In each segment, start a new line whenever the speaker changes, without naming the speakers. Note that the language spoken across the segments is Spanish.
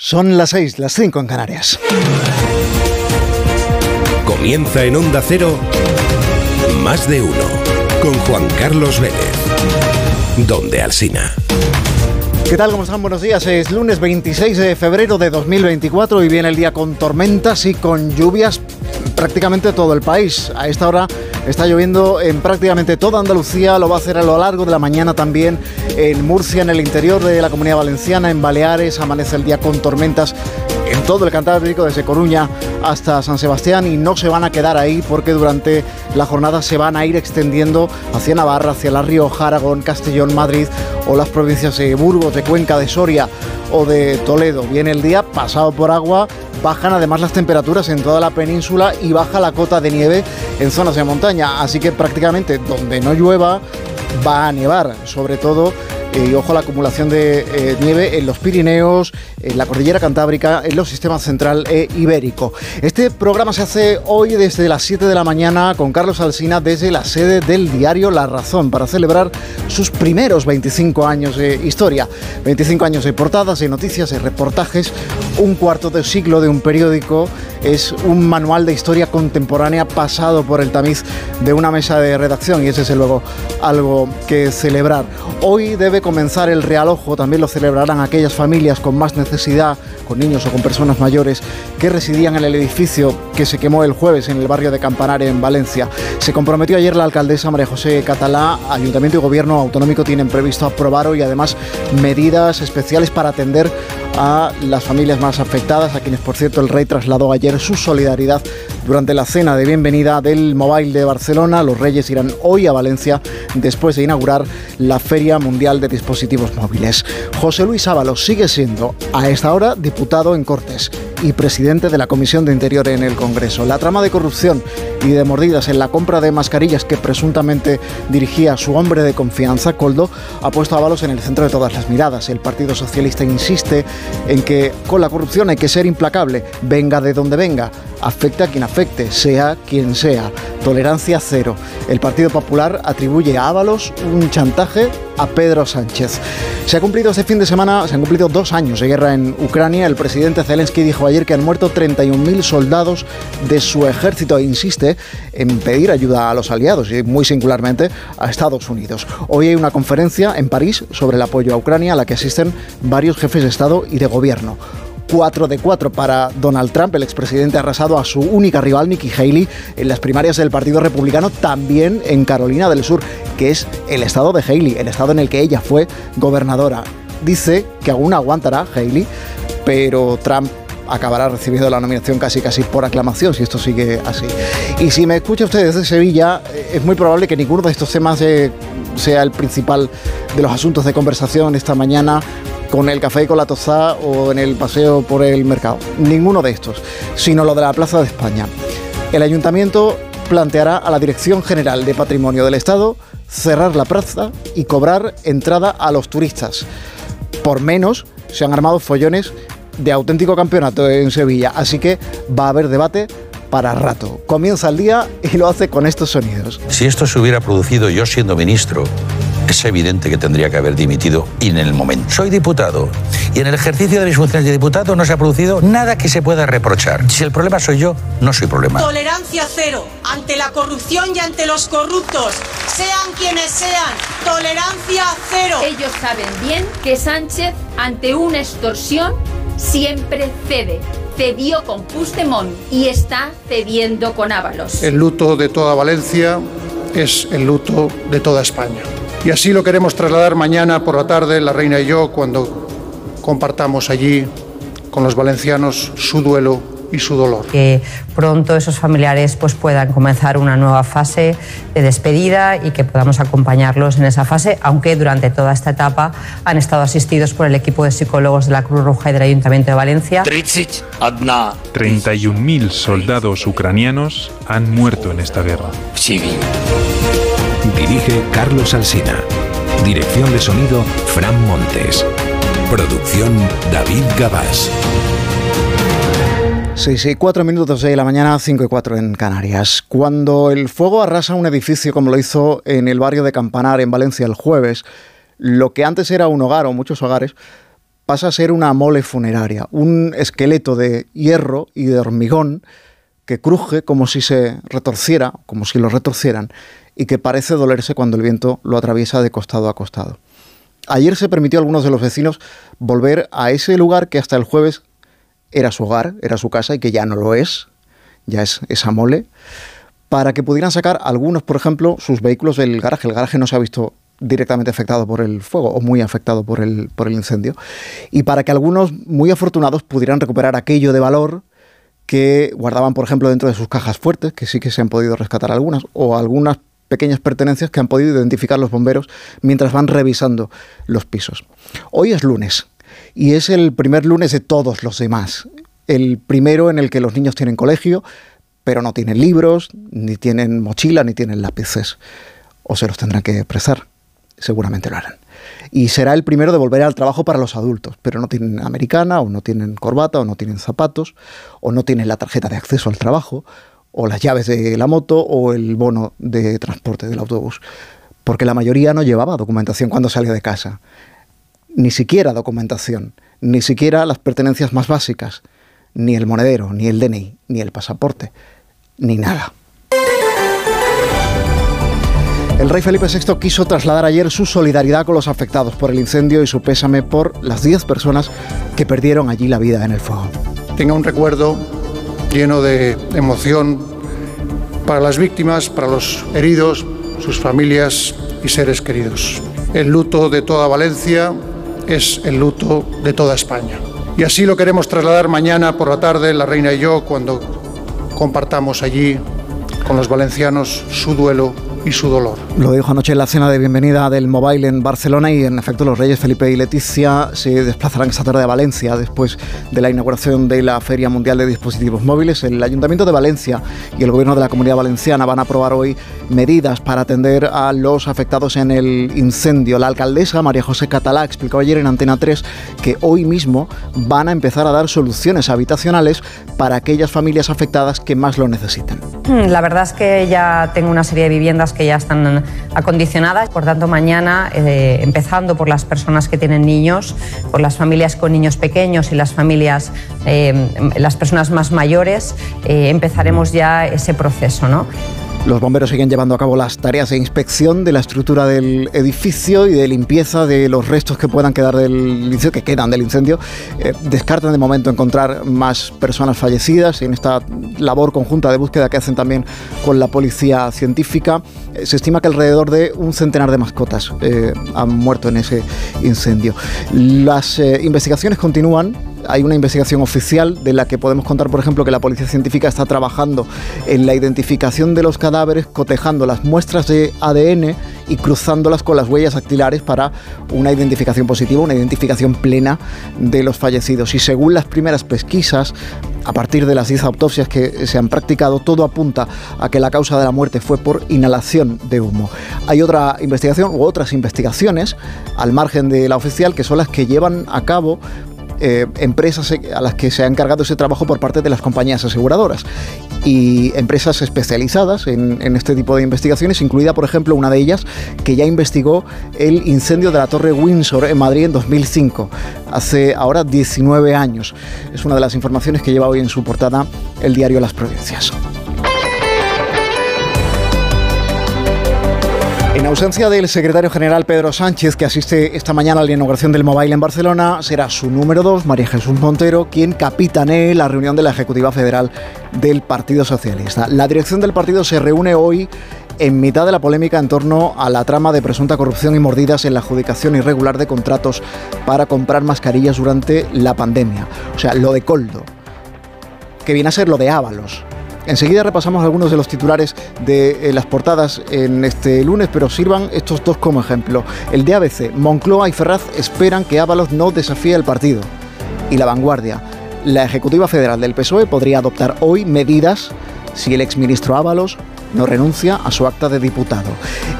Son las 6, las 5 en Canarias.
Comienza en Onda Cero, más de uno, con Juan Carlos Vélez. Donde Alsina.
¿Qué tal? ¿Cómo están? Buenos días. Es lunes 26 de febrero de 2024 y viene el día con tormentas y con lluvias prácticamente todo el país. A esta hora está lloviendo en prácticamente toda Andalucía, lo va a hacer a lo largo de la mañana también en Murcia, en el interior de la comunidad valenciana, en Baleares, amanece el día con tormentas en todo el Cantábrico, desde Coruña hasta San Sebastián, y no se van a quedar ahí porque durante la jornada se van a ir extendiendo hacia Navarra, hacia La Rioja, Aragón, Castellón, Madrid o las provincias de Burgos, de Cuenca, de Soria o de Toledo. Viene el día pasado por agua, bajan además las temperaturas en toda la península y baja la cota de nieve en zonas de montaña, así que prácticamente donde no llueva va a nevar, sobre todo y ojo a la acumulación de eh, nieve en los Pirineos, en la cordillera cantábrica, en los sistemas central e ibérico. Este programa se hace hoy desde las 7 de la mañana con Carlos Alsina desde la sede del diario La Razón para celebrar sus primeros 25 años de historia. 25 años de portadas, de noticias, de reportajes, un cuarto de siglo de un periódico. Es un manual de historia contemporánea pasado por el tamiz de una mesa de redacción y ese es luego algo que celebrar. Hoy debe comenzar el realojo, también lo celebrarán aquellas familias con más necesidad, con niños o con personas mayores, que residían en el edificio que se quemó el jueves en el barrio de Campanare, en Valencia. Se comprometió ayer la alcaldesa María José Catalá, Ayuntamiento y Gobierno Autonómico tienen previsto aprobar hoy además medidas especiales para atender a las familias más afectadas, a quienes por cierto el rey trasladó ayer su solidaridad durante la cena de bienvenida del Mobile de Barcelona. Los reyes irán hoy a Valencia después de inaugurar la Feria Mundial de Dispositivos Móviles. José Luis Ábalos sigue siendo a esta hora diputado en Cortes y presidente de la Comisión de Interior en el Congreso. La trama de corrupción y de mordidas en la compra de mascarillas que presuntamente dirigía su hombre de confianza, Coldo, ha puesto a Ábalos en el centro de todas las miradas. El Partido Socialista insiste en que con la corrupción hay que ser implacable, venga de donde venga, afecte a quien afecte, sea quien sea. Tolerancia cero. El Partido Popular atribuye a Ábalos un chantaje a Pedro Sánchez. Se ha cumplido este fin de semana, se han cumplido dos años de guerra en Ucrania. El presidente Zelensky dijo ayer que han muerto 31.000 soldados de su ejército e insiste en pedir ayuda a los aliados y muy singularmente a Estados Unidos. Hoy hay una conferencia en París sobre el apoyo a Ucrania a la que asisten varios jefes de Estado y de gobierno. 4 de 4 para Donald Trump. El expresidente ha arrasado a su única rival, Nikki Haley, en las primarias del Partido Republicano, también en Carolina del Sur, que es el estado de Haley, el estado en el que ella fue gobernadora. Dice que aún aguantará Haley, pero Trump acabará recibiendo la nominación casi casi por aclamación si esto sigue así. Y si me escucha usted desde Sevilla, eh, es muy probable que ninguno de estos temas sea el principal de los asuntos de conversación esta mañana con el café y con la tostada o en el paseo por el mercado. Ninguno de estos, sino lo de la Plaza de España. El ayuntamiento planteará a la Dirección General de Patrimonio del Estado cerrar la plaza y cobrar entrada a los turistas. Por menos se han armado follones de auténtico campeonato en Sevilla, así que va a haber debate para rato. Comienza el día y lo hace con estos sonidos.
Si esto se hubiera producido yo siendo ministro, es evidente que tendría que haber dimitido y en el momento. Soy diputado y en el ejercicio de mis funciones de diputado no se ha producido nada que se pueda reprochar. Si el problema soy yo, no soy problema.
Tolerancia cero ante la corrupción y ante los corruptos, sean quienes sean. Tolerancia cero.
Ellos saben bien que Sánchez, ante una extorsión, siempre cede cedió con Puigdemont y está cediendo con Ábalos.
El luto de toda Valencia es el luto de toda España. Y así lo queremos trasladar mañana por la tarde, la reina y yo, cuando compartamos allí con los valencianos su duelo y su dolor.
Que pronto esos familiares pues, puedan comenzar una nueva fase de despedida y que podamos acompañarlos en esa fase, aunque durante toda esta etapa han estado asistidos por el equipo de psicólogos de la Cruz Roja y del Ayuntamiento de Valencia.
31.000 soldados ucranianos han muerto en esta guerra.
Dirige Carlos Alsina. Dirección de sonido Fran Montes. Producción David Gabás.
6 y 4 minutos de la mañana, 5 y 4 en Canarias. Cuando el fuego arrasa un edificio como lo hizo en el barrio de Campanar, en Valencia, el jueves, lo que antes era un hogar o muchos hogares, pasa a ser una mole funeraria, un esqueleto de hierro y de hormigón que cruje como si se retorciera, como si lo retorcieran, y que parece dolerse cuando el viento lo atraviesa de costado a costado. Ayer se permitió a algunos de los vecinos volver a ese lugar que hasta el jueves era su hogar, era su casa y que ya no lo es, ya es esa mole, para que pudieran sacar algunos, por ejemplo, sus vehículos del garaje. El garaje no se ha visto directamente afectado por el fuego o muy afectado por el, por el incendio. Y para que algunos muy afortunados pudieran recuperar aquello de valor que guardaban, por ejemplo, dentro de sus cajas fuertes, que sí que se han podido rescatar algunas, o algunas pequeñas pertenencias que han podido identificar los bomberos mientras van revisando los pisos. Hoy es lunes y es el primer lunes de todos los demás. El primero en el que los niños tienen colegio, pero no tienen libros, ni tienen mochila, ni tienen lápices. O se los tendrán que prestar. Seguramente lo harán. Y será el primero de volver al trabajo para los adultos, pero no tienen americana, o no tienen corbata, o no tienen zapatos, o no tienen la tarjeta de acceso al trabajo, o las llaves de la moto o el bono de transporte del autobús, porque la mayoría no llevaba documentación cuando salía de casa, ni siquiera documentación, ni siquiera las pertenencias más básicas, ni el monedero, ni el DNI, ni el pasaporte, ni nada. El rey Felipe VI quiso trasladar ayer su solidaridad con los afectados por el incendio y su pésame por las 10 personas que perdieron allí la vida en el fuego.
Tenga un recuerdo lleno de emoción para las víctimas, para los heridos, sus familias y seres queridos. El luto de toda Valencia es el luto de toda España. Y así lo queremos trasladar mañana por la tarde, la reina y yo, cuando compartamos allí con los valencianos su duelo y su dolor.
Lo dijo anoche en la cena de bienvenida del Mobile en Barcelona y en efecto los reyes Felipe y Leticia se desplazarán esta tarde a Valencia después de la inauguración de la Feria Mundial de Dispositivos Móviles. El Ayuntamiento de Valencia y el Gobierno de la Comunidad Valenciana van a aprobar hoy medidas para atender a los afectados en el incendio. La alcaldesa María José Catalá explicó ayer en Antena 3 que hoy mismo van a empezar a dar soluciones habitacionales para aquellas familias afectadas que más lo necesitan.
La verdad es que ya tengo una serie de viviendas que ya están acondicionadas. Por tanto, mañana, eh, empezando por las personas que tienen niños, por las familias con niños pequeños y las familias, eh, las personas más mayores, eh, empezaremos ya ese proceso. ¿no?
Los bomberos siguen llevando a cabo las tareas de inspección de la estructura del edificio y de limpieza de los restos que puedan quedar del incendio, que quedan del incendio. Eh, descartan de momento encontrar más personas fallecidas en esta labor conjunta de búsqueda que hacen también con la policía científica. Eh, se estima que alrededor de un centenar de mascotas eh, han muerto en ese incendio. Las investigaciones continúan hay una investigación oficial de la que podemos contar, por ejemplo, que la Policía Científica está trabajando en la identificación de los cadáveres, cotejando las muestras de ADN y cruzándolas con las huellas dactilares para una identificación positiva, una identificación plena de los fallecidos. Y según las primeras pesquisas, a partir de las 10 autopsias que se han practicado, todo apunta a que la causa de la muerte fue por inhalación de humo. Hay otra investigación u otras investigaciones al margen de la oficial que son las que llevan a cabo eh, empresas a las que se ha encargado ese trabajo por parte de las compañías aseguradoras y empresas especializadas en, en, este tipo de investigaciones, incluida por ejemplo una de ellas que ya investigó el incendio de la Torre Windsor en Madrid en 2005, hace ahora 19 años. Es una de las informaciones que lleva hoy en su portada el diario Las Provincias. En ausencia del secretario general Pedro Sánchez, que asiste esta mañana a la inauguración del Mobile en Barcelona, será su número dos, María Jesús Montero, quien capitanee la reunión de la Ejecutiva Federal del Partido Socialista. La dirección del partido se reúne hoy en mitad de la polémica en torno a la trama de presunta corrupción y mordidas en la adjudicación irregular de contratos para comprar mascarillas durante la pandemia. O sea, lo de Coldo, que viene a ser lo de Ábalos Enseguida repasamos algunos de los titulares de eh, las portadas en este lunes, pero sirvan estos dos como ejemplo. El de ABC, Moncloa y Ferraz esperan que Ábalos no desafíe el partido. Y la vanguardia, la Ejecutiva Federal del PSOE podría adoptar hoy medidas si el exministro Ábalos no renuncia a su acta de diputado.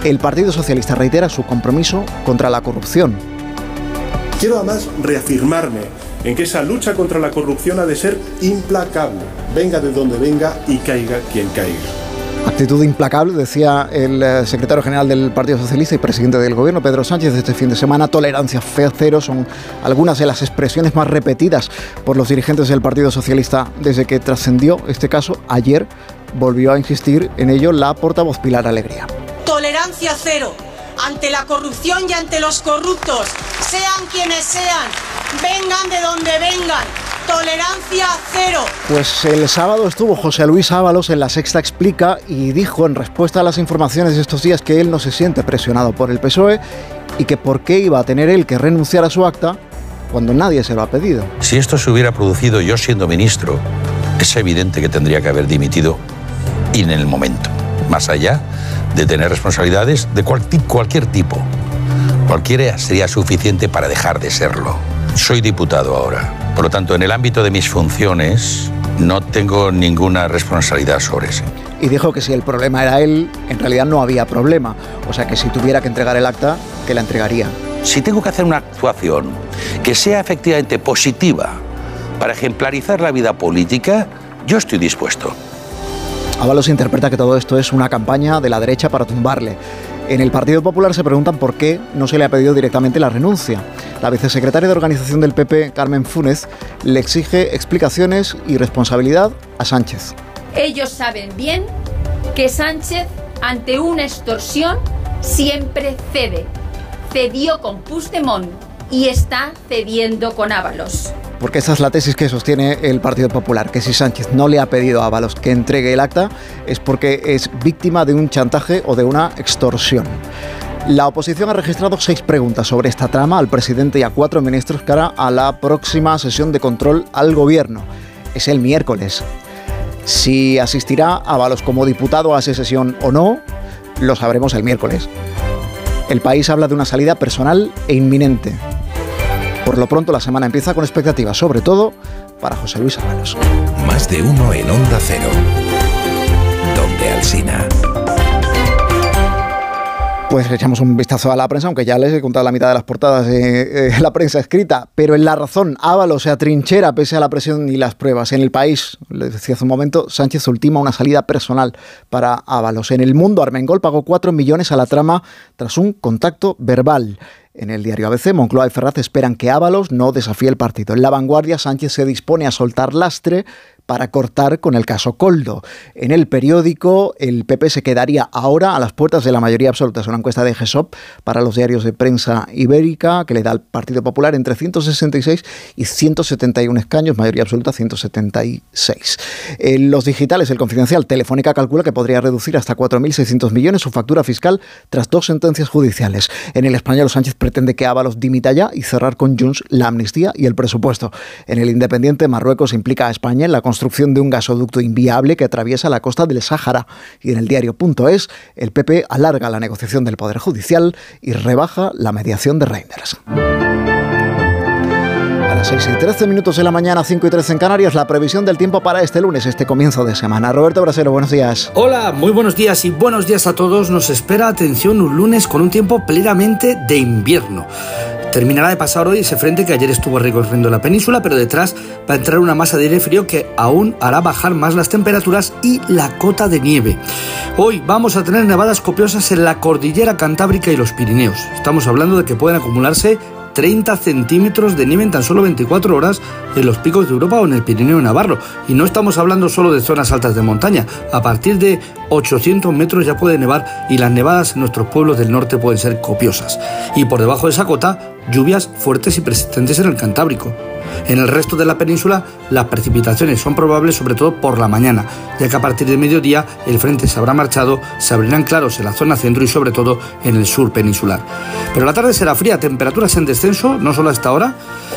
El Partido Socialista reitera su compromiso contra la corrupción.
Quiero además reafirmarme en que esa lucha contra la corrupción ha de ser implacable, venga de donde venga y caiga quien caiga.
Actitud implacable, decía el eh, secretario general del Partido Socialista y presidente del gobierno, Pedro Sánchez, este fin de semana. Tolerancia cero son algunas de las expresiones más repetidas por los dirigentes del Partido Socialista desde que trascendió este caso. Ayer volvió a insistir en ello la portavoz Pilar Alegría.
Tolerancia cero ante la corrupción y ante los corruptos, sean quienes sean, vengan de donde vengan. Tolerancia cero.
Pues el sábado estuvo José Luis Ábalos en La Sexta Explica y dijo en respuesta a las informaciones de estos días que él no se siente presionado por el PSOE y que por qué iba a tener él que renunciar a su acta cuando nadie se lo ha pedido.
Si esto se hubiera producido yo siendo ministro, es evidente que tendría que haber dimitido y en el momento, más allá de tener responsabilidades de cualquier tipo. Cualquiera sería suficiente para dejar de serlo. Soy diputado ahora. Por lo tanto, en el ámbito de mis funciones no tengo ninguna responsabilidad sobre eso.
Y dijo que si el problema era él, en realidad no había problema. O sea que si tuviera que entregar el acta, que la entregaría.
Si tengo que hacer una actuación que sea efectivamente positiva para ejemplarizar la vida política, yo estoy dispuesto.
Ábalos interpreta que todo esto es una campaña de la derecha para tumbarle. En el Partido Popular se preguntan por qué no se le ha pedido directamente la renuncia. La vicesecretaria de organización del PP, Carmen Funes, le exige explicaciones y responsabilidad a Sánchez.
Ellos saben bien que Sánchez, ante una extorsión, siempre cede. Cedió con Puigdemont y está cediendo con Ábalos
porque esa es la tesis que sostiene el Partido Popular, que si Sánchez no le ha pedido a Ábalos que entregue el acta es porque es víctima de un chantaje o de una extorsión. La oposición ha registrado seis preguntas sobre esta trama al presidente y a cuatro ministros cara a la próxima sesión de control al gobierno. Es el miércoles. Si asistirá Ábalos como diputado a esa sesión o no, lo sabremos el miércoles. El país habla de una salida personal e inminente. Por lo pronto la semana empieza con expectativas, sobre todo para José Luis Ábalos.
Más de uno en Onda Cero. Donde Alcina.
Pues echamos un vistazo a la prensa, aunque ya les he contado la mitad de las portadas de la prensa escrita, pero en la razón, Ábalos se atrinchera pese a la presión y las pruebas. En el país, les decía hace un momento, Sánchez ultima una salida personal para Ábalos. En el mundo, Armengol pagó 4 millones a la trama tras un contacto verbal. En el diario ABC, Moncloa y Ferraz esperan que Ábalos no desafíe el partido. En la vanguardia, Sánchez se dispone a soltar lastre para cortar con el caso Coldo. En el periódico, el PP se quedaría ahora a las puertas de la mayoría absoluta. Es una encuesta de GESOP para los diarios de prensa ibérica que le da al Partido Popular entre 166 y 171 escaños, mayoría absoluta 176. En los digitales, el confidencial Telefónica calcula que podría reducir hasta 4.600 millones su factura fiscal tras dos sentencias judiciales. En el español, Sánchez pretende que Ábalos dimita ya y cerrar con Junts la amnistía y el presupuesto. En el Independiente, Marruecos implica a España en la construcción de un gasoducto inviable que atraviesa la costa del Sáhara. Y en el diario.es, el PP alarga la negociación del Poder Judicial y rebaja la mediación de Reinders. Las 6 y 13 minutos de la mañana, 5 y 13 en Canarias, la previsión del tiempo para este lunes, este comienzo de semana. Roberto Brasero, buenos días.
Hola, muy buenos días y buenos días a todos. Nos espera, atención, un lunes con un tiempo plenamente de invierno. Terminará de pasar hoy ese frente que ayer estuvo recorriendo la península, pero detrás va a entrar una masa de aire frío que aún hará bajar más las temperaturas y la cota de nieve. Hoy vamos a tener nevadas copiosas en la cordillera cantábrica y los Pirineos. Estamos hablando de que pueden acumularse 30 centímetros de nieve en tan solo 24 horas en los picos de Europa o en el Pirineo Navarro. Y no estamos hablando solo de zonas altas de montaña. A partir de 800 metros ya puede nevar y las nevadas en nuestros pueblos del norte pueden ser copiosas. Y por debajo de esa cota, lluvias fuertes y persistentes en el Cantábrico. En el resto de la península, las precipitaciones son probables sobre todo por la mañana, ya que a partir de mediodía el frente se habrá marchado, se abrirán claros en la zona centro y sobre todo en el sur peninsular. Pero la tarde será fría, temperaturas en descenso, no solo hasta ahora,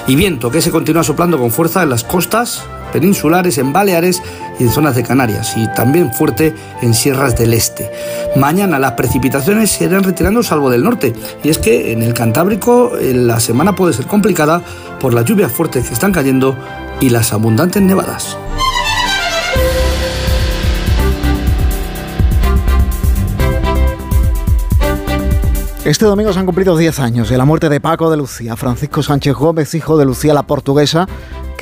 y viento que se continúa soplando con fuerza en las costas, peninsulares, en Baleares y en zonas de Canarias, y también fuerte en sierras del este. Mañana las precipitaciones se irán retirando salvo del norte, y es que en el Cantábrico eh, la semana puede ser complicada por las lluvias fuertes que están cayendo y las abundantes nevadas.
Este domingo se han cumplido 10 años de la muerte de Paco de Lucía, Francisco Sánchez Gómez, hijo de Lucía la Portuguesa,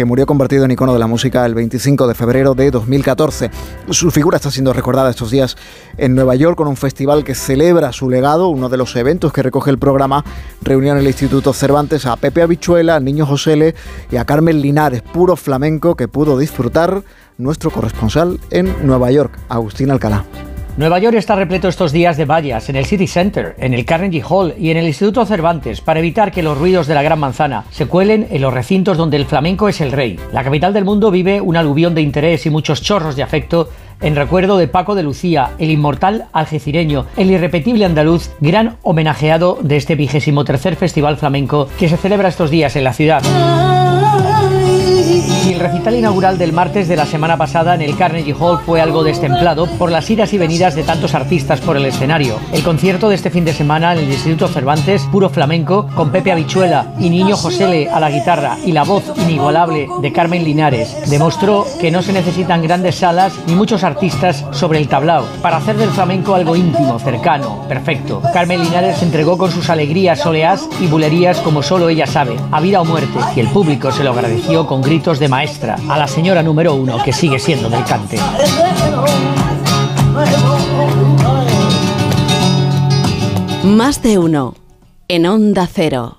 murió convertido en icono de la música el 25 de febrero de 2014. Su figura está siendo recordada estos días en Nueva York con un festival que celebra su legado. Uno de los eventos que recoge el programa reunió en el Instituto Cervantes a Pepe Habichuela, al niño Josele y a Carmen Linares, puro flamenco que pudo disfrutar nuestro corresponsal en Nueva York, Agustín Alcalá.
Nueva York está repleto estos días de vallas en el City Center, en el Carnegie Hall y en el Instituto Cervantes para evitar que los ruidos de la Gran Manzana se cuelen en los recintos donde el flamenco es el rey. La capital del mundo vive un aluvión de interés y muchos chorros de afecto en recuerdo de Paco de Lucía, el inmortal algecireño, el irrepetible andaluz, gran homenajeado de este vigésimo tercer Festival Flamenco que se celebra estos días en la ciudad. Y el recital inaugural del martes de la semana pasada en el Carnegie Hall fue algo destemplado por las idas y venidas de tantos artistas por el escenario. El concierto de este fin de semana en el Instituto Cervantes, puro flamenco, con Pepe Habichuela y Niño Josele a la guitarra y la voz inigualable de Carmen Linares, demostró que no se necesitan grandes salas ni muchos artistas sobre el tablao para hacer del flamenco algo íntimo, cercano, perfecto. Carmen Linares se entregó con sus alegrías, soleás y bulerías como solo ella sabe, a vida o muerte, y el público se lo agradeció con gritos de maestra a la señora número uno que sigue siendo del cante.
Más de uno en Onda Cero.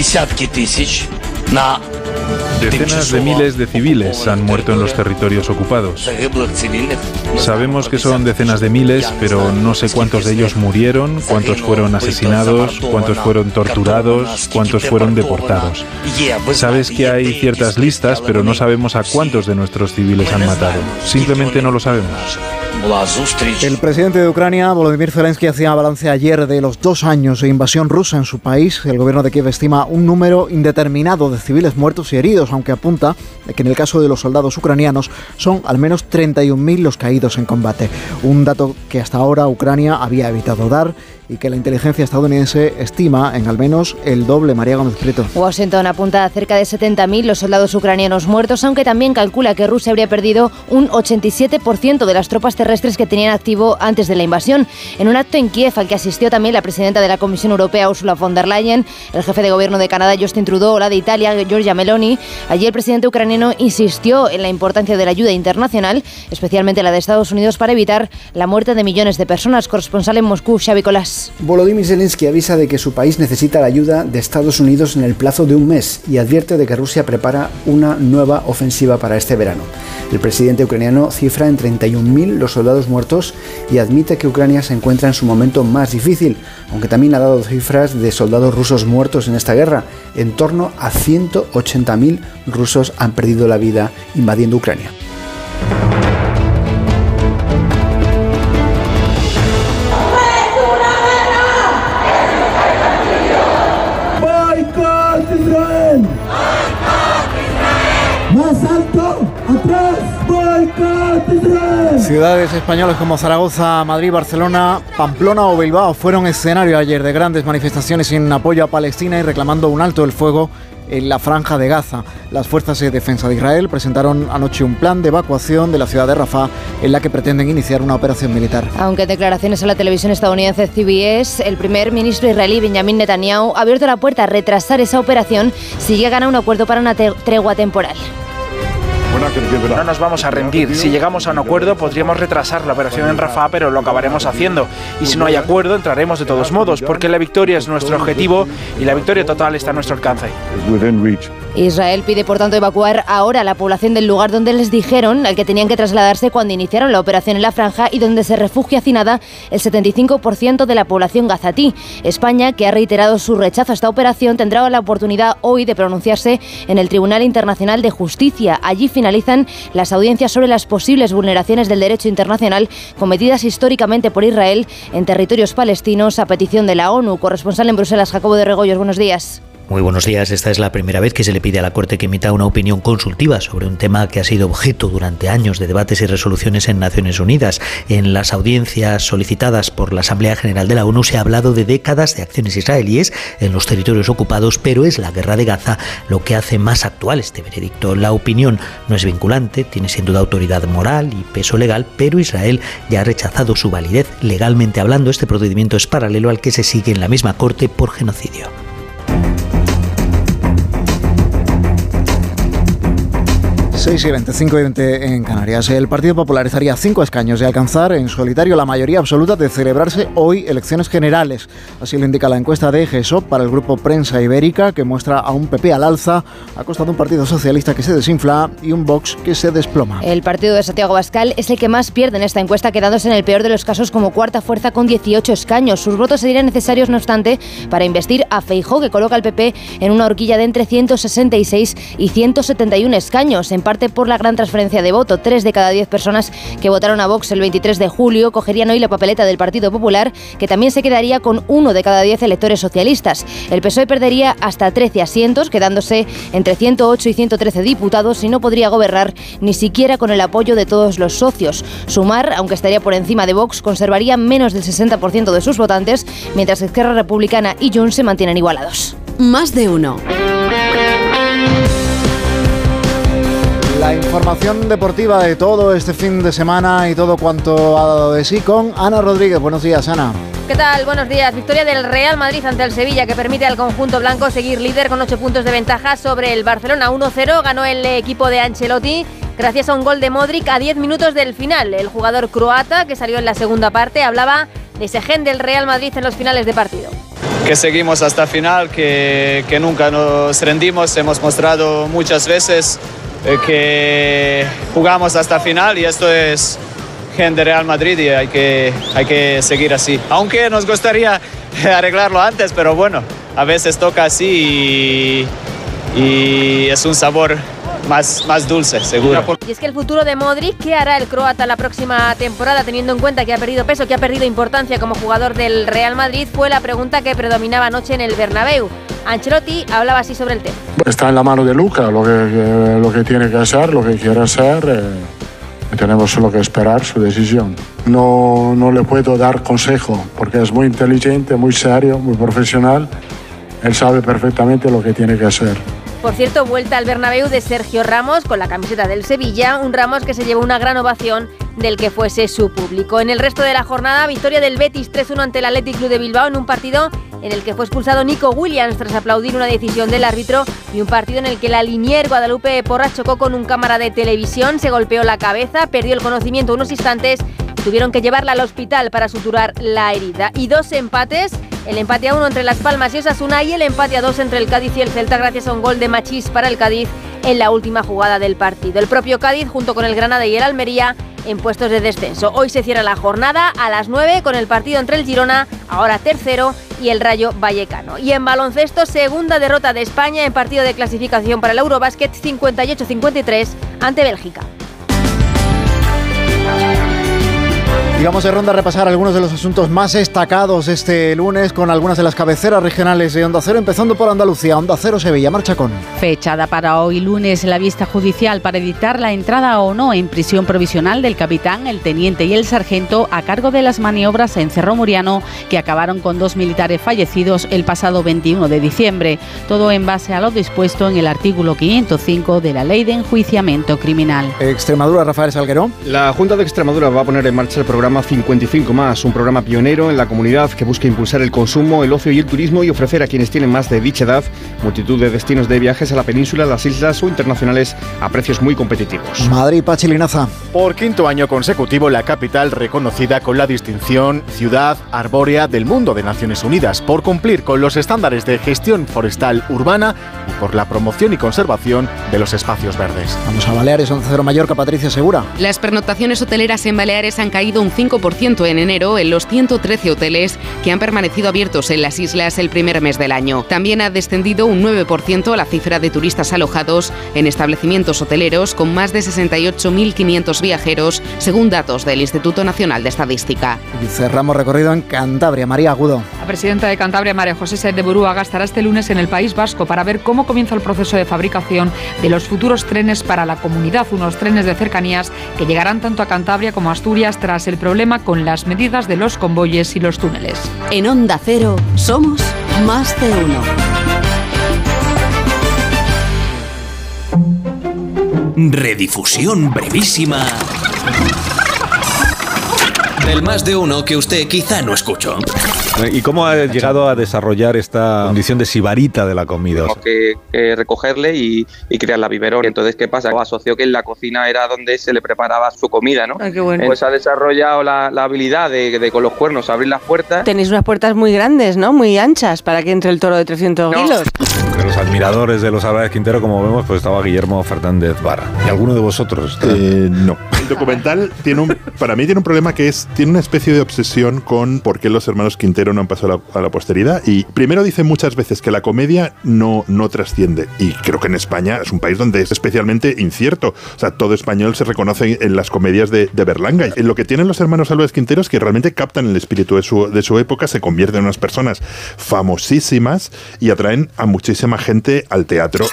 десятки тысяч на Decenas de miles de civiles han muerto en los territorios ocupados. Sabemos que son decenas de miles, pero no sé cuántos de ellos murieron, cuántos fueron asesinados, cuántos fueron torturados, cuántos fueron deportados. Sabes que hay ciertas listas, pero no sabemos a cuántos de nuestros civiles han matado. Simplemente no lo sabemos.
El presidente de Ucrania, Volodymyr Zelensky, hacía balance ayer de los dos años de invasión rusa en su país. El gobierno de Kiev estima un número indeterminado de civiles muertos y heridos, aunque apunta que en el caso de los soldados ucranianos son al menos 31.000 los caídos en combate. Un dato que hasta ahora Ucrania había evitado dar y que la inteligencia estadounidense estima en al menos el doble. María Gómez Prieto.
Washington apunta a cerca de 70.000 los soldados ucranianos muertos, aunque también calcula que Rusia habría perdido un 87% de las tropas terrestres que tenían activo antes de la invasión. En un acto en Kiev al que asistió también la presidenta de la Comisión Europea, Ursula von der Leyen, el jefe de gobierno de Canadá, Justin Trudeau, la de Italia, Giorgia Meloni, allí el presidente ucraniano insistió en la importancia de la ayuda internacional, especialmente la de Estados Unidos, para evitar la muerte de millones de personas. Corresponsal en Moscú, Xavi Colás.
Volodymyr Zelensky avisa de que su país necesita la ayuda de Estados Unidos en el plazo de un mes y advierte de que Rusia prepara una nueva ofensiva para este verano. El presidente ucraniano cifra en 31.000 los soldados muertos y admite que Ucrania se encuentra en su momento más difícil, aunque también ha dado cifras de soldados rusos muertos en esta guerra. En torno a 180.000 rusos han perdido la vida invadiendo Ucrania.
Ciudades españolas como Zaragoza, Madrid, Barcelona, Pamplona o Bilbao fueron escenario ayer de grandes manifestaciones en apoyo a Palestina y reclamando un alto el fuego en la franja de Gaza. Las fuerzas de defensa de Israel presentaron anoche un plan de evacuación de la ciudad de Rafah en la que pretenden iniciar una operación militar.
Aunque declaraciones a la televisión estadounidense CBS, el primer ministro israelí Benjamin Netanyahu ha abierto la puerta a retrasar esa operación si llegan a un acuerdo para una tregua temporal.
No nos vamos a rendir. Si llegamos a un acuerdo, podríamos retrasar la operación en Rafah, pero lo acabaremos haciendo. Y si no hay acuerdo, entraremos de todos modos, porque la victoria es nuestro objetivo y la victoria total está a nuestro alcance.
Israel pide, por tanto, evacuar ahora a la población del lugar donde les dijeron al que tenían que trasladarse cuando iniciaron la operación en la franja y donde se refugia hacinada el 75% de la población gazatí. España, que ha reiterado su rechazo a esta operación, tendrá la oportunidad hoy de pronunciarse en el Tribunal Internacional de Justicia. Allí finalizan las audiencias sobre las posibles vulneraciones del derecho internacional cometidas históricamente por Israel en territorios palestinos a petición de la ONU. Corresponsal en Bruselas, Jacobo de Regoyos, buenos días.
Muy buenos días. Esta es la primera vez que se le pide a la Corte que emita una opinión consultiva sobre un tema que ha sido objeto durante años de debates y resoluciones en Naciones Unidas. En las audiencias solicitadas por la Asamblea General de la ONU se ha hablado de décadas de acciones israelíes en los territorios ocupados, pero es la guerra de Gaza lo que hace más actual este veredicto. La opinión no es vinculante, tiene sin duda autoridad moral y peso legal, pero Israel ya ha rechazado su validez. Legalmente hablando, este procedimiento es paralelo al que se sigue en la misma Corte por genocidio.
6 y 20, 5 y 20 en Canarias. El Partido Popular estaría a cinco escaños de alcanzar en solitario la mayoría absoluta de celebrarse hoy elecciones generales. Así lo indica la encuesta de GESOP para el grupo Prensa Ibérica, que muestra a un PP al alza, a costa de un Partido Socialista que se desinfla y un Vox que se desploma.
El partido de Santiago Bascal es el que más pierde en esta encuesta, quedándose en el peor de los casos como cuarta fuerza con 18 escaños. Sus votos serían necesarios, no obstante, para investir a Feijó, que coloca al PP en una horquilla de entre 166 y 171 escaños. En parte por la gran transferencia de voto. Tres de cada diez personas que votaron a Vox el 23 de julio cogerían hoy la papeleta del Partido Popular, que también se quedaría con uno de cada diez electores socialistas. El PSOE perdería hasta 13 asientos, quedándose entre 108 y 113 diputados y no podría gobernar ni siquiera con el apoyo de todos los socios. Sumar, aunque estaría por encima de Vox, conservaría menos del 60% de sus votantes, mientras que Esquerra Republicana y Junts se mantienen igualados.
Más de uno.
La información deportiva de todo este fin de semana y todo cuanto ha dado de sí con Ana Rodríguez. Buenos días, Ana.
¿Qué tal? Buenos días. Victoria del Real Madrid ante el Sevilla que permite al conjunto blanco seguir líder con 8 puntos de ventaja sobre el Barcelona 1-0. Ganó el equipo de Ancelotti gracias a un gol de Modric a 10 minutos del final. El jugador croata que salió en la segunda parte hablaba de ese gen del Real Madrid en los finales de partido
que seguimos hasta final, que, que, nunca nos rendimos, hemos mostrado muchas veces que jugamos hasta final y esto es gente Real Madrid y hay que, hay que seguir así. Aunque nos gustaría arreglarlo antes, pero bueno, a veces toca así y, y es un sabor más, más dulce, seguro.
Y es que el futuro de Modric, ¿qué hará el croata la próxima temporada, teniendo en cuenta que ha perdido peso, que ha perdido importancia como jugador del Real Madrid? Fue la pregunta que predominaba anoche en el Bernabéu. Ancelotti hablaba así sobre el tema.
Está en la mano de Luca lo que, lo que tiene que hacer, lo que quiere hacer. Eh, tenemos solo que esperar su decisión. No, no le puedo dar consejo porque es muy inteligente, muy serio, muy profesional. Él sabe perfectamente lo que tiene que hacer.
Por cierto, vuelta al Bernabéu de Sergio Ramos con la camiseta del Sevilla, un Ramos que se llevó una gran ovación del que fuese su público. En el resto de la jornada, victoria del Betis 3-1 ante el Athletic Club de Bilbao en un partido en el que fue expulsado Nico Williams tras aplaudir una decisión del árbitro y un partido en el que la Linier Guadalupe Porra chocó con un cámara de televisión, se golpeó la cabeza, perdió el conocimiento unos instantes y tuvieron que llevarla al hospital para suturar la herida. Y dos empates, el empate a uno entre Las Palmas y Osasuna y el empate a dos entre el Cádiz y el Celta gracias a un gol de Machís para el Cádiz en la última jugada del partido. El propio Cádiz junto con el Granada y el Almería en puestos de descenso. Hoy se cierra la jornada a las 9 con el partido entre el Girona, ahora tercero, y el Rayo Vallecano. Y en baloncesto, segunda derrota de España en partido de clasificación para el Eurobasket 58-53 ante Bélgica.
Y vamos de ronda a repasar algunos de los asuntos más destacados este lunes con algunas de las cabeceras regionales de Onda Cero, empezando por Andalucía. Onda Cero Sevilla, marcha con.
Fechada para hoy lunes la vista judicial para editar la entrada o no en prisión provisional del capitán, el teniente y el sargento a cargo de las maniobras en Cerro Muriano que acabaron con dos militares fallecidos el pasado 21 de diciembre. Todo en base a lo dispuesto en el artículo 505 de la Ley de Enjuiciamiento Criminal.
Extremadura, Rafael Salguero.
La Junta de Extremadura va a poner en marcha el programa
programa 55 más, un programa pionero en la comunidad que busca impulsar el consumo, el ocio y el turismo y ofrecer a quienes tienen más de dicha edad multitud de destinos de viajes a la península, las islas o internacionales a precios muy competitivos.
Madrid, Pachilinaza.
Por quinto año consecutivo, la capital reconocida con la distinción Ciudad Arbórea del Mundo de Naciones Unidas por cumplir con los estándares de gestión forestal urbana y por la promoción y conservación de los espacios verdes.
Vamos a Baleares, 11 Mallorca, Patricia Segura.
Las pernoctaciones hoteleras en Baleares han caído un 5% en enero en los 113 hoteles que han permanecido abiertos en las islas el primer mes del año. También ha descendido un 9% la cifra de turistas alojados en establecimientos hoteleros con más de 68.500 viajeros, según datos del Instituto Nacional de Estadística.
Y cerramos recorrido en Cantabria. María Agudo.
La presidenta de Cantabria, María José Sed de Burúa, estará este lunes en el País Vasco para ver cómo comienza el proceso de fabricación de los futuros trenes para la comunidad, unos trenes de cercanías que llegarán tanto a Cantabria como a Asturias tras el problema con las medidas de los convoyes y los túneles.
En Onda Cero somos más de uno.
Redifusión brevísima del más de uno que usted quizá no escuchó.
¿Y cómo ha llegado a desarrollar esta condición de sibarita de la comida?
Tenemos que, que, recogerle y, y crear la biberón. Entonces, ¿qué pasa? Asoció que en la cocina era donde se le preparaba su comida, ¿no?
Ay, qué bueno.
Pues ha desarrollado la, la habilidad de, de, con los cuernos abrir las puertas.
Tenéis unas puertas muy grandes, ¿no? Muy anchas para que entre el toro de 300
No.
kilos.
Entre los admiradores de los Álvarez Quintero, como vemos, pues estaba Guillermo Fernández Vara. ¿Y alguno de vosotros?
Eh, no. El documental tiene un, para mí tiene un problema que es, tiene una especie de obsesión con por qué los hermanos Quintero no han pasado a la, a la posteridad. Y primero dicen muchas veces que la comedia no, no trasciende. Y creo que en España es un país donde es especialmente incierto. O sea, todo español se reconoce en las comedias de, de Berlanga. Y lo que tienen los hermanos Álvarez Quintero es que realmente captan el espíritu de su, de su época, se convierten en unas personas famosísimas y atraen a muchísima gente al teatro.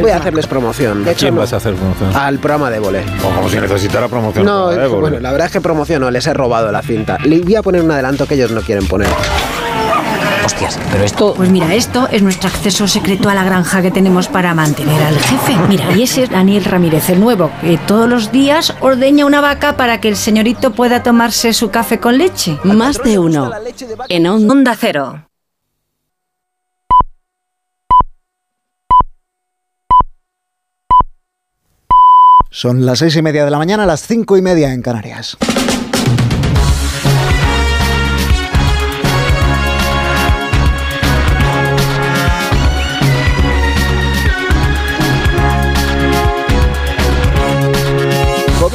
Voy a hacerles promoción. De
¿A
hecho,
quién
no.
vas a hacer promoción?
Al programa de volei.
O como si necesitara promoción.
No, bueno, la verdad es que promociono, les he robado la cinta. Le voy a poner un adelanto que ellos no quieren poner.
Hostias, pero esto... Pues mira, esto es nuestro acceso secreto a la granja que tenemos para mantener al jefe. Mira, y ese es Daniel Ramírez, el nuevo, que todos los días ordeña una vaca para que el señorito pueda tomarse su café con leche.
Más de uno. En Onda
Cero.
Son las seis y media de la mañana, las cinco y media en Canarias.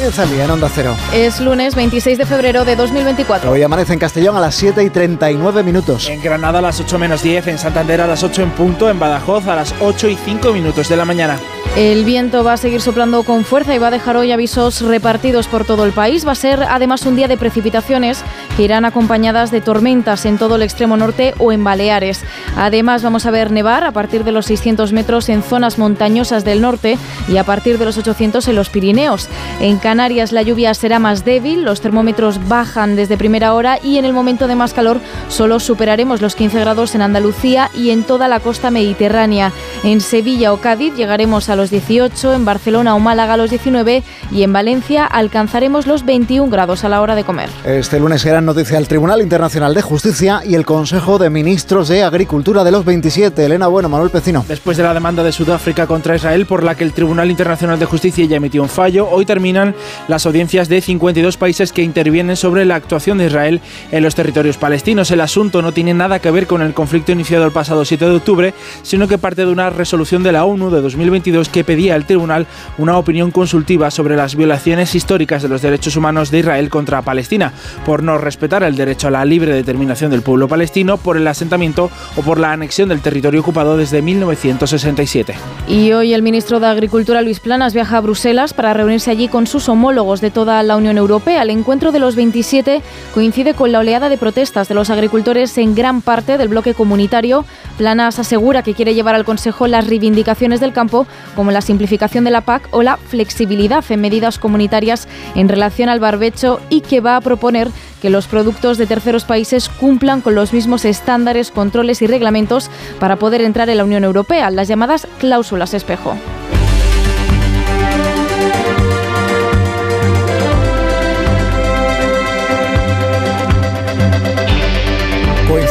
Comienza el día en Onda Cero.
Es lunes 26 de febrero de 2024.
Hoy amanece en Castellón a las 7 y 39 minutos.
En Granada a las 8 menos 10, en Santander a las 8 en punto, en Badajoz a las 8 y 5 minutos de la mañana.
El viento va a seguir soplando con fuerza y va a dejar hoy avisos repartidos por todo el país. Va a ser además un día de precipitaciones que irán acompañadas de tormentas en todo el extremo norte o en Baleares. Además vamos a ver nevar a partir de los 600 metros en zonas montañosas del norte y a partir de los 800 en los Pirineos. En Canarias la lluvia será más débil, los termómetros bajan desde primera hora y en el momento de más calor solo superaremos los 15 grados en Andalucía y en toda la costa mediterránea. En Sevilla o Cádiz llegaremos a los 18, en Barcelona o Málaga a los 19 y en Valencia alcanzaremos los 21 grados a la hora de comer.
Este lunes será noticia el Tribunal Internacional de Justicia y el Consejo de Ministros de Agricultura de los 27. Elena Bueno, Manuel Pecino.
Después de la demanda de Sudáfrica contra Israel por la que el Tribunal Internacional de Justicia ya emitió un fallo, hoy terminan las audiencias de 52 países que intervienen sobre la actuación de Israel en los territorios palestinos. El asunto no tiene nada que ver con el conflicto iniciado el pasado 7 de octubre, sino que parte de una resolución de la ONU de 2022 que pedía al tribunal una opinión consultiva sobre las violaciones históricas de los derechos humanos de Israel contra Palestina, por no respetar el derecho a la libre determinación del pueblo palestino, por el asentamiento o por la anexión del territorio ocupado desde 1967.
Y hoy el ministro de Agricultura, Luis Planas, viaja a Bruselas para reunirse allí con sus homólogos de toda la Unión Europea. El encuentro de los 27 coincide con la oleada de protestas de los agricultores en gran parte del bloque comunitario. Planas asegura que quiere llevar al Consejo las reivindicaciones del campo, como la simplificación de la PAC o la flexibilidad en medidas comunitarias en relación al barbecho y que va a proponer que los productos de terceros países cumplan con los mismos estándares, controles y reglamentos para poder entrar en la Unión Europea, las llamadas cláusulas espejo.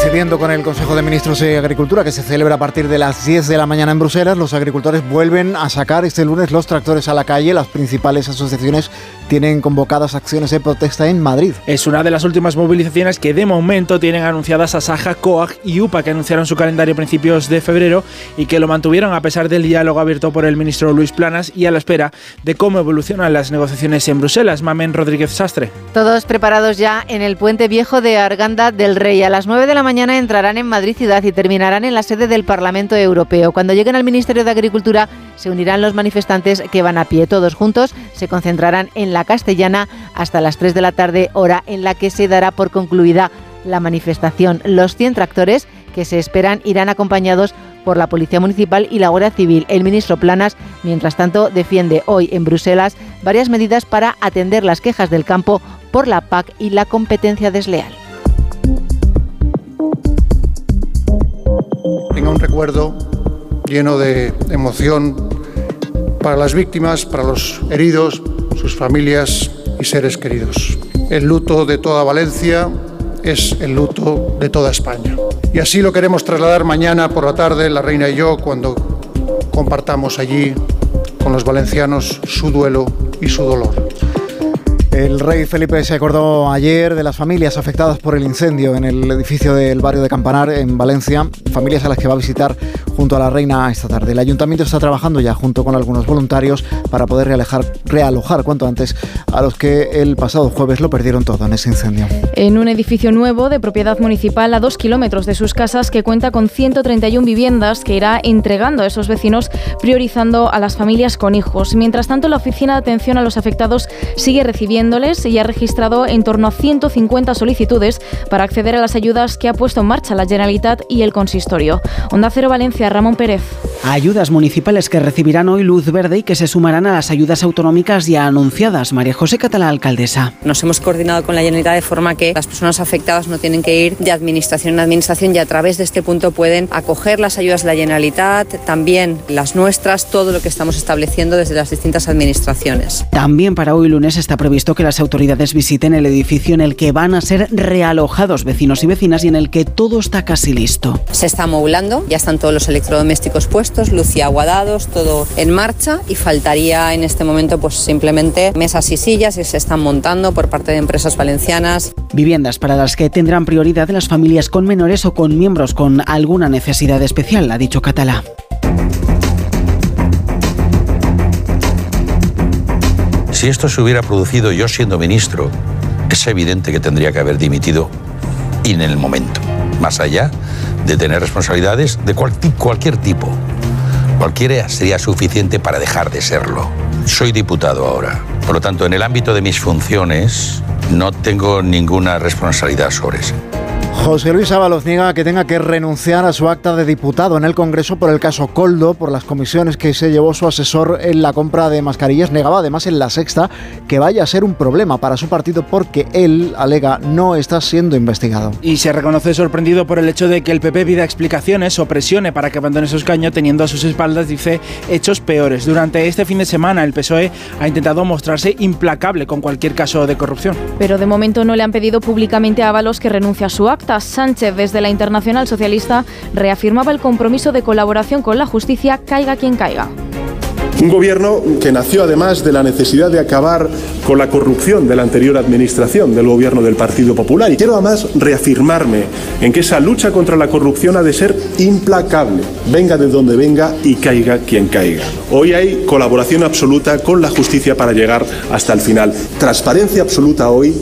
Coincidiendo con el Consejo de Ministros de Agricultura que se celebra a partir de las 10 de la mañana en Bruselas, los agricultores vuelven a sacar este lunes los tractores a la calle. Las principales asociaciones tienen convocadas acciones de protesta en Madrid.
Es una de las últimas movilizaciones que de momento tienen anunciadas Asaja, COAG y UPA, que anunciaron su calendario a principios de febrero y que lo mantuvieron a pesar del diálogo abierto por el ministro Luis Planas y a la espera de cómo evolucionan las negociaciones en Bruselas. Mamen Rodríguez Sastre.
Todos preparados ya en el puente viejo de Arganda del Rey. A las 9 de la mañana entrarán en Madrid ciudad y terminarán en la sede del Parlamento Europeo. Cuando lleguen al Ministerio de Agricultura se unirán los manifestantes que van a pie. Todos juntos se concentrarán en la Castellana hasta las 3 de la tarde, hora en la que se dará por concluida la manifestación. Los 100 tractores que se esperan irán acompañados por la Policía Municipal y la Guardia Civil. El ministro Planas, mientras tanto, defiende hoy en Bruselas varias medidas para atender las quejas del campo por la PAC y la competencia desleal.
Tenga un recuerdo lleno de emoción para las víctimas, para los heridos, sus familias y seres queridos. El luto de toda Valencia es el luto de toda España. Y así lo queremos trasladar mañana por la tarde, la reina y yo, cuando compartamos allí con los valencianos su duelo y su dolor.
El rey Felipe se acordó ayer de las familias afectadas por el incendio en el edificio del barrio de Campanar, en Valencia, familias a las que va a visitar junto a la reina esta tarde. El ayuntamiento está trabajando ya junto con algunos voluntarios para poder realojar cuanto antes a los que el pasado jueves lo perdieron todo en ese incendio.
En un edificio nuevo de propiedad municipal a dos kilómetros de sus casas que cuenta con 131 viviendas que irá entregando a esos vecinos priorizando a las familias con hijos. Mientras tanto, la Oficina de Atención a los Afectados sigue recibiendo y ha registrado en torno a 150 solicitudes para acceder a las ayudas que ha puesto en marcha la Generalitat y el Consistorio. Onda Cero Valencia, Ramón Pérez.
Ayudas municipales que recibirán hoy luz verde y que se sumarán a las ayudas autonómicas ya anunciadas. María José Catalá, alcaldesa.
Nos hemos coordinado con la Generalitat de forma que las personas afectadas no tienen que ir de administración en administración y a través de este punto pueden acoger las ayudas de la Generalitat, también las nuestras, todo lo que estamos estableciendo desde las distintas administraciones.
También para hoy lunes está previsto que las autoridades visiten el edificio en el que van a ser realojados vecinos y vecinas y en el que todo está casi listo.
Se está amoblando, ya están todos los electrodomésticos puestos, luz y agua dados, todo en marcha y faltaría en este momento pues simplemente mesas y sillas que se están montando por parte de empresas valencianas.
Viviendas para las que tendrán prioridad las familias con menores o con miembros con alguna necesidad especial, ha dicho Catalá.
Si esto se hubiera producido yo siendo ministro, es evidente que tendría que haber dimitido en el momento, más allá de tener responsabilidades de cualquier tipo. Cualquiera sería suficiente para dejar de serlo. Soy diputado ahora. Por lo tanto, en el ámbito de mis funciones, no tengo ninguna responsabilidad sobre eso.
José Luis Ábalos niega que tenga que renunciar a su acta de diputado en el Congreso por el caso Coldo, por las comisiones que se llevó su asesor en la compra de mascarillas. Negaba además en la sexta que vaya a ser un problema para su partido porque él, alega, no está siendo investigado.
Y se reconoce sorprendido por el hecho de que el PP pida explicaciones o presione para que abandone su escaño teniendo a sus espaldas, dice, hechos peores. Durante este fin de semana el PSOE ha intentado mostrarse implacable con cualquier caso de corrupción.
Pero de momento no le han pedido públicamente a Ábalos que renuncie a su acta. Sánchez, desde la Internacional Socialista, reafirmaba el compromiso de colaboración con la justicia, caiga quien caiga.
Un gobierno que nació además de la necesidad de acabar con la corrupción de la anterior administración del gobierno del Partido Popular. Y quiero además reafirmarme en que esa lucha contra la corrupción ha de ser implacable, venga de donde venga y caiga quien caiga. Hoy hay colaboración absoluta con la justicia para llegar hasta el final. Transparencia absoluta hoy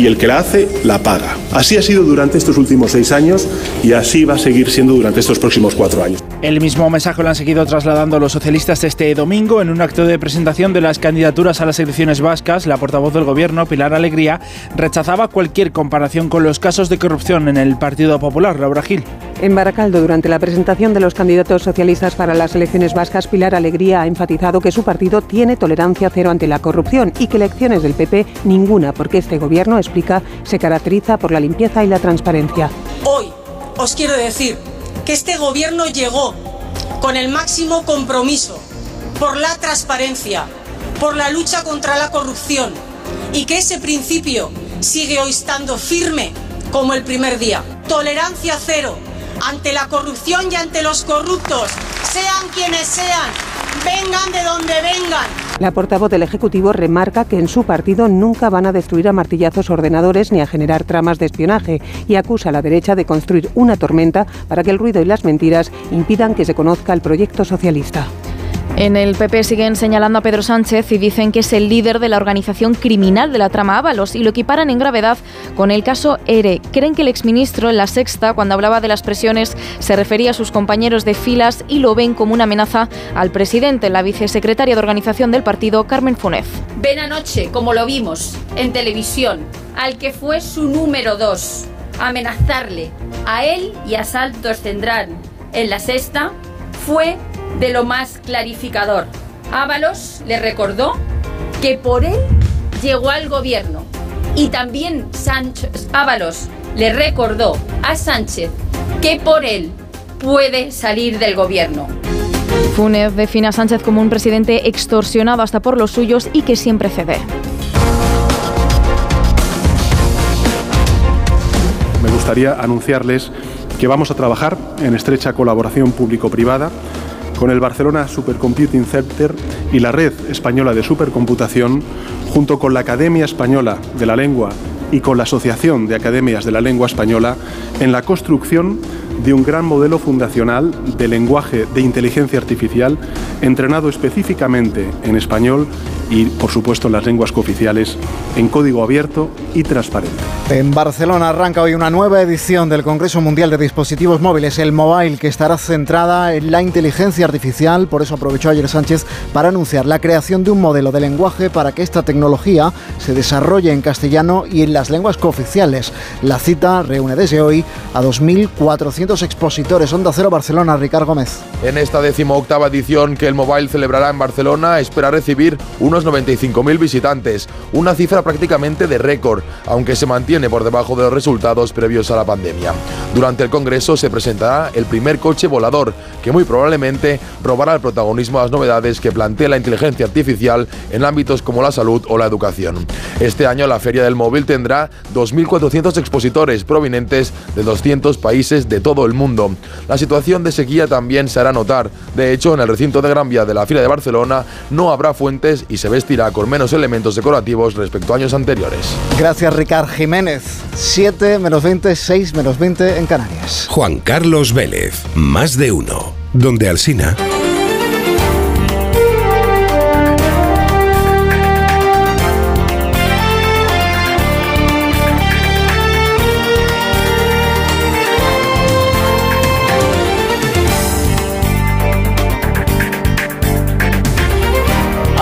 y el que la hace la paga. Así ha sido durante estos últimos seis años y así va a seguir siendo durante estos próximos cuatro años.
El mismo mensaje lo han seguido trasladando los socialistas este domingo en un acto de presentación de las candidaturas a las elecciones vascas. La portavoz del gobierno, Pilar Alegría, rechazaba cualquier comparación con los casos de corrupción en el Partido Popular. Laura Gil.
En Baracaldo, durante la presentación de los candidatos socialistas para las elecciones vascas, Pilar Alegría ha enfatizado que su partido tiene tolerancia cero ante la corrupción y que elecciones del PP ninguna, porque este gobierno, explica, se caracteriza por la limpieza y la transparencia.
Hoy os quiero decir que este gobierno llegó con el máximo compromiso por la transparencia, por la lucha contra la corrupción y que ese principio sigue hoy estando firme como el primer día. tolerancia cero ante la corrupción y ante los corruptos, sean quienes sean, vengan de donde vengan.
La portavoz del Ejecutivo remarca que en su partido nunca van a destruir a martillazos ordenadores ni a generar tramas de espionaje y acusa a la derecha de construir una tormenta para que el ruido y las mentiras impidan que se conozca el proyecto socialista.
En el PP siguen señalando a Pedro Sánchez y dicen que es el líder de la organización criminal de la trama Ábalos y lo equiparan en gravedad con el caso ERE. Creen que el exministro en la sexta, cuando hablaba de las presiones, se refería a sus compañeros de filas y lo ven como una amenaza al presidente, la vicesecretaria de organización del partido, Carmen Funes.
Ven anoche, como lo vimos en televisión, al que fue su número dos, amenazarle a él y a Saltos Tendrán en la sexta fue de lo más clarificador. Ábalos le recordó que por él llegó al gobierno y también Sánchez Ábalos le recordó a Sánchez que por él puede salir del gobierno.
Funes define a Sánchez como un presidente extorsionado hasta por los suyos y que siempre cede.
Me gustaría anunciarles que vamos a trabajar en estrecha colaboración público-privada con el Barcelona Supercomputing Center y la Red Española de Supercomputación, junto con la Academia Española de la Lengua y con la Asociación de Academias de la Lengua Española, en la construcción de un gran modelo fundacional de lenguaje de inteligencia artificial entrenado específicamente en español y, por supuesto, en las lenguas cooficiales, en código abierto y transparente.
En Barcelona arranca hoy una nueva edición del Congreso Mundial de Dispositivos Móviles, el Mobile, que estará centrada en la inteligencia artificial. Por eso aprovechó ayer Sánchez para anunciar la creación de un modelo de lenguaje para que esta tecnología se desarrolle en castellano y en las lenguas cooficiales. La cita reúne desde hoy a 2.400 expositores. Onda Cero Barcelona, Ricardo Gómez.
En esta decimoctava edición que el Mobile celebrará en Barcelona, espera recibir unos 95.000 visitantes, una cifra prácticamente de récord, aunque se mantiene por debajo de los resultados previos a la pandemia. Durante el Congreso se presentará el primer coche volador, que muy probablemente robará el protagonismo a las novedades que plantea la inteligencia artificial en ámbitos como la salud o la educación. Este año la Feria del Móvil tendrá 2.400 expositores provenientes de 200 países de todo el mundo. La situación de sequía también se hará notar. De hecho, en el recinto de Gran Vía de la Feria de Barcelona no habrá fuentes y se vestirá con menos elementos decorativos respecto a años anteriores.
Gracias, Ricard Jiménez. 7 menos 20, 6 menos 20 en Canarias.
Juan Carlos Vélez, más de uno. Donde Alsina.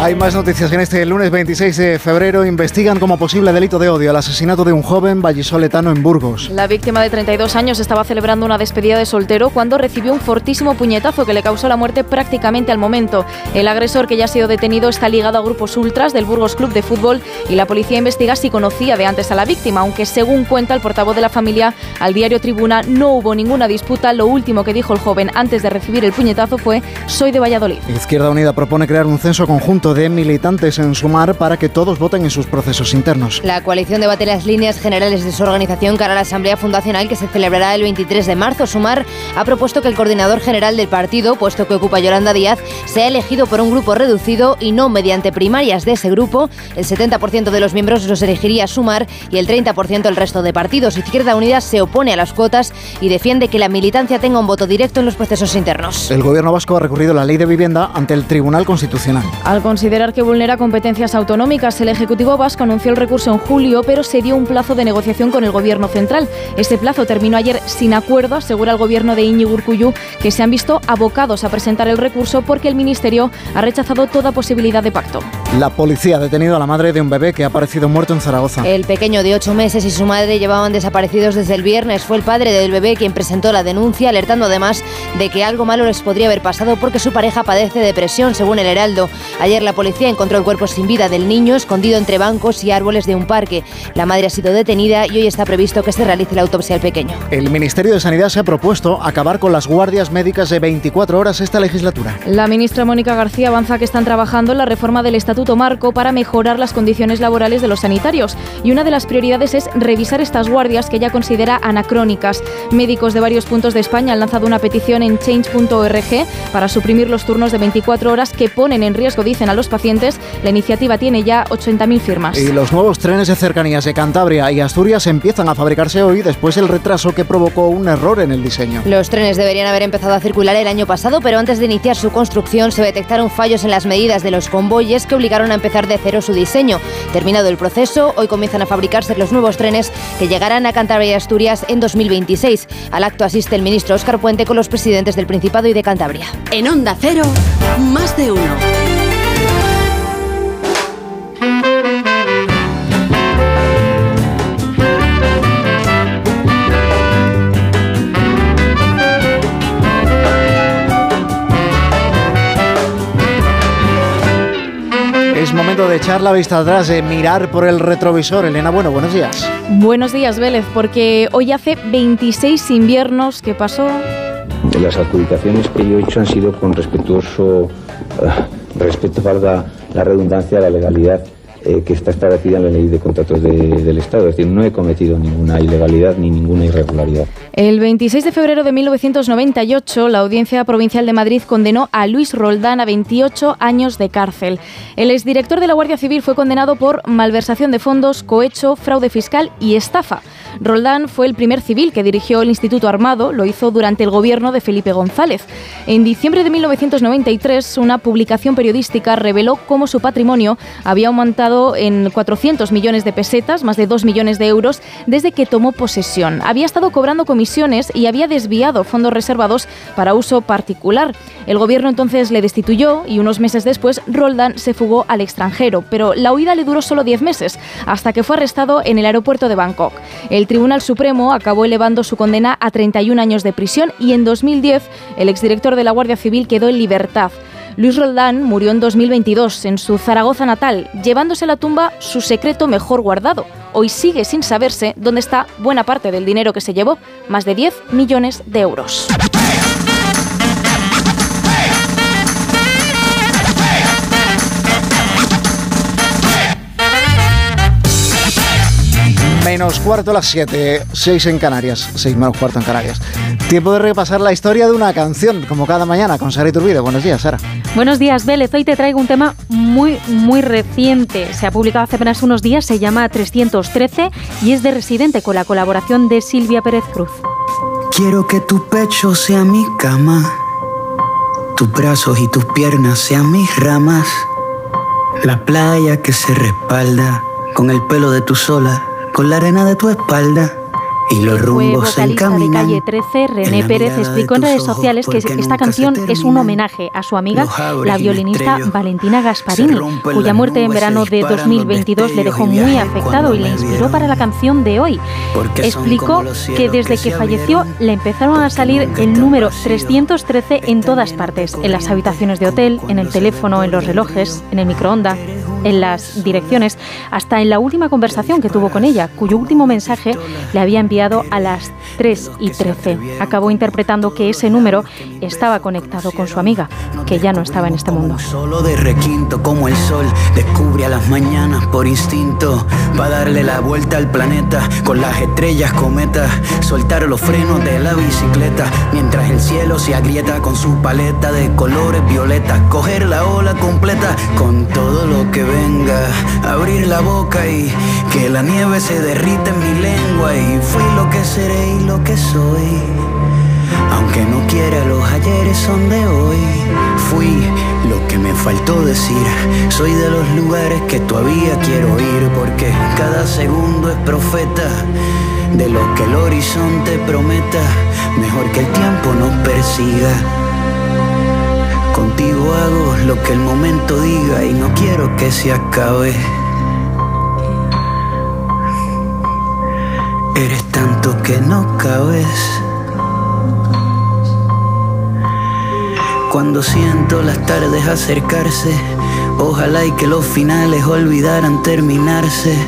Hay más noticias en este lunes 26 de febrero. Investigan como posible delito de odio el asesinato de un joven vallisoletano en Burgos.
La víctima de 32 años estaba celebrando una despedida de soltero cuando recibió un fortísimo puñetazo que le causó la muerte prácticamente al momento. El agresor, que ya ha sido detenido, está ligado a grupos ultras del Burgos Club de Fútbol y la policía investiga si conocía de antes a la víctima, aunque según cuenta el portavoz de la familia al diario Tribuna, no hubo ninguna disputa. Lo último que dijo el joven antes de recibir el puñetazo fue soy de Valladolid.
Izquierda Unida propone crear un censo conjunto de militantes en Sumar para que todos voten en sus procesos internos.
La coalición debate las líneas generales de su organización cara a la Asamblea Fundacional que se celebrará el 23 de marzo. Sumar ha propuesto que el coordinador general del partido, puesto que ocupa Yolanda Díaz, sea elegido por un grupo reducido y no mediante primarias de ese grupo. El 70% de los miembros los elegiría Sumar y el 30% el resto de partidos. Izquierda Unida se opone a las cuotas y defiende que la militancia tenga un voto directo en los procesos internos.
El gobierno vasco ha recurrido la ley de vivienda ante el Tribunal Constitucional.
Al considerar que vulnera competencias autonómicas, el Ejecutivo vasco anunció el recurso en julio, pero se dio un plazo de negociación con el Gobierno central. Este plazo terminó ayer sin acuerdo, asegura el Gobierno de Íñigo Urcullu, que se han visto abocados a presentar el recurso porque el Ministerio ha rechazado toda posibilidad de pacto.
La policía ha detenido a la madre de un bebé que ha aparecido muerto en Zaragoza.
El pequeño de ocho meses y su madre llevaban desaparecidos desde el viernes. Fue el padre del bebé quien presentó la denuncia, alertando además de que algo malo les podría haber pasado porque su pareja padece depresión, según el Heraldo. Ayer la
policía encontró el cuerpo sin vida del niño escondido entre bancos y árboles de un parque. La madre ha sido detenida y hoy está previsto que se realice la autopsia al pequeño.
El Ministerio de Sanidad se ha propuesto acabar con las guardias médicas de 24 horas esta legislatura.
La ministra Mónica García avanza que están trabajando en la reforma del Estatuto Marco para mejorar las condiciones laborales de los sanitarios y una de las prioridades es revisar estas guardias que ella considera anacrónicas. Médicos de varios puntos de España han lanzado una petición en change.org para suprimir los turnos de 24 horas que ponen en riesgo, dicen a los pacientes. La iniciativa tiene ya 80.000 firmas.
Y los nuevos trenes de cercanías de Cantabria y Asturias empiezan a fabricarse hoy después del retraso que provocó un error en el diseño.
Los trenes deberían haber empezado a circular el año pasado, pero antes de iniciar su construcción se detectaron fallos en las medidas de los convoyes que obligaron a empezar de cero su diseño. Terminado el proceso, hoy comienzan a fabricarse los nuevos trenes que llegarán a Cantabria y Asturias en 2026. Al acto asiste el ministro Óscar Puente con los presidentes del Principado y de Cantabria.
En Onda Cero, más de uno.
Momento de echar la vista atrás, de mirar por el retrovisor. Elena, bueno, buenos días.
Buenos días, Vélez, porque hoy hace 26 inviernos que pasó
las adjudicaciones que yo he hecho han sido con respetuoso uh, respeto para la redundancia, la legalidad eh, que está establecida en la ley de contratos de, del Estado. Es decir, no he cometido ninguna ilegalidad ni ninguna irregularidad.
El 26 de febrero de 1998, la Audiencia Provincial de Madrid condenó a Luis Roldán a 28 años de cárcel. El exdirector de la Guardia Civil fue condenado por malversación de fondos, cohecho, fraude fiscal y estafa. Roldán fue el primer civil que dirigió el Instituto Armado, lo hizo durante el gobierno de Felipe González. En diciembre de 1993, una publicación periodística reveló cómo su patrimonio había aumentado en 400 millones de pesetas, más de 2 millones de euros, desde que tomó posesión. Había estado cobrando comisiones y había desviado fondos reservados para uso particular. El gobierno entonces le destituyó y unos meses después Roldán se fugó al extranjero, pero la huida le duró solo 10 meses, hasta que fue arrestado en el aeropuerto de Bangkok. El Tribunal Supremo acabó elevando su condena a 31 años de prisión y en 2010 el exdirector de la Guardia Civil quedó en libertad. Luis Roldán murió en 2022 en su Zaragoza natal, llevándose a la tumba su secreto mejor guardado. Hoy sigue sin saberse dónde está buena parte del dinero que se llevó, más de 10 millones de euros.
Menos cuarto a las 7, 6 en Canarias, 6 menos cuarto en Canarias. Tiempo de repasar la historia de una canción, como cada mañana, con Sara Iturbide. Buenos días, Sara.
Buenos días, Vélez. Hoy te traigo un tema muy, muy reciente. Se ha publicado hace apenas unos días, se llama 313 y es de Residente con la colaboración de Silvia Pérez Cruz.
Quiero que tu pecho sea mi cama, tus brazos y tus piernas sean mis ramas, la playa que se respalda con el pelo de tu sola con la arena de tu espalda y los rumbos
Fue vocalista de Calle 13, René Pérez explicó en redes sociales que esta canción es un homenaje a su amiga, la violinista Valentina Gasparini, cuya muerte en verano de 2022 le dejó muy afectado y le inspiró para la canción de hoy. Explicó que desde que falleció le empezaron a salir el número 313 en todas partes, en las habitaciones de hotel, en el teléfono, en los relojes, en el microondas, en las direcciones, hasta en la última conversación que tuvo con ella, cuyo último mensaje le había enviado a las 3 y 13. Acabó interpretando que ese número estaba conectado con su amiga, que ya no estaba en este mundo.
Solo de requinto como el sol descubre a las mañanas por instinto para darle la vuelta al planeta con las estrellas cometas, soltar los frenos de la bicicleta mientras el cielo se agrieta con su paleta de colores violetas, coger la ola completa con todo lo que venga, abrir la boca y que la nieve se derrita en mi lengua y fui lo que seré y lo que soy. Aunque no quiera, los ayeres son de hoy. Fui lo que me faltó decir. Soy de los lugares que todavía quiero ir. Porque cada segundo es profeta de lo que el horizonte prometa. Mejor que el tiempo nos persiga. Contigo hago lo que el momento diga y no quiero que se acabe. Eres tanto que no cabes. Cuando siento las tardes acercarse, Ojalá y que los finales olvidaran terminarse.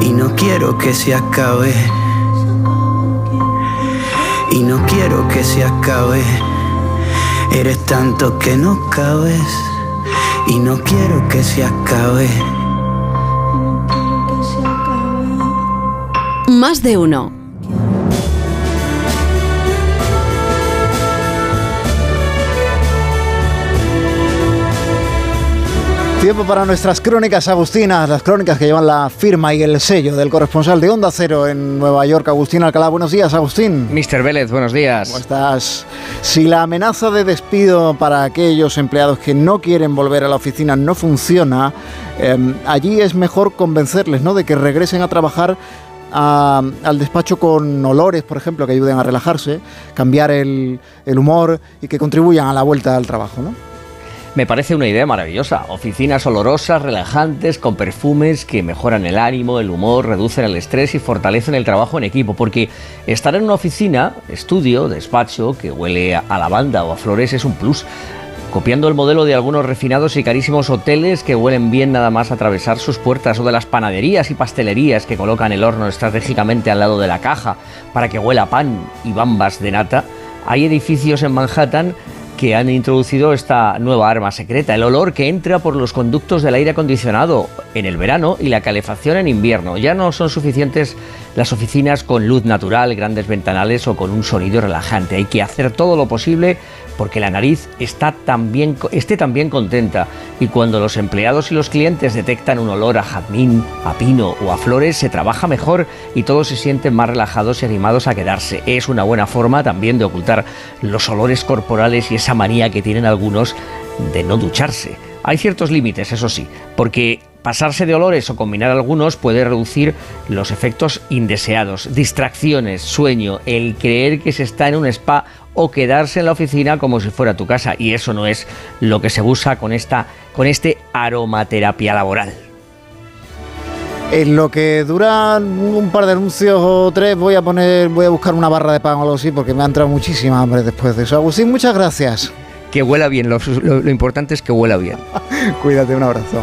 Y no quiero que se acabe. Y no quiero que se acabe. Eres tanto que no cabes. Y no quiero que se acabe.
Más de uno.
Tiempo para nuestras crónicas agustinas, las crónicas que llevan la firma y el sello del corresponsal de Onda Cero en Nueva York, Agustín Alcalá. Buenos días, Agustín.
Mister Vélez, buenos días.
¿Cómo estás? Si la amenaza de despido para aquellos empleados que no quieren volver a la oficina no funciona, eh, allí es mejor convencerles ¿no? de que regresen a trabajar a, al despacho con olores, por ejemplo, que ayuden a relajarse, cambiar el, el humor y que contribuyan a la vuelta al trabajo, ¿no?
Me parece una idea maravillosa. Oficinas olorosas, relajantes, con perfumes que mejoran el ánimo, el humor, reducen el estrés y fortalecen el trabajo en equipo. Porque estar en una oficina, estudio, despacho, que huele a lavanda o a flores es un plus. Copiando el modelo de algunos refinados y carísimos hoteles que huelen bien nada más atravesar sus puertas o de las panaderías y pastelerías que colocan el horno estratégicamente al lado de la caja para que huela pan y bambas de nata, hay edificios en Manhattan que han introducido esta nueva arma secreta, el olor que entra por los conductos del aire acondicionado en el verano y la calefacción en invierno. Ya no son suficientes las oficinas con luz natural, grandes ventanales o con un sonido relajante. Hay que hacer todo lo posible porque la nariz está también, esté también contenta y cuando los empleados y los clientes detectan un olor a jazmín, a pino o a flores, se trabaja mejor y todos se sienten más relajados y animados a quedarse. Es una buena forma también de ocultar los olores corporales y esa manía que tienen algunos de no ducharse. Hay ciertos límites, eso sí, porque pasarse de olores o combinar algunos puede reducir los efectos indeseados, distracciones, sueño, el creer que se está en un spa o quedarse en la oficina como si fuera tu casa y eso no es lo que se busca con esta con este aromaterapia laboral.
En lo que dura un par de anuncios o tres voy a poner voy a buscar una barra de pan o algo así porque me ha entrado muchísima hambre después de eso. Agustín, muchas gracias.
Que huela bien, lo, lo, lo importante es que huela bien.
Cuídate, un abrazo.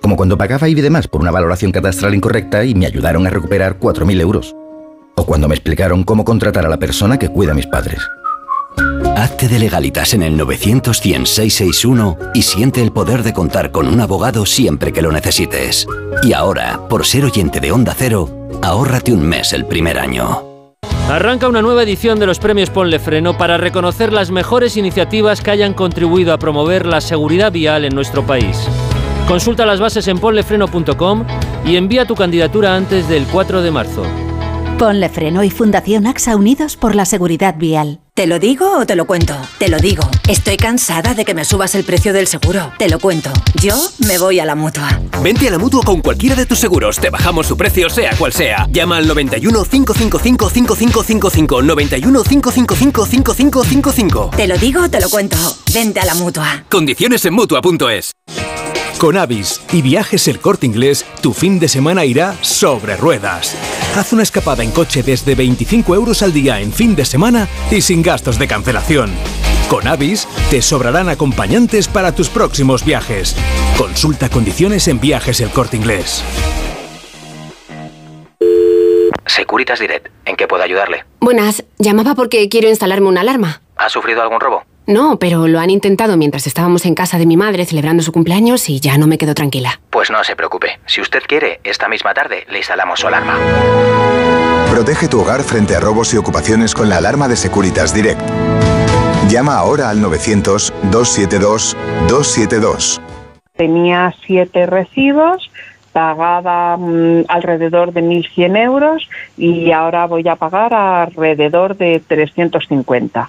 Como cuando pagaba IBI de más por una valoración catastral incorrecta y me ayudaron a recuperar 4.000 euros. O cuando me explicaron cómo contratar a la persona que cuida a mis padres.
Hazte de legalitas en el 900 y siente el poder de contar con un abogado siempre que lo necesites. Y ahora, por ser oyente de Onda Cero, ahórrate un mes el primer año.
Arranca una nueva edición de los premios Ponle Freno para reconocer las mejores iniciativas que hayan contribuido a promover la seguridad vial en nuestro país. Consulta las bases en ponlefreno.com y envía tu candidatura antes del 4 de marzo.
Ponle Freno y Fundación AXA Unidos por la Seguridad Vial.
¿Te lo digo o te lo cuento? Te lo digo. Estoy cansada de que me subas el precio del seguro. Te lo cuento. Yo me voy a la mutua.
Vente a la mutua con cualquiera de tus seguros. Te bajamos su precio, sea cual sea. Llama al 91 555 5555. 91 555 5555.
Te lo digo o te lo cuento. Vente a la mutua.
Condiciones en mutua.es.
Con Avis y Viajes El Corte Inglés, tu fin de semana irá sobre ruedas. Haz una escapada en coche desde 25 euros al día en fin de semana y sin gastos de cancelación. Con Avis te sobrarán acompañantes para tus próximos viajes. Consulta condiciones en Viajes El Corte Inglés.
Securitas Direct, ¿en qué puedo ayudarle?
Buenas, llamaba porque quiero instalarme una alarma.
¿Ha sufrido algún robo?
No, pero lo han intentado mientras estábamos en casa de mi madre celebrando su cumpleaños y ya no me quedo tranquila.
Pues no se preocupe. Si usted quiere, esta misma tarde le instalamos su alarma.
Protege tu hogar frente a robos y ocupaciones con la alarma de Securitas Direct. Llama ahora al 900-272-272.
Tenía siete recibos, pagaba mm, alrededor de 1.100 euros y ahora voy a pagar alrededor de 350.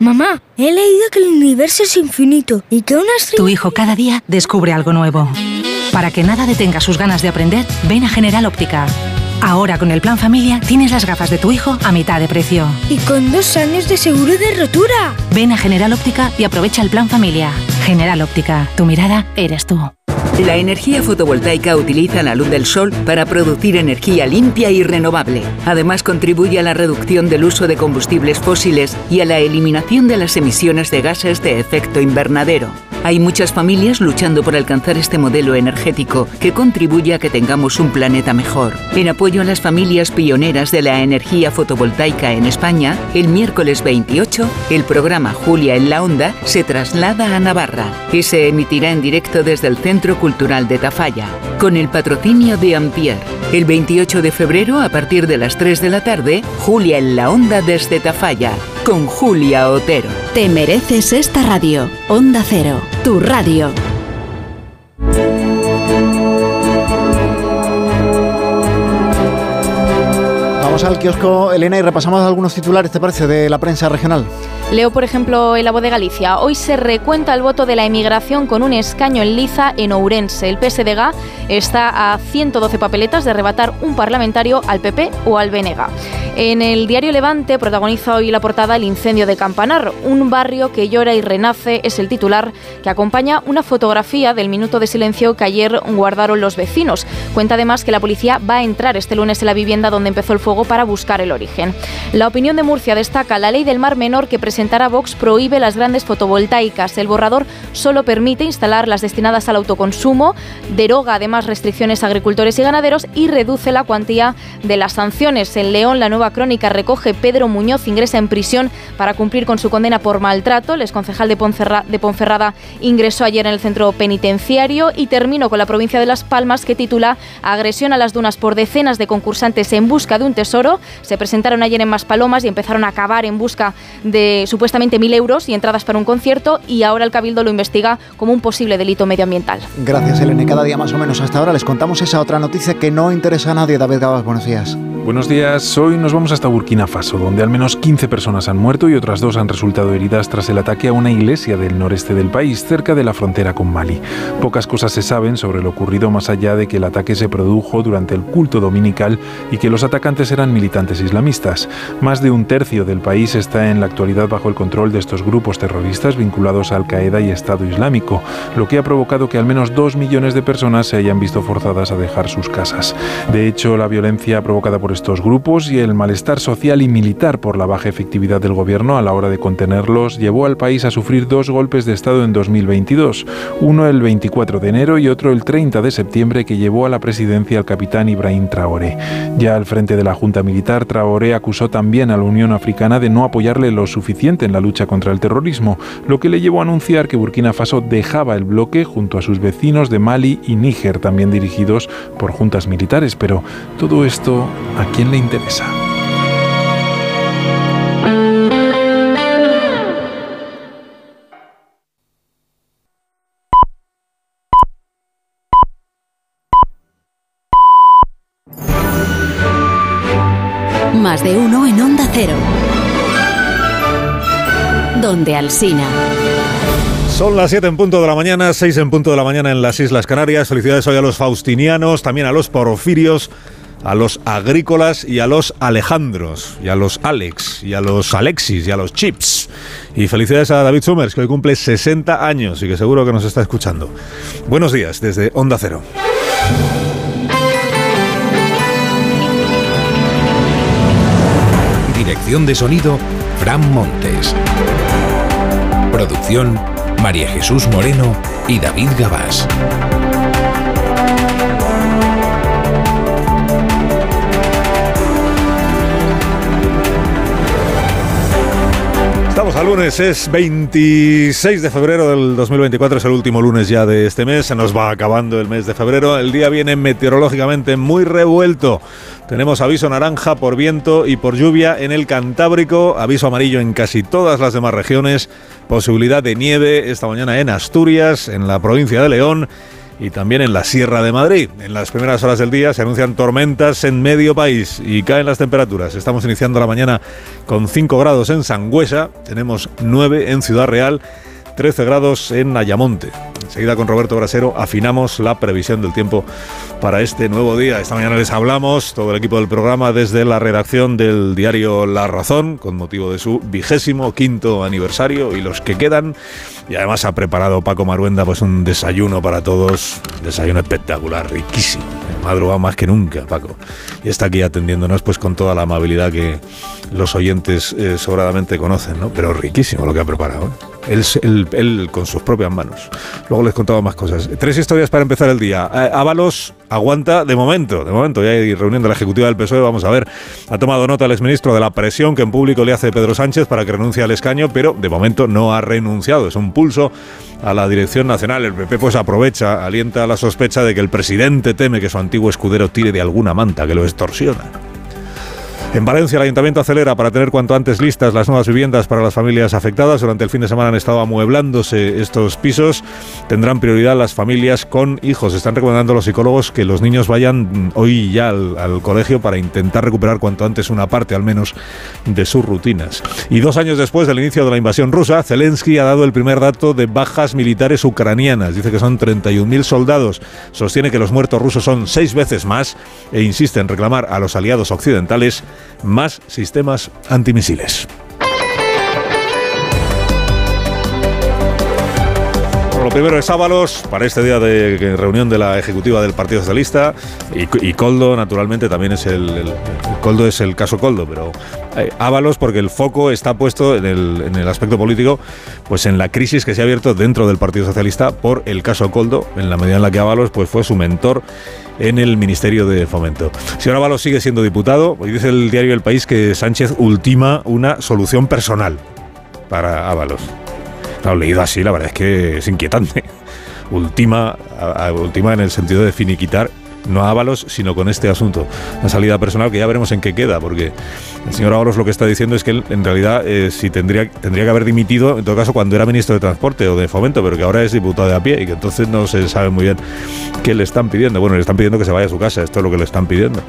Mamá, he leído que el universo es infinito y que una estrella...
Tu hijo cada día descubre algo nuevo. Para que nada detenga sus ganas de aprender, ven a General Óptica. Ahora con el plan familia tienes las gafas de tu hijo a mitad de precio.
Y con dos años de seguro de rotura.
Ven a General Óptica y aprovecha el plan familia. General Óptica, tu mirada eres tú.
La energía fotovoltaica utiliza la luz del sol para producir energía limpia y renovable. Además contribuye a la reducción del uso de combustibles fósiles y a la eliminación de las emisiones de gases de efecto invernadero. Hay muchas familias luchando por alcanzar este modelo energético que contribuye a que tengamos un planeta mejor. En apoyo a las familias pioneras de la energía fotovoltaica en España, el miércoles 28, el programa Julia en la Onda se traslada a Navarra y se emitirá en directo desde el Centro Cultural de Tafalla, con el patrocinio de Ampier. El 28 de febrero, a partir de las 3 de la tarde, Julia en la Onda desde Tafalla, con Julia Otero.
Te mereces esta radio. Onda Cero, tu radio.
Vamos al kiosco, Elena, y repasamos algunos titulares, ¿te parece, de la prensa regional?
Leo, por ejemplo, en La Voz de Galicia. Hoy se recuenta el voto de la emigración con un escaño en liza en Ourense. El PSDG está a 112 papeletas de arrebatar un parlamentario al PP o al BNG. En el diario Levante protagoniza hoy la portada El incendio de Campanar. Un barrio que llora y renace es el titular que acompaña una fotografía del minuto de silencio que ayer guardaron los vecinos. Cuenta además que la policía va a entrar este lunes en la vivienda donde empezó el fuego para buscar el origen. La opinión de Murcia destaca la ley del mar menor que presentará Vox prohíbe las grandes fotovoltaicas. El borrador solo permite instalar las destinadas al autoconsumo, deroga además restricciones a agricultores y ganaderos y reduce la cuantía de las sanciones. En León, la nueva crónica recoge Pedro Muñoz ingresa en prisión para cumplir con su condena por maltrato. El exconcejal de, Ponferra, de Ponferrada ingresó ayer en el centro penitenciario y termino con la provincia de Las Palmas que titula Agresión a las dunas por decenas de concursantes en busca de un tesoro se presentaron ayer en Maspalomas y empezaron a acabar en busca de supuestamente mil euros y entradas para un concierto y ahora el Cabildo lo investiga como un posible delito medioambiental.
Gracias, Elena. Cada día más o menos hasta ahora les contamos esa otra noticia que no interesa a nadie. David Gabas, buenos días.
Buenos días. Hoy nos vamos hasta Burkina Faso, donde al menos 15 personas han muerto y otras dos han resultado heridas tras el ataque a una iglesia del noreste del país, cerca de la frontera con Mali. Pocas cosas se saben sobre lo ocurrido más allá de que el ataque se produjo durante el culto dominical y que los atacantes eran militantes islamistas. Más de un tercio del país está en la actualidad bajo el control de estos grupos terroristas vinculados a Al-Qaeda y Estado Islámico, lo que ha provocado que al menos dos millones de personas se hayan visto forzadas a dejar sus casas. De hecho, la violencia provocada por estos grupos y el malestar social y militar por la baja efectividad del gobierno a la hora de contenerlos llevó al país a sufrir dos golpes de Estado en 2022, uno el 24 de enero y otro el 30 de septiembre que llevó a la presidencia al capitán Ibrahim Traoré. Ya al frente de la Junta Militar, Traoré acusó también a la Unión Africana de no apoyarle lo suficiente en la lucha contra el terrorismo, lo que le llevó a anunciar que Burkina Faso dejaba el bloque junto a sus vecinos de Mali y Níger, también dirigidos por juntas militares. Pero todo esto, ¿a quién le interesa?
De uno en Onda Cero. Donde Alsina.
Son las 7 en punto de la mañana, 6 en punto de la mañana en las Islas Canarias. Felicidades hoy a los faustinianos, también a los porfirios, a los agrícolas y a los Alejandros, y a los Alex, y a los Alexis, y a los Chips. Y felicidades a David Summers, que hoy cumple 60 años y que seguro que nos está escuchando. Buenos días desde Onda Cero.
Dirección de sonido, Fran Montes. Producción, María Jesús Moreno y David Gabás.
A lunes, es 26 de febrero del 2024, es el último lunes ya de este mes, se nos va acabando el mes de febrero, el día viene meteorológicamente muy revuelto. Tenemos aviso naranja por viento y por lluvia en el Cantábrico, aviso amarillo en casi todas las demás regiones, posibilidad de nieve esta mañana en Asturias, en la provincia de León y también en la Sierra de Madrid. En las primeras horas del día se anuncian tormentas en medio país y caen las temperaturas. Estamos iniciando la mañana con 5 grados en Sangüesa, tenemos 9 en Ciudad Real, 13 grados en Ayamonte. Enseguida con Roberto Brasero afinamos la previsión del tiempo para este nuevo día. Esta mañana les hablamos, todo el equipo del programa, desde la redacción del diario La Razón, con motivo de su vigésimo quinto aniversario y los que quedan. Y además ha preparado Paco Maruenda pues un desayuno para todos, desayuno espectacular, riquísimo. Madruga más que nunca, Paco. Y está aquí atendiéndonos pues con toda la amabilidad que los oyentes eh, sobradamente conocen, ¿no? Pero riquísimo lo que ha preparado. ¿eh? Él, con sus propias manos. Luego les contaba más cosas. Tres historias para empezar el día. Eh, Ábalos aguanta de momento, de momento. Ya hay reunión de la Ejecutiva del PSOE, vamos a ver. Ha tomado nota el exministro de la presión que en público le hace Pedro Sánchez para que renuncie al escaño, pero de momento no ha renunciado. Es un pulso a la dirección nacional. El PP pues aprovecha, alienta la sospecha de que el presidente teme que su antiguo escudero tire de alguna manta que lo extorsiona. En Valencia, el ayuntamiento acelera para tener cuanto antes listas las nuevas viviendas para las familias afectadas. Durante el fin de semana han estado amueblándose estos pisos. Tendrán prioridad las familias con hijos. Están recomendando los psicólogos que los niños vayan hoy ya al, colegio para intentar recuperar cuanto antes una parte, al menos, de sus rutinas. Y dos años después del inicio de la invasión rusa, Zelensky ha dado el primer dato de bajas militares ucranianas. Dice que son 31.000 soldados. Sostiene que los muertos rusos son seis veces más e insiste en reclamar a los aliados occidentales más sistemas antimisiles. lo primero es Ábalos, para este día de reunión de la ejecutiva del Partido Socialista, y, Coldo, naturalmente, también es el, Coldo es el caso Coldo, pero eh, Ábalos porque el foco está puesto en el, en el, aspecto político, pues en la crisis que se ha abierto dentro del Partido Socialista por el caso Coldo, en la medida en la que Ábalos pues, fue su mentor en el Ministerio de Fomento. Si ahora Ábalos sigue siendo diputado, hoy dice el diario El País que Sánchez ultima una solución personal para Ábalos. Lo leído así, la verdad es que es inquietante. Ultima, última en el sentido de finiquitar no a Ábalos, sino con este asunto. Una salida personal que ya veremos en qué queda, porque el señor Ábalos lo que está diciendo es que él, en realidad, eh, si tendría, tendría que haber dimitido, en todo caso, cuando era ministro de Transporte o de Fomento, pero que ahora es diputado de a pie y que entonces no se sabe muy bien qué le están pidiendo. Bueno, le están pidiendo que se vaya a su casa, esto es lo que le están pidiendo.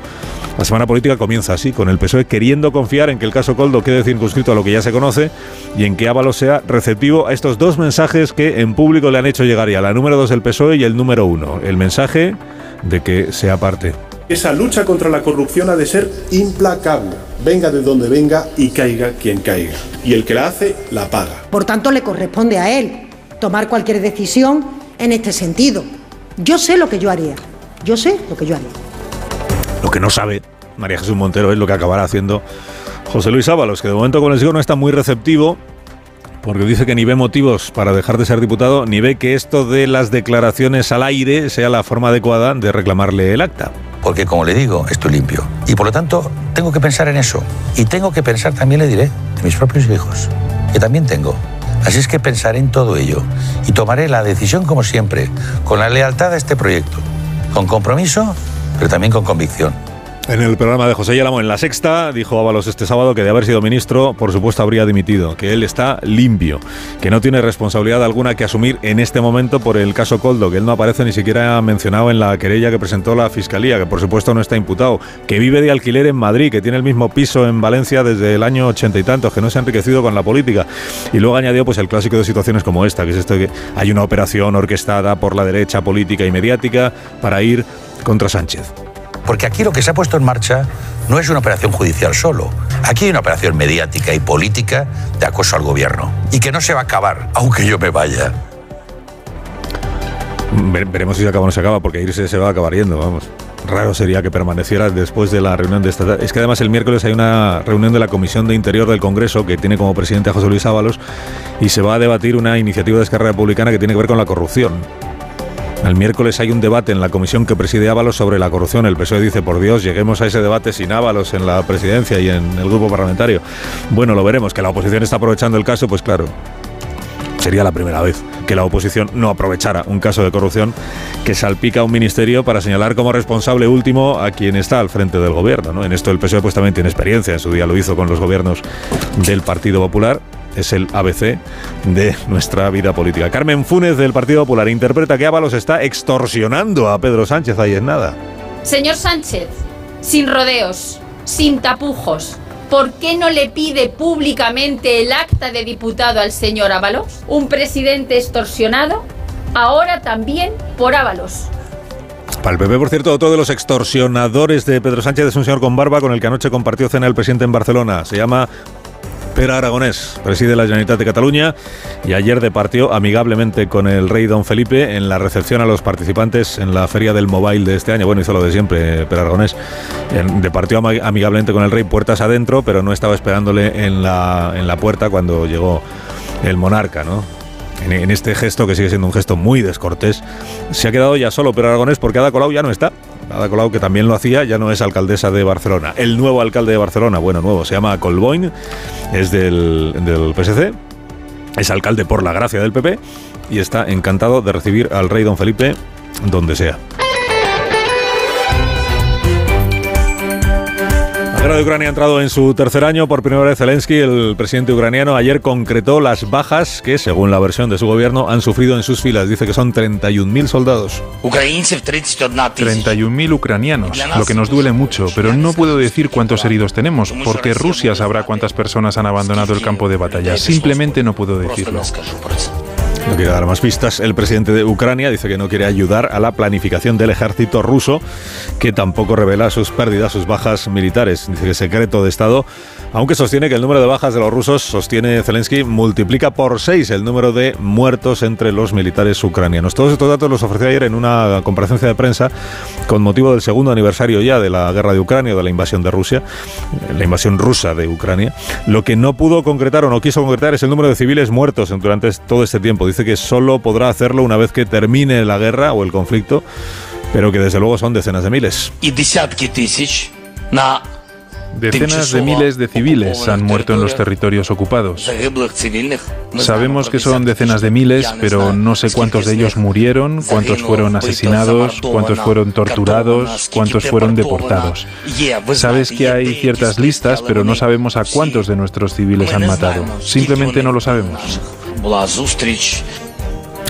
La semana política comienza así, con el PSOE queriendo confiar en que el caso Coldo quede circunscrito a lo que ya se conoce y en que Ábalos sea receptivo a estos dos mensajes que en público le han hecho llegar ya, la número dos del PSOE y el número uno. El mensaje de que sea parte.
Esa lucha contra la corrupción ha de ser implacable, venga de donde venga y caiga quien caiga. Y el que la hace, la paga.
Por tanto, le corresponde a él tomar cualquier decisión en este sentido. Yo sé lo que yo haría. Yo sé lo que yo haría.
Lo que no sabe María Jesús Montero es lo que acabará haciendo José Luis Ábalos, que de momento con el sigo no está muy receptivo porque dice que ni ve motivos para dejar de ser diputado, ni ve que esto de las declaraciones al aire sea la forma adecuada de reclamarle el acta.
Porque como le digo, estoy limpio. Y por lo tanto, tengo que pensar en eso. Y tengo que pensar, también le diré, de mis propios hijos, que también tengo. Así es que pensaré en todo ello y tomaré la decisión como siempre, con la lealtad a este proyecto, con compromiso, pero también con convicción.
En el programa de José Yálamo en La Sexta, dijo Ábalos este sábado que de haber sido ministro, por supuesto habría dimitido, que él está limpio, que no tiene responsabilidad alguna que asumir en este momento por el caso Coldo, que él no aparece ni siquiera mencionado en la querella que presentó la Fiscalía, que por supuesto no está imputado, que vive de alquiler en Madrid, que tiene el mismo piso en Valencia desde el año ochenta y tantos, que no se ha enriquecido con la política. Y luego añadió pues el clásico de situaciones como esta, que es esto que hay una operación orquestada por la derecha política y mediática para ir contra Sánchez.
Porque aquí lo que se ha puesto en marcha no es una operación judicial solo. Aquí hay una operación mediática y política de acoso al gobierno. Y que no se va a acabar, aunque yo me vaya.
Veremos si se acaba o no se acaba, porque irse se va a acabar yendo, vamos. Raro sería que permaneciera después de la reunión de esta tarde. Es que además el miércoles hay una reunión de la Comisión de Interior del Congreso que tiene como presidente a José Luis Ábalos y se va a debatir una iniciativa de Esquerra Republicana que tiene que ver con la corrupción El miércoles hay un debate en la comisión que preside Ábalos sobre la corrupción. El PSOE dice, por Dios, lleguemos a ese debate sin Ábalos en la presidencia y en el grupo parlamentario. Bueno, lo veremos. Que la oposición está aprovechando el caso, pues claro, sería la primera vez que la oposición no aprovechara un caso de corrupción que salpica a un ministerio para señalar como responsable último a quien está al frente del gobierno. ¿no? En esto el PSOE pues también tiene experiencia, en su día lo hizo con los gobiernos del Partido Popular es el ABC de nuestra vida política. Carmen Funes del Partido Popular interpreta que Ábalos está extorsionando a Pedro Sánchez ahí en nada.
Señor Sánchez, sin rodeos, sin tapujos, ¿por qué no le pide públicamente el acta de diputado al señor Ábalos? Un presidente extorsionado, ahora también por Ábalos.
Para el PP, por cierto, otro de los extorsionadores de Pedro Sánchez es un señor con barba con el que anoche compartió cena el presidente en Barcelona. Se llama Pere Aragonés preside la Generalitat de Cataluña y ayer departió amigablemente con el rey don Felipe en la recepción a los participantes en la feria del mobile de este año. Bueno, hizo lo de siempre Pere Aragonés. Departió amigablemente con el rey puertas adentro, pero no estaba esperándole en la, en la puerta cuando llegó el monarca, ¿no? En, este gesto, que sigue siendo un gesto muy descortés, se ha quedado ya solo Pere Aragonés porque Ada Colau ya no está. Ada Colau, que también lo hacía, ya no es alcaldesa de Barcelona. El nuevo alcalde de Barcelona, bueno, nuevo, se llama Colboin, es del, del PSC, es alcalde por la gracia del PP y está encantado de recibir al rey don Felipe donde sea. La guerra de Ucrania ha entrado en su tercer año. Por primera vez Zelensky, el presidente ucraniano, ayer concretó las bajas que, según la versión de su gobierno, han sufrido en sus filas. Dice que son 31.000 soldados.
31.000 ucranianos, lo que nos duele mucho, pero no puedo decir cuántos heridos tenemos, porque Rusia sabrá cuántas personas han abandonado el campo de batalla. Simplemente no puedo decirlo.
Quiere dar más pistas. El presidente de Ucrania dice que no quiere ayudar a la planificación del ejército ruso, que tampoco revela sus pérdidas, sus bajas militares. Dice que secreto de Estado, aunque sostiene que el número de bajas de los rusos, sostiene Zelensky, multiplica por seis el número de muertos entre los militares ucranianos. Todos estos datos los ofreció ayer en una comparecencia de prensa con motivo del segundo aniversario ya de la guerra de Ucrania, de la invasión de Rusia, la invasión rusa de Ucrania. Lo que no pudo concretar o no quiso concretar es el número de civiles muertos durante todo este tiempo. Dice que solo podrá hacerlo una vez que termine la guerra o el conflicto, pero que desde luego son decenas de miles.
Decenas de miles de civiles han muerto en los territorios ocupados. Sabemos que son decenas de miles, pero no sé cuántos de ellos murieron, cuántos fueron asesinados, cuántos fueron torturados, cuántos fueron deportados. Sabes que hay ciertas listas, pero no sabemos a cuántos de nuestros civiles han matado. Simplemente no lo sabemos.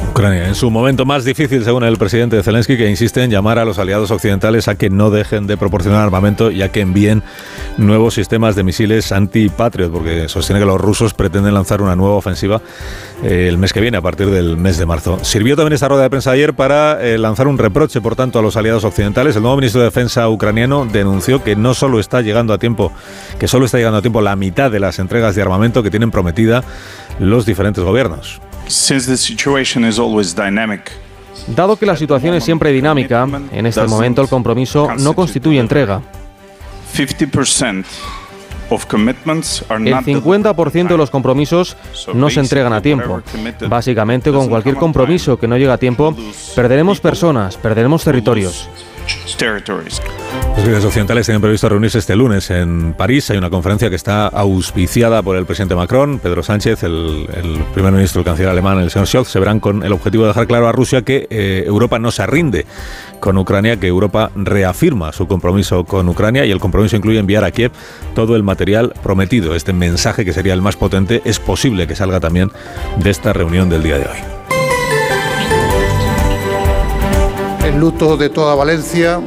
Ucrania, en su momento más difícil, según el presidente Zelensky, que insiste en llamar a los aliados occidentales a que no dejen de proporcionar armamento y a que envíen nuevos sistemas de misiles anti-Patriot, porque sostiene que los rusos pretenden lanzar una nueva ofensiva eh, el mes que viene, a partir del mes de marzo. Sirvió también esta rueda de prensa ayer para eh, lanzar un reproche, por tanto, a los aliados occidentales. El nuevo ministro de Defensa ucraniano denunció que no solo está llegando a tiempo, que solo está llegando a tiempo la mitad de las entregas de armamento que tienen prometida los diferentes gobiernos.
Dado que la situación es siempre dinámica, en este momento el compromiso no constituye entrega. El 50% de los compromisos no se entregan a tiempo. Básicamente, con cualquier compromiso que no llegue a tiempo, perderemos personas, perderemos territorios.
Los líderes occidentales tienen previsto reunirse este lunes en París. Hay una conferencia que está auspiciada por el presidente Macron, Pedro Sánchez, el, primer ministro, el canciller alemán, el señor Scholz. Se verán con el objetivo de dejar claro a Rusia que eh, Europa no se rinde con Ucrania, que Europa reafirma su compromiso con Ucrania y el compromiso incluye enviar a Kiev todo el material prometido. Este mensaje, que sería el más potente, es posible que salga también de esta reunión del día de hoy.
El luto de toda Valencia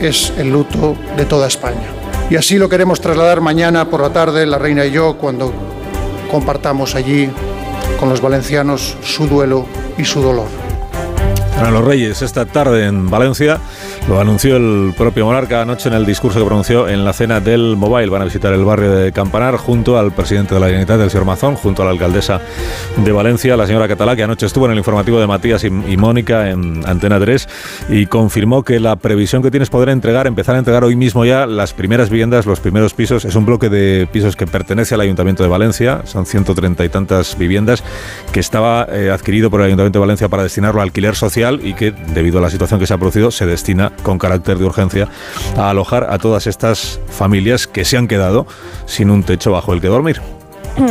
es el luto de toda España. Y así lo queremos trasladar mañana por la tarde, la reina y yo, cuando compartamos allí con los valencianos su duelo y su dolor.
A los Reyes esta tarde en Valencia Lo anunció el propio monarca anoche en el discurso que pronunció en la cena del Mobile. Van a visitar el barrio de Campanar junto al presidente de la Generalitat, el señor Mazón, junto a la alcaldesa de Valencia, la señora Catalá, que anoche estuvo en el informativo de Matías y, Mónica en Antena 3 y confirmó que la previsión que tienes poder entregar, empezar a entregar hoy mismo ya las primeras viviendas, los primeros pisos. Es un bloque de pisos que pertenece al Ayuntamiento de Valencia, son 130 y tantas viviendas, que estaba eh, adquirido por el Ayuntamiento de Valencia para destinarlo a alquiler social y que, debido a la situación que se ha producido, se destina con carácter de urgencia a alojar a todas estas familias que se han quedado sin un techo bajo el que dormir.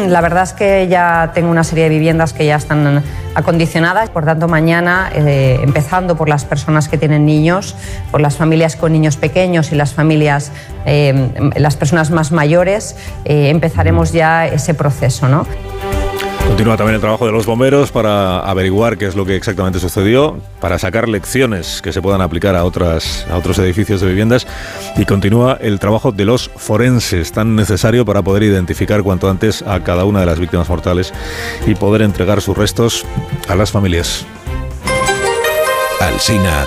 La verdad es que ya tengo una serie de viviendas que ya están acondicionadas, por tanto mañana, eh, empezando por las personas que tienen niños, por las familias con niños pequeños y las familias, eh, las personas más mayores, eh, empezaremos ya ese proceso. ¿no?
Continúa también el trabajo de los bomberos para averiguar qué es lo que exactamente sucedió, para sacar lecciones que se puedan aplicar a, otras, a otros edificios de viviendas y continúa el trabajo de los forenses, tan necesario para poder identificar cuanto antes a cada una de las víctimas mortales y poder entregar sus restos a las familias.
Alsina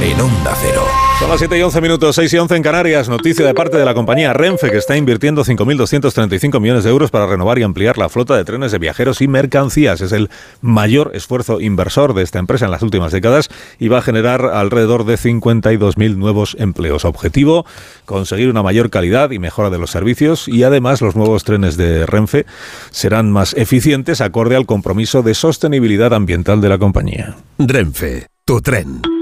en Onda Cero.
Son las 7 y 11 minutos, 6 y 11 en Canarias. Noticia de parte de la compañía Renfe que está invirtiendo 5.235 millones de euros para renovar y ampliar la flota de trenes de viajeros y mercancías. Es el mayor esfuerzo inversor de esta empresa en las últimas décadas y va a generar alrededor de 52.000 nuevos empleos. Objetivo, conseguir una mayor calidad y mejora de los servicios y además los nuevos trenes de Renfe serán más eficientes acorde al compromiso de sostenibilidad ambiental de la compañía.
Renfe, tu tren.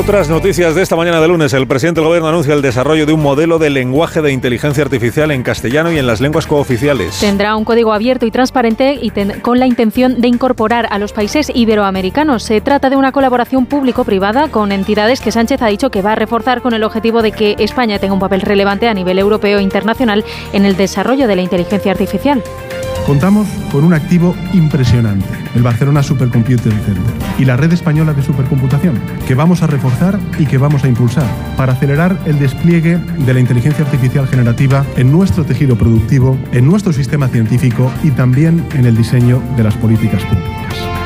Otras noticias de esta mañana de lunes. El presidente del gobierno anuncia el desarrollo de un modelo de lenguaje de inteligencia artificial en castellano y en las lenguas cooficiales.
Tendrá un código abierto y transparente y con la intención de incorporar a los países iberoamericanos. Se trata de una colaboración público-privada con entidades que Sánchez ha dicho que va a reforzar con el objetivo de que España tenga un papel relevante a nivel europeo e internacional en el desarrollo de la inteligencia artificial.
Contamos con un activo impresionante, el Barcelona Supercomputer Center y la red española de supercomputación, que vamos a reforzar y que vamos a impulsar para acelerar el despliegue de la inteligencia artificial generativa en nuestro tejido productivo, en nuestro sistema científico y también en el diseño de las políticas públicas.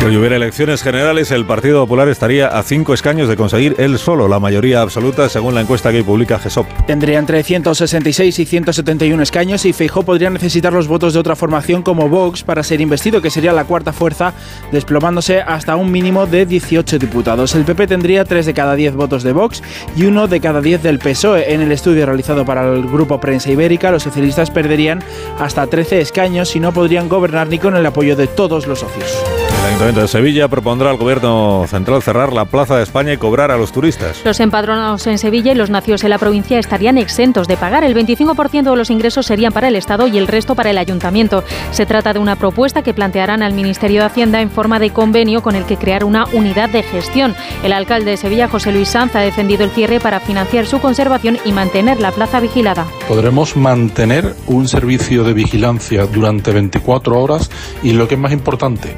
Si hubiera elecciones generales, el Partido Popular estaría a cinco escaños de conseguir él solo la mayoría absoluta, según la encuesta que publica GESOP.
Tendría entre 166 y 171 escaños y Feijó podría necesitar los votos de otra formación como Vox para ser investido, que sería la cuarta fuerza, desplomándose hasta un mínimo de 18 diputados. El PP tendría 3 de cada 10 votos de Vox y 1 de cada 10 del PSOE. En el estudio realizado para el Grupo Prensa Ibérica, los socialistas perderían hasta 13 escaños y no podrían gobernar ni con el apoyo de todos los socios.
El Ayuntamiento de Sevilla propondrá al Gobierno Central cerrar la Plaza de España y cobrar a los turistas.
Los empadronados en Sevilla y los nacidos en la provincia estarían exentos de pagar. El 25% de los ingresos serían para el Estado y el resto para el Ayuntamiento. Se trata de una propuesta que plantearán al Ministerio de Hacienda en forma de convenio con el que crear una unidad de gestión. El alcalde de Sevilla, José Luis Sanz, ha defendido el cierre para financiar su conservación y mantener la plaza vigilada.
Podremos mantener un servicio de vigilancia durante 24 horas y lo que es más importante,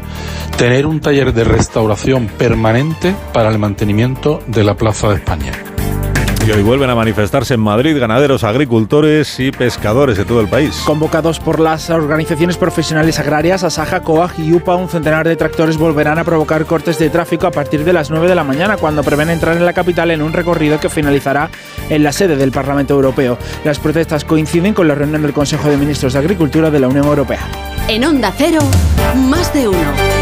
tener un taller de restauración permanente para el mantenimiento de la Plaza de España.
Y hoy vuelven a manifestarse en Madrid ganaderos, agricultores y pescadores de todo el país.
Convocados por las organizaciones profesionales agrarias, Asaja, COAG y UPA, un centenar de tractores volverán a provocar cortes de tráfico a partir de las 9 de la mañana, cuando prevén entrar en la capital en un recorrido que finalizará en la sede del Parlamento Europeo. Las protestas coinciden con la reunión del Consejo de Ministros de Agricultura de la Unión Europea.
En Onda Cero, más de uno.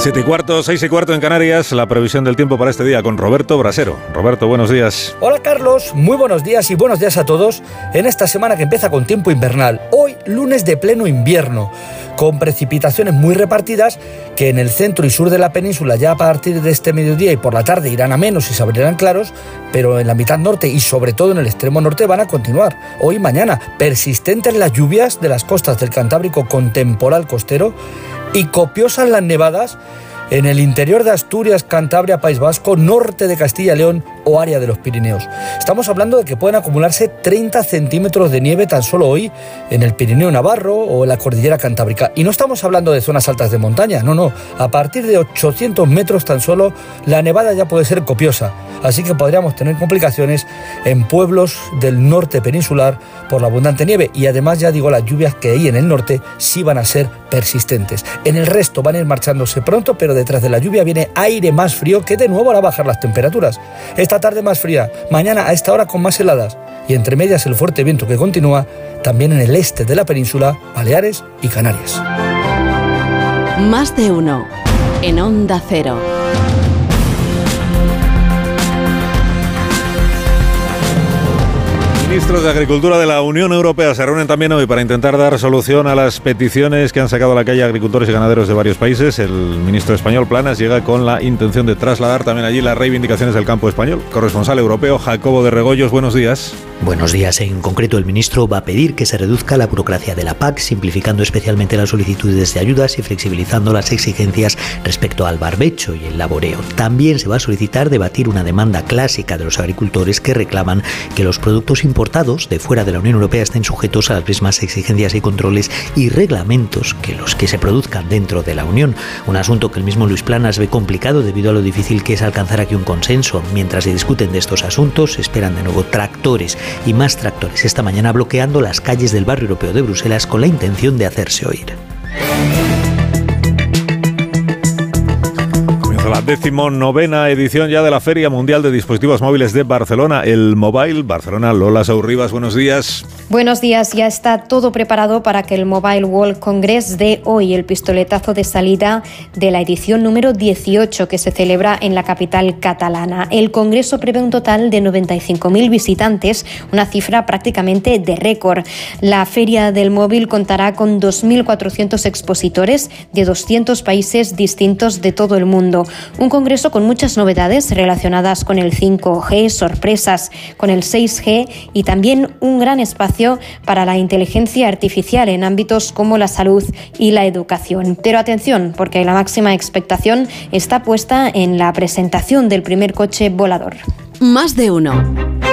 7 y cuarto, 6 y cuarto en Canarias, la previsión del tiempo para este día con Roberto Brasero. Roberto, buenos días.
Hola Carlos, muy buenos días y buenos días a todos en esta semana que empieza con tiempo invernal. Hoy, lunes de pleno invierno con precipitaciones muy repartidas que en el centro y sur de la península ya a partir de este mediodía y por la tarde irán a menos y se abrirán claros, pero en la mitad norte y sobre todo en el extremo norte van a continuar. Hoy y mañana, persistentes las lluvias de las costas del Cantábrico con temporal costero y copiosas las nevadas en el interior de Asturias, Cantabria, País Vasco, norte de Castilla y León área de los Pirineos. Estamos hablando de que pueden acumularse 30 centímetros de nieve tan solo hoy en el Pirineo Navarro o en la Cordillera Cantábrica. Y no estamos hablando de zonas altas de montaña, no, no. A partir de 800 metros tan solo, la nevada ya puede ser copiosa. Así que podríamos tener complicaciones en pueblos del norte peninsular por la abundante nieve. Y además, ya digo, las lluvias que hay en el norte sí van a ser persistentes. En el resto van a ir marchándose pronto, pero detrás de la lluvia viene aire más frío que de nuevo hará bajar las temperaturas. Esta tarde más fría, mañana a esta hora con más heladas y entre medias el fuerte viento que continúa también en el este de la península, Baleares y Canarias.
Más de uno en Onda Cero.
Ministros de Agricultura de la Unión Europea se reúnen también hoy para intentar dar solución a las peticiones que han sacado a la calle agricultores y ganaderos de varios países. El ministro español Planas llega con la intención de trasladar también allí las reivindicaciones del campo español. Corresponsal europeo Jacobo de Regoyos, buenos días.
Buenos días. En concreto, el ministro va a pedir que se reduzca la burocracia de la PAC, simplificando especialmente las solicitudes de ayudas y flexibilizando las exigencias respecto al barbecho y el laboreo. También se va a solicitar debatir una demanda clásica de los agricultores que reclaman que los productos importados de fuera de la Unión Europea estén sujetos a las mismas exigencias y controles y reglamentos que los que se produzcan dentro de la Unión. Un asunto que el mismo Luis Planas ve complicado debido a lo difícil que es alcanzar aquí un consenso. Mientras se discuten de estos asuntos, se esperan de nuevo tractores y más tractores esta mañana bloqueando las calles del barrio europeo de Bruselas con la intención de hacerse oír.
La decimonovena edición ya de la Feria Mundial de Dispositivos Móviles de Barcelona, el Mobile Barcelona. Lola Saurribas, buenos días.
Buenos días, ya está todo preparado para que el Mobile World Congress dé hoy el pistoletazo de salida de la edición número 18 que se celebra en la capital catalana. El Congreso prevé un total de 95.000 visitantes, una cifra prácticamente de récord. La Feria del Móvil contará con 2.400 expositores de 200 países distintos de todo el mundo. Un congreso con muchas novedades relacionadas con el 5G, sorpresas con el 6G y también un gran espacio para la inteligencia artificial en ámbitos como la salud y la educación. Pero atención, porque la máxima expectación está puesta en la presentación del primer coche volador.
Más de uno.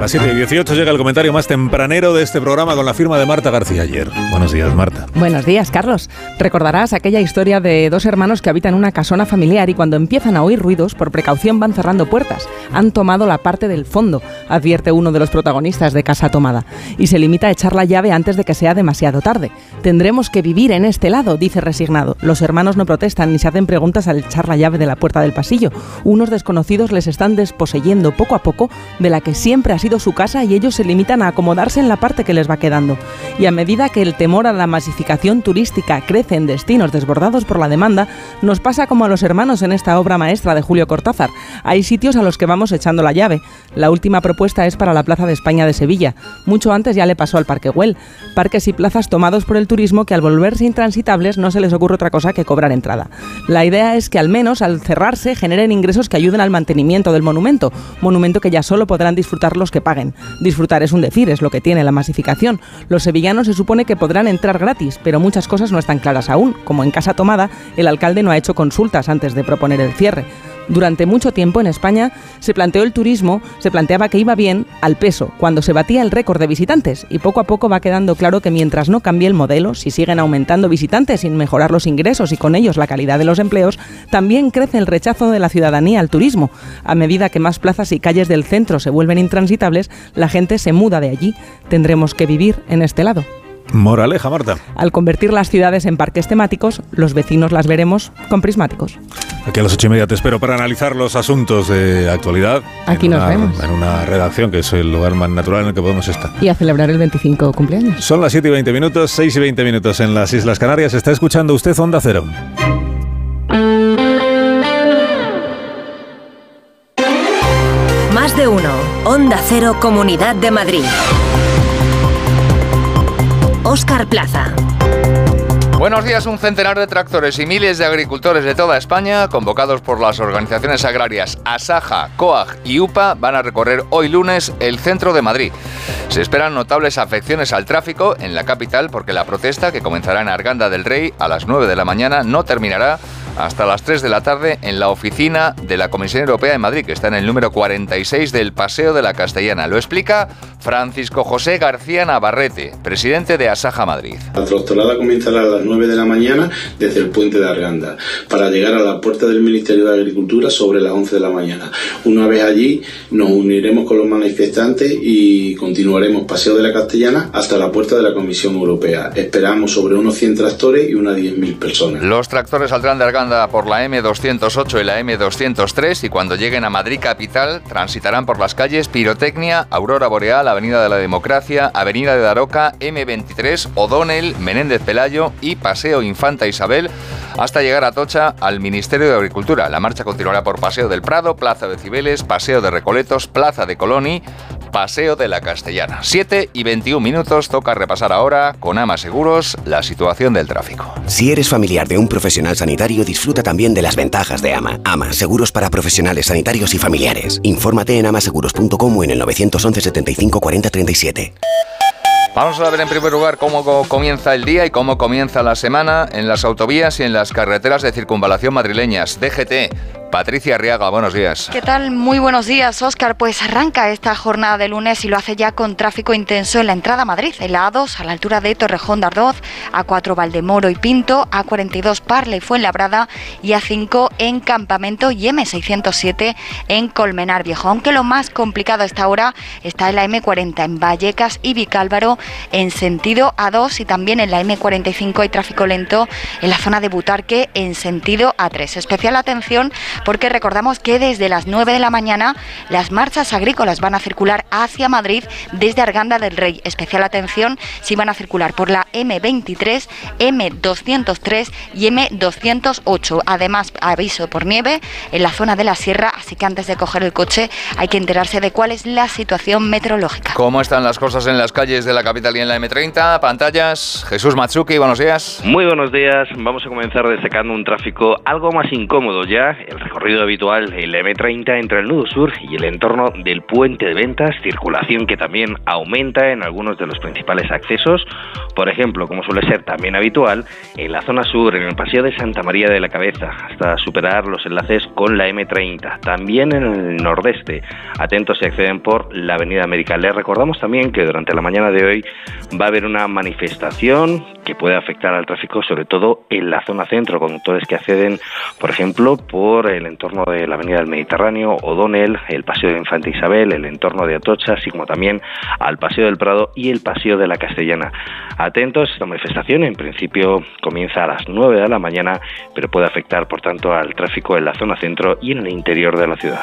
Las 7 y 18 llega el comentario más tempranero de este programa con la firma de Marta García ayer. Buenos días, Marta.
Buenos días, Carlos. Recordarás aquella historia de dos hermanos que habitan una casona familiar y cuando empiezan a oír ruidos, por precaución van cerrando puertas. Han tomado la parte del fondo, advierte uno de los protagonistas de Casa Tomada, y se limita a echar la llave antes de que sea demasiado tarde. Tendremos que vivir en este lado, dice resignado. Los hermanos no protestan ni se hacen preguntas al echar la llave de la puerta del pasillo. Unos desconocidos les están desposeyendo poco a poco de la que siempre ha sido su casa y ellos se limitan a acomodarse en la parte que les va quedando. Y a medida que el temor a la masificación turística crece en destinos desbordados por la demanda, nos pasa como a los hermanos en esta obra maestra de Julio Cortázar. Hay sitios a los que vamos echando la llave. La última propuesta es para la Plaza de España de Sevilla. Mucho antes ya le pasó al Parque Güell. Parques y plazas tomados por el turismo que al volverse intransitables no se les ocurre otra cosa que cobrar entrada. La idea es que al menos al cerrarse generen ingresos que ayuden al mantenimiento del monumento, monumento que ya solo podrán disfrutar los que paguen. Disfrutar es un decir, es lo que tiene la masificación. Los sevillanos se supone que podrán entrar gratis, pero muchas cosas no están claras aún. Como en Casa Tomada, el alcalde no ha hecho consultas antes de proponer el cierre. Durante mucho tiempo en España se planteó el turismo, se planteaba que iba bien al peso, cuando se batía el récord de visitantes, y poco a poco va quedando claro que mientras no cambie el modelo, si siguen aumentando visitantes sin mejorar los ingresos y con ellos la calidad de los empleos, también crece el rechazo de la ciudadanía al turismo. A medida que más plazas y calles del centro se vuelven intransitables, la gente se muda de allí. Tendremos que vivir en este lado.
Moraleja, Marta.
Al convertir las ciudades en parques temáticos, los vecinos las veremos con prismáticos.
Aquí a las ocho y media te espero para analizar los asuntos de actualidad.
Aquí nos
una-
vemos.
En una redacción que es el lugar más natural en el que podemos estar.
Y a celebrar el 25 cumpleaños.
Son las 7 y 20 minutos, 6 y 20 minutos en las Islas Canarias. Está escuchando usted Onda Cero.
Más de uno. Onda Cero, Comunidad de Madrid.
Óscar Plaza.
Buenos días, un centenar de tractores y miles de agricultores de toda España, convocados por las organizaciones agrarias Asaja, COAG y UPA, van a recorrer hoy lunes el centro de Madrid. Se esperan notables afecciones al tráfico en la capital porque la protesta, que comenzará en Arganda del Rey a las 9 de la mañana, no terminará hasta las 3 de la tarde en la oficina de la Comisión Europea en Madrid, que está en el número 46 del Paseo de la Castellana. Lo explica Francisco José García Navarrete, presidente de Asaja Madrid.
La tractorada comenzará a las 9 de la mañana desde el puente de Arganda para llegar a la puerta del Ministerio de Agricultura sobre las 11 de la mañana. Una vez allí nos uniremos con los manifestantes y continuaremos Paseo de la Castellana hasta la puerta de la Comisión Europea. Esperamos sobre unos 100 tractores y unas 10.000 personas.
Los tractores saldrán de Arganda por la M208 y la M203 y cuando lleguen a Madrid capital transitarán por las calles Pirotecnia, Aurora Boreal, Avenida de la Democracia, Avenida de Daroca, M23, O'Donnell, Menéndez Pelayo y Paseo Infanta Isabel hasta llegar a Tocha al Ministerio de Agricultura. La marcha continuará por Paseo del Prado, Plaza de Cibeles, Paseo de Recoletos, Plaza de Coloni, Paseo de la Castellana. 7 y 21 minutos toca repasar ahora con Ama Seguros la situación del tráfico.
Si eres familiar de un profesional sanitario, disfruta también de las ventajas de Ama. Ama, seguros para profesionales sanitarios y familiares. Infórmate en amaseguros.com o en el 911 75 40 37.
Vamos a ver en primer lugar cómo comienza el día y cómo comienza la semana en las autovías y en las carreteras de circunvalación madrileñas. DGT, Patricia Arriaga, buenos días.
¿Qué tal? Muy buenos días, Óscar. Pues arranca esta jornada de lunes y lo hace ya con tráfico intenso en la entrada a Madrid, en la A2 a la altura de Torrejón de Ardoz, A4 Valdemoro y Pinto, A42 Parla y Fuenlabrada y A5 en Campamento y M607 en Colmenar Viejo. Aunque lo más complicado a esta hora está en la M40 en Vallecas y Vicálvaro en sentido A2 y también en la M45 hay tráfico lento en la zona de Butarque en sentido A3. Especial atención porque recordamos que desde las 9 de la mañana las marchas agrícolas van a circular hacia Madrid desde Arganda del Rey. Especial atención si van a circular por la M23, M203 y M208. Además, aviso por nieve en la zona de la sierra, así que antes de coger el coche hay que enterarse de cuál es la situación meteorológica.
¿Cómo están las cosas en las calles de la capital y en la M30? Pantallas. Jesús Matsuki, buenos días.
Muy buenos días. Vamos a comenzar destacando un tráfico algo más incómodo ya. El recorrido habitual en la M30 entre el nudo sur y el entorno del puente de ventas, circulación que también aumenta en algunos de los principales accesos, por ejemplo, como suele ser también habitual, en la zona sur, en el paseo de Santa María de la Cabeza, hasta superar los enlaces con la M30, también en el nordeste. Atentos si acceden por la Avenida América. Les recordamos también que durante la mañana de hoy va a haber una manifestación que puede afectar al tráfico, sobre todo en la zona centro, conductores que acceden, por ejemplo, por el entorno de la Avenida del Mediterráneo, O'Donnell, el Paseo de Infanta Isabel, el entorno de Atocha, así como también al Paseo del Prado y el Paseo de la Castellana. Atentos, esta manifestación en principio comienza a las 9 de la mañana, pero puede afectar, por tanto, al tráfico en la zona centro y en el interior de la ciudad.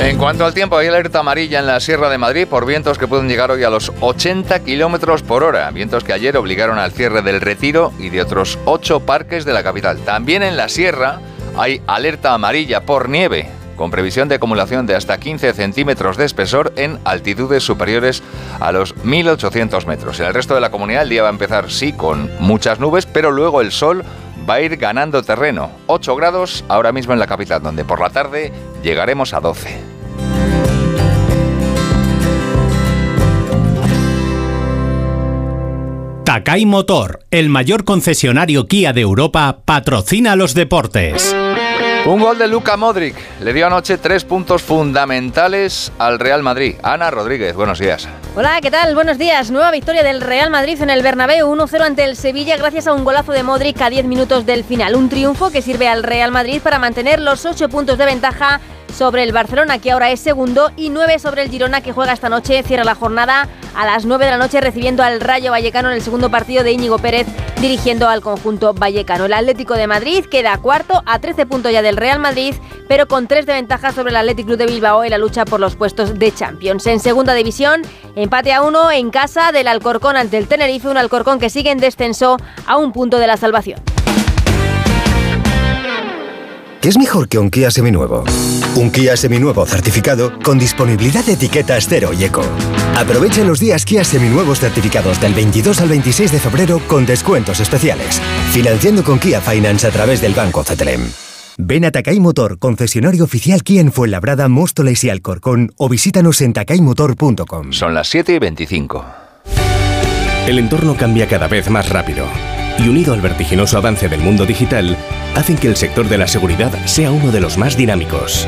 En cuanto al tiempo, hay alerta amarilla en la Sierra de Madrid por vientos que pueden llegar hoy a los 80 kilómetros por hora. Vientos que ayer obligaron al cierre del Retiro y de otros 8 parques de la capital. También en la Sierra hay alerta amarilla por nieve, con previsión de acumulación de hasta 15 centímetros de espesor en altitudes superiores a los 1800 metros. En el resto de la comunidad el día va a empezar, sí, con muchas nubes, pero luego el sol va a ir ganando terreno. 8 grados ahora mismo en la capital, donde por la tarde llegaremos a 12.
Takai Motor, el mayor concesionario Kia de Europa, patrocina los deportes.
Un gol de Luka Modric le dio anoche tres puntos fundamentales al Real Madrid. Ana Rodríguez, buenos días.
Hola, ¿qué tal? Buenos días. Nueva victoria del Real Madrid en el Bernabéu, 1-0 ante el Sevilla gracias a un golazo de Modric a 10 minutos del final. Un triunfo que sirve al Real Madrid para mantener los 8 puntos de ventaja sobre el Barcelona, que ahora es segundo, y 9 sobre el Girona, que juega esta noche, cierra la jornada
a las 9 de la noche recibiendo al Rayo Vallecano en el segundo partido de Íñigo Pérez dirigiendo al conjunto vallecano. El Atlético de Madrid queda cuarto a 13 puntos ya del Real Madrid, pero con 3 de ventaja sobre el Atlético Club de Bilbao en la lucha por los puestos de Champions. En segunda división, empate a uno en casa del Alcorcón ante el Tenerife, un Alcorcón que sigue en descenso a un punto de la salvación.
¿Qué es mejor que un Kia seminuevo? Un Kia seminuevo certificado con disponibilidad de etiquetas cero y eco. Aprovechen los días Kia seminuevos certificados del 22 al 26 de febrero con descuentos especiales. Financiando con Kia Finance a través del Banco CTLM. Ven a Takai Motor, concesionario oficial Kia en Fuenlabrada, Móstoles y Alcorcón o visítanos en takaymotor.com.
Son las 7 y 25.
El entorno cambia cada vez más rápido y unido al vertiginoso avance del mundo digital, hacen que el sector de la seguridad sea uno de los más dinámicos.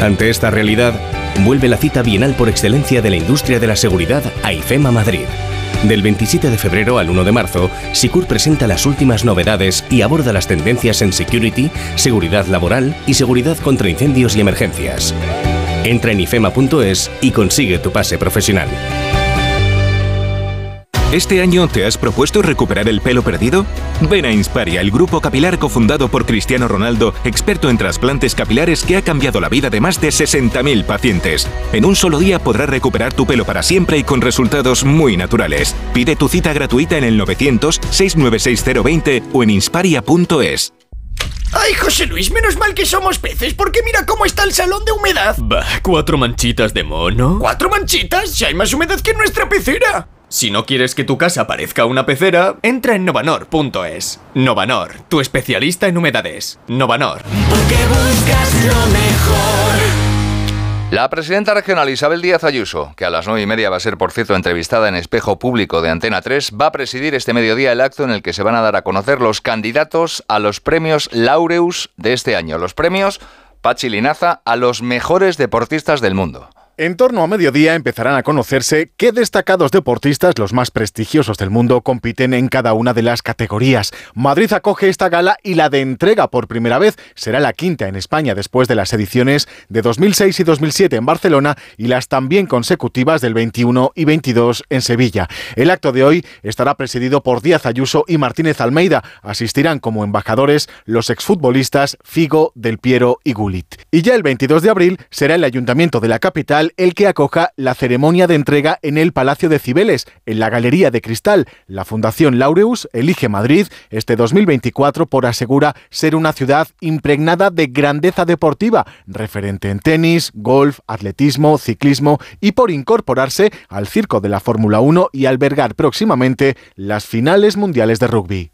Ante esta realidad, vuelve la cita bienal por excelencia de la industria de la seguridad a IFEMA Madrid. Del 27 de febrero al 1 de marzo, SICUR presenta las últimas novedades y aborda las tendencias en security, seguridad laboral y seguridad contra incendios y emergencias. Entra en ifema.es y consigue tu pase profesional.
¿Este año te has propuesto recuperar el pelo perdido? Ven a Insparia, el grupo capilar cofundado por Cristiano Ronaldo, experto en trasplantes capilares que ha cambiado la vida de más de 60.000 pacientes. En un solo día podrás recuperar tu pelo para siempre y con resultados muy naturales. Pide tu cita gratuita en el 900-696-020 o en insparia.es.
Ay, José Luis, menos mal que somos peces, porque mira cómo está el salón de humedad.
Bah, cuatro manchitas de mono.
¿Cuatro manchitas? Si hay más humedad que en nuestra pecera.
Si no quieres que tu casa parezca una pecera, entra en novanor.es. Novanor, tu especialista en humedades. Novanor.
Porque buscas lo mejor.
La presidenta regional Isabel Díaz Ayuso, que a las nueve y media va a ser, por cierto, entrevistada en espejo público de Antena 3, va a presidir este mediodía el acto en el que se van a dar a conocer los candidatos a los premios Laureus de este año. Los premios Pachi Linaza a los mejores deportistas del mundo.
En torno a mediodía empezarán a conocerse qué destacados deportistas, los más prestigiosos del mundo, compiten en cada una de las categorías. Madrid acoge esta gala y la de entrega por primera vez será la quinta en España después de las ediciones de 2006 y 2007 en Barcelona y las también consecutivas del 21 y 22 en Sevilla. El acto de hoy estará presidido por Díaz Ayuso y Martínez Almeida. Asistirán como embajadores los exfutbolistas Figo, Del Piero y Gulit. Y ya el 22 de abril será el ayuntamiento de la capital el que acoja la ceremonia de entrega en el Palacio de Cibeles, en la Galería de Cristal. La Fundación Laureus elige Madrid este 2024 por asegura ser una ciudad impregnada de grandeza deportiva, referente en tenis, golf, atletismo, ciclismo y por incorporarse al circo de la Fórmula 1 y albergar próximamente las finales mundiales de rugby.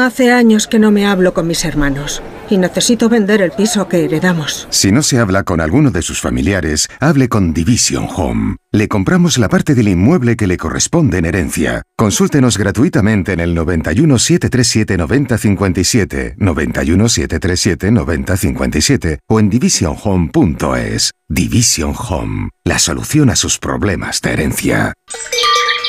Hace años que no me hablo con mis hermanos y necesito vender el piso que heredamos.
Si no se habla con alguno de sus familiares, hable con Division Home. Le compramos la parte del inmueble que le corresponde en herencia. Consúltenos gratuitamente en el 91 737 9057, 91 737 9057 o en divisionhome.es. Division Home, la solución a sus problemas de herencia.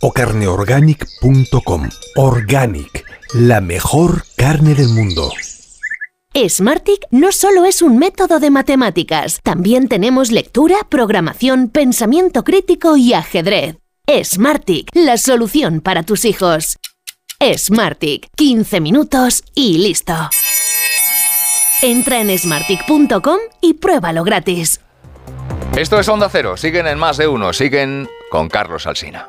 o carneorganic.com. Organic, la mejor carne del mundo.
Smartick no solo es un método de matemáticas, también tenemos lectura, programación, pensamiento crítico y ajedrez. Smartick, la solución para tus hijos. Smartick, 15 minutos y listo. Entra en smartick.com y pruébalo gratis.
Esto es Onda Cero, siguen en más de uno, siguen con Carlos Alsina.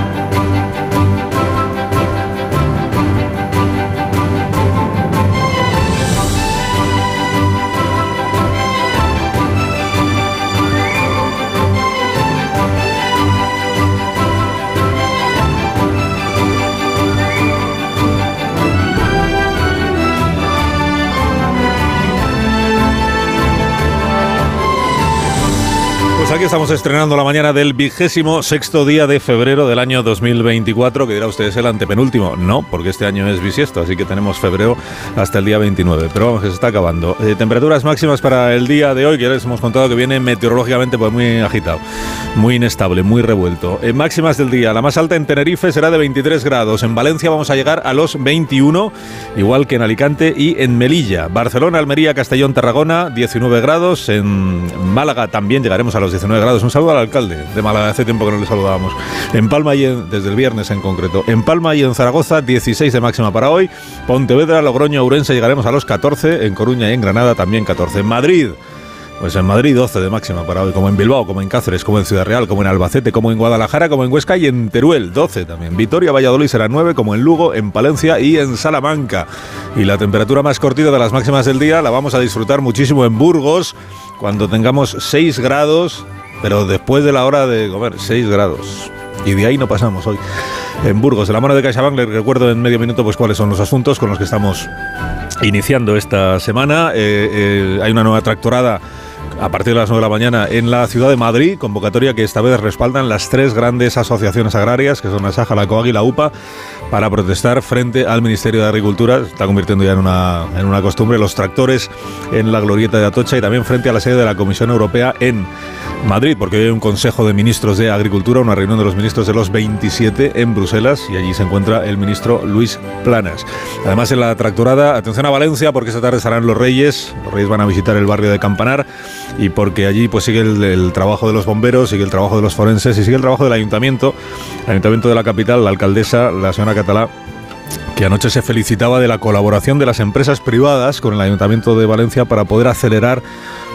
Pues aquí estamos estrenando la mañana del vigésimo sexto día de febrero del año 2024, que dirá ustedes el antepenúltimo. No, porque este año es bisiesto, así que tenemos febrero hasta el día 29. Pero vamos, que se está acabando. Eh, temperaturas máximas para el día de hoy, que ya les hemos contado que viene meteorológicamente pues muy agitado, muy inestable, muy revuelto. En máximas del día, la más alta en Tenerife será de 23 grados. En Valencia vamos a llegar a los 21, igual que en Alicante y en Melilla. Barcelona, Almería, Castellón, Tarragona, 19 grados. En Málaga también llegaremos a los 19 grados. Un saludo al alcalde de Málaga, hace tiempo que no le saludábamos. En Palma y en, desde el viernes en concreto. En Palma y en Zaragoza, 16 de máxima para hoy. Pontevedra, Logroño, Ourense llegaremos a los 14. En Coruña y en Granada también 14. En Madrid. Pues en Madrid 12 de máxima para hoy, como en Bilbao, como en Cáceres, como en Ciudad Real, como en Albacete, como en Guadalajara, como en Huesca y en Teruel 12 también. Vitoria, Valladolid será 9, como en Lugo, en Palencia y en Salamanca. Y la temperatura más cortita de las máximas del día la vamos a disfrutar muchísimo en Burgos, cuando tengamos 6 grados, pero después de la hora de comer, 6 grados. Y de ahí no pasamos hoy. En Burgos, de la mano de CaixaBank, les recuerdo en medio minuto pues cuáles son los asuntos con los que estamos iniciando esta semana. Eh, eh, hay una nueva tractorada a partir de las 9 de la mañana en la ciudad de Madrid, convocatoria que esta vez respaldan las tres grandes asociaciones agrarias, que son la Saja, la COAG y la UPA, para protestar frente al Ministerio de Agricultura. Está convirtiendo ya en una, en una costumbre los tractores en la glorieta de Atocha y también frente a la sede de la Comisión Europea en Madrid, porque hoy hay un Consejo de Ministros de Agricultura, una reunión de los ministros de los 27 en Bruselas y allí se encuentra el ministro Luis Planas. Además, en la tractorada, atención a Valencia, porque esta tarde estarán los Reyes. Los Reyes van a visitar el barrio de Campanar y porque allí pues sigue el, trabajo de los bomberos, sigue el trabajo de los forenses y sigue el trabajo del ayuntamiento, el ayuntamiento de la capital, la alcaldesa, la señora Catalá que anoche se felicitaba de la colaboración de las empresas privadas con el Ayuntamiento de Valencia para poder acelerar,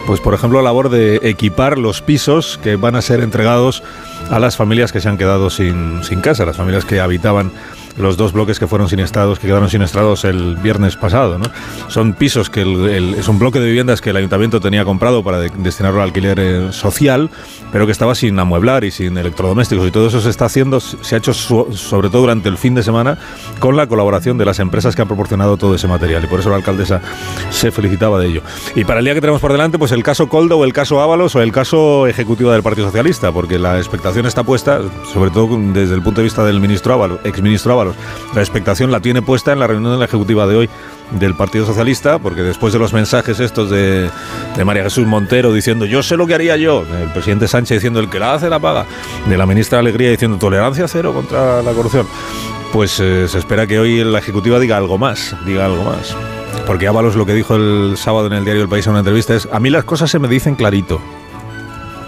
pues por ejemplo, la labor de equipar los pisos que van a ser entregados a las familias que se han quedado sin, sin casa, las familias que habitaban los dos bloques que fueron sinistrados, que quedaron sinistrados el viernes pasado. ¿no? Son pisos que el, el, es un bloque de viviendas que el ayuntamiento tenía comprado para de, destinarlo al alquiler eh, social, pero que estaba sin amueblar y sin electrodomésticos. Y todo eso se está haciendo, se ha hecho sobre todo durante el fin de semana, con la colaboración de las empresas que han proporcionado todo ese material. Y por eso la alcaldesa se felicitaba de ello. Y para el día que tenemos por delante, pues el caso Coldo o el caso Ábalos o el caso ejecutivo del Partido Socialista, porque la expectación está puesta, sobre todo desde el punto de vista del ministro Ábalos, exministro Ábalos, la expectación la tiene puesta en la reunión de la ejecutiva de hoy del Partido Socialista, porque después de los mensajes estos de, María Jesús Montero diciendo yo sé lo que haría yo, el presidente Sánchez diciendo el que la hace la paga, de la ministra Alegría diciendo tolerancia cero contra la corrupción, pues eh, se espera que hoy la ejecutiva diga algo más, diga algo más. Porque Ábalos lo que dijo el sábado en el diario El País en una entrevista es, a mí las cosas se me dicen clarito.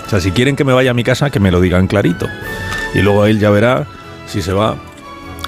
O sea, si quieren que me vaya a mi casa, que me lo digan clarito. Y luego él ya verá si se va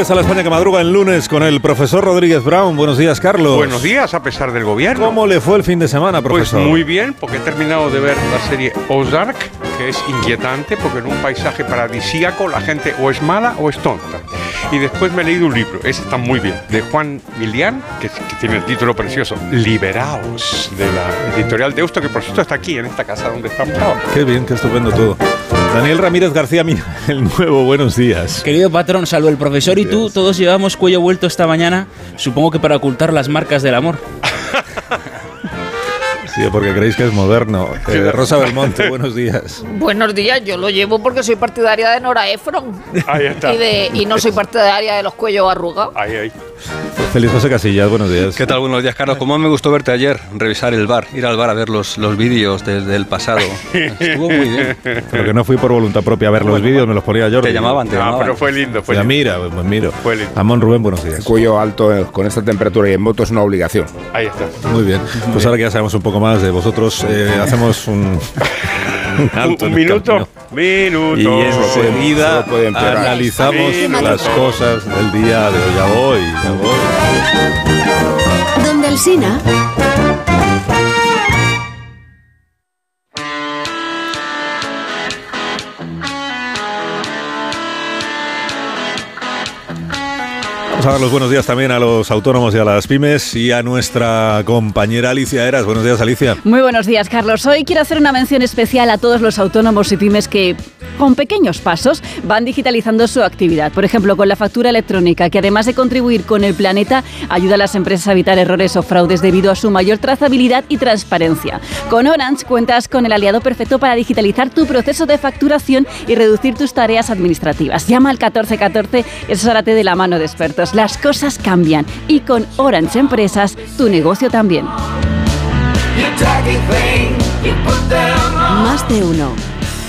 Aquí está la España que madruga el lunes con el profesor Rodríguez Brown. Buenos días, Carlos.
Buenos días, a pesar del gobierno.
¿Cómo le fue el fin de semana, profesor?
Pues muy bien, porque he terminado de ver la serie Ozark, que es inquietante, porque en un paisaje paradisíaco la gente o es mala o es tonta. Y después me he leído un libro, ese está muy bien, de Juan Milián, que, que tiene el título precioso, Liberaos, de la editorial Deusto, que por cierto está aquí, en esta casa donde estamos ahora.
Qué bien, qué estupendo todo. Daniel Ramírez García, el nuevo, buenos días.
Querido patrón, salvo el profesor y tú, todos llevamos cuello vuelto esta mañana, supongo que para ocultar las marcas del amor.
Sí, porque creéis que es moderno. Eh, Rosa Belmonte, buenos días.
Buenos días, yo lo llevo porque soy partidaria de Nora Ephron.
Ahí está.
Y, de, y no soy partidaria de los cuellos arrugados.
Ahí, ahí.
Feliz José Casillas, buenos días.
¿Qué tal? Buenos días, Carlos. Como me gustó verte ayer, revisar el bar, ir al bar a ver los, los vídeos desde el pasado. Estuvo muy bien.
Pero que no fui por voluntad propia a ver los vídeos, me los ponía Jordi.
Te llamaban, te
Ah,
llamaban.
pero fue lindo, fue
Ya
lindo.
mira, pues miro.
Fue lindo.
Amón Rubén, buenos días.
Cuello alto con esta temperatura y en moto es una obligación.
Ahí está.
Muy bien. Pues ahora que ya sabemos un poco más de vosotros, eh, hacemos un, un alto.
Un
en el
minuto. Minuto.
Y enseguida analizamos
Minuto.
las cosas del día de hoy. Ya voy, ya voy.
Donde Alsina.
Vamos a dar los buenos días también a los autónomos y a las pymes y a nuestra compañera Alicia Eras. Buenos días, Alicia.
Muy buenos días, Carlos. Hoy quiero hacer una mención especial a todos los autónomos y pymes que, con pequeños pasos, van digitalizando su actividad. Por ejemplo, con la factura electrónica, que además de contribuir con el planeta, ayuda a las empresas a evitar errores o fraudes debido a su mayor trazabilidad y transparencia. Con Orange cuentas con el aliado perfecto para digitalizar tu proceso de facturación y reducir tus tareas administrativas. Llama al 1414 y asesórate de la mano de expertos. Las cosas cambian y con Orange Empresas, tu negocio también.
Más de uno.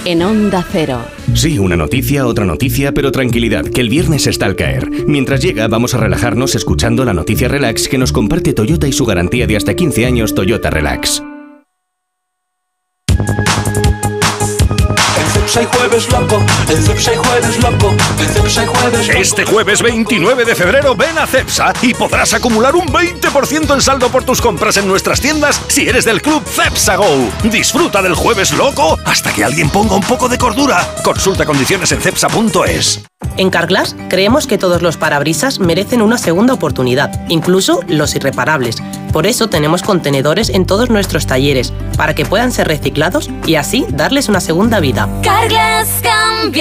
En Onda Cero.
Sí, una noticia, otra noticia, pero tranquilidad, que el viernes está al caer. Mientras llega, vamos a relajarnos escuchando la noticia relax que nos comparte Toyota y su garantía de hasta 15 años Toyota Relax.
El jueves loco, el Cepsa y jueves loco.
Este jueves 29 de febrero ven a Cepsa y podrás acumular un 20% en saldo por tus compras en nuestras tiendas si eres del club Cepsa Go. Disfruta del jueves loco hasta que alguien ponga un poco de cordura. Consulta condiciones en cepsa.es.
En Carglass creemos que todos los parabrisas merecen una segunda oportunidad, incluso los irreparables. Por eso tenemos contenedores en todos nuestros talleres, para que puedan ser reciclados y así darles una segunda vida.
Carglass cambia,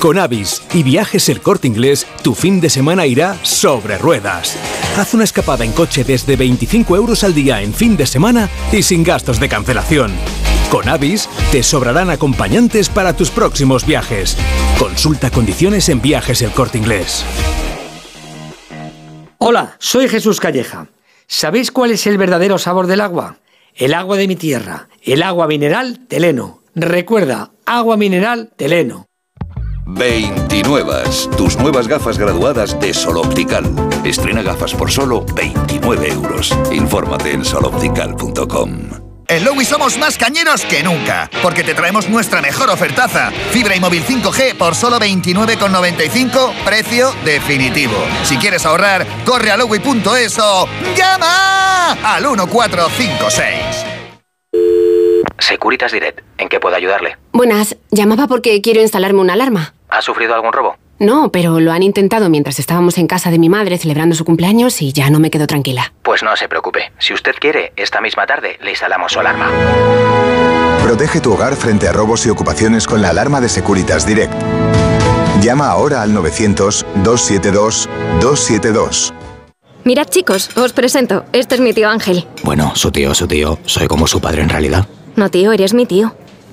Con Avis y Viajes El Corte Inglés, tu fin de semana irá sobre ruedas. Haz una escapada en coche desde 25 euros al día en fin de semana y sin gastos de cancelación. Con Avis te sobrarán acompañantes para tus próximos viajes. Consulta condiciones en Viajes El Corte Inglés.
Hola, soy Jesús Calleja. ¿Sabéis cuál es el verdadero sabor del agua? El agua de mi tierra, el agua mineral Teleno. Recuerda, agua mineral Teleno.
29. Tus nuevas gafas graduadas de Sol Optical. Estrena gafas por solo 29 euros. Infórmate en soloptical.com.
En Lowy somos más cañeros que nunca, porque te traemos nuestra mejor ofertaza. Fibra y móvil 5G por solo 29,95, precio definitivo. Si quieres ahorrar, corre a lowy.es o llama al 1456.
Securitas Direct, ¿en qué puedo ayudarle?
Buenas, llamaba porque quiero instalarme una alarma.
¿Ha sufrido algún robo?
No, pero lo han intentado mientras estábamos en casa de mi madre celebrando su cumpleaños y ya no me quedo tranquila.
Pues no se preocupe. Si usted quiere, esta misma tarde le instalamos su alarma.
Protege tu hogar frente a robos y ocupaciones con la alarma de Securitas Direct. Llama ahora al 900-272-272.
Mirad chicos, os presento. Este es mi tío Ángel.
Bueno, su tío, su tío. Soy como su padre en realidad.
No tío, eres mi tío.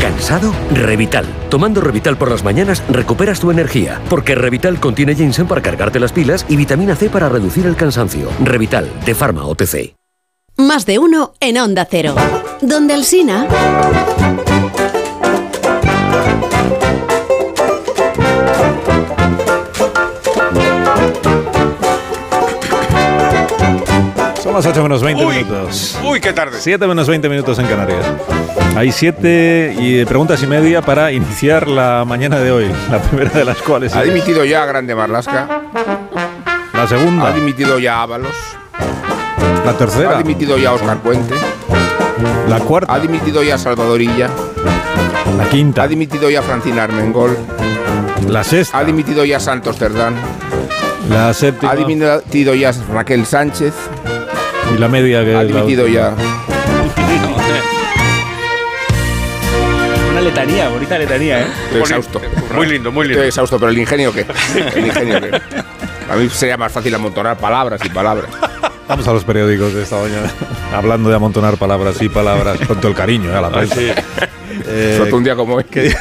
¿Cansado? Revital. Tomando Revital por las mañanas recuperas tu energía, porque Revital contiene ginseng para cargarte las pilas y vitamina C para reducir el cansancio. Revital, de Pharma OTC.
Más de uno en Onda Cero. Donde el Sina.
Son las 8 menos 20 minutos.
Uy, qué tarde.
7 menos 20 minutos en Canarias. Hay 7 y preguntas y media para iniciar la mañana de hoy. La primera de las cuales.
Ha
es-
dimitido ya Grande Marlasca.
La segunda.
Ha dimitido ya Ábalos.
La tercera.
Ha dimitido ya Oscar Puente.
La cuarta.
Ha dimitido ya Salvadorilla.
La quinta.
Ha dimitido ya Francina Armengol.
La sexta.
Ha dimitido ya Santos Cerdán.
La séptima.
Ha dimitido ya Raquel Sánchez.
Y la media que
Ha
la
dimitido ya.
Letanía, bonita letanía, ¿eh?
Estoy exhausto.
Muy lindo, muy lindo.
Estoy exhausto, pero el ingenio qué. El ingenio qué. A mí sería más fácil amontonar palabras y palabras.
Vamos a los periódicos de esta mañana. Hablando de amontonar palabras y palabras con todo el cariño ¿eh? a la prensa. Eh,
Sobre todo un día como hoy.
¿Qué,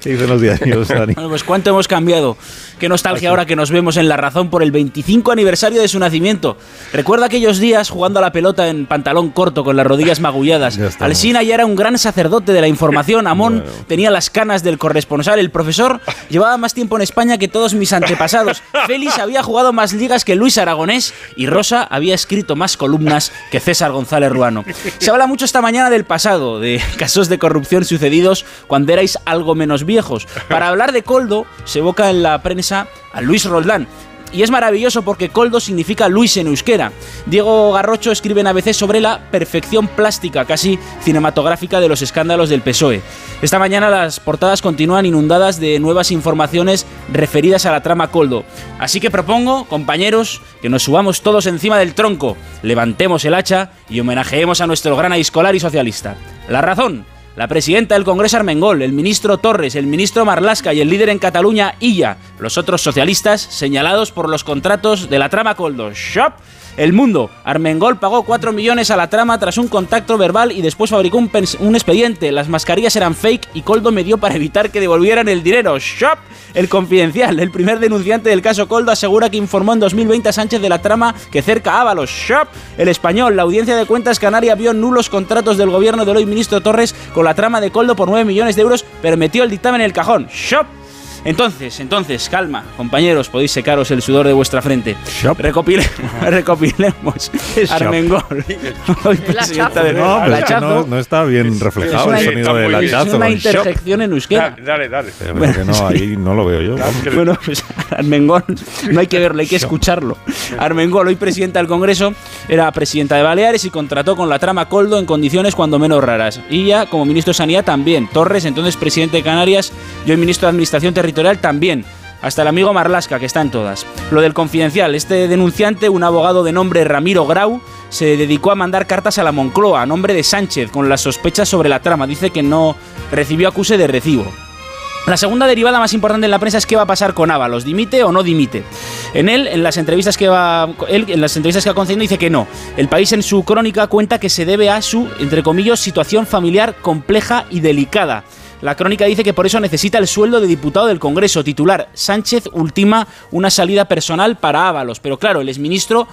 qué dicen los diarios, Dani?
Bueno, pues cuánto hemos cambiado. Qué nostalgia ahora que nos vemos en La Razón por el 25 aniversario de su nacimiento. Recuerda aquellos días jugando a la pelota en pantalón corto con las rodillas magulladas. Alsina ya era un gran sacerdote de la información. Amón tenía las canas del corresponsal. El profesor llevaba más tiempo en España que todos mis antepasados. Félix había jugado más ligas que Luis Aragonés y Rosa había escrito más columnas que César González Ruano. Se habla mucho esta mañana del pasado, de casos de corrupción sucedidos cuando erais algo menos viejos. Para hablar de Coldo, se evoca en la prensa a Luis Roldán. Y es maravilloso porque Coldo significa Luis en euskera. Diego Garrocho escribe en ABC sobre la perfección plástica, casi cinematográfica, de los escándalos del PSOE. Esta mañana las portadas continúan inundadas de nuevas informaciones referidas a la trama Coldo. Así que propongo, compañeros, que nos subamos todos encima del tronco, levantemos el hacha y homenajeemos a nuestro gran aiscolar y socialista. La razón. La presidenta del Congreso Armengol, el ministro Torres, el ministro Marlasca y el líder en Cataluña, Illa, los otros socialistas señalados por los contratos de la trama Coldo. Shop. El Mundo. Armengol pagó 4 millones a la trama tras un contacto verbal y después fabricó un, expediente. Las mascarillas eran fake y Coldo me dio para evitar que devolvieran el dinero. Shop. El Confidencial. El primer denunciante del caso Coldo asegura que informó en 2020 a Sánchez de la trama que cerca a Ábalos. Shop. El Español. La Audiencia de Cuentas Canaria vio nulos contratos del gobierno del hoy ministro Torres con la trama de Coldo por 9 millones de euros, pero metió el dictamen en el cajón. Shop. Entonces, entonces, calma, compañeros, podéis secaros el sudor de vuestra frente. Recopile- recopilemos. Armengol. Hoy presidenta del
No, pero es que
hachazo.
no, no está bien reflejado el sonido del hachazo.
Es una interjección en euskera.
Dale, dale.
Pero que no, ahí no lo veo yo.
Bueno, pues Armengol, no hay que verlo, hay que escucharlo. Armengol, hoy presidenta del Congreso, era presidenta de Baleares y contrató con la trama Coldo en condiciones cuando menos raras. Y ya como ministro de Sanidad también. Torres, entonces presidente de Canarias, y hoy ministro de Administración Territorial también. Hasta el amigo Marlasca, que está en todas. Lo del confidencial, este denunciante, un abogado de nombre Ramiro Grau, se dedicó a mandar cartas a la Moncloa a nombre de Sánchez con las sospechas sobre la trama. Dice que no recibió acuse de recibo. La segunda derivada más importante en la prensa es qué va a pasar con Ábalos, dimite o no dimite. En él, en las entrevistas que va, él, en las entrevistas que ha concedido dice que no. El país en su crónica cuenta que se debe a su, entre comillas, situación familiar compleja y delicada. La crónica dice que por eso necesita el sueldo de diputado del Congreso. Titular, Sánchez ultima una salida personal para Ábalos. Pero claro, el exministro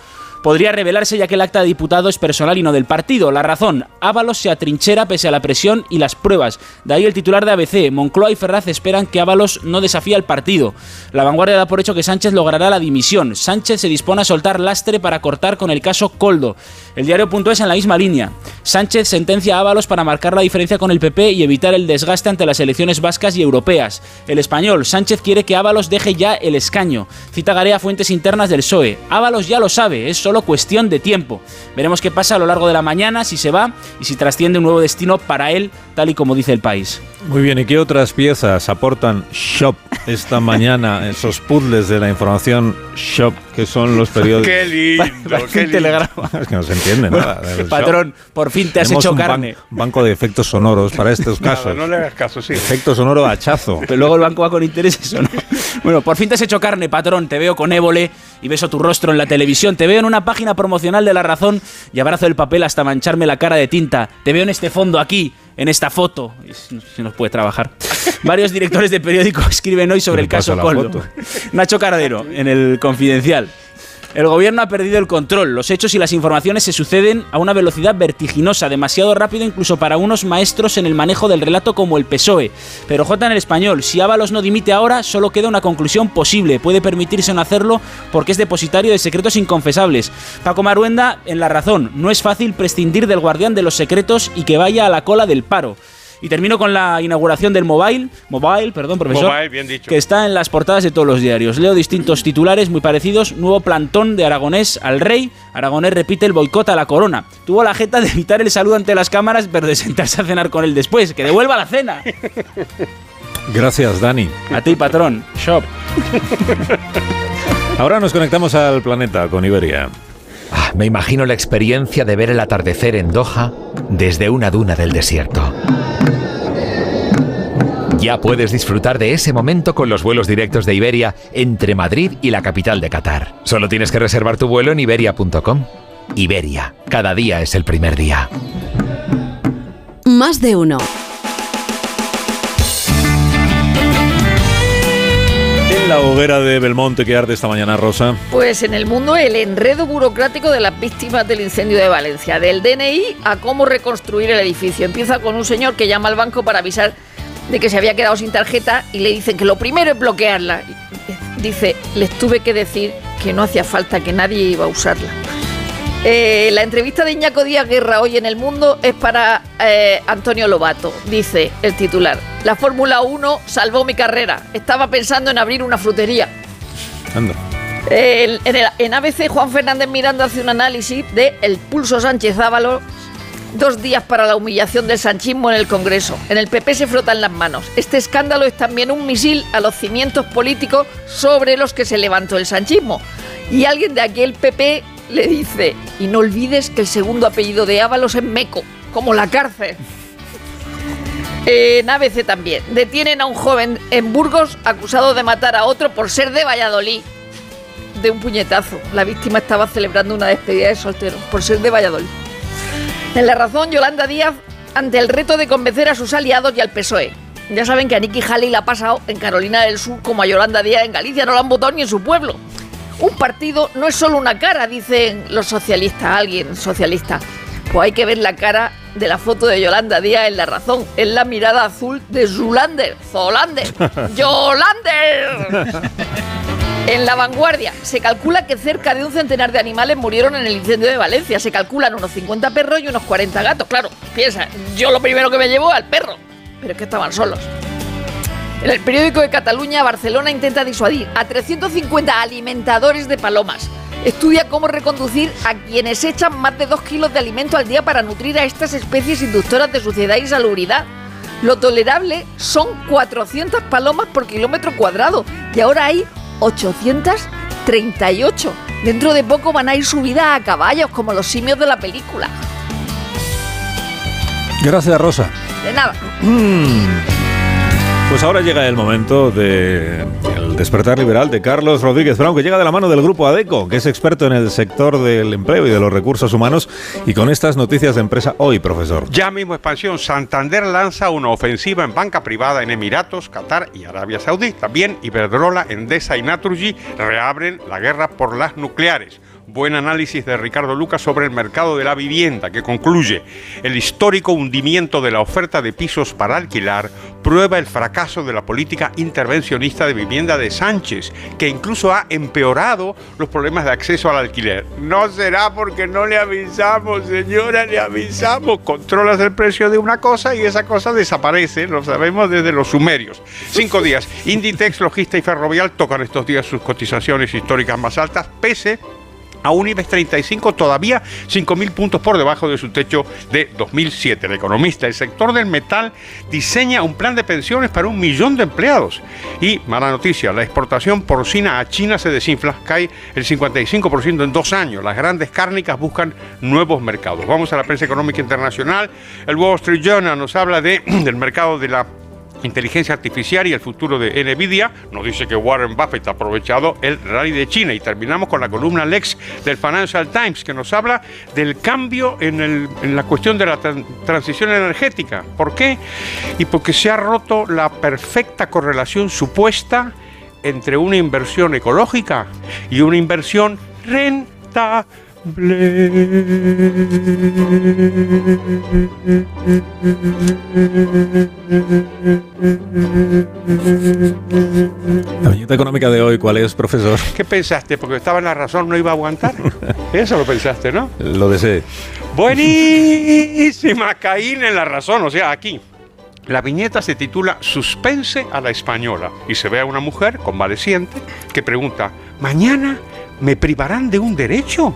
podría revelarse ya que el acta de diputado es personal y no del partido. La razón, Ábalos se atrinchera pese a la presión y las pruebas. De ahí el titular de ABC, Moncloa y Ferraz esperan que Ábalos no desafíe al partido. La vanguardia da por hecho que Sánchez logrará la dimisión. Sánchez se dispone a soltar lastre para cortar con el caso Coldo. El diario.es en la misma línea. Sánchez sentencia a Ábalos para marcar la diferencia con el PP y evitar el desgaste ante las elecciones vascas y europeas. El español, Sánchez quiere que Ábalos deje ya el escaño. Cita Garea fuentes internas del PSOE. Ábalos ya lo sabe, es solo cuestión de tiempo. Veremos qué pasa a lo largo de la mañana, si se va y si trasciende un nuevo destino para él, tal y como dice el país.
Muy bien, ¿y qué otras piezas aportan Shop esta mañana? Esos puzzles de la información Shop, que son los periódicos.
Qué lindo,
Parece
qué
un
lindo.
telegrama.
Es que no se entiende nada. del Shop.
Patrón, por fin te has
Tenemos
hecho
un ban-
carne.
banco de efectos sonoros para estos
Nada,
casos.
no le hagas caso, sí.
Efecto sonoro hachazo.
Pero luego el banco va con intereses o no. Bueno, por fin te has hecho carne, patrón. Te veo con ébole y beso tu rostro en la televisión. Te veo en una página promocional de La Razón y abrazo el papel hasta mancharme la cara de tinta. Te veo en este fondo aquí, en esta foto. Si nos puede trabajar. Varios directores de periódico escriben hoy sobre
¿Qué
el caso Coldo. Nacho Caradero, en el Confidencial. El gobierno ha perdido el control. Los hechos y las informaciones se suceden a una velocidad vertiginosa, demasiado rápido incluso para unos maestros en el manejo del relato como el PSOE. Pero J en el español, si Ábalos no dimite ahora, solo queda una conclusión posible. Puede permitirse no hacerlo porque es depositario de secretos inconfesables. Paco Maruenda, en la razón, no es fácil prescindir del guardián de los secretos y que vaya a la cola del paro. Y termino con la inauguración del Mobile, Mobile, perdón, profesor,
Mobile, bien dicho.
que está en las portadas de todos los diarios. Leo distintos titulares muy parecidos. Nuevo plantón de Aragonés al rey. Aragonés repite el boicot a la corona. Tuvo la jeta de evitar el saludo ante las cámaras, pero de sentarse a cenar con él después. ¡Que devuelva la cena!
Gracias, Dani.
A ti, patrón. Shop.
Ahora nos conectamos al planeta con Iberia.
Ah, Me imagino la experiencia de ver el atardecer en Doha desde una duna del desierto. Ya puedes disfrutar de ese momento con los vuelos directos de Iberia entre Madrid y la capital de Qatar. Solo tienes que reservar tu vuelo en iberia.com. Iberia, cada día es el primer día.
Más de uno.
La hoguera de Belmonte que arde esta mañana, Rosa.
Pues en el mundo el enredo burocrático de las víctimas del incendio de Valencia, del DNI a cómo reconstruir el edificio. Empieza con un señor que llama al banco para avisar de que se había quedado sin tarjeta y le dicen que lo primero es bloquearla. Dice, les tuve que decir que no hacía falta, que nadie iba a usarla. Eh, la entrevista de Iñaco Díaz Guerra hoy en El Mundo es para eh, Antonio Lobato. Dice el titular, la Fórmula 1 salvó mi carrera. Estaba pensando en abrir una frutería.
Anda.
El- en, el- en ABC, Juan Fernández Miranda hace un análisis de el pulso Sánchez Ábalos, dos días para la humillación del sanchismo en el Congreso. En el PP se frotan las manos. Este escándalo es también un misil a los cimientos políticos sobre los que se levantó el sanchismo. Y alguien de aquel PP le dice, y no olvides que el segundo apellido de Ábalos es Meco, como la cárcel. En ABC también. Detienen a un joven en Burgos acusado de matar a otro por ser de Valladolid. De un puñetazo. La víctima estaba celebrando una despedida de soltero por ser de Valladolid. En la razón, Yolanda Díaz ante el reto de convencer a sus aliados y al PSOE. Ya saben que a Nikki Haley la ha pasado en Carolina del Sur como a Yolanda Díaz en Galicia, no la han votado ni en su pueblo. Un partido no es solo una cara, dicen los socialistas, alguien socialista. Pues hay que ver la cara de la foto de Yolanda Díaz en la razón. Es la mirada azul de Zulander, Zolander, Yolander. En la vanguardia, se calcula que cerca de un centenar de animales murieron en el incendio de Valencia. Se calculan unos 50 perros y unos 40 gatos. Claro, piensa, yo lo primero que me llevo al perro. Pero es que estaban solos. En el periódico de Cataluña, Barcelona intenta disuadir a 350 alimentadores de palomas. Estudia cómo reconducir a quienes echan más de 2 kilos de alimento al día para nutrir a estas especies inductoras de suciedad y salubridad. Lo tolerable son 400 palomas por kilómetro cuadrado y ahora hay 838. Dentro de poco van a ir subidas a caballos como los simios de la película.
Gracias, Rosa.
De nada.
Pues ahora llega el momento de despertar liberal de Carlos Rodríguez Brown, que llega de la mano del grupo ADECO, que es experto en el sector del empleo y de los recursos humanos, y con estas noticias de empresa hoy, profesor.
Ya mismo expansión, Santander lanza una ofensiva en banca privada en Emiratos, Qatar y Arabia Saudí. También Iberdrola, Endesa y Naturgy reabren la guerra por las nucleares. Buen análisis de Ricardo Lucas sobre el mercado de la vivienda, que concluye, el histórico hundimiento de la oferta de pisos para alquilar prueba el fracaso de la política intervencionista de vivienda de Sánchez, que incluso ha empeorado los problemas de acceso al alquiler. No será porque no le avisamos, señora, le avisamos. Controlas el precio de una cosa y esa cosa desaparece, lo sabemos desde los sumerios. Cinco días. Inditex, Logista y Ferrovial tocan estos días sus cotizaciones históricas más altas, pese un IBEX 35 todavía 5.000 puntos por debajo de su techo de 2007. El economista, el sector del metal diseña un plan de pensiones para un millón de empleados. Y, mala noticia, la exportación porcina a China se desinfla, cae el 55% en dos años. Las grandes cárnicas buscan nuevos mercados. Vamos a la prensa económica internacional. El Wall Street Journal nos habla de, del mercado de la inteligencia artificial y el futuro de Nvidia. Nos dice que Warren Buffett ha aprovechado el rally de China. Y terminamos con la columna Lex del Financial Times, que nos habla del cambio en, la cuestión de la tran- transición energética. ¿Por qué? Y porque se ha roto la perfecta correlación supuesta entre una inversión ecológica y una inversión rentable.
La viñeta económica de hoy, ¿cuál es, profesor?
¿Qué pensaste? Porque estaba en la razón, no iba a aguantar. Eso lo pensaste, ¿no?
Lo desee.
Buenísima, Caín en la razón, o sea, aquí. La viñeta se titula Suspense a la española y se ve a una mujer convaleciente que pregunta, ¿mañana me privarán de un derecho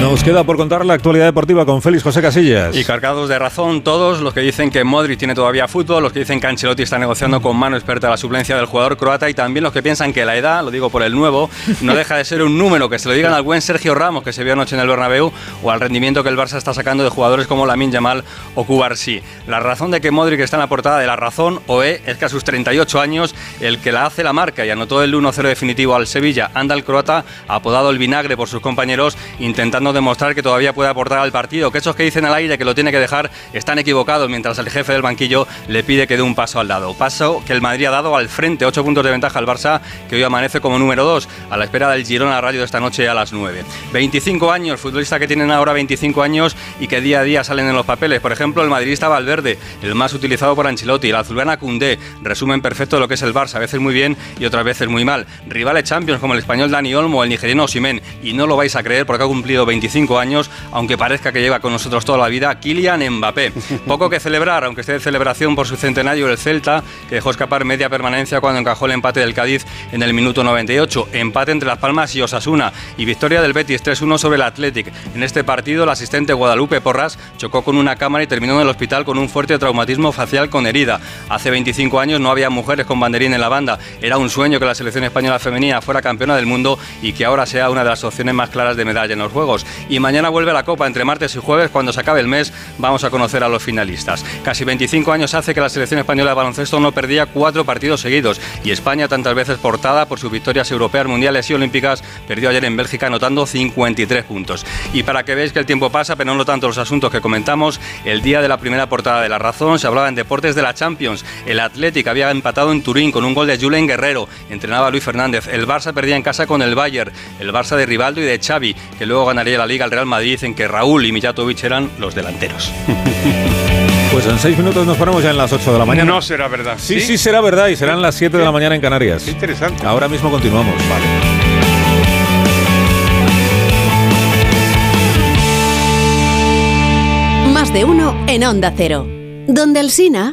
Nos queda por contar la actualidad deportiva con Félix José Casillas.
Y cargados de razón todos los que dicen que Modric tiene todavía fútbol, los que dicen que Ancelotti está negociando con mano experta la suplencia del jugador croata y también los que piensan que la edad, lo digo por el nuevo, no deja de ser un número, que se lo digan al buen Sergio Ramos que se vio anoche en el Bernabéu o al rendimiento que el Barça está sacando de jugadores como Lamin Yamal o Cubarsí. La razón de que Modric está en la portada de la razón OE es que a sus 38 años el que la hace la marca y anotó el 1-0 definitivo al Sevilla, anda el croata apodado el vinagre por sus compañeros intentando demostrar que todavía puede aportar al partido, que esos que dicen al aire que lo tiene que dejar están equivocados, mientras el jefe del banquillo le pide que dé un paso al lado. Paso que el Madrid ha dado al frente, 8 puntos de ventaja al Barça, que hoy amanece como número 2, a la espera del Girona Radio de esta noche a las 9. 25 años, futbolista que tienen ahora 25 años y que día a día salen en los papeles. Por ejemplo, el madridista Valverde, el más utilizado por Ancelotti, la azulgrana Cundé, resumen perfecto de lo que es el Barça, a veces muy bien y otras veces muy mal. Rivales Champions como el español Dani Olmo el nigeriano Osimhen, y no lo vais a creer porque ha cumplido 25 años, aunque parezca que lleva con nosotros toda la vida, Kylian Mbappé. Poco que celebrar, aunque esté de celebración por su centenario el Celta, que dejó escapar media permanencia cuando encajó el empate del Cádiz en el minuto 98. Empate entre Las Palmas y Osasuna y victoria del Betis 3-1 sobre el Athletic. En este partido, el asistente Guadalupe Porras chocó con una cámara y terminó en el hospital con un fuerte traumatismo facial con herida. Hace 25 años no había mujeres con banderín en la banda. Era un sueño que la selección española femenina fuera campeona del mundo y que ahora sea una de las opciones más claras de medalla en los Juegos. Y mañana vuelve la Copa entre martes y jueves. Cuando se acabe el mes, vamos a conocer a los finalistas. Casi 25 años hace que la selección española de baloncesto no perdía cuatro partidos seguidos y España, tantas veces portada por sus victorias europeas, mundiales y olímpicas, perdió ayer en Bélgica anotando 53 puntos. Y para que veáis que el tiempo pasa, pero no tanto los asuntos que comentamos, el día de la primera portada de La Razón se hablaba en deportes de la Champions. El Athletic había empatado en Turín con un gol de Julen Guerrero, entrenaba Luis Fernández. El Barça perdía en casa con el Bayern, el Barça de Rivaldo y de Xavi, que luego ganaría la Liga al Real Madrid, en que Raúl y Mijatovic eran los delanteros.
Pues en seis minutos nos ponemos ya en las 8 de la mañana.
No será verdad.
Sí, sí, será verdad y serán las 7 de la mañana en Canarias.
Qué interesante.
Ahora mismo continuamos. Vale.
Más de uno en Onda Cero. Donde el Sina.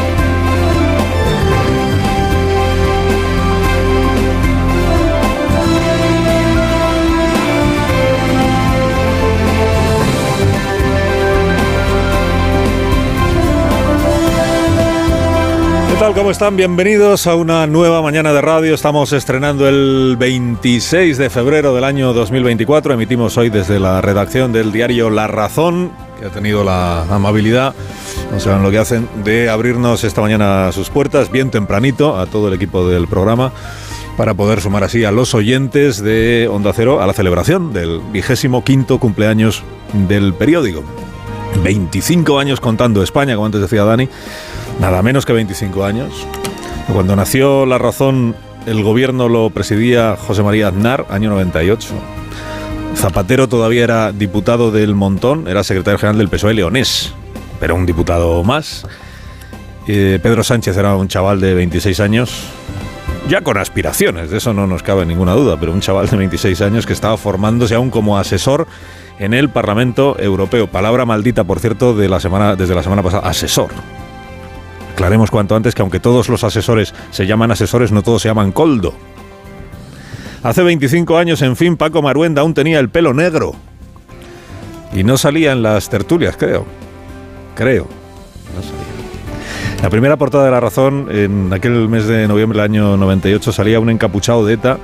Tal? ¿Cómo están? Bienvenidos a una nueva mañana de radio. Estamos estrenando el 26 de febrero del año 2024. Emitimos hoy desde la redacción del diario La Razón, que ha tenido la amabilidad, no saben lo que hacen, de abrirnos esta mañana sus puertas bien tempranito a todo el equipo del programa para poder sumar así a los oyentes de Onda Cero a la celebración del vigésimo quinto cumpleaños del periódico. 25 años contando España, como antes decía Dani, nada menos que 25 años. Cuando nació La Razón, el gobierno lo presidía José María Aznar, año 98. Zapatero todavía era diputado del Montón, era secretario general del PSOE leonés, pero un diputado más. Eh, Pedro Sánchez era un chaval de 26 años, ya con aspiraciones, de eso no nos cabe ninguna duda, pero un chaval de 26 años que estaba formándose aún como asesor en el Parlamento Europeo. Palabra maldita, por cierto, de la semana, desde la semana pasada, asesor. Aclaremos cuanto antes que aunque todos los asesores se llaman asesores, no todos se llaman coldo. Hace 25 años, en fin, Paco Maruenda aún tenía el pelo negro. Y no salía en las tertulias, creo. Creo. No salía. La primera portada de La Razón, en aquel mes de noviembre del año 98, salía un encapuchado de ETA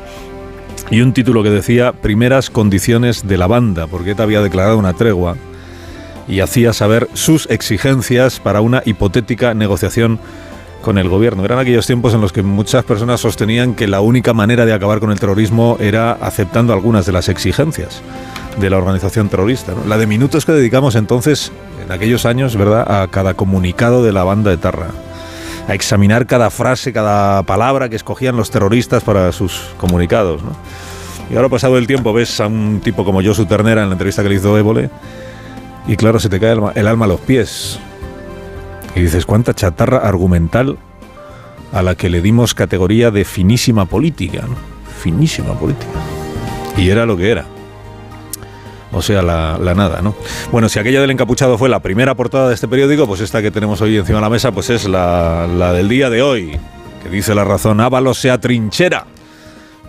y un título que decía Primeras condiciones de la banda, porque ETA había declarado una tregua y hacía saber sus exigencias para una hipotética negociación con el gobierno. Eran aquellos tiempos en los que muchas personas sostenían que la única manera de acabar con el terrorismo era aceptando algunas de las exigencias de la organización terrorista. La de minutos que dedicamos entonces, en aquellos años, ¿verdad?, a cada comunicado de la banda de Tarra a examinar cada frase, cada palabra que escogían los terroristas para sus comunicados. Y ahora, pasado el tiempo, ves a un tipo como Josu Ternera en la entrevista que le hizo Évole, y claro, se te cae el, alma a los pies. Y dices, ¿cuánta chatarra argumental a la que le dimos categoría de finísima política? Finísima política. Y era lo que era. O sea, la, nada, ¿no? Bueno, si aquella del encapuchado fue la primera portada de este periódico, pues esta que tenemos hoy encima de la mesa, pues es la, la del día de hoy, que dice la razón, Ábalos se atrinchera,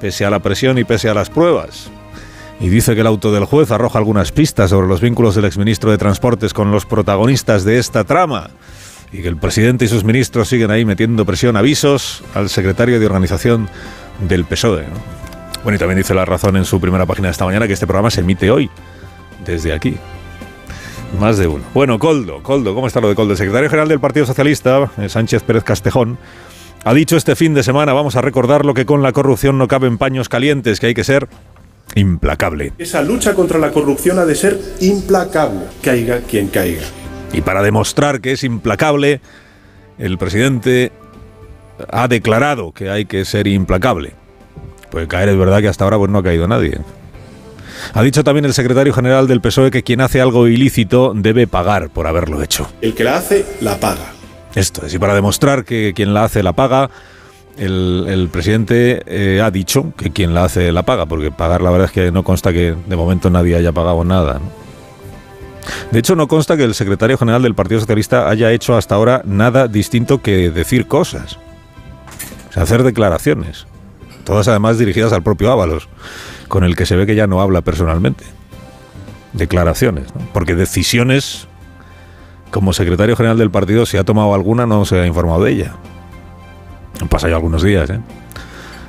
pese a la presión y pese a las pruebas. Y dice que el auto del juez arroja algunas pistas sobre los vínculos del exministro de Transportes con los protagonistas de esta trama. Y que el presidente y sus ministros siguen ahí metiendo presión, avisos al secretario de organización del PSOE. Bueno, y también dice la razón en su primera página de esta mañana que este programa se emite hoy, desde aquí. Más de uno. Bueno, Coldo, Coldo, ¿cómo está lo de Coldo? El secretario general del Partido Socialista, eh, Sánchez Pérez Castejón, ha dicho este fin de semana, vamos a recordar lo que con la corrupción no caben paños calientes, que hay que ser implacable.
Esa lucha contra la corrupción ha de ser implacable, caiga quien caiga.
Y para demostrar que es implacable, el presidente ha declarado que hay que ser implacable. Puede caer, es verdad que hasta ahora pues, no ha caído nadie. Ha dicho también el secretario general del PSOE que quien hace algo ilícito debe pagar por haberlo hecho.
El que la hace, la paga.
Esto es, y para demostrar que quien la hace, la paga, el, presidente eh, ha dicho que quien la hace, la paga, porque pagar la verdad es que no consta que de momento nadie haya pagado nada. De hecho, no consta que el secretario general del Partido Socialista haya hecho hasta ahora nada distinto que decir cosas, o sea, hacer declaraciones todas además dirigidas al propio Ábalos, con el que se ve que ya no habla personalmente. Declaraciones, porque decisiones, como secretario general del partido, si ha tomado alguna, no se ha informado de ella. Han pasado ya algunos días, ¿eh?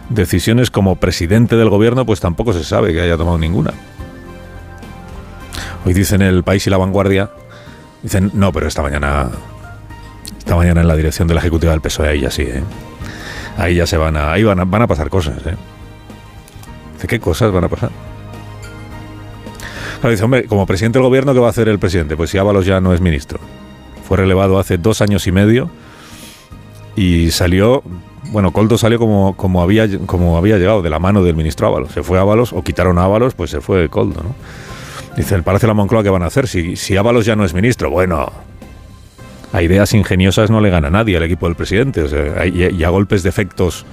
Decisiones como presidente del gobierno, pues tampoco se sabe que haya tomado ninguna. Hoy dicen el país y la vanguardia, dicen, no, pero esta mañana, esta mañana en la dirección de la ejecutiva del PSOE, ahí ya sí, ¿eh? ahí ya se van a, ahí van a, van a pasar cosas, ¿eh? ¿Qué cosas van a pasar? dice, hombre, como presidente del gobierno, ¿qué va a hacer el presidente? Pues si Ábalos ya no es ministro. Fue relevado hace dos años y medio y salió, bueno, Coldo salió como, como, había, como había llegado, de la mano del ministro Ábalos. Se fue Ábalos o quitaron a Ábalos, pues se fue Coldo, ¿no? Dice, el Palacio de la Moncloa, ¿qué van a hacer? Si, si Ábalos ya no es ministro, bueno, a ideas ingeniosas no le gana nadie al equipo del presidente. y, a golpes de efectos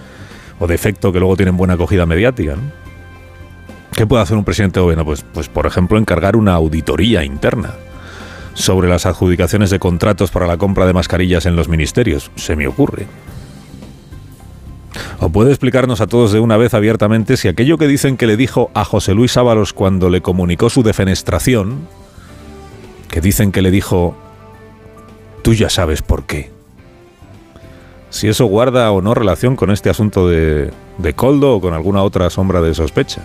o de efecto que luego tienen buena acogida mediática. ¿Qué puede hacer un presidente gobierno? Pues, pues, por ejemplo, encargar una auditoría interna sobre las adjudicaciones de contratos para la compra de mascarillas en los ministerios. Se me ocurre. ¿O puede explicarnos a todos de una vez abiertamente si aquello que dicen que le dijo a José Luis Ábalos cuando le comunicó su defenestración, que dicen que le dijo Tú ya sabes por qué. si eso guarda o no relación con este asunto de, de Coldo o con alguna otra sombra de sospecha.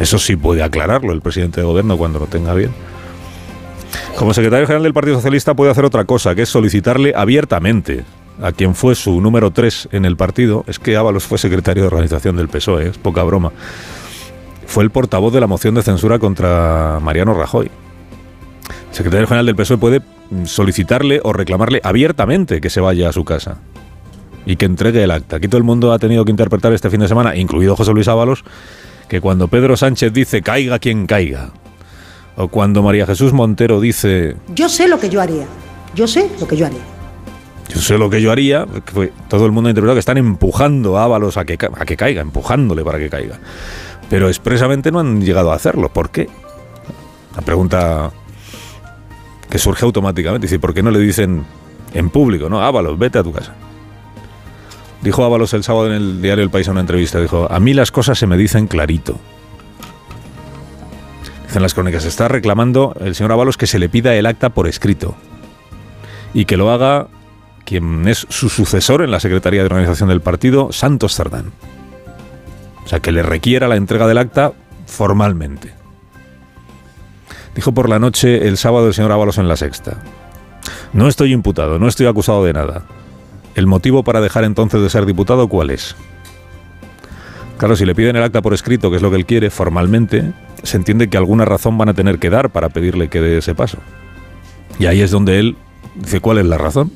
Eso sí puede aclararlo el presidente de gobierno cuando lo tenga bien. Como secretario general del Partido Socialista puede hacer otra cosa, que es solicitarle abiertamente a quien fue su número 3 en el partido, es que Ábalos fue secretario de organización del PSOE, es poca broma. Fue el portavoz de la moción de censura contra Mariano Rajoy. El secretario general del PSOE puede mm, solicitarle o reclamarle abiertamente que se vaya a su casa y que entregue el acta. Aquí todo el mundo ha tenido que interpretar este fin de semana, incluido José Luis Ábalos, que cuando Pedro Sánchez dice caiga quien caiga, o cuando María Jesús Montero dice
Yo sé lo que yo haría. Yo sé lo que yo haría.
yo sé lo que yo haría, todo el mundo ha interpretado que están empujando a Ábalos a que, a que caiga, empujándole para que caiga. Pero expresamente no han llegado a hacerlo. ¿Por qué? La pregunta que surge automáticamente. Dice, ¿por qué no le dicen en público, no? Ábalos, vete a tu casa. Dijo Ábalos el sábado en el diario El País en una entrevista, dijo, a mí las cosas se me dicen clarito. Dicen las crónicas, está reclamando el señor Ábalos que se le pida el acta por escrito y que lo haga quien es su sucesor en la Secretaría de Organización del partido, Santos Cerdán. O sea, que le requiera la entrega del acta formalmente. Dijo por la noche el sábado el señor Ábalos en la sexta. No estoy imputado, no estoy acusado de nada. ¿El motivo para dejar entonces de ser diputado cuál es? Claro, si le piden el acta por escrito, que es lo que él quiere, formalmente, se entiende que alguna razón van a tener que dar para pedirle que dé ese paso. Y ahí es donde él dice, ¿cuál es la razón?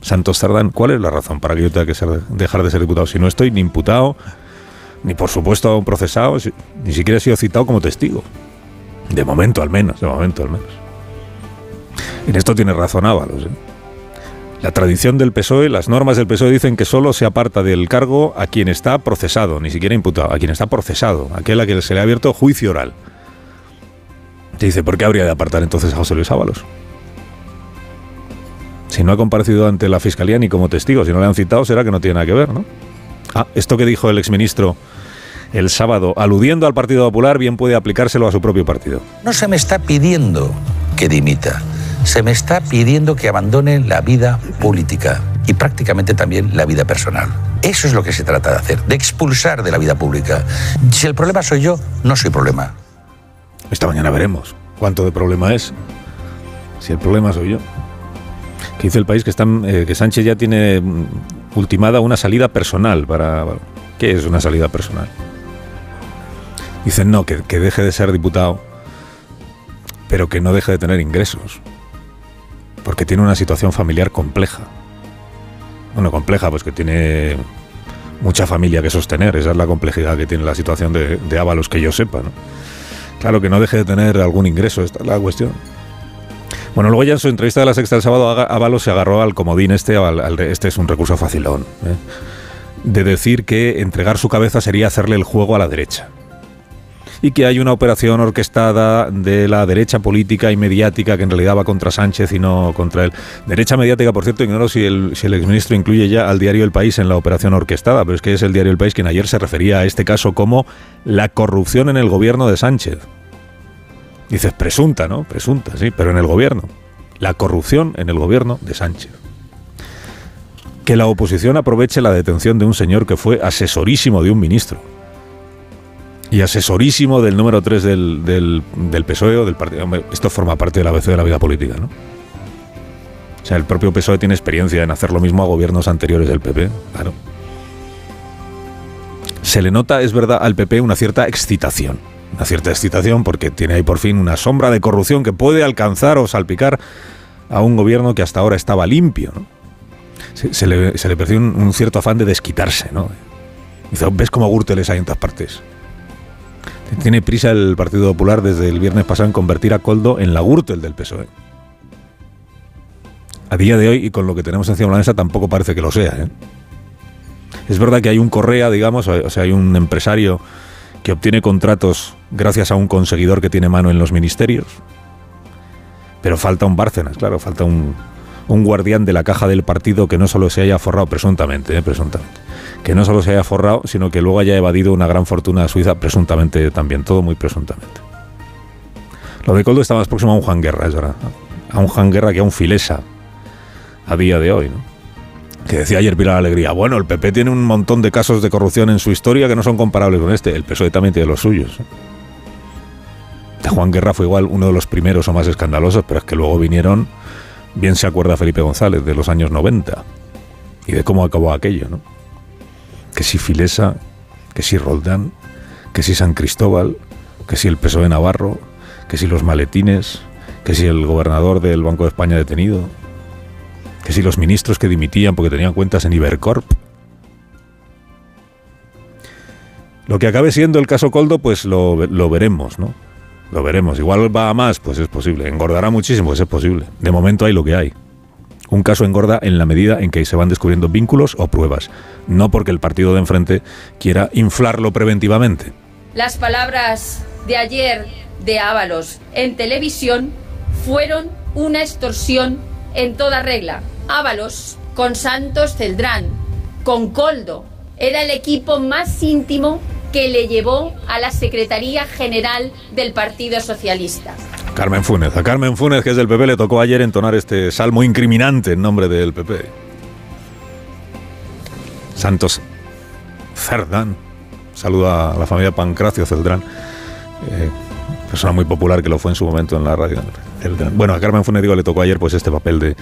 Santos Cerdán, ¿cuál es la razón para que yo tenga que ser- dejar de ser diputado? Si no estoy ni imputado, ni por supuesto procesado, ni siquiera he sido citado como testigo. De momento al menos, de momento al menos. En esto tiene razón Ábalos. ¿eh? La tradición del PSOE, las normas del PSOE dicen que solo se aparta del cargo a quien está procesado, ni siquiera imputado, a quien está procesado, aquel a quien se le ha abierto juicio oral. Te dice, ¿por qué habría de apartar entonces a José Luis Ábalos? Si no ha comparecido ante la fiscalía ni como testigo, si no le han citado, será que no tiene nada que ver, ¿no? Ah, esto que dijo el exministro el sábado, aludiendo al Partido Popular, bien puede aplicárselo a su propio partido.
No se me está pidiendo que dimita, se me está pidiendo que abandone la vida política y prácticamente también la vida personal. Eso es lo que se trata de hacer, de expulsar de la vida pública. Si el problema soy yo, no soy problema.
Esta mañana veremos cuánto de problema es. Si el problema soy yo. Que dice el país que, eh, que Sánchez ya tiene mm, ultimada una salida personal para... ¿Qué es una salida personal? Dicen no, que, que deje de ser diputado, pero que no deje de tener ingresos. Porque tiene una situación familiar compleja. Bueno, compleja, pues que tiene mucha familia que sostener. Esa es la complejidad que tiene la situación de, de Ábalos, que yo sepa, ¿no? Claro, que no deje de tener algún ingreso, esta es la cuestión. Bueno, luego ya en su entrevista de la sexta del sábado, Ábalos se agarró al comodín este, este es un recurso facilón, ¿eh? de decir que entregar su cabeza sería hacerle el juego a la derecha. Y que hay una operación orquestada de la derecha política y mediática que en realidad va contra Sánchez y no contra él. Derecha mediática, por cierto, ignoro si el, exministro incluye ya al diario El País en la operación orquestada, pero es que es el diario El País quien ayer se refería a este caso como la corrupción en el gobierno de Sánchez. Dices, presunta, ¿no? Presunta, sí, pero en el gobierno. La corrupción en el gobierno de Sánchez. Que la oposición aproveche la detención de un señor que fue asesorísimo de un ministro. Y asesorísimo del número 3 del, del, del PSOE o del partido. Esto forma parte del ABC de la vida política, ¿no? O sea, el propio PSOE tiene experiencia en hacer lo mismo a gobiernos anteriores del PP, claro. Se le nota, es verdad, al PP una cierta excitación. Una cierta excitación porque tiene ahí por fin una sombra de corrupción que puede alcanzar o salpicar a un gobierno que hasta ahora estaba limpio. ¿no? Se, le, se le percibe un, cierto afán de desquitarse. ¿no? Dice, ¿ves cómo Gürteles hay en todas partes? Tiene prisa el Partido Popular desde el viernes pasado en convertir a Coldo en la Gürtel del PSOE. A día de hoy, y con lo que tenemos encima de la mesa, tampoco parece que lo sea. ¿eh? Es verdad que hay un Correa, digamos, o sea, hay un empresario que obtiene contratos gracias a un conseguidor que tiene mano en los ministerios. Pero falta un Bárcenas, claro, falta un, un guardián de la caja del partido que no solo se haya forrado, presuntamente, eh, presuntamente, que no solo se haya forrado, sino que luego haya evadido una gran fortuna a Suiza, presuntamente también, todo muy presuntamente. Lo de Coldo está más próximo a un Juan Guerra, es verdad. A un Juan Guerra que a un Filesa, a día de hoy, ¿no? Que decía ayer Pilar Alegría, bueno, el PP tiene un montón de casos de corrupción en su historia que no son comparables con este. El PSOE también tiene los suyos. ¿eh? De Juan Guerra fue igual uno de los primeros o más escandalosos, pero es que luego vinieron, bien se acuerda Felipe González, de los años 90 y de cómo acabó aquello, ¿no? Que si Filesa, que si Roldán, que si San Cristóbal, que si el PSOE Navarro, que si los maletines, que si el gobernador del Banco de España detenido, que si los ministros que dimitían porque tenían cuentas en Ibercorp. Lo que acabe siendo el caso Coldo, pues lo, lo veremos, ¿no? Lo veremos. Igual va a más, pues es posible. Engordará muchísimo, pues es posible. De momento hay lo que hay. Un caso engorda en la medida en que se van descubriendo vínculos o pruebas, no porque el partido de enfrente quiera inflarlo preventivamente.
Las palabras de ayer de Ábalos en televisión fueron una extorsión en toda regla. Ábalos con Santos Celdrán, con Coldo, era el equipo más íntimo que le llevó a la Secretaría General del Partido Socialista.
Carmen Funes. A Carmen Funes, que es del PP, le tocó ayer entonar este salmo incriminante en nombre del PP. Santos Cerdán. Saluda a la familia Pancracio Celdrán. Eh, persona muy popular que lo fue en su momento en la radio. Bueno, a Carmen Funes digo, le tocó ayer pues este papel de,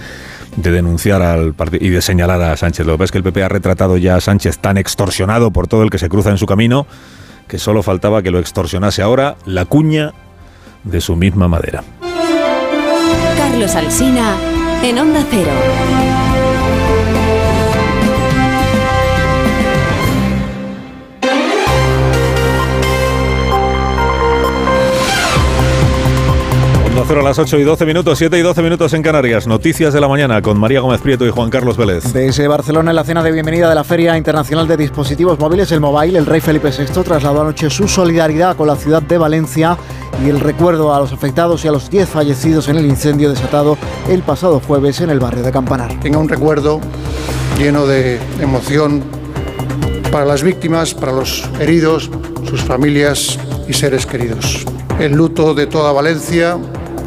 de denunciar al partido y de señalar a Sánchez. Lo que pasa es que el PP ha retratado ya a Sánchez tan extorsionado por todo el que se cruza en su camino que solo faltaba que lo extorsionase ahora la cuña de su misma madera.
Carlos Alsina en Onda Cero.
Cero a las 8 y 12 minutos, 7 y 12 minutos en Canarias. Noticias de la mañana con María Gómez Prieto y Juan Carlos Vélez.
Desde Barcelona, en la cena de bienvenida de la Feria Internacional de Dispositivos Móviles, el Mobile, el rey Felipe VI trasladó anoche su solidaridad con la ciudad de Valencia y el recuerdo a los afectados y a los 10 fallecidos en el incendio desatado el pasado jueves en el barrio de Campanar.
Tenga un recuerdo lleno de emoción para las víctimas, para los heridos, sus familias y seres queridos. El luto de toda Valencia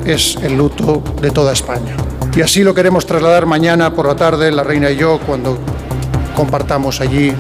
es el luto de toda España. Y así lo queremos trasladar mañana por la tarde, la reina y yo, cuando compartamos allí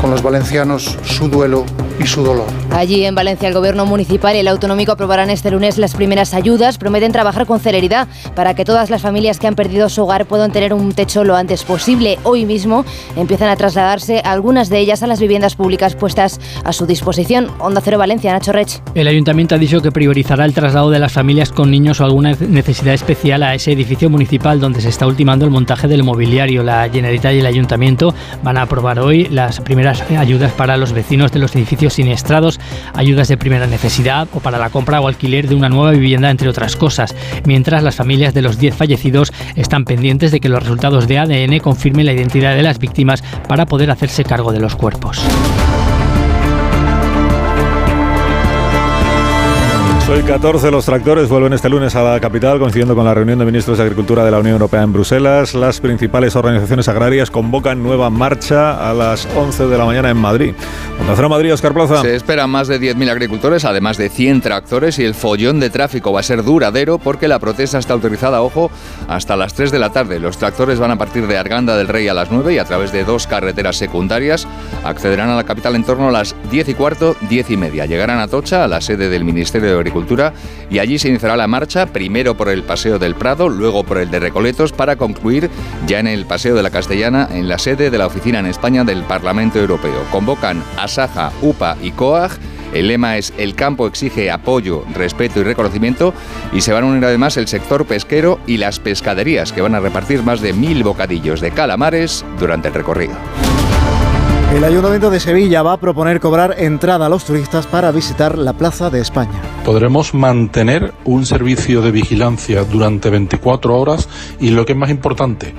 con los valencianos su duelo y su dolor.
Allí en Valencia el gobierno municipal y el autonómico aprobarán este lunes las primeras ayudas. Prometen trabajar con celeridad para que todas las familias que han perdido su hogar puedan tener un techo lo antes posible. Hoy mismo empiezan a trasladarse algunas de ellas a las viviendas públicas puestas a su disposición. Onda Cero Valencia, Nacho Rech.
El ayuntamiento ha dicho que priorizará el traslado de las familias con niños o alguna necesidad especial a ese edificio municipal donde se está ultimando el montaje del mobiliario. La Generalitat y el ayuntamiento van a aprobar hoy las primeras ayudas para los vecinos de los edificios siniestrados, ayudas de primera necesidad o para la compra o alquiler de una nueva vivienda, entre otras cosas. Mientras las familias de los 10 fallecidos están pendientes de que los resultados de ADN confirmen la identidad de las víctimas para poder hacerse cargo de los cuerpos.
Soy 14, los tractores vuelven este lunes a la capital coincidiendo con la reunión de ministros de Agricultura de la Unión Europea en Bruselas. Las principales organizaciones agrarias convocan nueva marcha a las 11 de la mañana en Madrid. Onda Madrid, Oscar Plaza.
Se esperan más de 10.000 agricultores, además de 100 tractores y el follón de tráfico va a ser duradero porque la protesta está autorizada, ojo, hasta las 3 de la tarde. Los tractores van a partir de Arganda del Rey a las 9 y a través de dos carreteras secundarias accederán a la capital en torno a las 10 y cuarto, 10 y media. Llegarán a Tocha, a la sede del Ministerio de Agricultura y allí se iniciará la marcha, primero por el Paseo del Prado, luego por el de Recoletos, para concluir ya en el Paseo de la Castellana, en la sede de la oficina en España del Parlamento Europeo. Convocan a Saja, UPA y COAG. El lema es El campo exige apoyo, respeto y reconocimiento y se van a unir además el sector pesquero y las pescaderías que van a repartir más de mil bocadillos de calamares durante el recorrido.
El Ayuntamiento de Sevilla va a proponer cobrar entrada a los turistas para visitar la Plaza de España.
Podremos mantener un servicio de vigilancia durante 24 horas y lo que es más importante,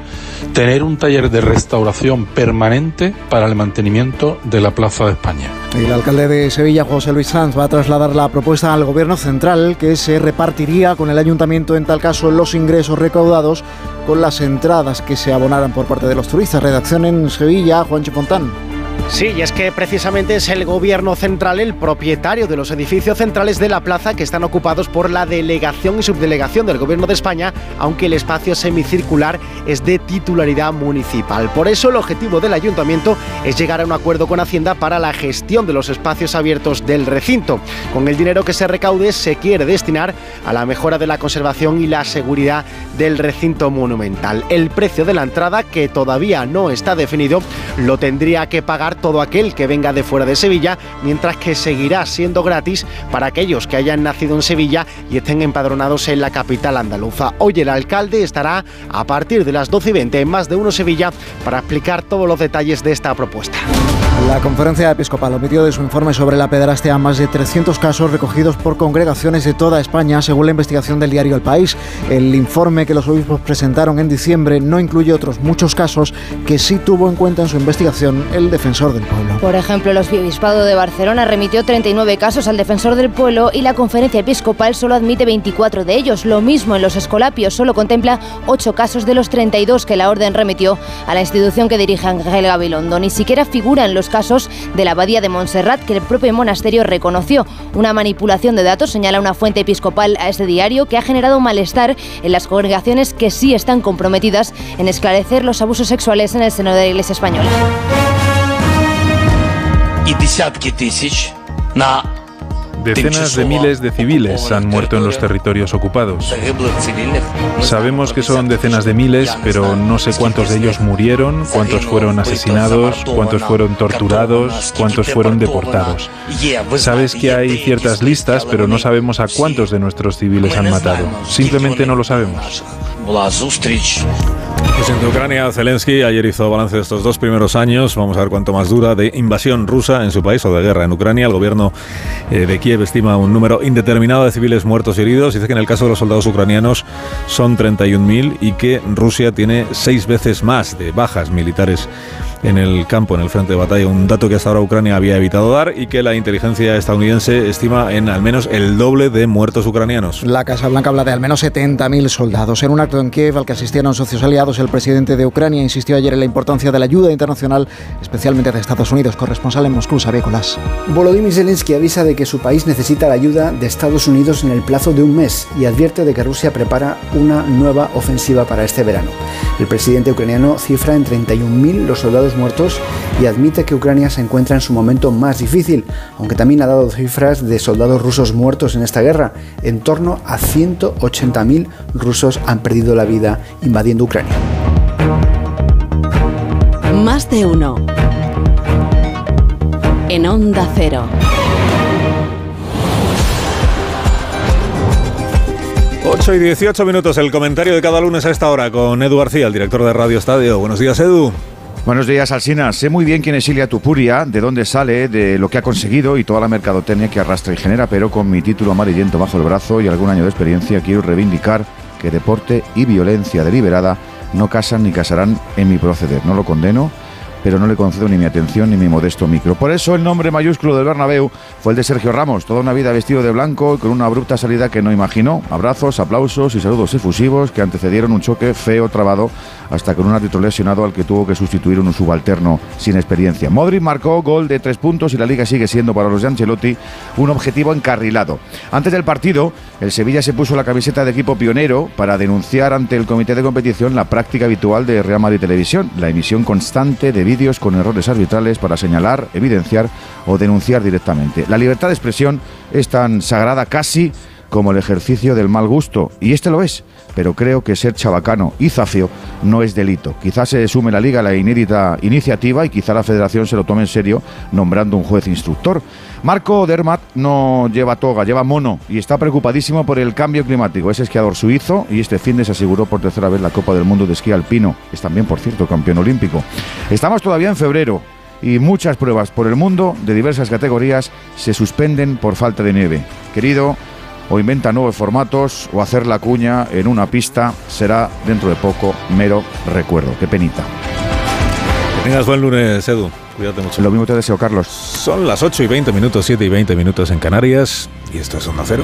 tener un taller de restauración permanente para el mantenimiento de la Plaza de España.
El alcalde de Sevilla, José Luis Sanz, va a trasladar la propuesta al Gobierno Central que se repartiría con el Ayuntamiento en tal caso los ingresos recaudados con las entradas que se abonaran por parte de los turistas. Redacción en Sevilla, Juancho Fontán.
Sí, y es que precisamente es el gobierno central el propietario de los edificios centrales de la plaza que están ocupados por la delegación y subdelegación del gobierno de España, aunque el espacio semicircular es de titularidad municipal. Por eso el objetivo del ayuntamiento es llegar a un acuerdo con Hacienda para la gestión de los espacios abiertos del recinto. Con el dinero que se recaude se quiere destinar a la mejora de la conservación y la seguridad del recinto monumental. El precio de la entrada, que todavía no está definido, lo tendría que pagar todo aquel que venga de fuera de Sevilla, mientras que seguirá siendo gratis para aquellos que hayan nacido en Sevilla y estén empadronados en la capital andaluza. Hoy el alcalde estará a partir de las 12 y 20 en más de uno Sevilla para explicar todos los detalles de esta propuesta.
La conferencia episcopal omitió de su informe sobre la pederastia más de 300 casos recogidos por congregaciones de toda España, según la investigación del diario El País. El informe que los obispos presentaron en diciembre no incluye otros muchos casos que sí tuvo en cuenta en su investigación el defensor del pueblo.
Por ejemplo, el Obispado de Barcelona remitió 39 casos al defensor del pueblo y la conferencia episcopal solo admite 24 de ellos. Lo mismo en los escolapios, solo contempla 8 casos de los 32 que la orden remitió a la institución que dirige Ángel Gabilondo. Ni siquiera figuran los casos de la abadía de Montserrat que el propio monasterio reconoció. Una manipulación de datos, señala una fuente episcopal a este diario, que ha generado malestar en las congregaciones que sí están comprometidas en esclarecer los abusos sexuales en el seno de la Iglesia española.
Decenas de miles de civiles han muerto en los territorios ocupados. Sabemos que son decenas de miles, pero no sé cuántos de ellos murieron, cuántos fueron asesinados, cuántos fueron torturados, cuántos fueron deportados. Sabes que hay ciertas listas, pero no sabemos a cuántos de nuestros civiles han matado. Simplemente no lo sabemos.
Presidente de Ucrania, Zelensky, ayer hizo balance de estos dos primeros años, vamos a ver cuánto más dura, de invasión rusa en su país o de guerra en Ucrania. El gobierno eh, de Kiev estima un número indeterminado de civiles muertos y heridos. Dice que en el caso de los soldados ucranianos son 31.000 y que Rusia tiene seis veces más de bajas militares en el campo, en el frente de batalla, un dato que hasta ahora Ucrania había evitado dar y que la inteligencia estadounidense estima en al menos el doble de muertos ucranianos.
La Casa Blanca habla de al menos 70.000 soldados. En un acto en Kiev al que asistieron socios aliados, el presidente de Ucrania insistió ayer en la importancia de la ayuda internacional, especialmente de Estados Unidos. Corresponsal en Moscú, Sabécolas.
Volodymyr Zelensky avisa de que su país necesita la ayuda de Estados Unidos en el plazo de un mes y advierte de que Rusia prepara una nueva ofensiva para este verano. El presidente ucraniano cifra en 31.000 los soldados muertos y admite que Ucrania se encuentra en su momento más difícil, aunque también ha dado cifras de soldados rusos muertos en esta guerra. En torno a 180.000 rusos han perdido la vida invadiendo Ucrania.
Más de uno. En Onda Cero.
8 y 18 minutos, el comentario de cada lunes a esta hora con Edu García, el director de Radio Estadio. Buenos días, Edu.
Buenos días, Alsina. Sé muy bien quién es Ilia Tupuria, de dónde sale, de lo que ha conseguido y toda la mercadotecnia que arrastra y genera, pero con mi título amarillento bajo el brazo y algún año de experiencia quiero reivindicar que deporte y violencia deliberada no casan ni casarán en mi proceder. No lo condeno, pero no le concedo ni mi atención ni mi modesto micro. Por eso el nombre mayúsculo del Bernabéu fue el de Sergio Ramos, toda una vida vestido de blanco y con una abrupta salida que no imaginó. Abrazos, aplausos y saludos efusivos que antecedieron un choque feo trabado hasta con un árbitro lesionado al que tuvo que sustituir un subalterno sin experiencia. Modric marcó gol de tres puntos y la liga sigue siendo para los de Ancelotti un objetivo encarrilado. Antes del partido, el Sevilla se puso la camiseta de equipo pionero para denunciar ante el comité de competición la práctica habitual de Real Madrid Televisión, la emisión constante de vídeos con errores arbitrales para señalar, evidenciar o denunciar directamente. La libertad de expresión es tan sagrada casi como el ejercicio del mal gusto, y este lo es, pero creo que ser chabacano y zafio no es delito. Quizás se sume la liga a la inédita iniciativa y quizá la federación se lo tome en serio nombrando un juez instructor. Marco Dermat no lleva toga, lleva mono y está preocupadísimo por el cambio climático. Es esquiador suizo y este fin de se aseguró por tercera vez la Copa del Mundo de Esquí Alpino. Es también, por cierto, campeón olímpico. Estamos todavía en febrero y muchas pruebas por el mundo de diversas categorías se suspenden por falta de nieve. Querido, o inventa nuevos formatos o hacer la cuña en una pista será dentro de poco mero recuerdo. Qué penita.
Que tengas buen lunes, Edu. Cuídate mucho.
Lo mismo te deseo, Carlos.
Son las 8 y 20 minutos, 7 y 20 minutos en Canarias y esto es Onda Cero.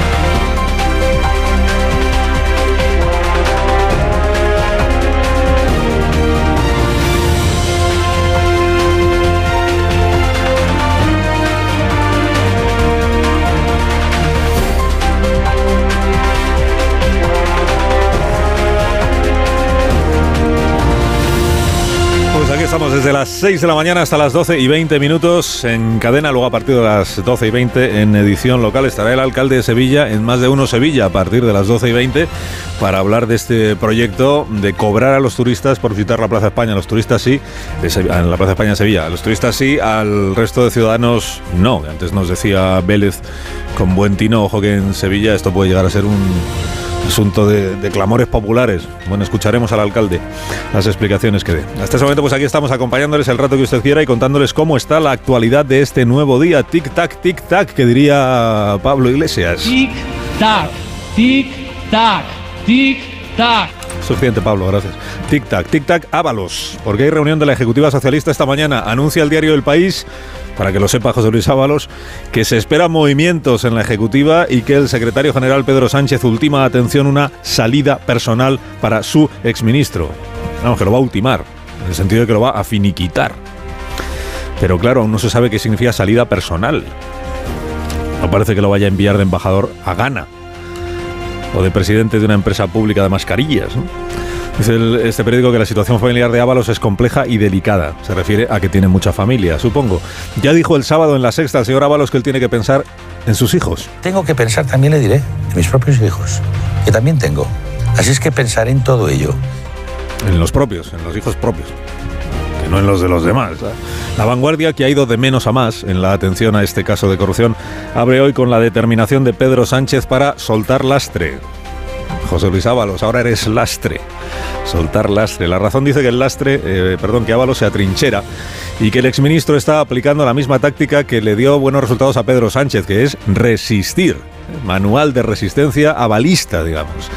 Estamos desde las 6 de la mañana hasta las 12 y 20 minutos en cadena, luego a partir de las 12 y 20 en edición local estará el alcalde de Sevilla en más de uno Sevilla a partir de las 12 y 20 para hablar de este proyecto de cobrar a los turistas por visitar la Plaza España, a los turistas sí, en la Plaza España Sevilla, a los turistas sí, al resto de ciudadanos no. Antes nos decía Vélez con buen tino, ojo que en Sevilla esto puede llegar a ser un asunto de, de clamores populares. Bueno, escucharemos al alcalde las explicaciones que dé. Hasta ese momento, pues aquí estamos acompañándoles el rato que usted quiera y contándoles cómo está la actualidad de este nuevo día. Tic-tac, tic-tac, que diría Pablo Iglesias.
Tic-tac, tic-tac, tic-tac.
Suficiente, Pablo, gracias. Tic-tac, tic-tac, Ábalos, porque hay reunión de la Ejecutiva Socialista esta mañana. Anuncia el diario El País, para que lo sepa José Luis Ábalos, que se esperan movimientos en la Ejecutiva y que el secretario general Pedro Sánchez ultima, atención, una salida personal para su exministro. Vamos, que lo va a ultimar, en el sentido de que lo va a finiquitar. Pero claro, aún no se sabe qué significa salida personal. No parece que lo vaya a enviar de embajador a Ghana o de presidente de una empresa pública de mascarillas. Dice el- este periódico que la situación familiar de Ábalos es compleja y delicada. Se refiere a que tiene mucha familia, supongo. Ya dijo el sábado en la sexta el señor Ábalos que él tiene que pensar en sus hijos.
Tengo que pensar, también le diré, en mis propios hijos, que también tengo. Así es que pensaré en todo ello.
En los propios, en los hijos propios. Que no en los de los demás. ¿eh? La vanguardia, que ha ido de menos a más en la atención a este caso de corrupción, abre hoy con la determinación de Pedro Sánchez para soltar lastre. José Luis Ábalos, ahora eres lastre. Soltar lastre. La razón dice que el lastre, eh, perdón, que Ábalos se atrinchera y que el exministro está aplicando la misma táctica que le dio buenos resultados a Pedro Sánchez, que es resistir. Manual de resistencia avalista, digamos.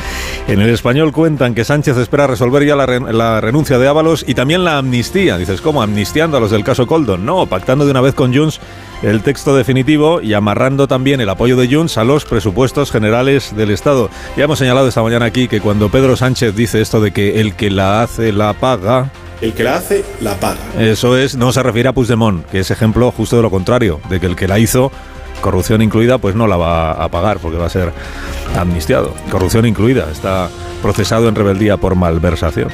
En el español cuentan que Sánchez espera resolver ya la, re- la renuncia de Ábalos y también la amnistía. Dices, ¿cómo? Amnistiando a los del caso Coldon. No, pactando de una vez con Junts el texto definitivo y amarrando también el apoyo de Junts a los presupuestos generales del Estado. Ya hemos señalado esta mañana aquí que cuando Pedro Sánchez dice esto de que el que la hace la paga,
El que la hace, la paga.
eso es, no se refiere a Puigdemont, que es ejemplo justo de lo contrario, de que el que la hizo, corrupción incluida, pues no la va a pagar porque va a ser amnistiado. Corrupción incluida, está procesado en rebeldía por malversación.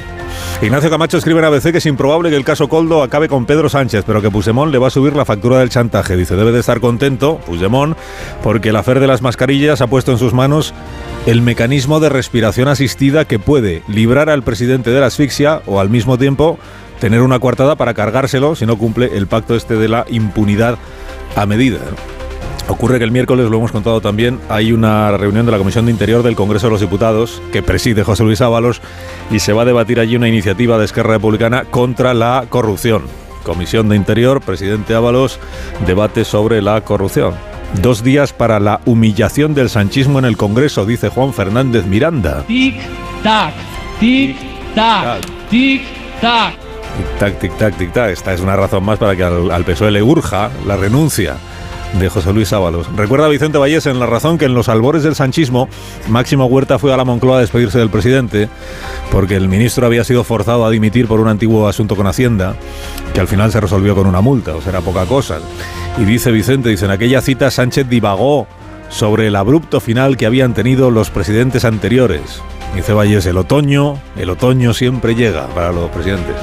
Ignacio Camacho escribe en ABC que es improbable que el caso Coldo acabe con Pedro Sánchez, pero que Puigdemont le va a subir la factura del chantaje. Dice, debe de estar contento, Puigdemont, porque el afer de las mascarillas ha puesto en sus manos el mecanismo de respiración asistida que puede librar al presidente de la asfixia o al mismo tiempo tener una coartada para cargárselo si no cumple el pacto este de la impunidad a medida. Ocurre que el miércoles, lo hemos contado también, hay una reunión de la Comisión de Interior del Congreso de los Diputados que preside José Luis Ábalos y se va a debatir allí una iniciativa de Esquerra Republicana contra la corrupción. Comisión de Interior, presidente Ábalos, debate sobre la corrupción. Dos días para la humillación del sanchismo en el Congreso, dice Juan Fernández Miranda.
Tic-tac, tic-tac, tic-tac.
Tic-tac, tic-tac, tic-tac. Esta es una razón más para que al, al PSOE le urja la renuncia de José Luis Ábalos. Recuerda Vicente Vallés en La Razón que en los albores del sanchismo, Máximo Huerta fue a la Moncloa a despedirse del presidente porque el ministro había sido forzado a dimitir por un antiguo asunto con Hacienda que al final se resolvió con una multa, o sea, era poca cosa. Y dice Vicente, dice, en aquella cita Sánchez divagó sobre el abrupto final que habían tenido los presidentes anteriores. Dice Valles, el otoño, el otoño siempre llega para los presidentes.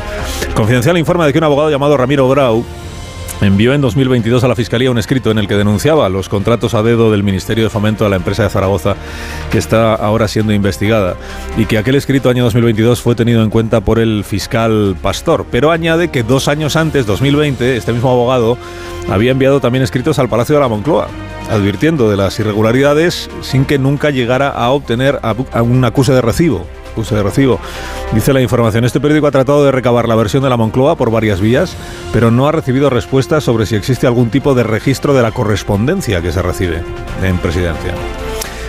Confidencial informa de que un abogado llamado Ramiro Grau envió en 2022 a la Fiscalía un escrito en el que denunciaba los contratos a dedo del Ministerio de Fomento a la empresa de Zaragoza que está ahora siendo investigada y que aquel escrito año 2022 fue tenido en cuenta por el fiscal Pastor. Pero añade que dos años antes, 2020, este mismo abogado había enviado también escritos al Palacio de la Moncloa advirtiendo de las irregularidades sin que nunca llegara a obtener a- un acuse de recibo. Puse de recibo. Dice la información, este periódico ha tratado de recabar la versión de la Moncloa por varias vías, pero no ha recibido respuestas sobre si existe algún tipo de registro de la correspondencia que se recibe en presidencia.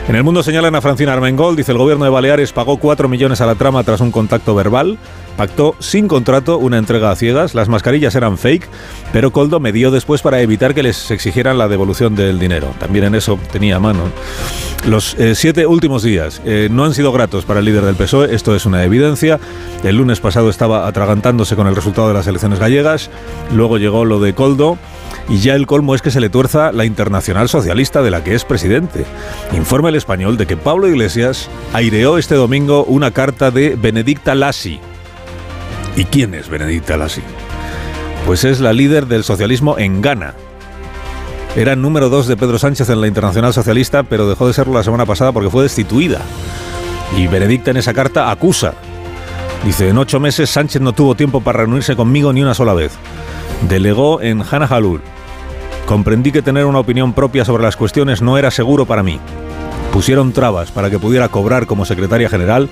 En el mundo señalan a Francina Armengol, dice el gobierno de Baleares pagó 4 millones a la trama tras un contacto verbal, pactó sin contrato una entrega a ciegas, las mascarillas eran fake, pero Coldo me dio después para evitar que les exigieran la devolución del dinero. También en eso tenía mano. Los eh, siete últimos días eh, no han sido gratos para el líder del PSOE, esto es una evidencia. El lunes pasado estaba atragantándose con el resultado de las elecciones gallegas, luego llegó lo de Coldo. Y ya el colmo es que se le tuerza la internacional socialista de la que es presidente. Informa el español de que Pablo Iglesias aireó este domingo una carta de Benedicta Lassi. ¿Y quién es Benedicta Lassi? Pues es la líder del socialismo en Ghana. Era número dos de Pedro Sánchez en la Internacional Socialista, pero dejó de serlo la semana pasada porque fue destituida. Y Benedicta en esa carta acusa. Dice, en ocho meses Sánchez no tuvo tiempo para reunirse conmigo ni una sola vez. Delegó en Halul. Comprendí que tener una opinión propia sobre las cuestiones no era seguro para mí. Pusieron trabas para que pudiera cobrar como secretaria general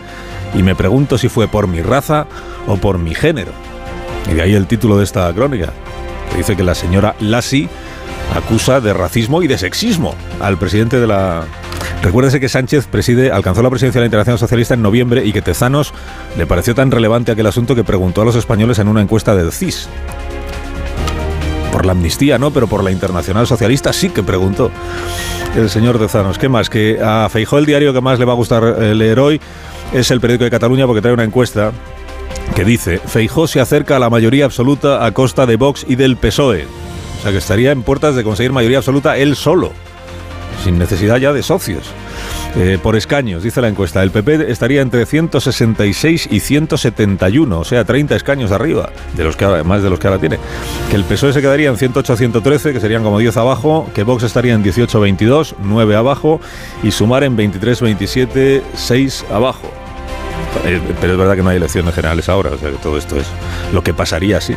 y me pregunto si fue por mi raza o por mi género. Y de ahí el título de esta crónica. Dice que la señora Lassi acusa de racismo y de sexismo al presidente de la... Recuérdese que Sánchez preside, alcanzó la presidencia de la Internacional Socialista en noviembre y que Tezanos le pareció tan relevante aquel asunto que preguntó a los españoles en una encuesta del CIS por la amnistía, ¿no? Pero por la internacional socialista sí que preguntó el señor Tezanos. ¿Qué más? Que a Feijó el diario que más le va a gustar eh, leer hoy es el periódico de Cataluña porque trae una encuesta que dice Feijó se acerca a la mayoría absoluta a costa de Vox y del PSOE. O sea que estaría en puertas de conseguir mayoría absoluta él solo, sin necesidad ya de socios. Eh, por escaños, dice la encuesta. El PP estaría entre 166 y 171, o sea, 30 escaños arriba, de los que más de los que ahora tiene. Que el PSOE se quedaría en 108-113, que serían como 10 abajo, que Vox estaría en 18-22, 9 abajo, y sumar en 23-27, 6 abajo. Eh, pero es verdad que no hay elecciones generales ahora, o sea que todo esto es lo que pasaría así.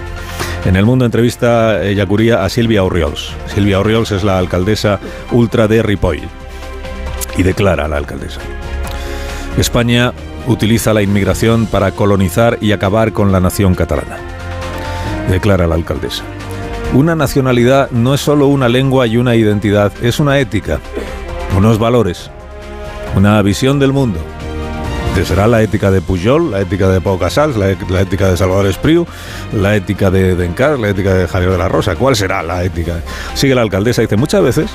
En el mundo entrevista eh, Yacuría a Silvia Orriols. Silvia Orriols es la alcaldesa ultra de Ripoll y declara a la alcaldesa. España utiliza la inmigración para colonizar y acabar con la nación catalana. Declara la alcaldesa. Una nacionalidad no es solo una lengua y una identidad, es una ética, unos valores, una visión del mundo. Será la ética de Pujol, la ética de Pau Casals, la, la, ética de Salvador Espriu, la ética de Dencar, la ética de Javier de la Rosa. ¿Cuál será la ética? Sigue la alcaldesa, dice, muchas veces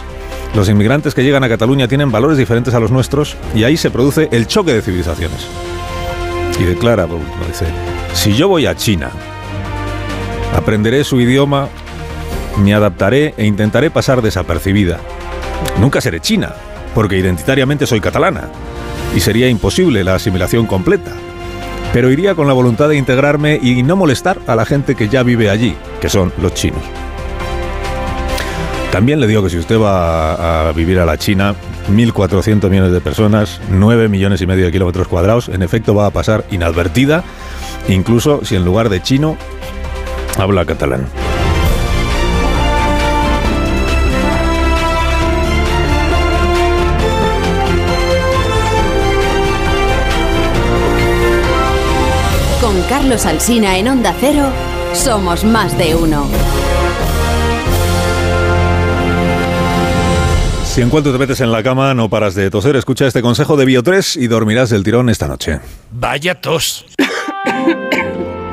los inmigrantes que llegan a Cataluña tienen valores diferentes a los nuestros y ahí se produce el choque de civilizaciones. Y declara, dice, si yo voy a China, aprenderé su idioma, me adaptaré e intentaré pasar desapercibida. Nunca seré china, porque identitariamente soy catalana, y sería imposible la asimilación completa. Pero iría con la voluntad de integrarme y no molestar a la gente que ya vive allí, que son los chinos. También le digo que si usted va a vivir a la China, 1.400 millones de personas, 9 millones y medio de kilómetros cuadrados, en efecto va a pasar inadvertida, incluso si en lugar de chino habla catalán.
Carlos Alsina en Onda Cero, somos más de uno.
Si en cuanto te metes en la cama no paras de toser, escucha este consejo de Bio3 y dormirás del tirón esta noche.
Vaya tos.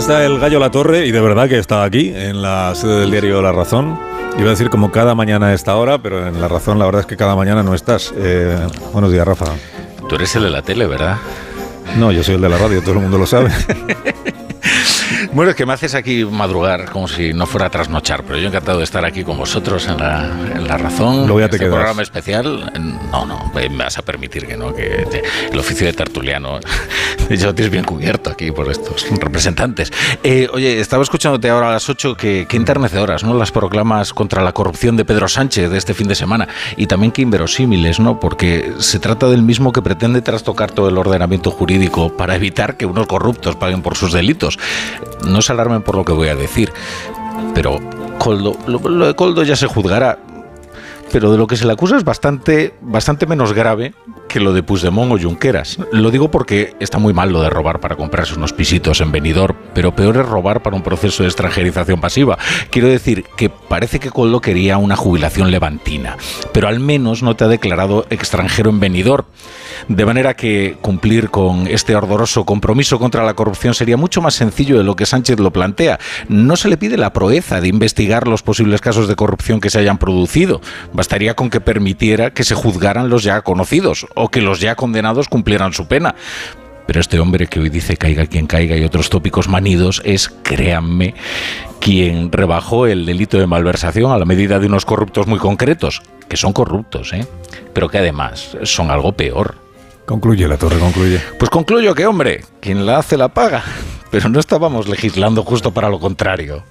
está el gallo La Torre y de verdad que está aquí, en la sede del diario La Razón. Iba a decir como cada mañana a esta hora, pero en La Razón la verdad es que cada mañana no estás. Eh, buenos días, Rafa.
Tú eres el de la tele, ¿verdad?
No, yo soy el de la radio, todo el mundo lo sabe.
Bueno, es que me haces aquí madrugar como si no fuera a trasnochar, pero yo encantado de estar aquí con vosotros en la, en la razón.
Luego ya te
este
quedas.
programa especial. No, no, me vas a permitir que no, que te- el oficio de tertuliano ya lo tienes bien cubierto aquí por estos representantes. Eh, oye, estaba escuchándote ahora a las 8 que, que enternecedoras, ¿no? Las proclamas contra la corrupción de Pedro Sánchez de este fin de semana y también que inverosímiles, ¿no? Porque se trata del mismo que pretende trastocar todo el ordenamiento jurídico para evitar que unos corruptos paguen por sus delitos. No se alarmen por lo que voy a decir, pero Coldo, lo, de Coldo ya se juzgará. Pero de lo que se le acusa es bastante, bastante menos grave que lo de Puigdemont o Junqueras. Lo digo porque está muy mal lo de robar para comprarse unos pisitos en Benidorm, pero peor es robar para un proceso de extranjerización pasiva. Quiero decir que parece que Coldo quería una jubilación levantina, pero al menos no te ha declarado extranjero en Benidorm. De manera que cumplir con este ardoroso compromiso contra la corrupción sería mucho más sencillo de lo que Sánchez lo plantea. No se le pide la proeza de investigar los posibles casos de corrupción que se hayan producido. Bastaría con que permitiera que se juzgaran los ya conocidos o que los ya condenados cumplieran su pena. Pero este hombre que hoy dice caiga quien caiga y otros tópicos manidos es, créanme, quien rebajó el delito de malversación a la medida de unos corruptos muy concretos, que son corruptos, ¿eh? pero que además son algo peor.
Concluye la torre, concluye.
Pues concluyo que, hombre, quien la hace la paga. Pero no estábamos legislando justo para lo contrario.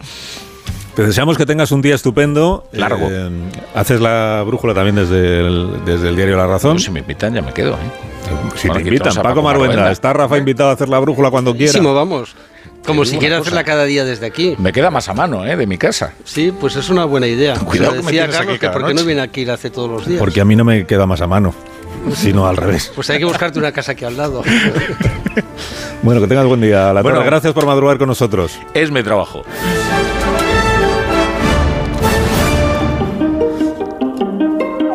Te deseamos que tengas un día estupendo.
Largo.
Eh, haces la brújula también desde el, desde el diario La Razón.
si me invitan, ya me quedo. ¿eh?
Si
Bueno,
te invitan, Paco
Paco
Maruenda.
Maruenda.
Está Rafa invitado a hacer la brújula cuando quiera.
Buenísimo, vamos. Como si quiera hacerla cada día desde aquí.
Me queda más a mano, ¿eh? De mi casa.
Sí, pues es una buena idea.
Cuidado que me
decía
tienes
Carlos
aquí
que
cada
por qué no viene aquí y la hace todos los días.
Porque a mí no me queda más a mano, sino al revés.
Pues hay que buscarte una casa aquí al lado.
Bueno, que tengas buen día. La
Bueno.
Gracias por madrugar con nosotros.
Es mi trabajo.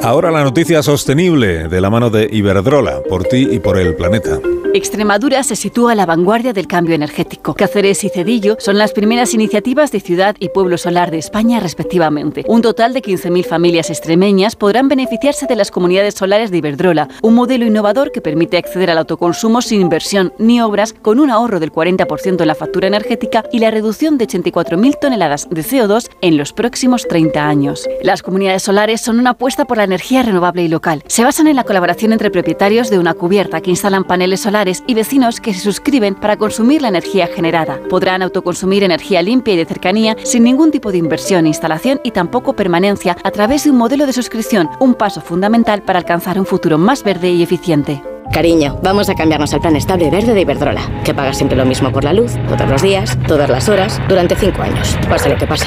Ahora la noticia sostenible de la mano de Iberdrola, por ti y por el planeta.
Extremadura se sitúa a la vanguardia del cambio energético. Cáceres y Cedillo son las primeras iniciativas de ciudad y pueblo solar de España, respectivamente. Un total de 15.000 familias extremeñas podrán beneficiarse de las comunidades solares de Iberdrola, un modelo innovador que permite acceder al autoconsumo sin inversión ni obras, con un ahorro del 40% en la factura energética y la reducción de 84.000 toneladas de CO2 en los próximos 30 años. Las comunidades solares son una apuesta por la energía renovable y local. Se basan en la colaboración entre propietarios de una cubierta que instalan paneles solares y vecinos que se suscriben para consumir la energía generada. Podrán autoconsumir energía limpia y de cercanía sin ningún tipo de inversión, instalación y tampoco permanencia a través de un modelo de suscripción, un paso fundamental para alcanzar un futuro más verde y eficiente.
Cariño, vamos a cambiarnos al plan estable verde de Iberdrola, que paga siempre lo mismo por la luz, todos los días, todas las horas, durante cinco años, pase lo que pase.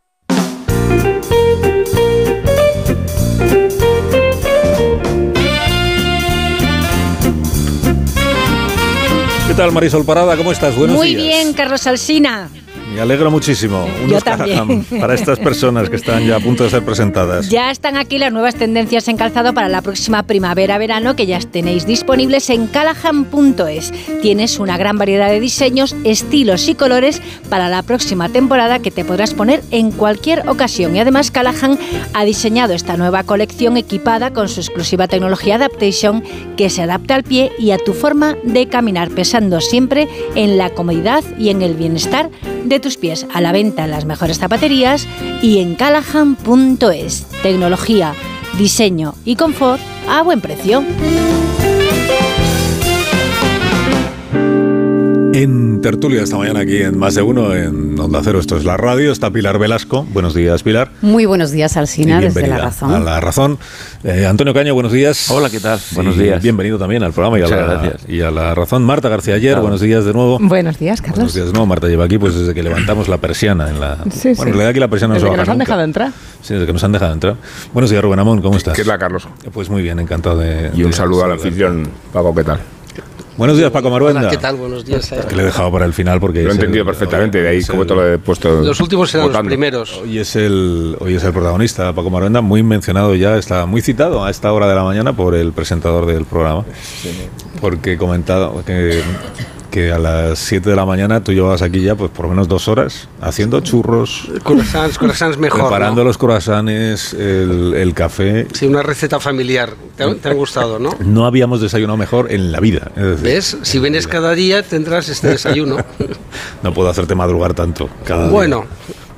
Tal, Marisol Parada? ¿Cómo estás? Buenos
Muy
días.
bien, Carlos Alsina.
Me alegro muchísimo. Unos
también.
Callahan para estas personas que están ya a punto de ser presentadas.
Ya están aquí las nuevas tendencias en calzado para la próxima primavera-verano que ya tenéis disponibles en callahan.es. Tienes una gran variedad de diseños, estilos y colores para la próxima temporada que te podrás poner en cualquier ocasión. Y además Callahan ha diseñado esta nueva colección equipada con su exclusiva tecnología Adaptation que se adapta al pie y a tu forma de caminar, pensando siempre en la comodidad y en el bienestar de tus pies. A la venta en las mejores zapaterías y en callahan.es. Tecnología, diseño y confort a buen precio.
En tertulia esta mañana aquí en Más de Uno, en Onda Cero, esto es la radio, está Pilar Velasco. Buenos días, Pilar.
Muy buenos días,
Y
Alsina, desde La Razón.
A La Razón. Eh, Antonio Caño, buenos días.
Hola, ¿qué tal? Buenos
Y
días.
Bienvenido también al programa y a, la,
gracias.
y a La Razón. Marta García Ayer,
Claro.
buenos días de nuevo.
Buenos días, Carlos.
Buenos días de nuevo. Marta lleva aquí pues desde que levantamos la persiana en la...
Sí,
bueno,
sí.
en realidad aquí la persiana no
Desde
se
que nos han
nunca.
dejado entrar.
Sí, desde que nos han dejado entrar. Buenos días, Rubén Amón, ¿cómo estás?
¿Qué tal, Carlos?
Pues muy bien, encantado de...
Y un
de
saludo al anfitrión, Paco, ¿qué tal?
Buenos días, Paco Maruenda.
Hola, ¿qué tal? Buenos días.
Que le he dejado para el final porque...
Lo he entendido
el-
perfectamente, de ahí como te lo he puesto.
Los últimos eran los primeros.
Hoy es el hoy es el protagonista, Paco Maruenda, muy mencionado ya, está muy citado a esta hora de la mañana por el presentador del programa. Porque he comentado que, que a las 7 de la mañana tú llevabas aquí ya pues por lo menos dos horas haciendo churros,
Croissants, croissants mejor.
preparando
¿no?
los croissants, el, el café.
Sí, una receta familiar. ¿Te, han- te han gustado, no?
No habíamos desayunado mejor en la vida. decir,
¿Ves? Si vienes cada día tendrás este desayuno.
No puedo hacerte madrugar tanto cada día.
bueno,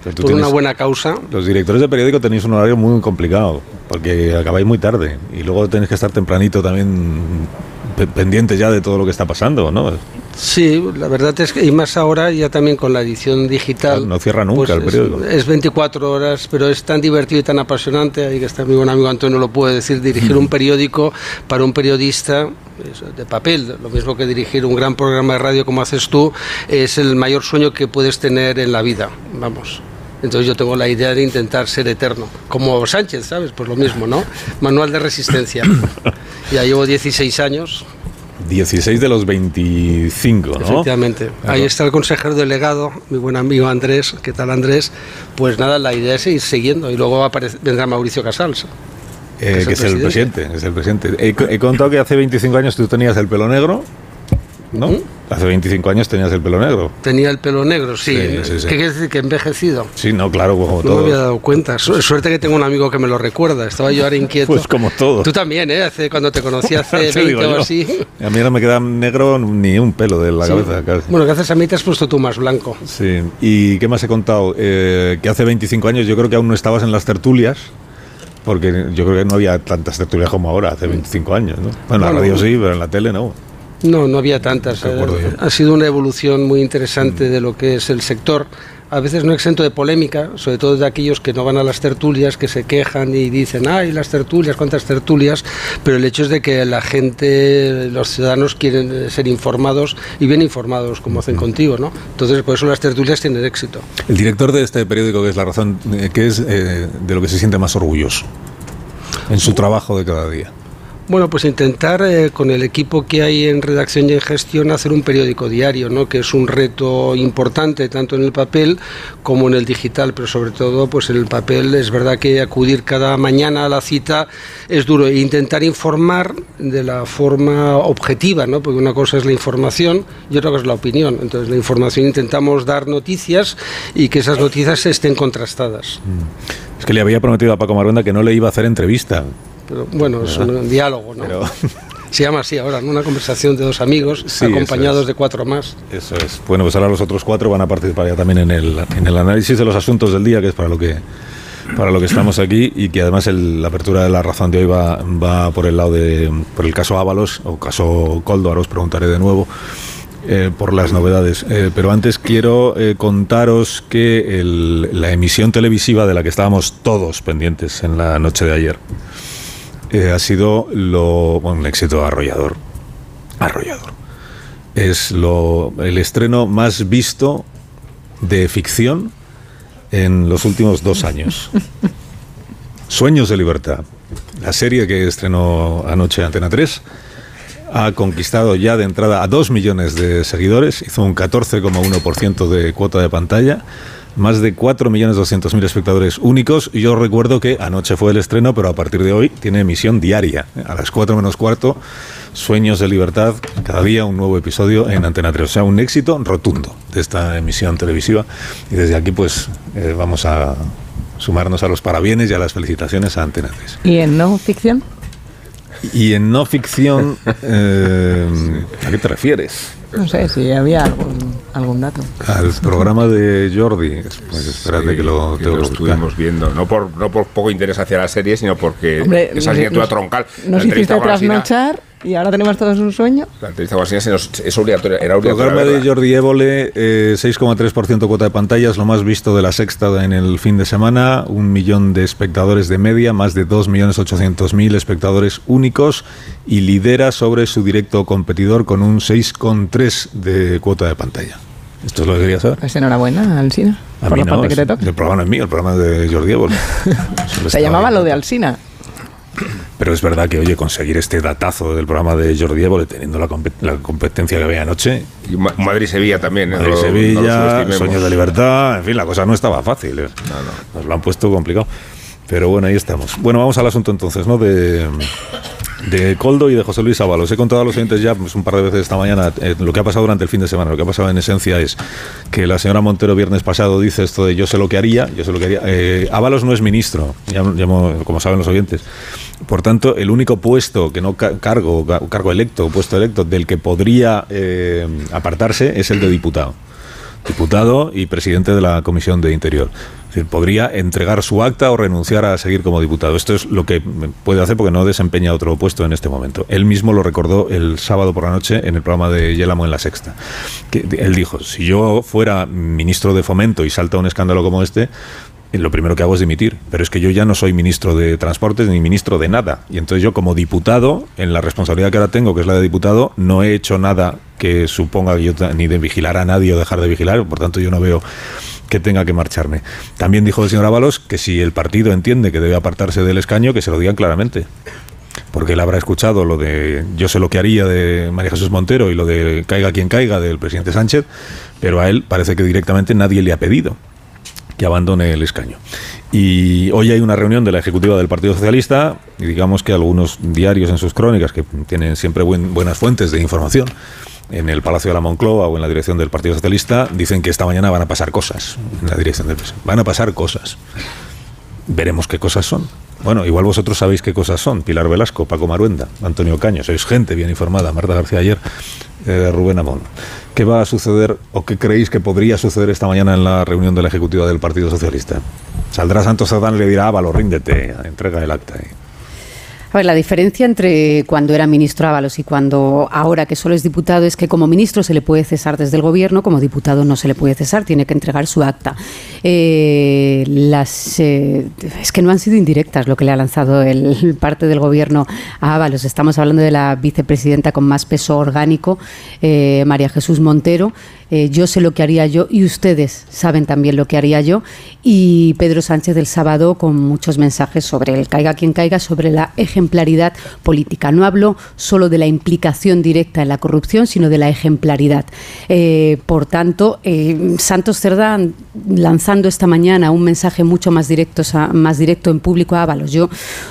tú
por una
tienes-
buena causa.
Los directores de periódico tenéis un horario muy complicado, porque acabáis muy tarde y luego tenéis que estar tempranito también pe- pendientes ya de todo lo que está pasando, ¿no?
Sí, la verdad es que, y más ahora ya también con la edición digital.
No cierra nunca
pues
el
es-
periódico.
Es, 24 horas, pero es tan divertido y tan apasionante. Ahí que está mi buen amigo Antonio lo puede decir. Dirigir un periódico para un periodista es de papel, lo mismo que dirigir un gran programa de radio como haces tú, es el mayor sueño que puedes tener en la vida. Vamos. Entonces yo tengo la idea de intentar ser eterno. Como Sánchez, ¿sabes? Pues lo mismo, ¿no? Manual de resistencia. Ya llevo 16 años.
16 de los 25, ¿no?
Efectivamente.
Claro.
Ahí está el consejero delegado, mi buen amigo Andrés. ¿Qué tal, Andrés? Pues nada, la idea es seguir siguiendo y luego aparece- vendrá Mauricio Casals.
Eh, que es el presidente, es el presidente. He, he contado que hace 25 años tú tenías el pelo negro, ¿no? Hace 25 años tenías el pelo negro.
Tenía el pelo negro, sí.
Sí, sí, sí.
¿Qué quiere decir? Que he envejecido.
Sí, no, claro, como
No me había dado cuenta. Su- Suerte que tengo un amigo que me lo recuerda. Estaba yo ahora inquieto.
Pues como todos.
Tú también, ¿eh? Hace, cuando te conocí hace
Te digo
20 o así.
A mí no me queda negro ni un pelo de la
Sí.
cabeza. casi.
Bueno, gracias a mí te has puesto tú más blanco.
Sí, ¿y qué más he contado? Eh, que hace 25 años yo creo que aún no estabas en las tertulias, porque yo creo que no había tantas tertulias como ahora, hace 25 años, ¿no? Bueno, en la radio sí, pero en la tele no.
No, no había tantas. Eh. Ha sido una evolución muy interesante de lo que es el sector. A veces no exento de polémica, sobre todo de aquellos que no van a las tertulias, que se quejan y dicen, ay, las tertulias, cuántas tertulias, pero el hecho es de que la gente, los ciudadanos quieren eh, ser informados y bien informados, como hacen contigo, ¿no? Entonces, por eso las tertulias tienen éxito.
El director de este periódico, que es La Razón, eh, ¿qué es eh, de lo que se siente más orgulloso en su trabajo de cada día?
Bueno, pues intentar eh, con el equipo que hay en redacción y en gestión hacer un periódico diario, ¿no? que es un reto importante tanto en el papel como en el digital, pero sobre todo pues en el papel es verdad que acudir cada mañana a la cita es duro e intentar informar de la forma objetiva, ¿no? porque una cosa es la información y otra cosa es la opinión. Entonces la información intentamos dar noticias y que esas noticias estén contrastadas.
Es que le había prometido a Paco Maruenda que no le iba a hacer entrevista.
Pero bueno, es un diálogo, ¿no?
Pero-
Se llama así ahora, ¿no? Una conversación de dos amigos
Sí,
acompañados
es.
de cuatro más.
Eso es. Bueno, pues ahora los otros cuatro van a participar ya también en el, en el análisis de los asuntos del día, que es para lo que para lo que estamos aquí y que además el- la apertura de la razón de hoy va, va por el lado de por el caso Ábalos o caso Coldo, ahora os preguntaré de nuevo eh, por las novedades. Eh, pero antes quiero eh, contaros que el- la emisión televisiva de la que estábamos todos pendientes en la noche de ayer eh, ha sido lo, bueno, un éxito arrollador. Arrollador. Es lo, el estreno más visto de ficción en los últimos dos años. Sueños de libertad. La serie que estrenó anoche Antena 3 ha conquistado ya de entrada a 2 millones de seguidores, hizo un 14,1% de cuota de pantalla, más de 4.200.000 espectadores únicos. Yo recuerdo que anoche fue el estreno, pero a partir de hoy tiene emisión diaria. A las 4 menos cuarto, Sueños de Libertad, cada día un nuevo episodio en Antena 3. O sea, un éxito rotundo de esta emisión televisiva. Y desde aquí, pues, eh, vamos a sumarnos a los parabienes y a las felicitaciones a Antena 3.
¿Y en no ficción?
Y en no ficción, eh, ¿a qué te refieres?
No sé si había algún, algún dato.
Al programa de Jordi. Pues espérate que lo
que lo
que buscar.
estuvimos viendo. No por, no por poco interés hacia la serie, sino porque
Hombre,
esa asignatura
nos-
troncal.
Nos hiciste trasnochar y ahora tenemos todos un sueño.
La entrevista con Alsina se nos- es obligatoria, era
El
obligatoria.
programa de. Jordi Évole, eh, 6,3% cuota de pantalla, es lo más visto de la sexta en el fin de semana, un millón de espectadores de media, más de 2.800.000 espectadores únicos y lidera sobre su directo competidor con un 6,3% de cuota de pantalla. Esto es lo que quería saber.
Pues enhorabuena, Alsina,
A
por
mí
la
no,
parte que
es-
te toca.
el programa no es mío, el programa es de Jordi Évole.
Se llamaba
ahí.
lo de Alsina.
Pero es verdad que, oye, conseguir este datazo del programa de Jordi Évole, teniendo la, compet- la competencia que había anoche.
Y Ma- Madrid-Sevilla también. ¿eh? No- no
Madrid-Sevilla. Sueños de Libertad, en fin, la cosa no estaba fácil. ¿eh? Nos lo han puesto complicado. Pero bueno, ahí estamos. Bueno, vamos al asunto entonces, ¿no? De, de Coldo y de José Luis Ábalos. He contado a los oyentes ya pues, un par de veces esta mañana eh, lo que ha pasado durante el fin de semana. Lo que ha pasado en esencia es que la señora Montero viernes pasado dice esto de yo sé lo que haría, yo sé lo que haría. Eh, Ábalos no es ministro, ya, ya mo- como saben los oyentes. Por tanto, el único puesto que no ca- cargo, ca- cargo electo, puesto electo del que podría eh, apartarse es el de diputado diputado y presidente de la Comisión de Interior. Decir, podría entregar su acta o renunciar a seguir como diputado. Esto es lo que puede hacer porque no desempeña otro puesto en este momento. Él mismo lo recordó el sábado por la noche en el programa de Yelamo en la Sexta. Él dijo, si yo fuera ministro de Fomento y salta un escándalo como este, lo primero que hago es dimitir. Pero es que yo ya no soy ministro de Transportes ni ministro de nada. Y entonces yo como diputado, en la responsabilidad que ahora tengo, que es la de diputado, no he hecho nada que suponga que yo ni de vigilar a nadie o dejar de vigilar. Por tanto, yo no veo que tenga que marcharme. También dijo el señor Ábalos que si el partido entiende que debe apartarse del escaño, que se lo digan claramente. Porque él habrá escuchado lo de yo sé lo que haría de María Jesús Montero y lo de caiga quien caiga del presidente Sánchez, pero a él parece que directamente nadie le ha pedido que abandone el escaño. Y hoy hay una reunión de la ejecutiva del Partido Socialista y digamos que algunos diarios en sus crónicas, que tienen siempre buen- buenas fuentes de información, en el Palacio de la Moncloa o en la dirección del Partido Socialista, dicen que esta mañana van a pasar cosas en la dirección del. Van a pasar cosas. Veremos qué cosas son. Bueno, igual vosotros sabéis qué cosas son. Pilar Velasco, Paco Maruenda, Antonio Caño. Sois gente bien informada. Marta García ayer, eh, Rubén Amón. ¿Qué va a suceder o qué creéis que podría suceder esta mañana en la reunión de la ejecutiva del Partido Socialista? Saldrá Santos Cerdán y le dirá, Ávalo, ríndete, entrega el acta.
A ver, la diferencia entre cuando era ministro Ábalos y cuando ahora que solo es diputado es que como ministro se le puede cesar desde el gobierno, como diputado no se le puede cesar, tiene que entregar su acta. Eh, las, eh, es que no han sido indirectas lo que le ha lanzado el parte del gobierno a Ábalos. Estamos hablando de la vicepresidenta con más peso orgánico, eh, María Jesús Montero. Eh, yo sé lo que haría yo y ustedes saben también lo que haría yo. Y Pedro Sánchez del sábado con muchos mensajes sobre el caiga quien caiga, sobre la ejemplaridad política. No hablo solo de la implicación directa en la corrupción, sino de la ejemplaridad. Eh, por tanto, eh, Santos Cerdán lanzando esta mañana un mensaje mucho más directo, más directo en público a Ábalos. Yo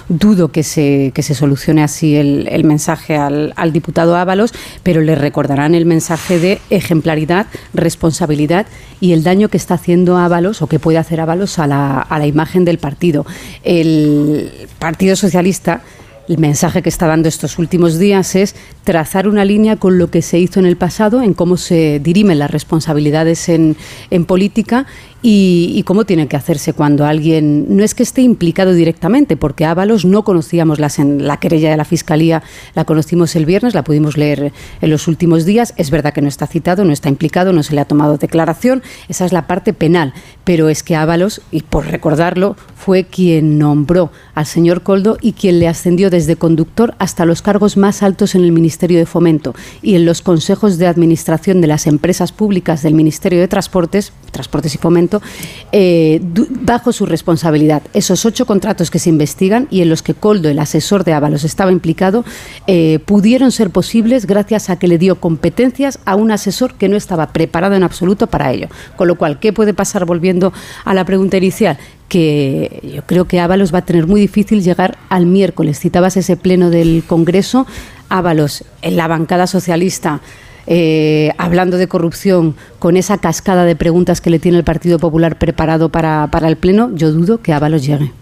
dudo que se, que se solucione así el, el mensaje al, al diputado Ábalos, pero le recordarán el mensaje de ejemplaridad, responsabilidad y el daño que está haciendo Ábalos o que puede hacer Ábalos a la, a la imagen del partido. El Partido Socialista el mensaje que está dando estos últimos días es trazar una línea con lo que se hizo en el pasado, en cómo se dirimen las responsabilidades en, en política y, cómo tiene que hacerse cuando alguien no es que esté implicado directamente, porque Ábalos no conocíamos las, en la querella de la Fiscalía, la conocimos el viernes, la pudimos leer en los últimos días. Es verdad que no está citado, no está implicado, no se le ha tomado declaración. Esa es la parte penal. Pero es que Ábalos, y por recordarlo, fue quien nombró al señor Coldo y quien le ascendió desde conductor hasta los cargos más altos en el Ministerio de Fomento y en los consejos de administración de las empresas públicas del Ministerio de Transportes, Transportes y Fomento, eh, bajo su responsabilidad. Esos ocho contratos que se investigan y en los que Coldo, el asesor de Ábalos, estaba implicado, eh, pudieron ser posibles gracias a que le dio competencias a un asesor que no estaba preparado en absoluto para ello. Con lo cual, ¿qué puede pasar volviendo a la pregunta inicial? que yo creo que Ábalos va a tener muy difícil llegar al miércoles. Citabas ese pleno del Congreso, Ábalos en la bancada socialista. Eh, hablando de corrupción, con esa cascada de preguntas que le tiene el Partido Popular preparado para, para el Pleno, yo dudo que Ábalos llegue.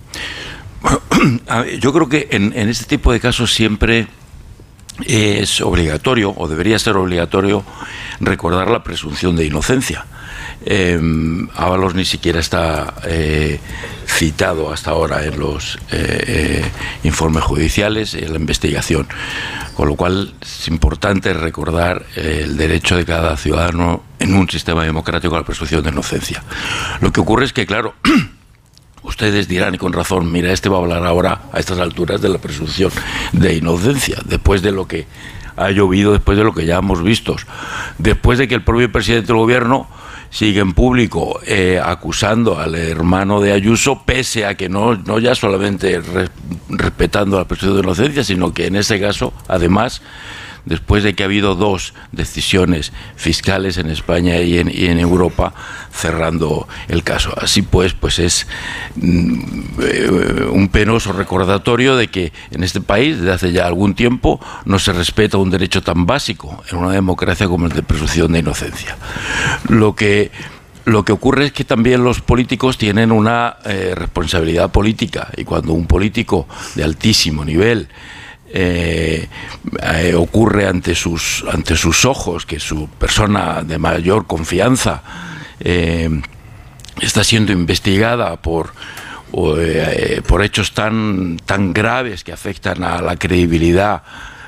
Yo creo que en, en este tipo de casos siempre es obligatorio, o debería ser obligatorio, recordar la presunción de inocencia. Eh, Ábalos ni siquiera está eh, citado hasta ahora en los eh, informes judiciales, en la investigación. Con lo cual es importante recordar el derecho de cada ciudadano en un sistema democrático a la presunción de inocencia. Lo que ocurre es que, claro, ustedes dirán y con razón, mira, este va a hablar ahora a estas alturas de la presunción de inocencia, después de lo que ha llovido, después de lo que ya hemos visto, después de que el propio presidente del gobierno sigue en público eh, acusando al hermano de Ayuso, pese a que no, no ya solamente re,
respetando la presunción de inocencia, sino que en ese caso, además, después de que ha habido dos decisiones fiscales en España y en, Europa cerrando el caso. Así pues, pues es mm, eh, un penoso recordatorio de que en este país, desde hace ya algún tiempo, no se respeta un derecho tan básico en una democracia como el de presunción de inocencia. Lo que lo que ocurre es que también los políticos tienen una eh, responsabilidad política y cuando un político de altísimo nivel eh, eh, ocurre ante sus, ante sus ojos que su persona de mayor confianza eh, está siendo investigada por, por hechos tan, tan graves que afectan a la credibilidad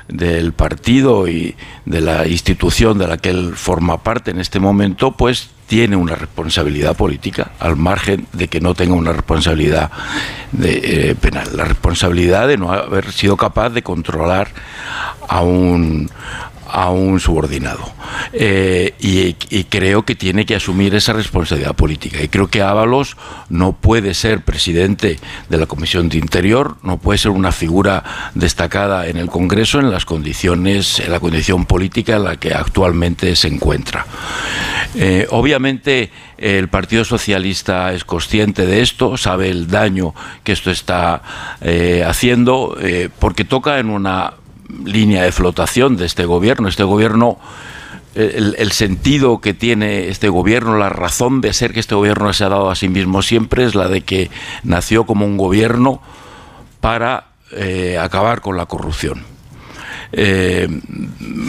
del partido y de la institución de la que él forma parte en este momento, pues tiene una responsabilidad política, al margen de que no tenga una responsabilidad de, eh, penal. La responsabilidad de no haber sido capaz de controlar a un, a un subordinado. Eh, y, creo que tiene que asumir esa responsabilidad política. Y creo que Ábalos no puede ser presidente de la Comisión de Interior, no puede ser una figura destacada en el Congreso en las condiciones, en la condición política en la que actualmente se encuentra. Eh, obviamente el Partido Socialista es consciente de esto, sabe el daño que esto está eh, haciendo, porque toca en una línea de flotación de este gobierno. Este gobierno, el, el, sentido que tiene este gobierno, la razón de ser que este gobierno se ha dado a sí mismo siempre es la de que nació como un gobierno para eh, acabar con la corrupción. Eh,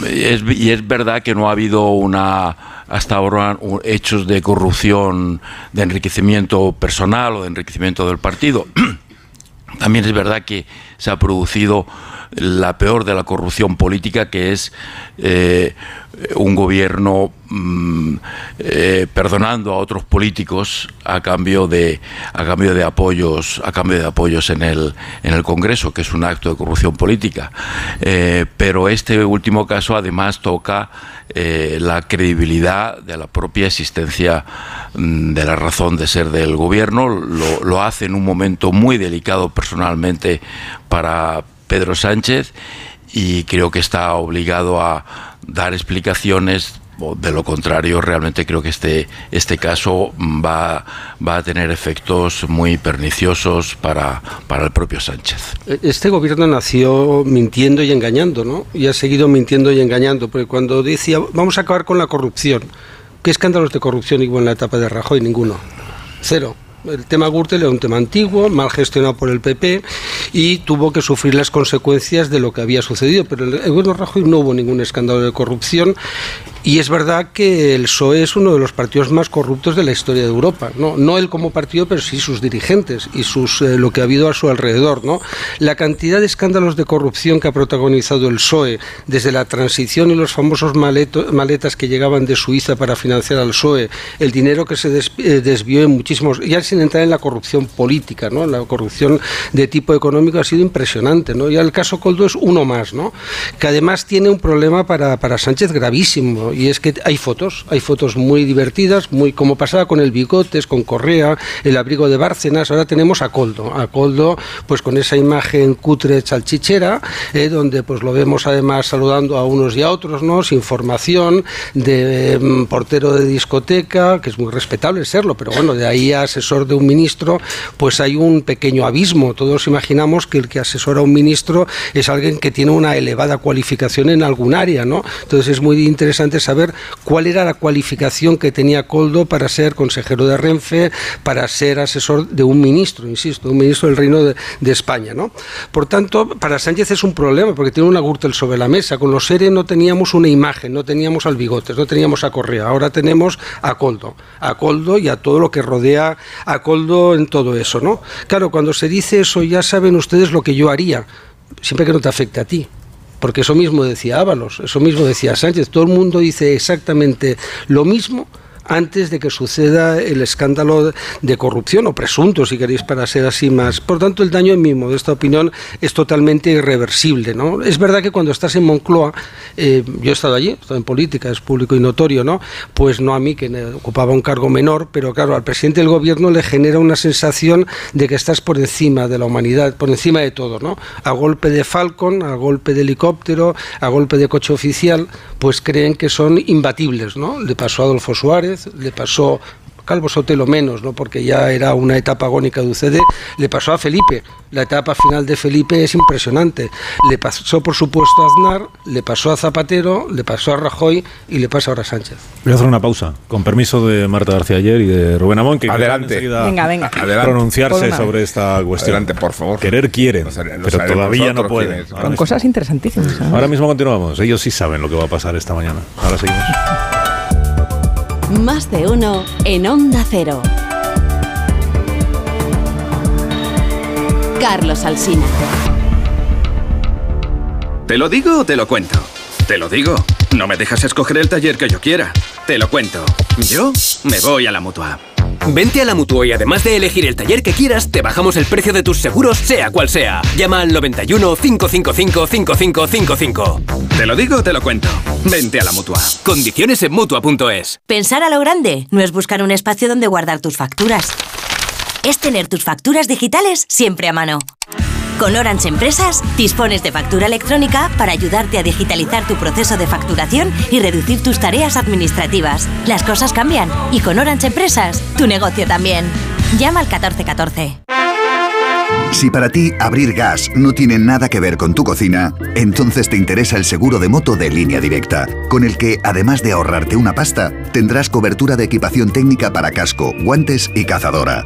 y es verdad que no ha habido una hasta ahora hechos de corrupción, de enriquecimiento personal o de enriquecimiento del partido. También es verdad que se ha producido la peor de la corrupción política, que es eh, un gobierno mmm, eh, perdonando a otros políticos a cambio de a cambio de apoyos a cambio de apoyos en el en el Congreso, que es un acto de corrupción política. Eh, pero este último caso además toca eh, la credibilidad de la propia existencia mmm, de la razón de ser del gobierno. Lo hace en un momento muy delicado personalmente para Pedro Sánchez y creo que está obligado a dar explicaciones de lo contrario, realmente creo que este, este caso va, va a tener efectos muy perniciosos para, para el propio Sánchez.
Este gobierno nació mintiendo y engañando, ¿no? Y ha seguido mintiendo y engañando, porque cuando decía vamos a acabar con la corrupción, ¿qué escándalos de corrupción hubo en la etapa de Rajoy? Ninguno. Cero el tema Gürtel era un tema antiguo, mal gestionado por el PP y tuvo que sufrir las consecuencias de lo que había sucedido. Pero en el gobierno Rajoy no hubo ningún escándalo de corrupción y es verdad que el PSOE es uno de los partidos más corruptos de la historia de Europa. No, no él como partido, pero sí sus dirigentes y sus, eh, lo que ha habido a su alrededor. ¿no? La cantidad de escándalos de corrupción que ha protagonizado el PSOE desde la transición y los famosos maleto, maletas que llegaban de Suiza para financiar al PSOE, el dinero que se eh, desvió en muchísimos... Ya sin entrar en la corrupción política, ¿no? la corrupción de tipo económico ha sido impresionante. ¿no? Ya el caso Coldo es uno más, ¿no? que además tiene un problema para, para Sánchez gravísimo y es que hay fotos, hay fotos muy divertidas, muy como pasaba con el Bigotes, con Correa, el abrigo de Bárcenas, ahora tenemos a Coldo, a Coldo pues con esa imagen cutre salchichera, eh, donde pues lo vemos además saludando a unos y a otros, ¿no? Sin formación, de eh, portero de discoteca, que es muy respetable serlo, pero bueno, de ahí a asesor de un ministro, pues hay un pequeño abismo. Todos imaginamos que el que asesora a un ministro es alguien que tiene una elevada cualificación en algún área, ¿no? Entonces es muy interesante saber cuál era la cualificación que tenía Coldo para ser consejero de Renfe, para ser asesor de un ministro, insisto, un ministro del Reino de, España, ¿no? Por tanto, para Sánchez es un problema porque tiene una Gürtel sobre la mesa. Con los SERE no teníamos una imagen, no teníamos al Bigotes, no teníamos a Correa. Ahora tenemos a Coldo, a Coldo y a todo lo que rodea a Coldo en todo eso, ¿no? Claro, cuando se dice eso ya saben ustedes lo que yo haría, siempre que no te afecte a ti porque eso mismo decía Ábalos, eso mismo decía Sánchez, todo el mundo dice exactamente lo mismo antes de que suceda el escándalo de corrupción o presunto, si queréis, para ser así más. Por tanto, el daño, en mi modesta opinión, es totalmente irreversible. ¿no? Es verdad que cuando estás en Moncloa, eh, yo he estado allí, he estado en política, es público y notorio, ¿no? Pues no a mí, que ocupaba un cargo menor, pero claro, al presidente del gobierno le genera una sensación de que estás por encima de la humanidad, por encima de todo, ¿no? A golpe de Falcon, a golpe de helicóptero, a golpe de coche oficial, pues creen que son imbatibles, ¿no? Le pasó a Adolfo Suárez, le pasó Calvo Sotelo menos, ¿no? porque ya era una etapa agónica de UCD, le pasó a Felipe. La etapa final de Felipe es impresionante. Le pasó, por supuesto, a Aznar, le pasó a Zapatero, le pasó a Rajoy y le pasa ahora a Sánchez.
Voy a hacer una pausa, con permiso de Marta García ayer y de Rubén Amón, que
Adelante.
Venga, venga.
Adelante.
pronunciarse sobre esta cuestión.
Adelante, por favor.
Querer quieren, pero todavía no pueden.
Con
mismo-
cosas interesantísimas. ¿sabes?
Ahora mismo continuamos. Ellos sí saben lo que va a pasar esta mañana. Ahora seguimos.
Más de uno en Onda Cero. Carlos Alsina.
¿Te lo digo o te lo cuento? Te lo digo. No me dejas escoger el taller que yo quiera. Te lo cuento. Yo me voy a la mutua.
Vente a la Mutua y además de elegir el taller que quieras, te bajamos el precio de tus seguros, sea cual sea. Llama al 91 555 5555.
Te lo digo o te lo cuento. Vente a la mutua.
Condiciones en Mutua.es.
Pensar a lo grande no es buscar un espacio donde guardar tus facturas. Es tener tus facturas digitales siempre a mano. Con Orange Empresas dispones de factura electrónica para ayudarte a digitalizar tu proceso de facturación y reducir tus tareas administrativas. Las cosas cambian y con Orange Empresas tu negocio también. Llama al 1414.
Si para ti abrir gas no tiene nada que ver con tu cocina, entonces te interesa el seguro de moto de línea directa, con el que, además de ahorrarte una pasta, tendrás cobertura de equipación técnica para casco, guantes y cazadora.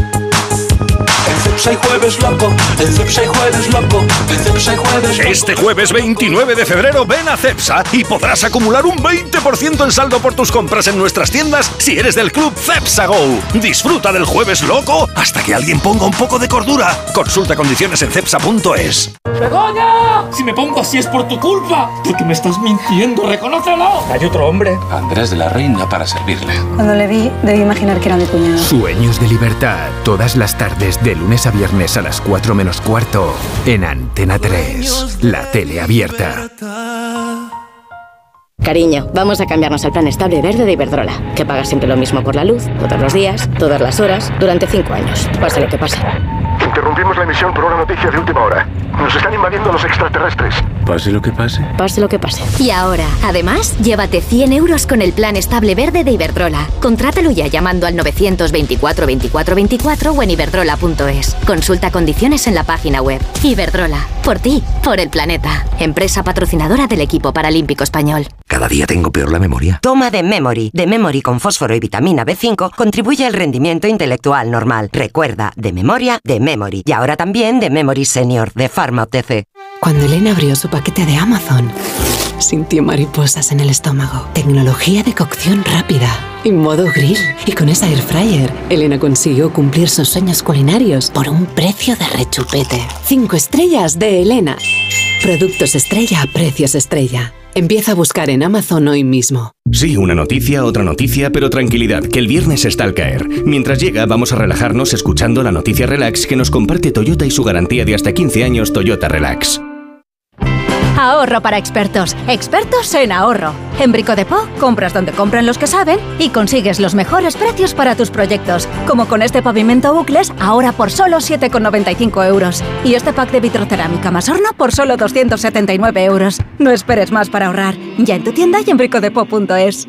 Cepsa y jueves loco, en Cepsa y jueves loco, en Cepsa y jueves loco.
Este jueves 29 de febrero ven a Cepsa y podrás acumular un 20% en saldo por tus compras en nuestras tiendas si eres del club Cepsa Go. Disfruta del jueves loco hasta que alguien ponga un poco de cordura. Consulta condiciones en cepsa.es.
¡Begoña! Si me pongo así es por tu culpa. Porque me estás mintiendo, reconócelo.
Hay otro hombre.
Andrés de la Reina para servirle.
Cuando le vi, debí imaginar que era mi cuñado.
Sueños de libertad, todas las tardes de lunes a viernes a las 4 menos cuarto en Antena 3, la tele abierta.
Cariño, vamos a cambiarnos al plan estable verde de Iberdrola, que paga siempre lo mismo por la luz, todos los días, todas las horas, durante cinco años, pase lo que pase.
Interrumpimos la emisión por una noticia de última hora. Nos están invadiendo los extraterrestres.
Pase lo que pase.
Pase lo que pase.
Y ahora, además, llévate 100 euros con el plan estable verde de Iberdrola. Contrátalo ya llamando al 924 24 24 o en iberdrola.es. Consulta condiciones en la página web. Iberdrola, por ti, por el planeta. Empresa patrocinadora del equipo paralímpico español.
Cada día tengo peor la memoria.
Toma de Memory. De Memory con fósforo y vitamina B5 contribuye al rendimiento intelectual normal. Recuerda, de memoria, de Memory. Y ahora también de Memory Senior, de Pharma OTC.
Cuando Elena abrió su paquete de Amazon, sintió mariposas en el estómago. Tecnología de cocción rápida y modo grill. Y con esa air fryer, Elena consiguió cumplir sus sueños culinarios por un precio de rechupete. Cinco estrellas de Elena. Productos estrella a precios estrella. Empieza a buscar en Amazon hoy mismo.
Sí, una noticia, otra noticia, pero tranquilidad, que el viernes está al caer. Mientras llega, vamos a relajarnos escuchando la noticia relax que nos comparte Toyota y su garantía de hasta 15 años Toyota Relax.
Ahorro para expertos. Expertos en ahorro. En Brico de Po, compras donde compran los que saben y consigues los mejores precios para tus proyectos. Como con este pavimento bucles, ahora por solo 7,95 euros. Y este pack de vitrocerámica más horno por solo 279 euros. No esperes más para ahorrar. Ya en tu tienda y en bricodepo.es.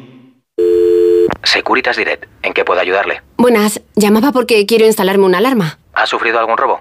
Securitas Direct, ¿en qué puedo ayudarle?
Buenas, llamaba porque quiero instalarme una alarma.
¿Ha sufrido algún robo?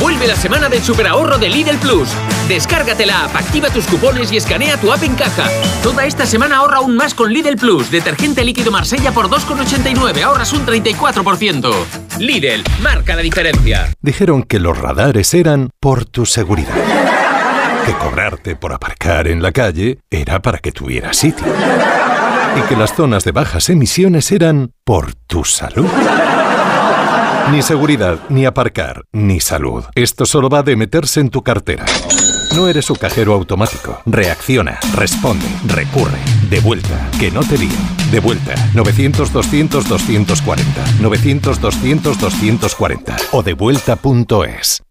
Vuelve la semana del superahorro de Lidl Plus. Descárgate la app, activa tus cupones y escanea tu app en caja. Toda esta semana ahorra aún más con Lidl Plus. Detergente líquido Marsella por 2,89, ahorras un 34%. Lidl, marca la diferencia.
Dijeron que los radares eran por tu seguridad. Que cobrarte por aparcar en la calle era para que tuvieras sitio. Y que las zonas de bajas emisiones eran por tu salud. Ni seguridad, ni aparcar, ni salud. Esto solo va de meterse en tu cartera. No eres su cajero automático. Reacciona, responde, recurre. De vuelta, que no te lío. De vuelta, 900-200-240. 900-200-240. O devuelta.es.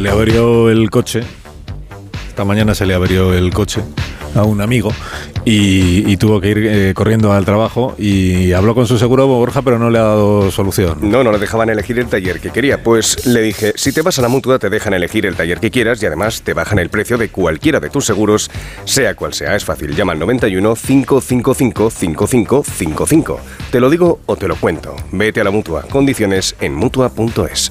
Se le abrió el coche. Esta mañana se le abrió el coche a un amigo y, y tuvo que ir eh, corriendo al trabajo y habló con su seguro Borja, pero no le ha dado solución.
No, no le dejaban elegir el taller que quería. Pues le dije, si te vas a la mutua te dejan elegir el taller que quieras y además te bajan el precio de cualquiera de tus seguros, sea cual sea. Es fácil, llama al 91 555 5555. Te lo digo o te lo cuento. Vete a la mutua. Condiciones en mutua.es.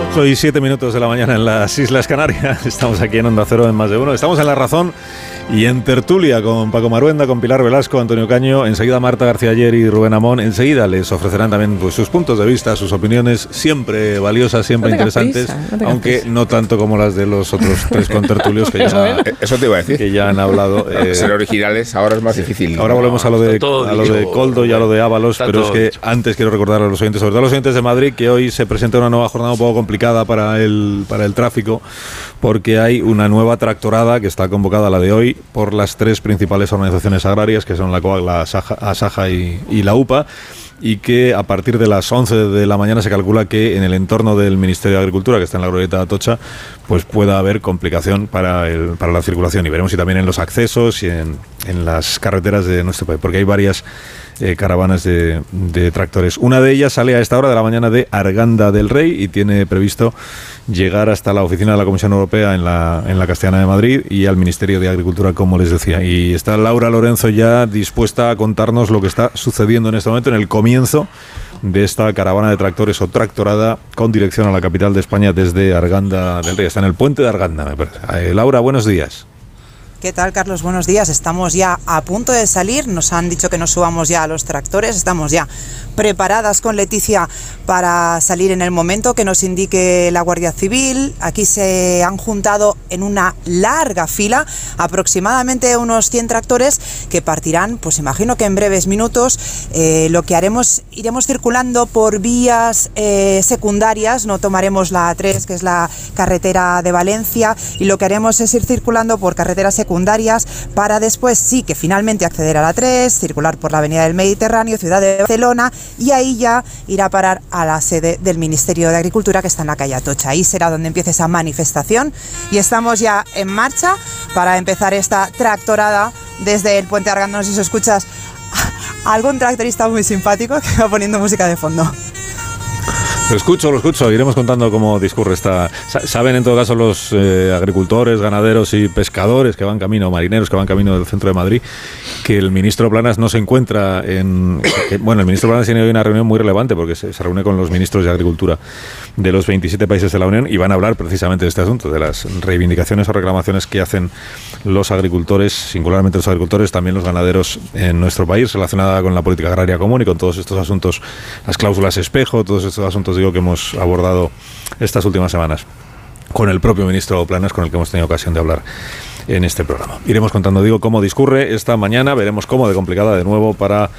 8 y 7 minutos de la mañana en las Islas Canarias. Estamos aquí en Onda Cero en más de uno. Estamos en La Razón y en Tertulia con Paco Maruenda, con Pilar Velasco, Antonio Caño, enseguida Marta García Ayer y Rubén Amón. Enseguida les ofrecerán también pues, sus puntos de vista, sus opiniones, siempre valiosas, siempre
No
interesantes,
prisa, no
aunque
prisa.
no tanto como las de los otros tres contertulios que ya,
Eso te iba a decir.
que ya han hablado. eh,
Ser originales ahora es más difícil.
Ahora volvemos a lo de, a lo de Coldo y a lo de Ábalos, pero es que antes quiero recordar a los oyentes, sobre todo a los oyentes de Madrid, que hoy se presenta una nueva jornada un poco complicada para el, para el tráfico, porque hay una nueva tractorada que está convocada, la de hoy, por las tres principales organizaciones agrarias, que son la COAG, la Asaja, y la UPA y que a partir de las 11 de la mañana se calcula que en el entorno del Ministerio de Agricultura, que está en la glorieta de Atocha, pues pueda haber complicación para, el, para la circulación. Y veremos si también en los accesos y en, en las carreteras de nuestro país, porque hay varias eh, caravanas de, tractores. Una de ellas sale a esta hora de la mañana de Arganda del Rey y tiene previsto llegar hasta la oficina de la Comisión Europea en la, en la Castellana de Madrid y al Ministerio de Agricultura, como les decía. Y está Laura Lorenzo ya dispuesta a contarnos lo que está sucediendo en este momento, en el comienzo de esta caravana de tractores o tractorada con dirección a la capital de España desde Arganda del Rey. Está en el puente de Arganda. Eh, Laura, buenos días.
¿Qué tal, Carlos? Buenos días. Estamos ya a punto de salir. Nos han dicho que nos subamos ya a los tractores. Estamos ya preparadas con Leticia para salir en el momento que nos indique la Guardia Civil. Aquí se han juntado en una larga fila aproximadamente unos 100 tractores que partirán, pues imagino que en breves minutos. Eh, lo que haremos, iremos circulando por vías eh, secundarias. No tomaremos la A3, que es la carretera de Valencia, y lo que haremos es ir circulando por carreteras secundarias para después sí que finalmente acceder a la 3, circular por la Avenida del Mediterráneo, ciudad de Barcelona y ahí ya ir a parar a la sede del Ministerio de Agricultura que está en la calle Atocha. Ahí será donde empiece esa manifestación y estamos ya en marcha para empezar esta tractorada desde el puente Arganda. No sé si escuchas algún tractorista muy simpático que va poniendo música de fondo.
Lo escucho, lo escucho. Iremos contando cómo discurre esta. Saben en todo caso los eh, agricultores, ganaderos y pescadores que van camino, marineros que van camino del centro de Madrid, que el ministro Planas no se encuentra en. bueno, el ministro Planas tiene hoy una reunión muy relevante porque se, se, reúne con los ministros de Agricultura de los 27 países de la Unión y van a hablar precisamente de este asunto, de las reivindicaciones o reclamaciones que hacen los agricultores, singularmente los agricultores, también los ganaderos en nuestro país, relacionada con la política agraria común y con todos estos asuntos, las cláusulas espejo, todos estos asuntos digo, que hemos abordado estas últimas semanas con el propio ministro Planas, con el que hemos tenido ocasión de hablar en este programa. Iremos contando, digo, cómo discurre esta mañana, veremos cómo de complicada de nuevo para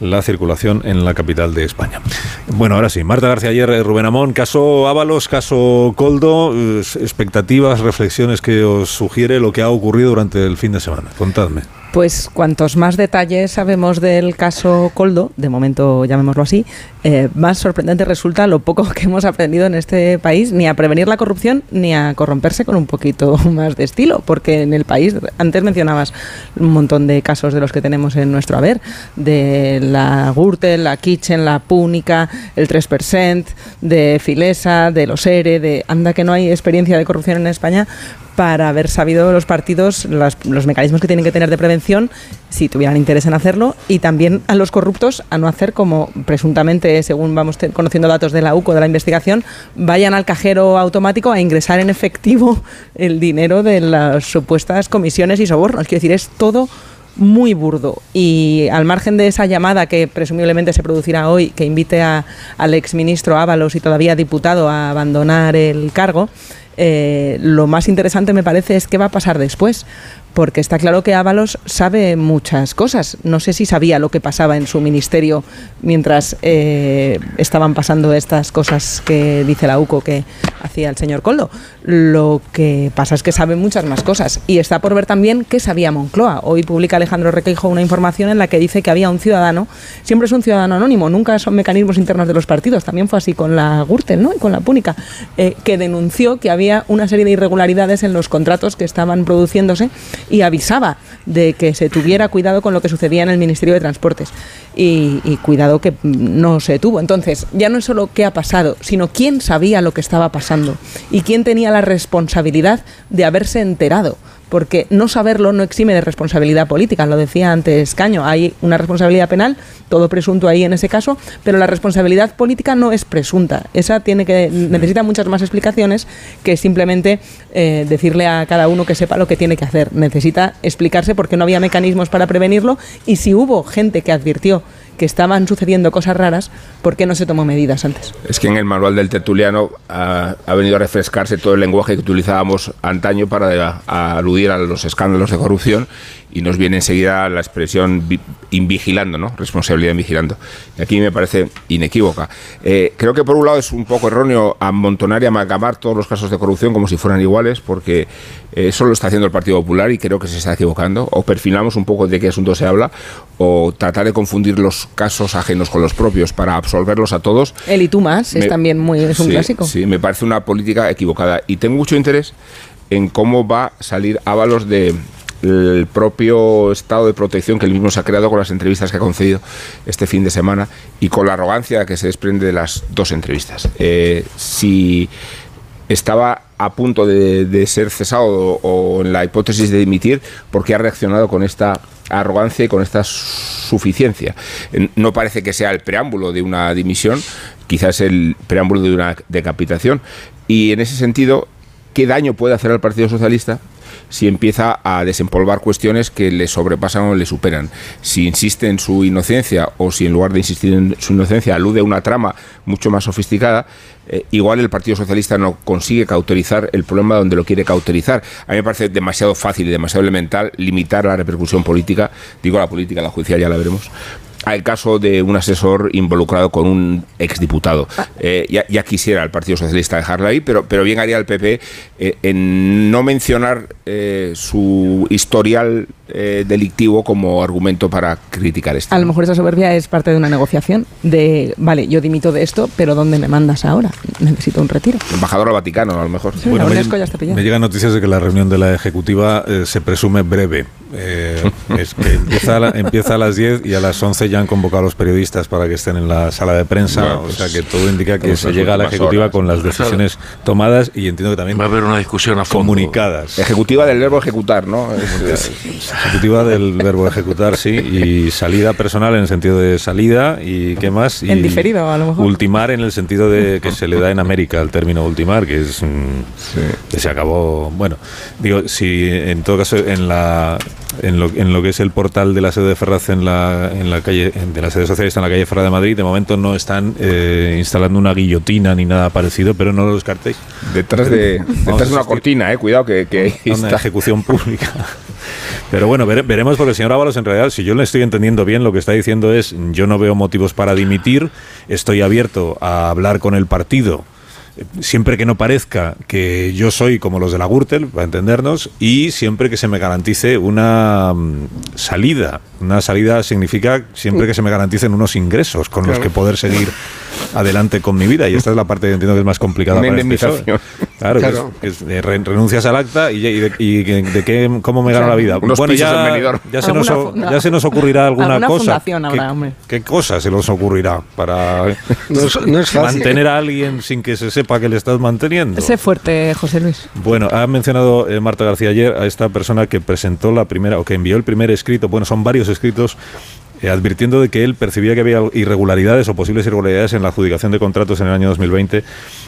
la circulación en la capital de España. Bueno, ahora sí, Marta García Ayer, Rubén Amón, caso Ábalos, caso Coldo, expectativas, reflexiones que os sugiere lo que ha ocurrido durante el fin de semana. Contadme.
Pues cuantos más detalles sabemos del caso Coldo, de momento llamémoslo así, eh, más sorprendente resulta lo poco que hemos aprendido en este país, ni a prevenir la corrupción, ni a corromperse con un poquito más de estilo, porque en el país, antes mencionabas un montón de casos de los que tenemos en nuestro haber, de la Gürtel, la Kitchen, la Púnica, el 3%, de Filesa, de los ERE, de anda que no hay experiencia de corrupción en España, para haber sabido los partidos los mecanismos que tienen que tener de prevención si tuvieran interés en hacerlo y también a los corruptos a no hacer como presuntamente, según vamos conociendo datos de la UCO de la investigación, vayan al cajero automático a ingresar en efectivo el dinero de las supuestas comisiones y sobornos. Quiero decir, es todo muy burdo. Y al margen de esa llamada que presumiblemente se producirá hoy, que invite a, al exministro Ábalos y todavía diputado a abandonar el cargo, eh, lo más interesante me parece es qué va a pasar después, porque está claro que Ábalos sabe muchas cosas. No sé si sabía lo que pasaba en su ministerio mientras eh, estaban pasando estas cosas que dice la UCO que hacía el señor Coldo. Lo que pasa es que sabe muchas más cosas y está por ver también qué sabía Moncloa. Hoy publica Alejandro Requeijo una información en la que dice que había un ciudadano, siempre es un ciudadano anónimo, nunca son mecanismos internos de los partidos, también fue así con la Gürtel ¿no? y con la Púnica, eh, que denunció que había una serie de irregularidades en los contratos que estaban produciéndose y avisaba de que se tuviera cuidado con lo que sucedía en el Ministerio de Transportes y, y cuidado que no se tuvo. Entonces, ya no es solo qué ha pasado, sino quién sabía lo que estaba pasando y quién tenía la responsabilidad de haberse enterado porque no saberlo no exime de responsabilidad política, lo decía antes Caño, hay una responsabilidad penal, todo presunto ahí en ese caso, pero la responsabilidad política no es presunta, esa tiene que necesita muchas más explicaciones que simplemente eh, decirle a cada uno que sepa lo que tiene que hacer, necesita explicarse por qué no había mecanismos para prevenirlo y si hubo gente que advirtió que estaban sucediendo cosas raras, ¿por qué no se tomó medidas antes?
Es que en el manual del tertuliano ha, venido a refrescarse todo el lenguaje que utilizábamos antaño para aludir a los escándalos de corrupción y nos viene enseguida la expresión invigilando, ¿no? Responsabilidad invigilando. Y aquí me parece inequívoca. Eh, creo que por un lado es un poco erróneo amontonar y amalgamar todos los casos de corrupción como si fueran iguales, porque eso lo está haciendo el Partido Popular y creo que se está equivocando. O perfilamos un poco de qué asunto se habla, o tratar de confundir los casos ajenos con los propios para absolverlos a todos.
El y tú más es también muy es un clásico.
Sí, me parece una política equivocada. Y tengo mucho interés en cómo va a salir Ábalos de el propio estado de protección que él mismo se ha creado con las entrevistas que ha concedido este fin de semana y con la arrogancia que se desprende de las dos entrevistas. Eh, si estaba a punto de, ser cesado o, en la hipótesis de dimitir, porque ha reaccionado con esta arrogancia y con esta suficiencia. No parece que sea el preámbulo de una dimisión, quizás el preámbulo de una decapitación. Y en ese sentido, ¿qué daño puede hacer al Partido Socialista si empieza a desempolvar cuestiones que le sobrepasan o le superan. Si insiste en su inocencia o si en lugar de insistir en su inocencia alude a una trama mucho más sofisticada, eh, igual el Partido Socialista no consigue cauterizar el problema donde lo quiere cauterizar. A mí me parece demasiado fácil y demasiado elemental limitar la repercusión política, digo la política, la judicial ya la veremos, al caso de un asesor involucrado con un exdiputado. Eh, ya, quisiera el Partido Socialista dejarlo ahí, pero, bien haría el PP eh, en no mencionar eh, su historial eh, delictivo como argumento para criticar esto.
A lo mejor esa soberbia es parte de una negociación de, vale, yo dimito de esto, pero ¿dónde me mandas ahora? Necesito un retiro.
Embajador al Vaticano, a lo mejor.
Sí, la Unesco ya está pillada.
Me llegan noticias de que la reunión de la ejecutiva eh, se presume breve. Eh, es que empieza a, la- empieza a las 10 y a las 11 ya han convocado a los periodistas para que estén en la sala de prensa.
Bueno,
o
pues,
sea que todo indica que se llega a la ejecutiva
horas.
con las decisiones tomadas y entiendo que también va a haber una discusión a comunicadas.
Ejecutiva del verbo ejecutar, ¿no?
Ejecutiva del verbo ejecutar, sí, y salida personal en el sentido de salida y qué más. Y
En diferido, a lo mejor.
Ultimar en el sentido de que se le da en América el término ultimar, que es mm, que se acabó. Bueno, digo, si en todo caso en la en lo, en lo que es el portal de la sede de Ferraz en la, en la calle de la sede socialista en la calle Ferraz de Madrid, de momento no están eh, instalando una guillotina ni nada parecido, pero no lo descartéis.
Detrás de, detrás de una cortina, eh, cuidado que, que
una
está.
ejecución pública. Pero bueno, vere- veremos porque el señor Ábalos en realidad, si yo le estoy entendiendo bien, lo que está diciendo es yo no veo motivos para dimitir, estoy abierto a hablar con el partido siempre que no parezca que yo soy como los de la Gürtel, para entendernos, y siempre que se me garantice una mm, salida. Una salida significa siempre que se me garanticen unos ingresos con los
Claro.
que poder seguir adelante con mi vida. Y esta es la parte que entiendo que es más complicada
Una
para este
indemnización.
PSOE. Claro, que es-
Claro.
que es, eh, re- renuncias al acta y, y de, y de qué, cómo me gano la vida. Bueno, ya, ya, se nos, o- ya se nos ocurrirá alguna,
alguna
cosa.
fundación
¿Qué, qué cosa se nos ocurrirá para
No es- no es fácil.
mantener a alguien sin que se sepa que le estás manteniendo?
Sé fuerte, José Luis.
Bueno, ha mencionado eh, Marta García ayer a esta persona que presentó la primera, o que envió el primer escrito, bueno, son varios escritos, eh, advirtiendo de que él percibía que había irregularidades o posibles irregularidades en la adjudicación de contratos en el año 2020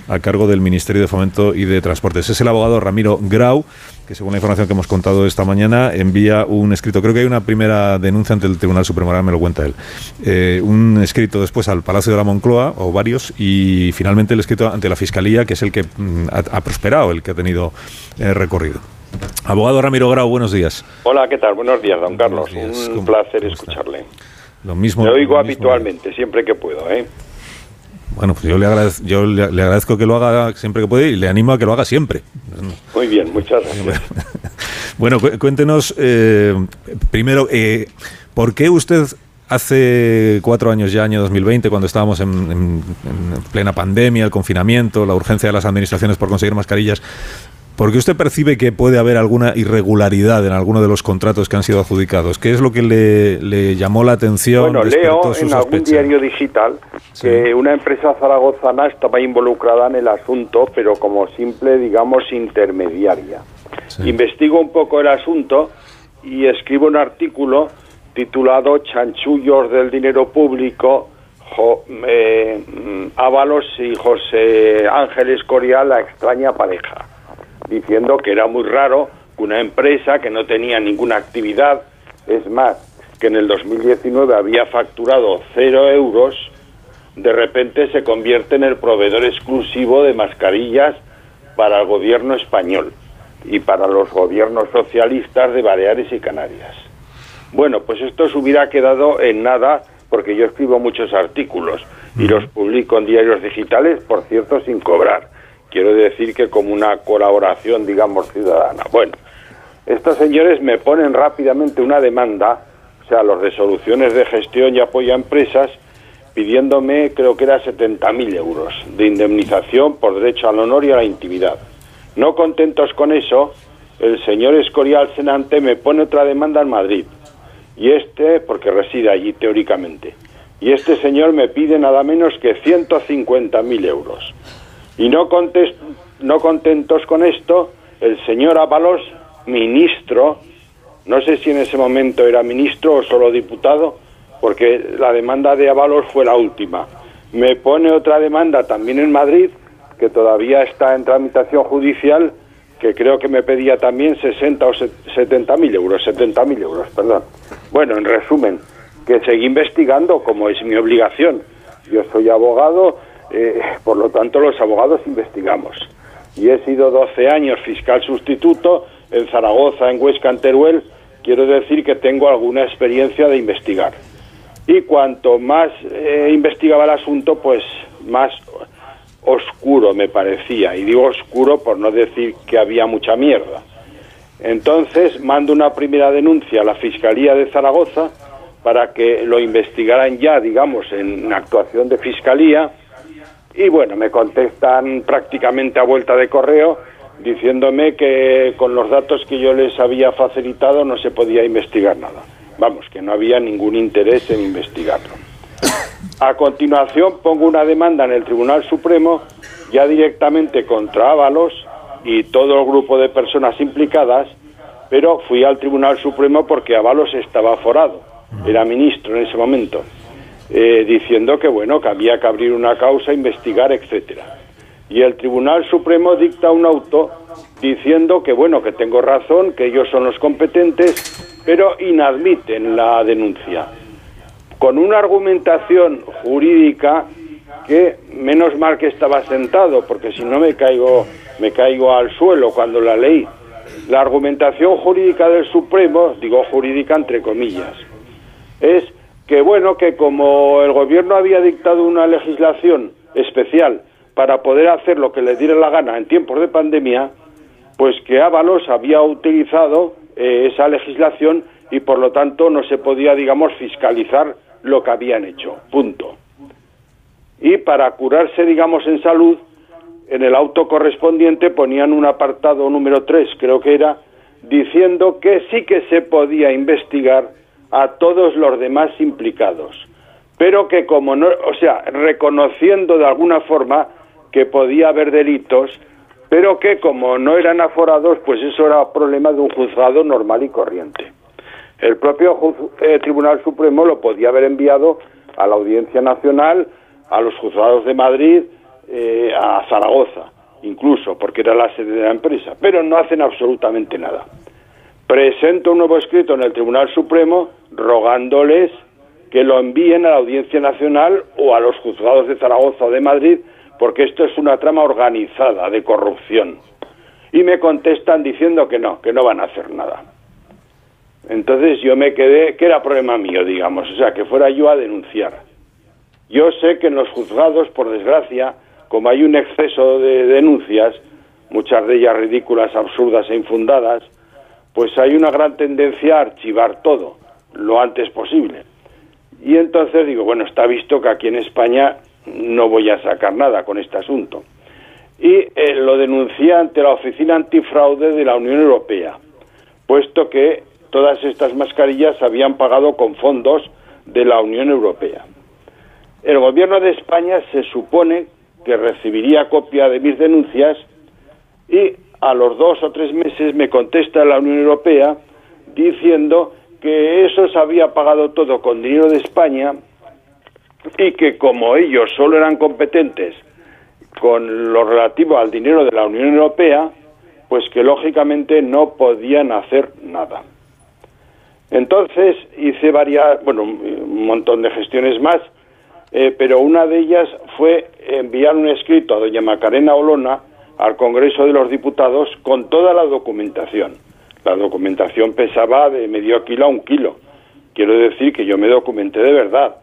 a cargo del Ministerio de Fomento y de Transportes. Es el abogado Ramiro Grau, que según la información que hemos contado esta mañana, envía un escrito, creo que hay una primera denuncia ante el Tribunal Supremo, ahora me lo cuenta él, eh, un escrito después al Palacio de la Moncloa, o varios, y finalmente el escrito ante la Fiscalía, que es el que mm, ha, ha prosperado, el que ha tenido eh, recorrido. Abogado Ramiro Grau, buenos días.
Hola, ¿qué tal? Buenos días, don Carlos.
días.
Un
¿Cómo-
placer escucharle.
Lo mismo.
Oigo
lo mismo.
habitualmente, siempre que puedo, ¿eh?
Bueno, pues yo, le, agradez- yo le, le agradezco que lo haga siempre que puede y le animo a que lo haga siempre.
Muy bien, muchas gracias.
Bueno, cu- cuéntenos eh, primero, eh, ¿por qué usted hace cuatro años ya, año 2020, cuando estábamos en, en- en plena pandemia, el confinamiento, la urgencia de las administraciones por conseguir mascarillas, ¿por qué usted percibe que puede haber alguna irregularidad en alguno de los contratos que han sido adjudicados? ¿Qué es lo que le, le llamó la atención?
Bueno, leo en algún
sospecha?
diario digital que una empresa zaragozana estaba involucrada en el asunto, pero como simple, digamos, intermediaria. Investigo un poco el asunto y escribo un artículo titulado Chanchullos del dinero público, Jo- eh, mm, Ábalos y José Ángel Escorial, la extraña pareja, diciendo que era muy raro que una empresa que no tenía ninguna actividad, es más, que en el 2019 había facturado cero euros, de repente se convierte en el proveedor exclusivo de mascarillas para el gobierno español y para los gobiernos socialistas de Baleares y Canarias. Bueno, pues esto se hubiera quedado en nada porque yo escribo muchos artículos y los publico en diarios digitales, por cierto, sin cobrar. Quiero decir que como una colaboración, digamos, ciudadana. Bueno, estos señores me ponen rápidamente una demanda, o sea, las resoluciones de gestión y apoyo a empresas, pidiéndome, creo que era 70.000 euros de indemnización por derecho al honor y a la intimidad. No contentos con eso, el señor Escorial Senante me pone otra demanda en Madrid. Y este, porque reside allí teóricamente. Y este señor me pide nada menos que 150.000 euros. Y no, contes- no contentos con esto, el señor Ábalos, ministro, no sé si en ese momento era ministro o solo diputado, porque la demanda de Ábalos fue la última. Me pone otra demanda también en Madrid, que todavía está en tramitación judicial, que creo que me pedía también 60 o 70 mil euros, 70 mil euros, perdón. Bueno, en resumen, que seguí investigando como es mi obligación. Yo soy abogado, eh, por lo tanto los abogados investigamos. Y he sido 12 años fiscal sustituto en Zaragoza, en Huesca, en Teruel. Quiero decir que tengo alguna experiencia de investigar. Y cuanto más eh, investigaba el asunto, pues más oscuro me parecía. Y digo oscuro por no decir que había mucha mierda. Entonces mando una primera denuncia a la Fiscalía de Zaragoza para que lo investigaran ya, digamos, en actuación de Fiscalía. Y bueno, me contestan prácticamente a vuelta de correo diciéndome que con los datos que yo les había facilitado no se podía investigar nada. Vamos, que no había ningún interés en investigarlo. A continuación pongo una demanda en el Tribunal Supremo ya directamente contra Ábalos y todo el grupo de personas implicadas, pero fui al Tribunal Supremo porque Ábalos estaba aforado, era ministro en ese momento, eh, diciendo que bueno, que había que abrir una causa, investigar, etcétera. Y el Tribunal Supremo dicta un auto diciendo que bueno, que tengo razón, que ellos son los competentes, pero inadmiten la denuncia. Con una argumentación jurídica que menos mal que estaba sentado, porque si no me caigo, me caigo al suelo cuando la leí. La argumentación jurídica del Supremo, digo jurídica entre comillas, es que bueno, que como el gobierno había dictado una legislación especial para poder hacer lo que le diera la gana en tiempos de pandemia, pues que Ábalos había utilizado eh, esa legislación y por lo tanto no se podía, digamos, fiscalizar lo que habían hecho. Punto. Y para curarse, digamos, en salud, en el auto correspondiente ponían un apartado número 3, creo que era, diciendo que sí que se podía investigar a todos los demás implicados, pero que como no, o sea, reconociendo de alguna forma que podía haber delitos, pero que como no eran aforados, pues eso era problema de un juzgado normal y corriente. El propio eh, Tribunal Supremo lo podía haber enviado a la Audiencia Nacional, a los juzgados de Madrid, eh, a Zaragoza, incluso, porque era la sede de la empresa, pero no hacen absolutamente nada. Presento un nuevo escrito en el Tribunal Supremo rogándoles que lo envíen a la Audiencia Nacional o a los juzgados de Zaragoza o de Madrid porque esto es una trama organizada de corrupción. Y me contestan diciendo que no, que no van a hacer nada. Entonces yo me quedé, que era problema mío, digamos, o sea, que fuera yo a denunciar. Yo sé que en los juzgados, por desgracia, como hay un exceso de denuncias, muchas de ellas ridículas, absurdas e infundadas, pues hay una gran tendencia a archivar todo lo antes posible. Y entonces digo, bueno, está visto que aquí en España no voy a sacar nada con este asunto. Y eh, lo denuncié ante la Oficina Antifraude de la Unión Europea, puesto que todas estas mascarillas habían pagado con fondos de la Unión Europea. El gobierno de España se supone que recibiría copia de mis denuncias y a los dos o tres meses me contesta la Unión Europea diciendo que eso se había pagado todo con dinero de España y que como ellos solo eran competentes con lo relativo al dinero de la Unión Europea, pues que lógicamente no podían hacer nada. Entonces hice varias, bueno, un montón de gestiones más, eh, pero una de ellas fue enviar un escrito a doña Macarena Olona al Congreso de los Diputados con toda la documentación. La documentación pesaba de medio kilo a un kilo. Quiero decir que yo me documenté de verdad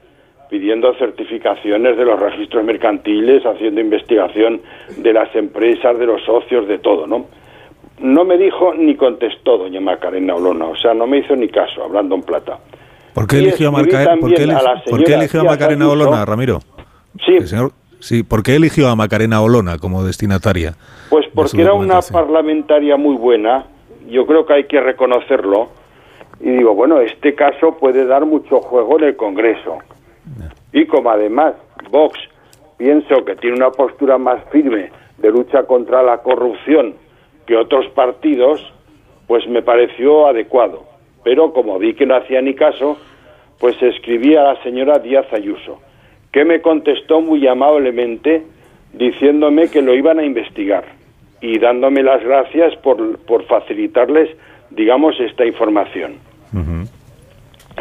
pidiendo certificaciones de los registros mercantiles, haciendo investigación de las empresas, de los socios, de todo, ¿no? No me dijo ni contestó doña Macarena Olona, o sea, no me hizo ni caso, hablando en plata.
¿Por qué eligió, a, Macarena Olona, Ramiro?
Sí.
Sí, ¿por qué eligió a Macarena Olona como destinataria?
Pues porque era una parlamentaria muy buena, yo creo que hay que reconocerlo, y digo, bueno, este caso puede dar mucho juego en el Congreso. Y como además Vox pienso que tiene una postura más firme de lucha contra la corrupción que otros partidos, pues me pareció adecuado. Pero como vi que no hacía ni caso, pues escribí a la señora Díaz Ayuso, que me contestó muy amablemente diciéndome que lo iban a investigar y dándome las gracias por, por facilitarles, digamos, esta información.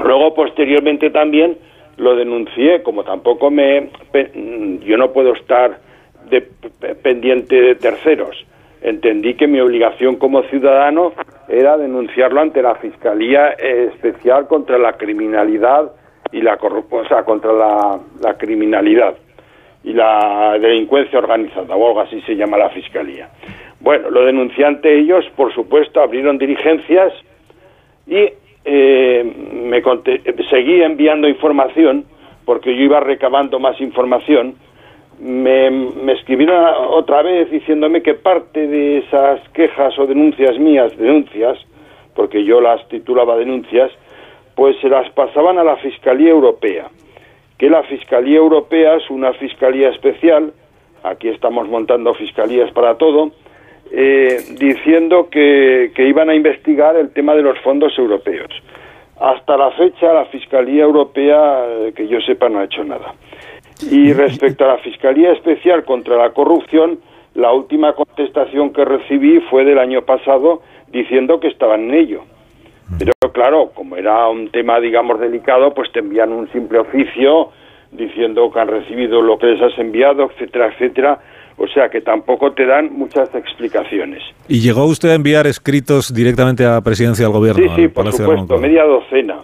Luego, posteriormente también, lo denuncié, como tampoco me yo no puedo estar de, pendiente de terceros. Entendí que mi obligación como ciudadano era denunciarlo ante la Fiscalía Especial contra la Criminalidad y la corrupción, o sea, contra la, la criminalidad y la delincuencia organizada, o algo así se llama la Fiscalía. Bueno, lo denuncié ante ellos, por supuesto, abrieron diligencias y eh, me seguí enviando información, porque yo iba recabando más información. Me, me, escribieron otra vez diciéndome que parte de esas quejas o denuncias mías, denuncias, porque yo las titulaba denuncias, pues se las pasaban a la Fiscalía Europea, que la Fiscalía Europea es una fiscalía especial, aquí estamos montando fiscalías para todo, eh, diciendo que, que iban a investigar el tema de los fondos europeos. Hasta la fecha la Fiscalía Europea, eh, que yo sepa, no ha hecho nada. Y respecto a la Fiscalía Especial contra la Corrupción, la última contestación que recibí fue del año pasado diciendo que estaban en ello. Pero claro, como era un tema, digamos, delicado, pues te envían un simple oficio diciendo que han recibido lo que les has enviado, etcétera, etcétera. O sea que tampoco te dan muchas explicaciones.
¿Y llegó usted a enviar escritos directamente a la presidencia del gobierno?
Sí, sí, por supuesto, media docena.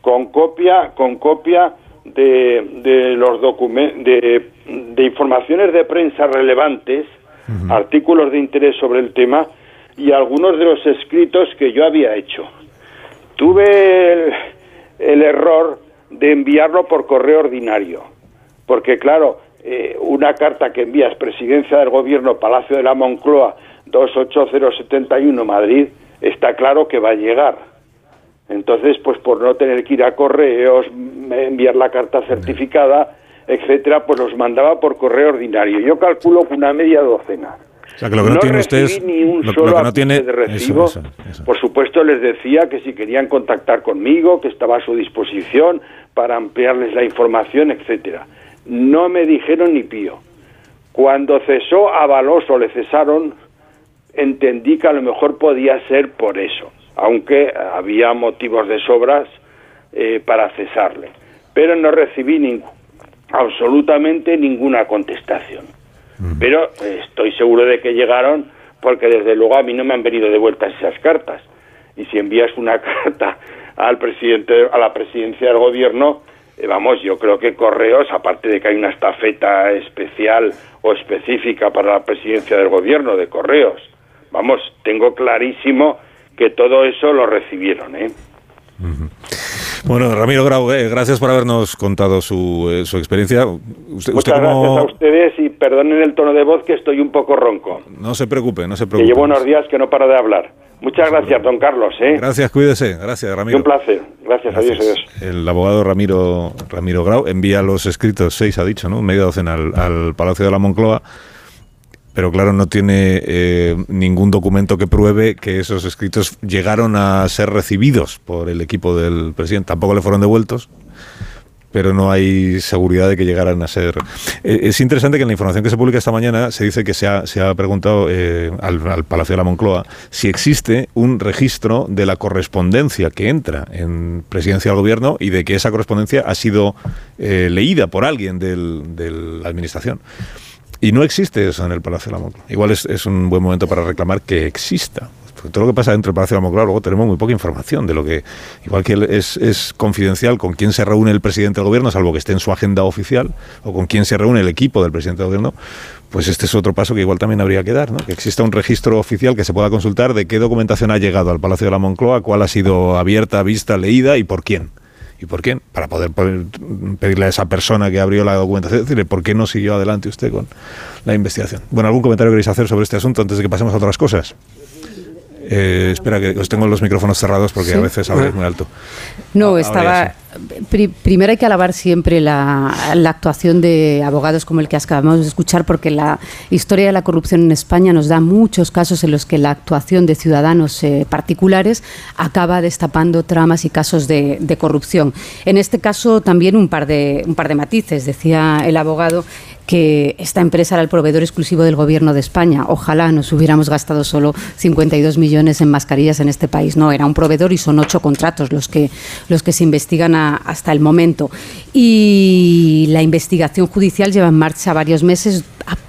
Con copia, con copia de, de los de, de, informaciones de prensa relevantes, artículos de interés sobre el tema y algunos de los escritos que yo había hecho. Tuve el, error de enviarlo por correo ordinario, porque claro, eh, una carta que envías Presidencia del Gobierno, Palacio de la Moncloa, 28071 Madrid, está claro que va a llegar. Entonces, pues por no tener que ir a correos, enviar la carta certificada, etcétera, pues los mandaba por correo ordinario. Yo calculo que una media docena.
O sea, que lo que no, tiene usted es,
ni un solo no tiene, de recibo. Por supuesto, les decía que si querían contactar conmigo, que estaba a su disposición para ampliarles la información, etcétera. No me dijeron ni pío. Cuando cesó a Baloso, le cesaron, entendí que a lo mejor podía ser por eso, aunque había motivos de sobras eh, para cesarle. Pero no recibí absolutamente ninguna contestación. Pero estoy seguro de que llegaron porque desde luego a mí no me han venido de vuelta esas cartas. Y si envías una carta al presidente, a la presidencia del gobierno, eh, vamos, yo creo que Correos, aparte de que hay una estafeta especial o específica para la presidencia del gobierno de Correos, vamos, tengo clarísimo que todo eso lo recibieron, ¿eh?
Bueno, Ramiro Grau, eh, gracias por habernos contado su, eh, su experiencia.
Usted, Muchas gracias a ustedes y perdonen el tono de voz que estoy un poco ronco.
No se preocupe, no se preocupe.
Que llevo unos días que no paro de hablar. Muchas gracias, don Carlos. ¿eh?
Gracias, cuídese. Gracias, Ramiro.
un placer. Gracias, adiós, adiós.
El abogado Ramiro, Ramiro Grau envía los escritos, seis ha dicho, ¿no? Media docena al, al Palacio de la Moncloa pero claro, no tiene eh, ningún documento que pruebe que esos escritos llegaron a ser recibidos por el equipo del presidente. Tampoco le fueron devueltos, pero no hay seguridad de que llegaran a ser. Eh, es interesante que en la información que se publica esta mañana se dice que se ha, preguntado eh, al, Palacio de la Moncloa si existe un registro de la correspondencia que entra en presidencia del gobierno y de que esa correspondencia ha sido leída por alguien de la administración. Y no existe eso en el Palacio de la Moncloa. Igual es, un buen momento para reclamar que exista. Porque todo lo que pasa dentro del Palacio de la Moncloa, luego tenemos muy poca información de lo que. Igual que es, es confidencial con quién se reúne el presidente del gobierno, salvo que esté en su agenda oficial, o con quién se reúne el equipo del presidente del gobierno, pues este es otro paso que igual también habría que dar, ¿no? Que exista un registro oficial que se pueda consultar de qué documentación ha llegado al Palacio de la Moncloa, cuál ha sido abierta, vista, leída y por quién. ¿Y por qué? Para poder, pedirle a esa persona que abrió la documentación, decirle, ¿por qué no siguió adelante usted con la investigación? Bueno, ¿algún comentario queréis hacer sobre este asunto antes de que pasemos a otras cosas? Eh, espera, que os tengo los micrófonos cerrados porque a veces habláis muy alto.
No, estaba. primero hay que alabar siempre la, actuación de abogados como el que acabamos de escuchar, porque la historia de la corrupción en España nos da muchos casos en los que la actuación de ciudadanos eh, particulares acaba destapando tramas y casos de, de, corrupción. En este caso también un par de, un par de matices. Decía el abogado que esta empresa era el proveedor exclusivo del Gobierno de España. Ojalá nos hubiéramos gastado solo 52 millones en mascarillas en este país. No, era un proveedor y son ocho contratos los que, los que se investigan hasta el momento. Y la investigación judicial lleva en marcha varios meses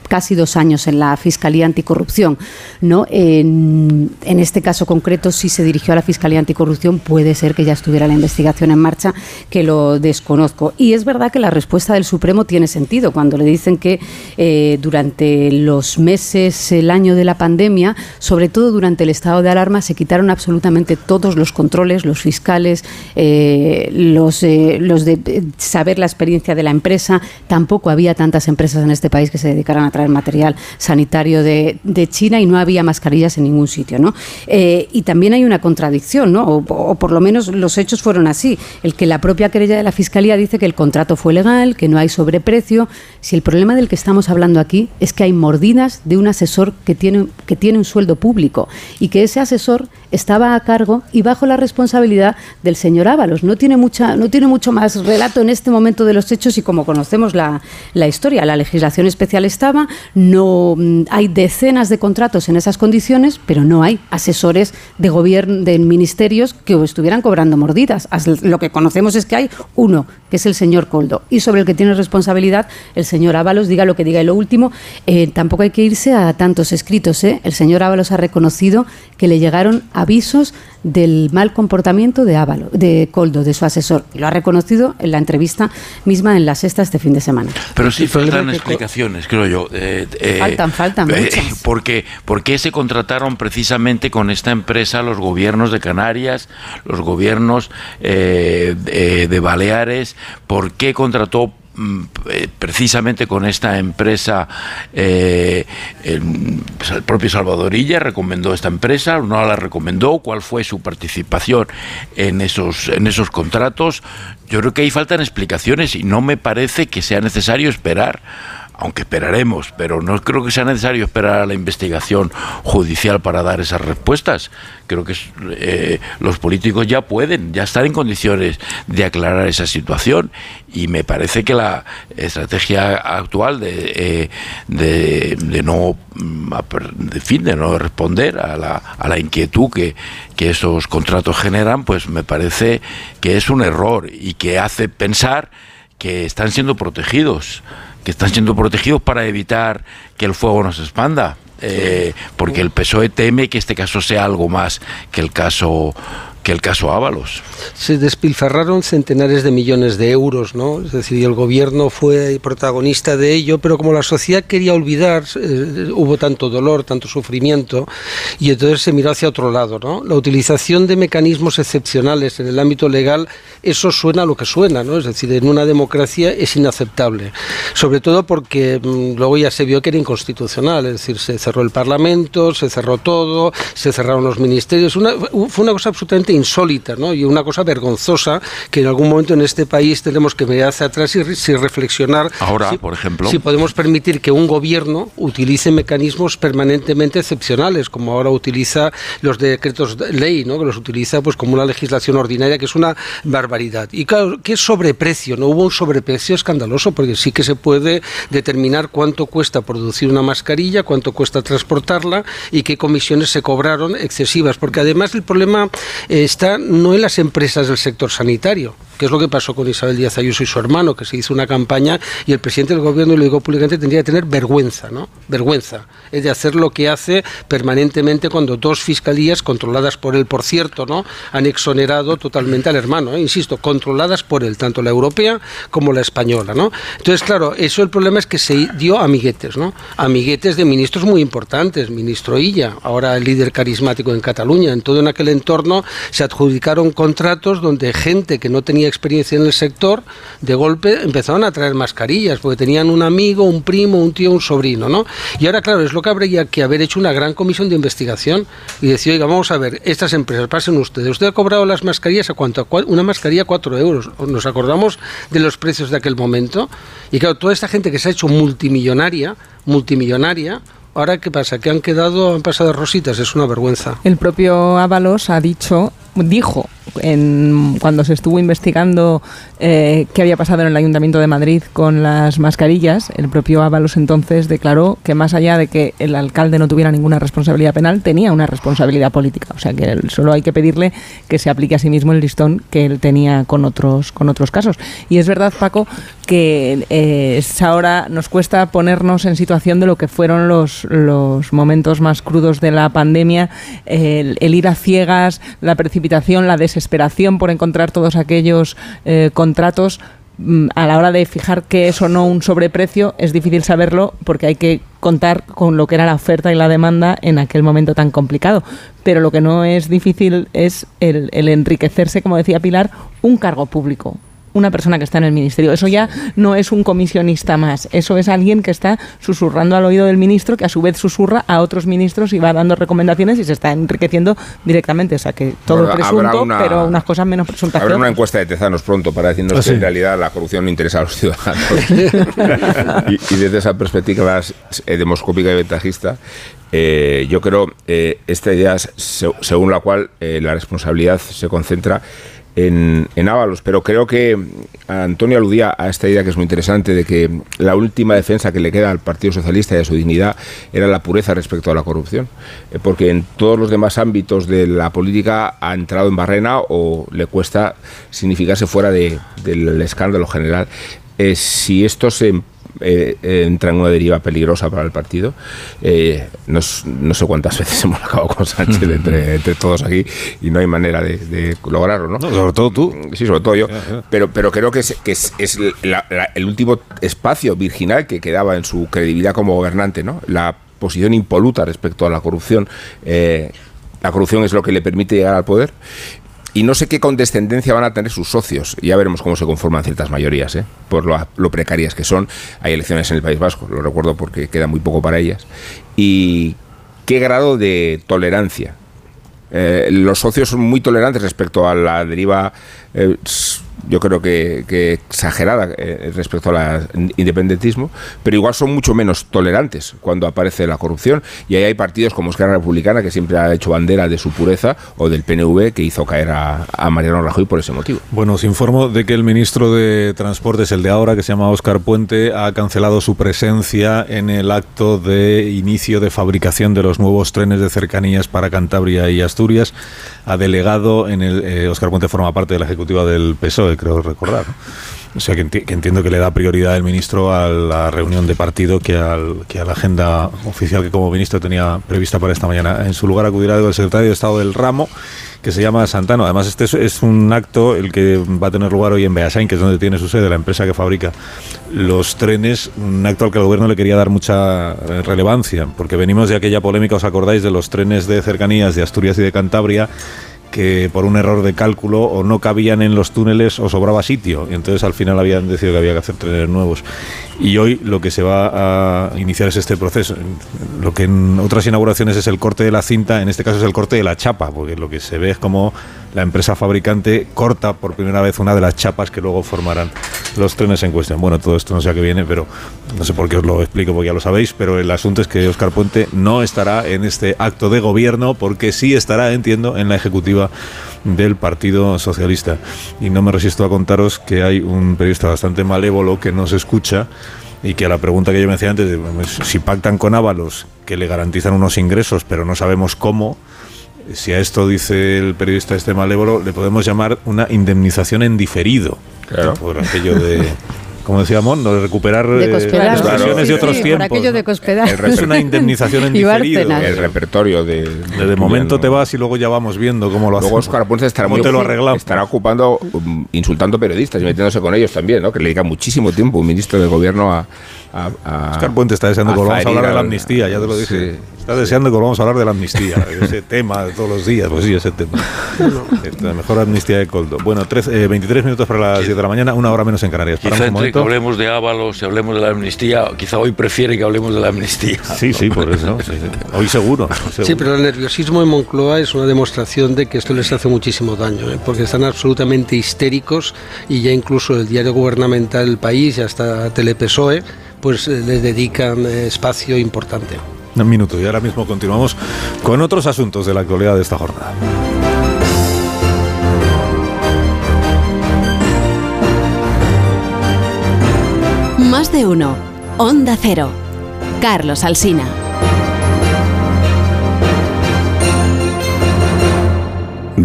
casi dos años en la Fiscalía Anticorrupción. ¿no? En, este caso concreto, si se dirigió a la Fiscalía Anticorrupción, puede ser que ya estuviera la investigación en marcha, que lo desconozco. Y es verdad que la respuesta del Supremo tiene sentido cuando le que eh, durante los meses, el año de la pandemia, sobre todo durante el estado de alarma, se quitaron absolutamente todos los controles, los fiscales, eh, los, eh, de saber la experiencia de la empresa. Tampoco había tantas empresas en este país que se dedicaran a traer material sanitario de, China y no había mascarillas en ningún sitio. ¿no? y también hay una contradicción, ¿no? O, o, por lo menos los hechos fueron así. El que la propia querella de la Fiscalía dice que el contrato fue legal, que no hay sobreprecio. Si el problema del que estamos hablando aquí es que hay mordidas de un asesor que tiene, que tiene un sueldo público y que ese asesor estaba a cargo y bajo la responsabilidad del señor Ábalos. No tiene, mucha, no tiene mucho más relato en este momento de los hechos y como conocemos la, la historia, la legislación especial estaba, no mm, hay decenas de contratos en esas condiciones, pero no hay asesores de gobierno, de ministerios que estuvieran cobrando mordidas. Lo que conocemos es que hay uno, que es el señor Coldo, y sobre el que tiene responsabilidad el señor Ábalos, diga lo que diga. Y lo último, eh, tampoco hay que irse a tantos escritos. ¿eh? El señor Ábalos ha reconocido que le llegaron avisos del mal comportamiento de Ávalo, de Coldo, de su asesor. Y lo ha reconocido en la entrevista misma en la sexta este fin de semana.
Pero sí faltan explicaciones, creo yo.
Eh, eh, faltan, faltan eh, muchas.
Porque, ¿Por qué se contrataron precisamente con esta empresa los gobiernos de Canarias, los gobiernos de Baleares? ¿Por qué contrató precisamente con esta empresa, eh, pues, el, propio Salvadorilla recomendó esta empresa, no la recomendó, cuál fue su participación en esos, en esos contratos. Yo creo que ahí faltan explicaciones y no me parece que sea necesario esperar aunque esperaremos, pero no creo que sea necesario esperar a la investigación judicial para dar esas respuestas. Creo que eh, los políticos ya pueden, ya están en condiciones de aclarar esa situación y me parece que la estrategia actual de, eh, de, no mm, de fin de no responder a la, a la inquietud que, que esos contratos generan, pues me parece que es un error y que hace pensar que están siendo protegidos que están siendo protegidos para evitar que el fuego no se expanda. Eh, porque el PSOE teme que este caso sea algo más que el caso que el caso Ábalos.
Se despilfarraron centenares de millones de euros, ¿no? Es decir, el gobierno fue protagonista de ello, pero como la sociedad quería olvidar, eh, hubo tanto dolor, tanto sufrimiento, y entonces se miró hacia otro lado, ¿no? La utilización de mecanismos excepcionales en el ámbito legal, eso suena a lo que suena, ¿no? Es decir, en una democracia es inaceptable, sobre todo porque mm, luego ya se vio que era inconstitucional, es decir, se cerró el Parlamento, se cerró todo, se cerraron los ministerios, una, fue una cosa absolutamente insólita ¿no? y una cosa vergonzosa que en algún momento en este país tenemos que mirar hacia atrás y, reflexionar.
Ahora, por ejemplo.
Si podemos permitir que un gobierno utilice mecanismos permanentemente excepcionales, como ahora utiliza los decretos de ley, ¿no? que los utiliza pues como una legislación ordinaria, que es una barbaridad. Y claro, ¿qué sobreprecio? No hubo un sobreprecio escandaloso, porque sí que se puede determinar cuánto cuesta producir una mascarilla, cuánto cuesta transportarla y qué comisiones se cobraron excesivas, porque además el problema está no en las empresas del sector sanitario, que es lo que pasó con Isabel Díaz Ayuso y su hermano, que se hizo una campaña y el presidente del gobierno le dijo públicamente tendría que tener vergüenza, ¿no? Vergüenza. Es de hacer lo que hace permanentemente cuando dos fiscalías, controladas por él, por cierto, ¿no? Han exonerado totalmente al hermano, ¿eh? insisto, controladas por él, tanto la europea como la española, ¿no? Entonces, claro, eso el problema es que se dio amiguetes, ¿no? Amiguetes de ministros muy importantes, ministro Illa, ahora el líder carismático en Cataluña, en todo en aquel entorno se adjudicaron contratos donde gente que no tenía experiencia en el sector, de golpe empezaron a traer mascarillas, porque tenían un amigo, un primo, un tío, un sobrino, ¿no? Y ahora, claro, es lo que habría que haber hecho una gran comisión de investigación y decir, oiga, vamos a ver, estas empresas, pasen ustedes, usted ha cobrado las mascarillas a cuánto, una mascarilla cuatro euros, nos acordamos de los precios de aquel momento, y claro, toda esta gente que se ha hecho multimillonaria, multimillonaria, Ahora, ¿qué pasa? Que han quedado, han pasado rositas, es una vergüenza.
El propio Ábalos ha dicho, dijo en, cuando se estuvo investigando eh, qué había pasado en el Ayuntamiento de Madrid con las mascarillas, el propio Ábalos entonces declaró que más allá de que el alcalde no tuviera ninguna responsabilidad penal, tenía una responsabilidad política. O sea que solo hay que pedirle que se aplique a sí mismo el listón que él tenía con otros, con otros casos. Y es verdad, Paco, que eh, ahora nos cuesta ponernos en situación de lo que fueron los, los momentos más crudos de la pandemia, el, ir a ciegas, la precipitación, la desesperación por encontrar todos aquellos eh, contratos mm, a la hora de fijar que es o no un sobreprecio es difícil saberlo porque hay que contar con lo que era la oferta y la demanda en aquel momento tan complicado. Pero lo que no es difícil es el enriquecerse, como decía Pilar, un cargo público, una persona que está en el ministerio. Eso ya no es un comisionista más, eso es alguien que está susurrando al oído del ministro, que a su vez susurra a otros ministros y va dando recomendaciones y se está enriqueciendo directamente. O sea que todo presunto, pero unas cosas menos presuntas.
Habrá una encuesta de Tezanos pronto para decirnos ah, que en realidad la corrupción no interesa a los ciudadanos. y, desde esa perspectiva eh, demoscópica y ventajista, eh, yo creo eh, esta idea según la cual eh, la responsabilidad se concentra en, en Ábalos, pero creo que Antonio aludía a esta idea que es muy interesante de que la última defensa que le queda al Partido Socialista y a su dignidad era la pureza respecto a la corrupción, eh, porque en todos los demás ámbitos de la política ha entrado en barrena o le cuesta significarse fuera del escándalo general. Eh, si esto se eh, entra en una deriva peligrosa para el partido. Eh, no, sé cuántas veces hemos acabado con Sánchez entre, todos aquí y no hay manera de, lograrlo, ¿no?
Sobre todo tú.
Sí, sobre todo yo. Pero, pero creo que es, que es, el último espacio virginal que quedaba en su credibilidad como gobernante, ¿no? La posición impoluta respecto a la corrupción. Eh, la corrupción es lo que le permite llegar al poder y no sé qué condescendencia van a tener sus socios. Ya veremos cómo se conforman ciertas mayorías, ¿eh? por lo, precarias que son. Hay elecciones en el País Vasco, lo recuerdo porque queda muy poco para ellas. Y qué grado de tolerancia. Eh, los socios son muy tolerantes respecto a la deriva eh, yo creo que, exagerada eh, respecto al independentismo, pero igual son mucho menos tolerantes cuando aparece la corrupción. Y ahí hay partidos como Esquerra Republicana, que siempre ha hecho bandera de su pureza, o del PNV, que hizo caer a, Mariano Rajoy por ese motivo.
Bueno, os informo de que el ministro de Transportes, el de ahora, que se llama Óscar Puente, ha cancelado su presencia en el acto de inicio de fabricación de los nuevos trenes de cercanías para Cantabria y Asturias. Ha delegado en el. Eh, Puente forma parte de la ejecutiva del PSOE creo recordar. O sea, que, entiendo que le da prioridad el ministro a la reunión de partido que, al, que a la agenda oficial que como ministro tenía prevista para esta mañana. En su lugar acudirá el secretario de Estado del ramo, que se llama Santano. Además, este es, un acto el que va a tener lugar hoy en Beasain, que es donde tiene su sede la empresa que fabrica los trenes, un acto al que el gobierno le quería dar mucha eh, relevancia, porque venimos de aquella polémica, os acordáis, de los trenes de cercanías de Asturias y de Cantabria que por un error de cálculo o no cabían en los túneles o sobraba sitio. Entonces al final habían decidido que había que hacer trenes nuevos. Y hoy lo que se va a iniciar es este proceso. Lo que en otras inauguraciones es el corte de la cinta, en este caso es el corte de la chapa, porque lo que se ve es como la empresa fabricante corta por primera vez una de las chapas que luego formarán los trenes en cuestión. Bueno, todo esto no sé a qué viene, pero no sé por qué os lo explico, porque ya lo sabéis, pero el asunto es que Oscar Puente no estará en este acto de gobierno, porque sí estará, entiendo, en la ejecutiva del Partido Socialista. Y no me resisto a contaros que hay un periodista bastante malévolo que nos escucha y que a la pregunta que yo me hacía antes, si pactan con Ábalos, que le garantizan unos ingresos, pero no sabemos cómo, si a esto dice el periodista este malévolo, le podemos llamar una indemnización en diferido. Claro. Por aquello de como decíamos, no de recuperar
de eh,
de otros tiempos.
aquello de
es una indemnización en diferido.
El repertorio de...
De, momento te vas y luego ya vamos viendo cómo lo hacemos.
Luego Oscar Ponce estará, muy,
te lo
estará ocupando, um, insultando periodistas y metiéndose con ellos también, ¿no? que le dedica muchísimo tiempo un ministro de gobierno a...
Oscar Puente está deseando que volvamos a hablar de la amnistía, ya te lo dije. Está deseando que volvamos a hablar de la amnistía, ese tema de todos los días, pues sí, ese tema. la mejor amnistía de Coldo. Bueno, 23 eh, minutos para las 10 de la mañana, una hora menos en Canarias.
Quizá entre que hablemos de Ábalos, si hablemos de la amnistía, quizá hoy prefiere que hablemos de la amnistía.
Sí, sí, por eso. Hoy seguro,
Sí, pero el nerviosismo en Moncloa es una demostración de que esto les hace muchísimo daño, ¿eh? porque están absolutamente histéricos y ya incluso el diario gubernamental El País y hasta Telepesoe pues eh, les dedican espacio importante.
Un minuto y ahora mismo continuamos con otros asuntos de la actualidad de esta jornada.
Más de uno. Onda Cero. Carlos Alsina.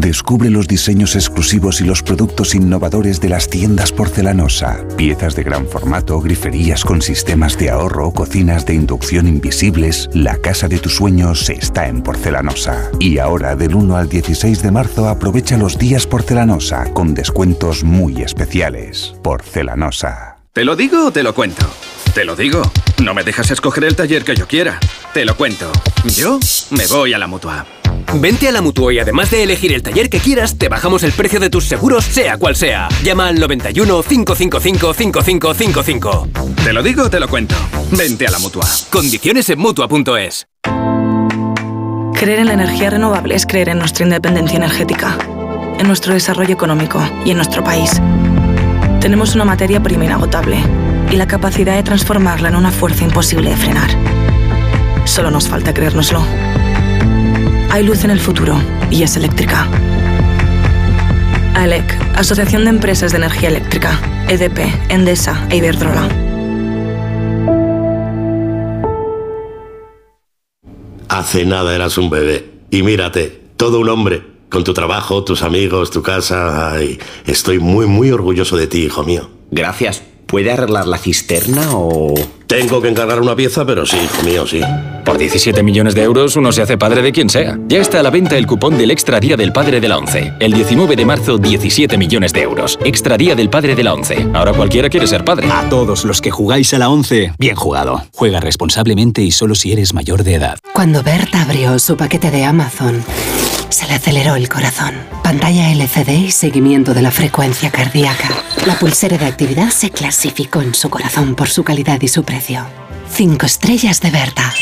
Descubre los diseños exclusivos y los productos innovadores de las tiendas porcelanosa. Piezas de gran formato, griferías con sistemas de ahorro, cocinas de inducción invisibles. La casa de tus sueños está en porcelanosa. Y ahora, del 1 al 16 de marzo, aprovecha los días porcelanosa con descuentos muy especiales. Porcelanosa.
¿Te lo digo o te lo cuento? Te lo digo. No me dejas escoger el taller que yo quiera. Te lo cuento. Yo me voy a la mutua.
Vente a la Mutua y además de elegir el taller que quieras, te bajamos el precio de tus seguros, sea cual sea. Llama al 91 555 5555.
Te lo digo, te lo cuento. Vente a la Mutua.
Condiciones en Mutua.es.
Creer en la energía renovable es creer en nuestra independencia energética, en nuestro desarrollo económico y en nuestro país. Tenemos una materia prima inagotable y la capacidad de transformarla en una fuerza imposible de frenar. Solo nos falta creérnoslo. Hay luz en el futuro y es eléctrica. AELEC, Asociación de Empresas de Energía Eléctrica, EDP, Endesa e Iberdrola.
Hace nada eras un bebé. Y mírate, todo un hombre. Con tu trabajo, tus amigos, tu casa. Ay, estoy muy, muy orgulloso de ti, hijo mío.
Gracias. ¿Puede arreglar la cisterna o...?
Tengo que encargar una pieza, pero sí, hijo mío, sí.
Por 17 millones de euros uno se hace padre de quien sea. Ya está a la venta el cupón del Extra Día del Padre de la ONCE. El 19 de marzo, 17 millones de euros. Extra Día del Padre de la ONCE. Ahora cualquiera quiere ser padre.
A todos los que jugáis a la ONCE, bien jugado. Juega responsablemente y solo si eres mayor de edad.
Cuando Berta abrió su paquete de Amazon, se le aceleró el corazón. Pantalla LCD y seguimiento de la frecuencia cardíaca. La pulsera de actividad se clasificó en su corazón por su calidad y su precio. Cinco estrellas de Berta.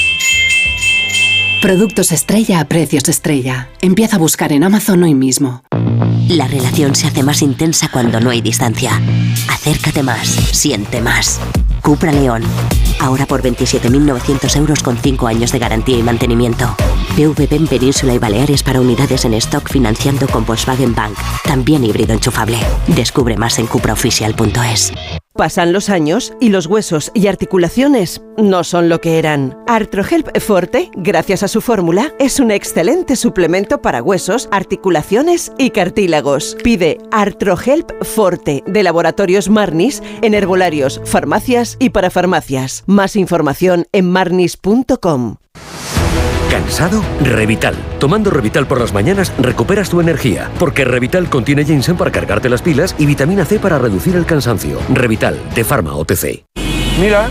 Productos estrella a precios estrella. Empieza a buscar en Amazon hoy mismo.
La relación se hace más intensa cuando no hay distancia. Acércate más, siente más. Cupra León. Ahora por 27.900 euros con 5 años de garantía y mantenimiento. PVP en Península y Baleares para unidades en stock financiando con Volkswagen Bank. También híbrido enchufable. Descubre más en cupraoficial.es.
Pasan los años y los huesos y articulaciones no son lo que eran. Artrohelp Forte, gracias a su fórmula, es un excelente suplemento para huesos, articulaciones y cartílagos. Pide Artrohelp Forte de Laboratorios Marnis en herbolarios, farmacias y para farmacias. Más información en marnis.com.
¿Cansado? Revital. Tomando Revital por las mañanas recuperas tu energía, porque Revital contiene ginseng para cargarte las pilas y vitamina C para reducir el cansancio. Revital, de Pharma OTC.
Mira,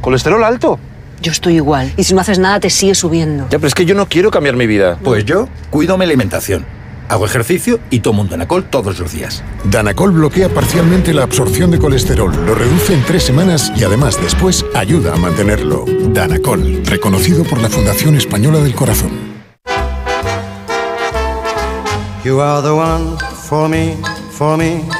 colesterol alto.
Yo estoy igual. Y si no haces nada, te sigue subiendo.
Ya, pero es que yo no quiero cambiar mi vida.
Pues yo cuido mi alimentación. Hago ejercicio y tomo un Danacol todos los días.
Danacol bloquea parcialmente la absorción de colesterol, lo reduce en tres semanas y además después ayuda a mantenerlo. Danacol, reconocido por la Fundación Española del Corazón.
You are the one for me, for me, for me,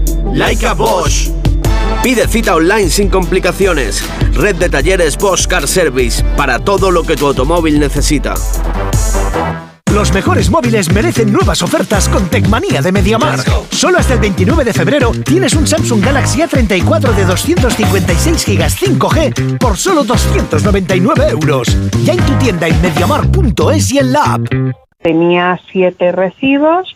Like a Bosch. Pide cita online sin complicaciones. Red de talleres Bosch Car Service para todo lo que tu automóvil necesita.
Los mejores móviles merecen nuevas ofertas con Tecmanía de MediaMarkt. Solo hasta el 29 de febrero tienes un Samsung Galaxy A34 de 256 GB 5G por solo 299 euros. Ya en tu tienda en MediaMarkt.es y en la app.
Tenía siete recibos,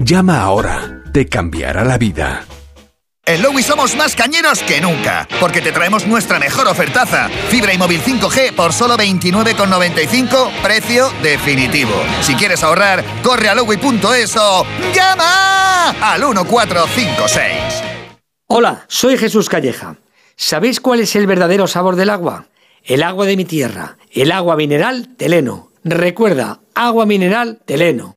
Llama ahora. Te cambiará la vida.
En Lowy somos más cañeros que nunca, porque te traemos nuestra mejor ofertaza. Fibra y móvil 5G por solo 29,95, precio definitivo. Si quieres ahorrar, corre a lowy.es o ¡Llama!
llama al 1456.
Hola, soy Jesús Calleja. ¿Sabéis cuál es el verdadero sabor del agua? El agua de mi tierra, el agua mineral Teleno. Recuerda, agua mineral Teleno.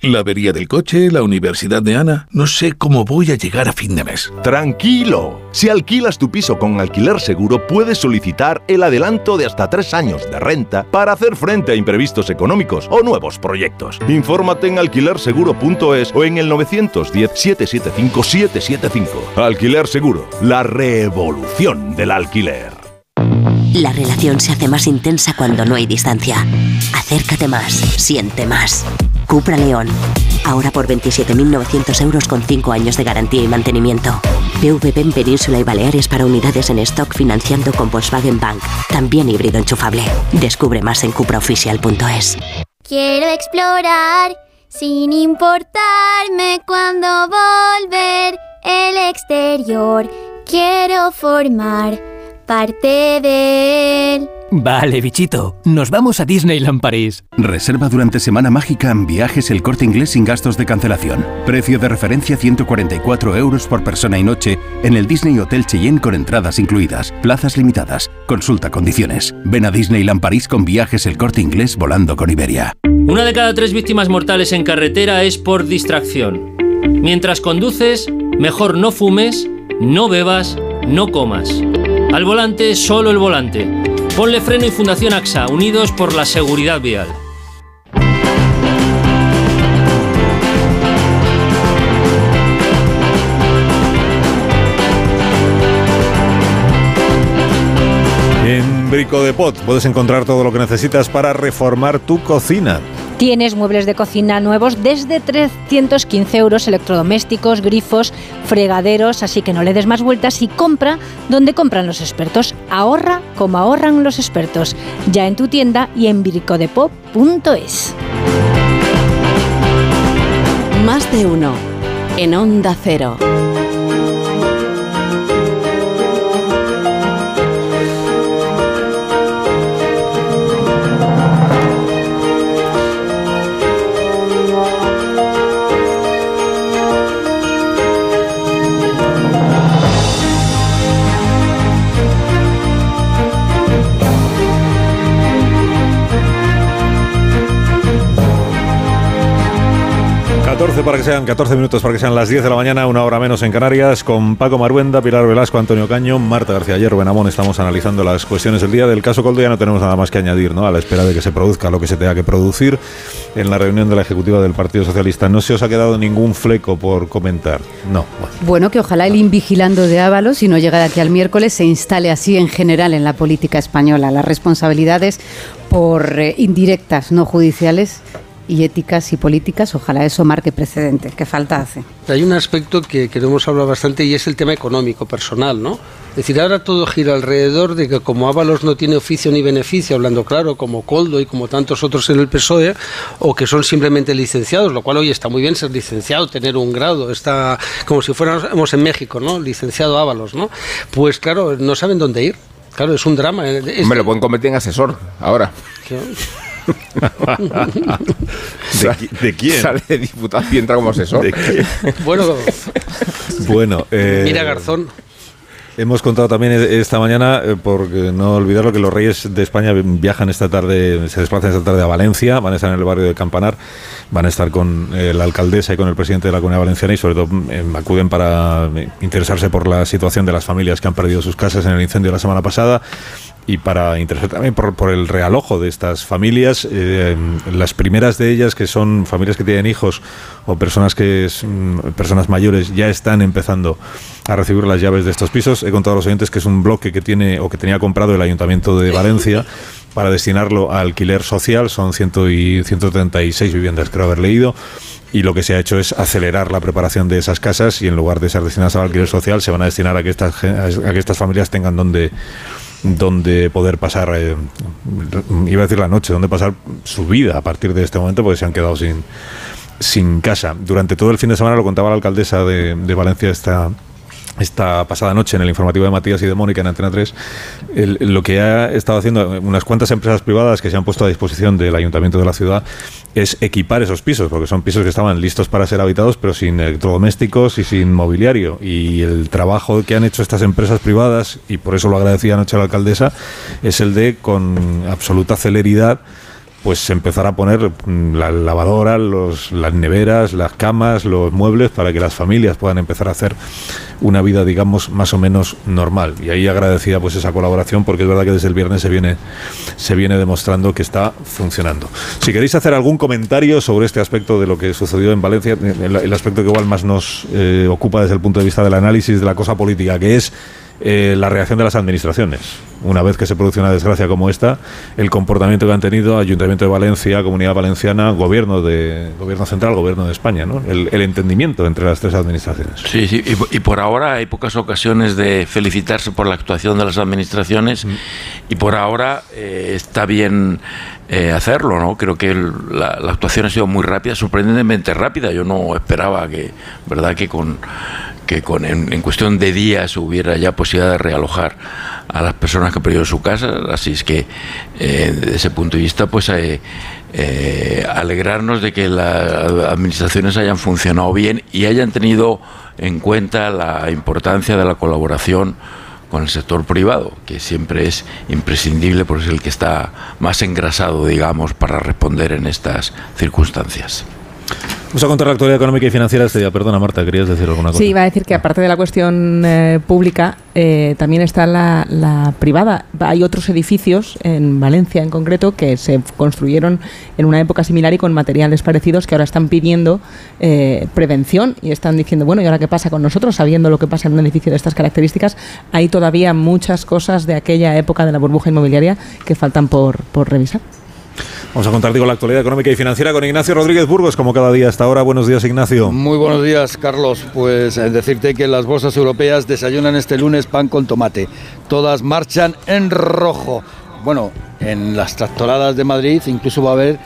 La avería del coche, la universidad de Ana. No sé cómo voy a llegar a fin de mes.
Tranquilo. Si alquilas tu piso con alquiler seguro, puedes solicitar el adelanto de hasta tres años de renta para hacer frente a imprevistos económicos o nuevos proyectos. Infórmate en alquilerseguro.es o en el 910-775-775. Alquiler Seguro, la revolución del alquiler.
La relación se hace más intensa cuando no hay distancia. Acércate más, siente más. Cupra León. Ahora por 27.900 euros con 5 años de garantía y mantenimiento. PVP en Península y Baleares para unidades en stock financiando con Volkswagen Bank. También híbrido enchufable. Descubre más en cupraoficial.es.
Quiero explorar sin importarme cuando volver el exterior. Quiero formar parte de él.
Vale, bichito, nos vamos a Disneyland París.
Reserva durante Semana Mágica en viajes el corte inglés sin gastos de cancelación. Precio de referencia 144 euros por persona y noche en el Disney Hotel Cheyenne con entradas incluidas. Plazas limitadas. Consulta condiciones. Ven a Disneyland París con viajes el corte inglés volando con Iberia.
Una de cada tres víctimas mortales en carretera es por distracción. Mientras conduces, mejor no fumes, no bebas, no comas. Al volante, solo el volante. Ponle freno y Fundación AXA, unidos por la seguridad vial.
En Brico de Pot puedes encontrar todo lo que necesitas para reformar tu cocina.
Tienes muebles de cocina nuevos desde 315 euros, electrodomésticos, grifos, fregaderos, así que no le des más vueltas y compra donde compran los expertos. Ahorra como ahorran los expertos, ya en tu tienda y en bricodepop.es.
Más de uno. En Onda Cero.
14 para que sean 14 minutos para que sean las 10 de la mañana, una hora menos en Canarias, con Paco Maruenda, Pilar Velasco, Antonio Caño, Marta García Ayer, Benamón. Estamos analizando las cuestiones del día del caso Coldo. Ya no tenemos nada más que añadir, ¿no? A la espera de que se produzca lo que se tenga que producir en la reunión de la Ejecutiva del Partido Socialista. No se os ha quedado ningún fleco por comentar. No.
Bueno, que ojalá el invigilando de Ábalos, si no llega de aquí al miércoles, se instale así en general en la política española. Las responsabilidades por eh, indirectas, no judiciales, y éticas y políticas, ojalá eso marque precedente, que falta hace.
Hay un aspecto que, que no hemos hablado bastante y es el tema económico, personal, ¿no? Es decir, ahora todo gira alrededor de que como Ábalos no tiene oficio ni beneficio, hablando claro, como Coldo y como tantos otros en el PSOE, o que son simplemente licenciados, lo cual hoy está muy bien ser licenciado, tener un grado, está como si fuéramos en México, ¿no? Licenciado Ábalos, ¿no? Pues claro, no saben dónde ir. Claro, es un drama.
Me lo pueden convertir en asesor ahora.
¿De, de quién?
Sale de diputado y entra como asesor.
¿De quién?
Bueno,
Bueno, eh,
mira Garzón.
Hemos contado también esta mañana, eh, por no olvidarlo, que los Reyes de España viajan esta tarde, se desplazan esta tarde a Valencia, van a estar en el barrio de Campanar, van a estar con eh, la alcaldesa y con el presidente de la Comunidad Valenciana y sobre todo eh, acuden para eh, interesarse por la situación de las familias que han perdido sus casas en el incendio la semana pasada y para interesar también por, por el realojo de estas familias. eh, las primeras de ellas, que son familias que tienen hijos o personas que es, mm, personas mayores, ya están empezando a recibir las llaves de estos pisos. He contado a los oyentes que es un bloque que tiene o que tenía comprado el Ayuntamiento de Valencia para destinarlo a alquiler social. Son 100 y 136 viviendas, creo haber leído. Y lo que se ha hecho es acelerar la preparación de esas casas y en lugar de ser destinadas al alquiler social, se van a destinar a que estas, a que estas familias tengan donde donde poder pasar, eh, iba a decir la noche, donde pasar su vida a partir de este momento, porque se han quedado sin, sin casa. Durante todo el fin de semana, lo contaba la alcaldesa de, de Valencia esta, esta pasada noche en el informativo de Matías y de Mónica en Antena 3, el- lo que ha estado haciendo unas cuantas empresas privadas que se han puesto a disposición del ayuntamiento de la ciudad es equipar esos pisos, porque son pisos que estaban listos para ser habitados, pero sin electrodomésticos y sin mobiliario. Y el trabajo que han hecho estas empresas privadas, y por eso lo agradecía anoche a la alcaldesa, es el de, con absoluta celeridad, pues empezar a poner mm, la lavadora, los, las neveras, las camas, los muebles para que las familias puedan empezar a hacer una vida, digamos, más o menos normal. Y ahí agradecida pues esa colaboración porque es verdad que desde el viernes se viene, se viene demostrando que está funcionando. Si queréis hacer algún comentario sobre este aspecto de lo que sucedió en Valencia, el, el aspecto que igual más nos eh, ocupa desde el punto de vista del análisis de la cosa política, que es eh, la reacción de las administraciones. Una vez que se produce una desgracia como esta, el comportamiento que han tenido Ayuntamiento de Valencia, Comunidad Valenciana, Gobierno de Gobierno Central, Gobierno de España, ¿no? el, el entendimiento entre las tres administraciones.
Sí, sí, y, po- y por ahora hay pocas ocasiones de felicitarse por la actuación de las administraciones y por ahora eh, está bien eh, hacerlo, ¿no? Creo que el- la, la actuación ha sido muy rápida, sorprendentemente rápida. Yo no esperaba que, verdad, que con que con en, en cuestión de días hubiera ya posibilidad de realojar a las personas que perdieron su casa, así es que eh, desde ese punto de vista, pues eh, eh, alegrarnos de que las administraciones hayan funcionado bien y hayan tenido en cuenta la importancia de la colaboración con el sector privado, que siempre es imprescindible porque es el que está más engrasado, digamos, para responder en estas circunstancias.
Vamos a contar la actualidad económica y financiera este día. Perdona, Marta, ¿querías decir alguna cosa?
Sí, iba a decir que aparte de la cuestión eh, pública, eh, también está la, la privada. Hay otros edificios, en Valencia en concreto, que se construyeron en una época similar y con materiales parecidos que ahora están pidiendo eh, prevención y están diciendo, bueno, ¿y ahora qué pasa con nosotros? Sabiendo lo que pasa en un edificio de estas características, hay todavía muchas cosas de aquella época de la burbuja inmobiliaria que faltan por, por revisar.
Vamos a contar digo, la actualidad económica y financiera con Ignacio Rodríguez Burgos, como cada día hasta ahora. Buenos días, Ignacio.
Muy buenos días, Carlos. Pues eh, decirte que las bolsas europeas desayunan este lunes pan con tomate. Todas marchan en rojo. Bueno, en las tractoradas de Madrid incluso va a haber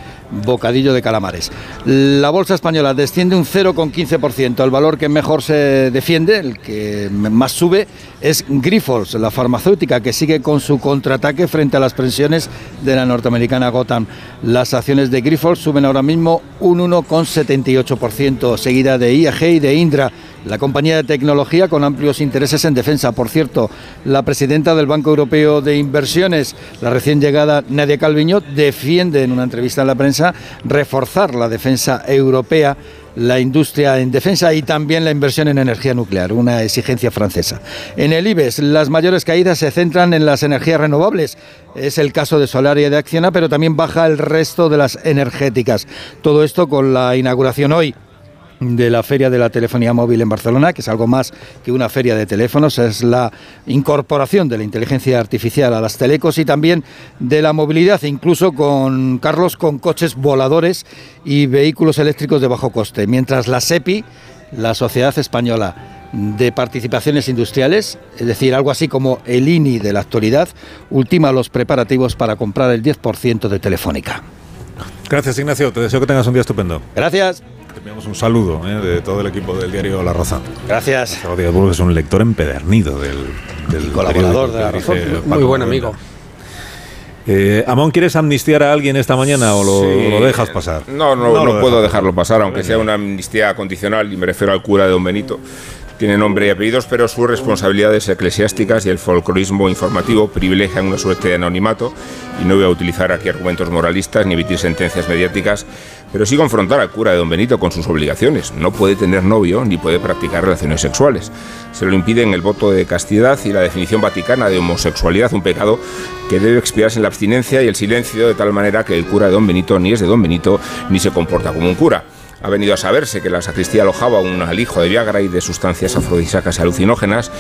bocadillo de calamares. La bolsa española desciende un 0,15%. El valor que mejor se defiende, el que más sube, es Grifols, la farmacéutica, que sigue con su contraataque frente a las presiones de la norteamericana Gotham. Las acciones de Grifols suben ahora mismo un 1,78%, seguida de IAG y de Indra, la compañía de tecnología con amplios intereses en defensa. Por cierto, la presidenta del Banco Europeo de Inversiones, la recién llegada Nadia Calviño, defiende en una entrevista en la prensa reforzar la defensa europea la industria en defensa y también la inversión en energía nuclear, una exigencia francesa. En el IBEX, las mayores caídas se centran en las energías renovables. Es el caso de Solaria y de Acciona, pero también baja el resto de las energéticas. Todo esto con la inauguración hoy de la Feria de la Telefonía Móvil en Barcelona, que es algo más que una feria de teléfonos, es la incorporación de la inteligencia artificial a las telecos y también de la movilidad, incluso con Carlos, con coches voladores y vehículos eléctricos de bajo coste, mientras la SEPI, la Sociedad Española de Participaciones Industriales, es decir, algo así como el INI de la actualidad, ultima los preparativos para comprar el 10% de Telefónica.
Gracias, Ignacio. Te deseo que tengas un día estupendo.
Gracias.
Te enviamos un saludo ¿eh? de todo el equipo del diario La Razón.
Gracias.
Burgos es un lector empedernido del, del
colaborador
periódico
de La Razón. Muy buen amigo.
Eh, Amón, ¿quieres amnistiar a alguien esta mañana o lo,
Sí.
lo dejas pasar?
No, no,
lo
no, puedo dejarlo pasar, aunque sea una amnistía condicional, y me refiero al cura de Don Benito. Tiene nombre y apellidos, pero sus responsabilidades eclesiásticas y el folclorismo informativo privilegian una suerte de anonimato, y no voy a utilizar aquí argumentos moralistas ni emitir sentencias mediáticas, pero sí confrontar al cura de Don Benito con sus obligaciones. No puede tener novio ni puede practicar relaciones sexuales. Se lo impiden el voto de castidad y la definición vaticana de homosexualidad, un pecado que debe expiarse en la abstinencia y el silencio, de tal manera que el cura de Don Benito ni es de Don Benito ni se comporta como un cura. Ha venido a saberse que la sacristía alojaba un alijo de Viagra y de sustancias afrodisíacas y alucinógenas.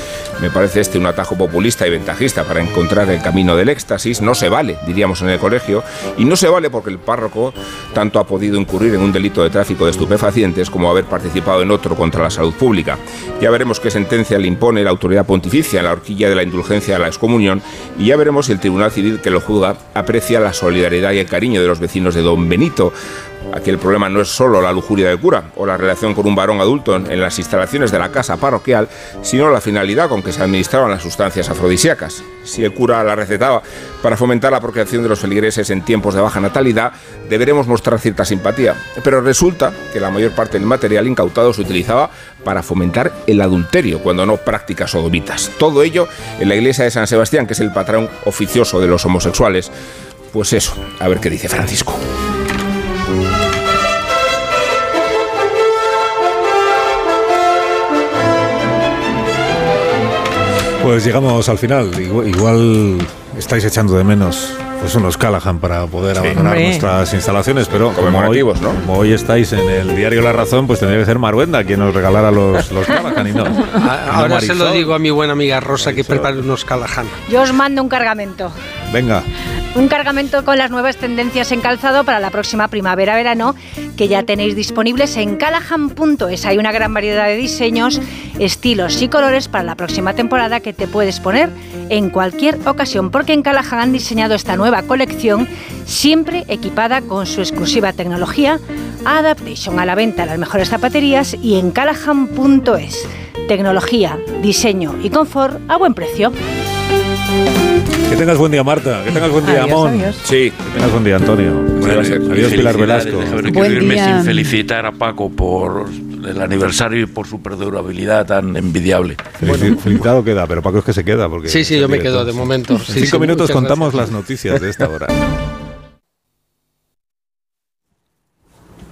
Me parece este un atajo populista y ventajista para encontrar el camino del éxtasis. No se vale, diríamos en el colegio, y no se vale porque el párroco tanto ha podido incurrir en un delito de tráfico de estupefacientes como haber participado en otro contra la salud pública. Ya veremos qué sentencia le impone la autoridad pontificia en la horquilla de la indulgencia a la excomunión y ya veremos si el Tribunal Civil que lo juzga aprecia la solidaridad y el cariño de los vecinos de Don Benito. Aquí el problema no es solo la lujuria del cura o la relación con un varón adulto en, las instalaciones de la casa parroquial, sino la finalidad con que se administraban las sustancias afrodisíacas. Si el cura la recetaba para fomentar la procreación de los feligreses en tiempos de baja natalidad, deberemos mostrar cierta simpatía. Pero resulta que la mayor parte del material incautado se utilizaba para fomentar el adulterio, cuando no prácticas sodomitas. Todo ello en la iglesia de San Sebastián, que es el patrón oficioso de los homosexuales. Pues eso, a ver qué dice Francisco.
Pues llegamos al final. Igual, igual estáis echando de menos pues unos Callahan para poder
Sí.
abandonar
Hombre.
nuestras instalaciones, pero como hoy,
Conmemorativos, ¿no?
como hoy estáis en el diario La Razón, pues tendría que ser Maruenda quien nos regalara los, los Callahan y no.
A-
no
Ahora se lo digo a mi buena amiga Rosa que prepare unos Callahan.
Yo os mando un cargamento.
Venga.
Un cargamento con las nuevas tendencias en calzado para la próxima primavera-verano que ya tenéis disponibles en callahan.es. Hay una gran variedad de diseños, estilos y colores para la próxima temporada que te puedes poner en cualquier ocasión porque en Callahan han diseñado esta nueva colección siempre equipada con su exclusiva tecnología Adaptation a la venta en las mejores zapaterías y en callahan.es. Tecnología, diseño y confort a buen precio.
Que tengas buen día, Marta. Que tengas buen día,
Adiós,
Amón.
adiós.
Sí.
Que tengas buen día, Antonio. adiós, Pilar Velasco.
Buen
irme
día.
sin felicitar a Paco por el aniversario y por su perdurabilidad tan envidiable.
Felici- felicitado queda, pero Paco es que se queda. Porque
Sí, sí, yo me quedo de momento.
En
Sí,
cinco
sí,
minutos contamos
gracias.
las noticias de esta hora.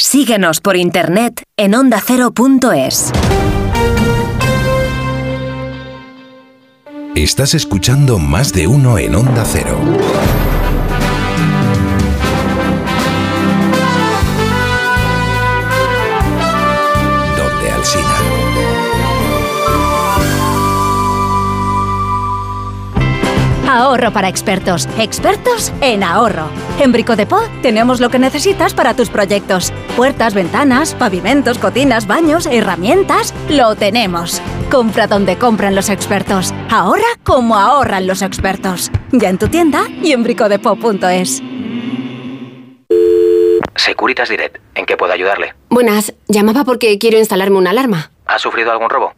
Síguenos por internet en ondacero.es.
Estás escuchando más de uno en Onda Cero.
Ahorro para expertos. Expertos en ahorro. En Brico de Po tenemos lo que necesitas para tus proyectos. Puertas, ventanas, pavimentos, cocinas, baños, herramientas. Lo tenemos. Compra donde compran los expertos. Ahorra como ahorran los expertos. Ya en tu tienda y en bricodepo.es.
Securitas Direct, ¿en qué puedo ayudarle?
Buenas, llamaba porque quiero instalarme una alarma.
¿Ha sufrido algún robo?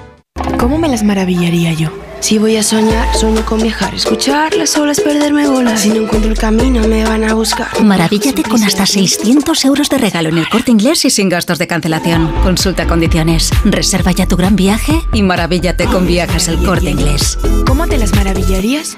¿Cómo me las maravillaría yo? Si voy a soñar, sueño con viajar, escuchar las olas, perderme bolas. Si no encuentro el camino, me van a buscar.
Maravíllate con hasta 600 euros de regalo en el corte inglés y sin gastos de cancelación. Consulta condiciones. Reserva ya tu gran viaje y maravíllate con viajes el corte inglés.
¿Cómo te las maravillarías?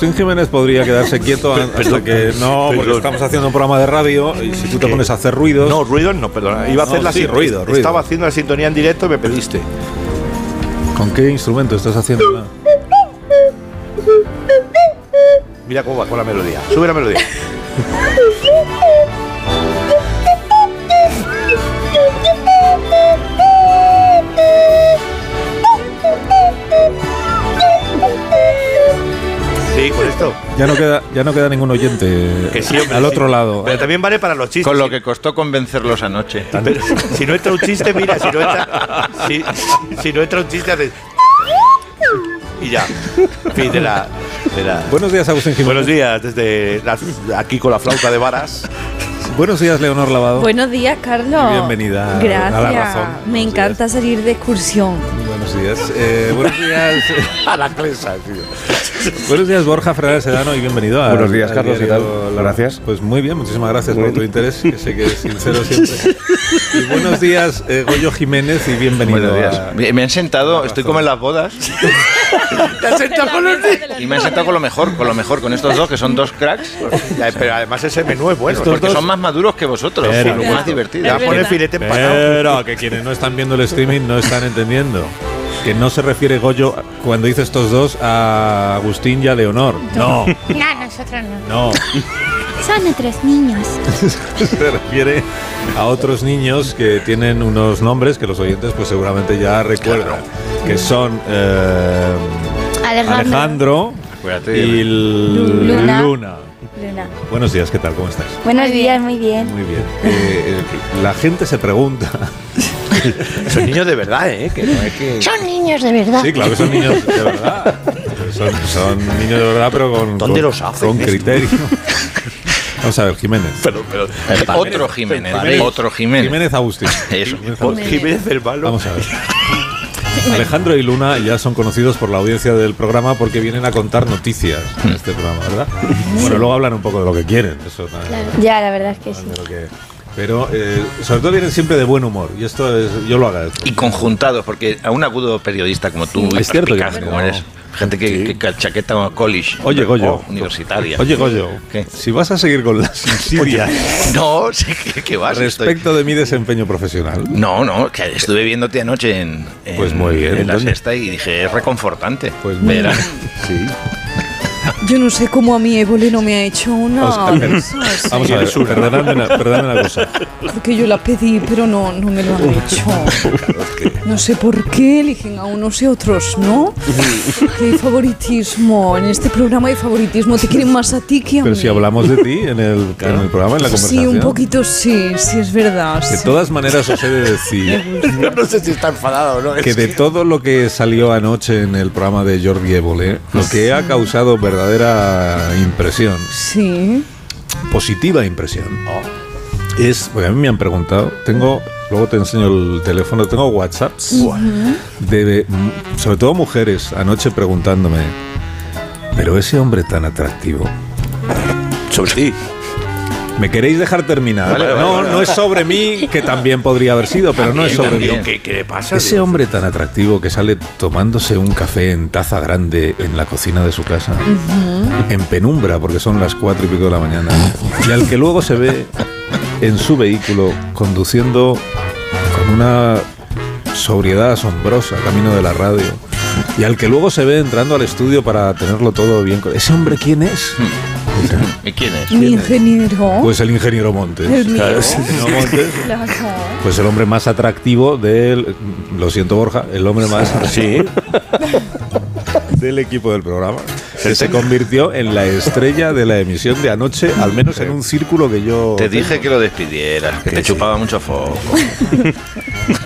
Agustín Jiménez podría quedarse quieto hasta que no, porque
perdón.
estamos haciendo un programa de radio y si tú te
¿Qué?
pones a hacer ruidos.
No, ruidos no, perdona. Iba a hacer
No,
la
sí,
sin-
ruido, ruido.
Estaba haciendo la sintonía en directo y me pediste.
¿Con qué instrumento estás haciendo?
Mira cómo va con la melodía. Sube la melodía.
Ya no queda, ya no queda ningún oyente
Que sí, hombre,
al
sí.
otro lado.
Pero también vale para los chistes.
Con lo que costó convencerlos anoche.
Pero si no entra un chiste, mira, si no entra, si, si no entra un chiste, haces. Y ya. Fin, de la, de la-
Buenos días, Agustín Jiménez.
Buenos días, desde la- aquí con la flauta de varas.
Buenos días, Leonor Lavado.
Buenos días, Carlos.
Bienvenida a
Gracias.
La Razón.
Me encanta salir de excursión.
Buenos días. Eh, buenos días.
a la clesa, tío.
Buenos días, Borja Fernández Sedano, y bienvenido a.
Buenos días, Carlos, ¿qué tal? Gracias.
Pues muy bien, muchísimas gracias por tu interés, que sé que es sincero siempre. Y buenos días, eh, Goyo Jiménez, y bienvenido.
Buenos días.
a-
Me han sentado, estoy como en las bodas.
Te has sentado con los
Y me han sentado con lo mejor, con lo mejor, con estos dos que son dos cracks.
Ya, Pero además ese menú es bueno.
Porque son más maduros que vosotros,
Pero-
lo más divertido.
Ya pone filete empanado.
Pero que quienes no están viendo el streaming no están entendiendo. Que no se refiere Goyo cuando dice estos dos a Agustín y a Leonor. No,
No, nosotros no.
no.
Son otros niños.
se refiere a otros niños que tienen unos nombres que los oyentes pues seguramente ya recuerdan. Que son eh,
Alejandro.
Y L-
Luna.
Luna.
Luna.
Buenos días, ¿qué tal? ¿Cómo estáis?
Buenos días, muy bien.
Muy bien. Eh, eh, la gente se pregunta.
Son niños de verdad, ¿eh? Que no es que...
Son niños de verdad.
Sí, claro que son niños de verdad. Son, son niños de verdad, pero con,
¿Dónde
con-
los hacen
con criterio. Vamos a ver, Jiménez.
Pero, pero,
Otro Jiménez,
Jiménez.
otro Jiménez.
Jiménez Agustín.
Eso.
Jiménez.
Jiménez del Malo.
Vamos a ver. Alejandro y Luna ya son conocidos por la audiencia del programa porque vienen a contar noticias en este programa, ¿verdad? Bueno, luego hablan un poco de lo que quieren, eso también.
Ya, la verdad es que sí.
Pero eh, sobre todo vienen siempre de buen humor y esto es, yo lo agradezco.
Y conjuntados, porque a un agudo periodista como tú,
Es cierto que-
perspicaz como eres, gente que, que chaqueta college,
Oye, Goyo.
o universitaria.
Oye, Goyo,
¿Qué?
si vas a seguir con las insidias
No, sé que, que vas. estoy-
respecto de mi desempeño profesional,
No, no, que estuve viéndote anoche en, en-
Pues muy bien,
en la sexta y dije, es reconfortante.
Pues muy
Verá.
sí.
Yo no sé cómo a mí Évole no me ha hecho una cosa así.
Vamos a ver, perdonadme una, perdonadme una cosa.
Porque yo la pedí, pero no, no me lo han hecho. No sé por qué eligen a unos y a otros, ¿no? Porque hay favoritismo. En este programa hay favoritismo. Te quieren más a ti que a
Pero
mí.
si hablamos de ti en el, en el programa, en la
Sí,
conversación.
un poquito sí, sí es verdad.
De
sí.
todas maneras, os he de decir
no sé si está enfadado o no.
que de todo lo que salió anoche en el programa de Jordi Évole, lo que ha causado verdadera impresión,
Sí.
positiva impresión, es, porque a mí me han preguntado, tengo, luego te enseño el teléfono, tengo WhatsApps de, sobre todo mujeres, anoche preguntándome, pero ese hombre tan atractivo,
Sobre ti.
¿Me queréis dejar terminar?
Vale, vale,
no,
vale.
no es sobre mí, que también podría haber sido, pero no es sobre mí.
Digo, ¿Qué, ¿Qué le pasa?
Ese hombre tan atractivo que sale tomándose un café en taza grande en la cocina de su casa, en penumbra, porque son las cuatro y pico de la mañana, y al que luego se ve en su vehículo conduciendo con una sobriedad asombrosa camino de la radio, y al que luego se ve entrando al estudio para tenerlo todo bien. ¿Ese hombre quién es?
¿Y quién es?
Mi ingeniero.
Pues el ingeniero Montes.
El mío.
Claro, el ingeniero Montes.
Claro.
Pues el hombre más atractivo del. Lo siento, Borja, el hombre más.
Sí.
Del equipo del programa. Que se convirtió en la estrella de la emisión de anoche, al menos en un círculo que yo.
Te dije que lo despidieras, que te chupaba mucho foco.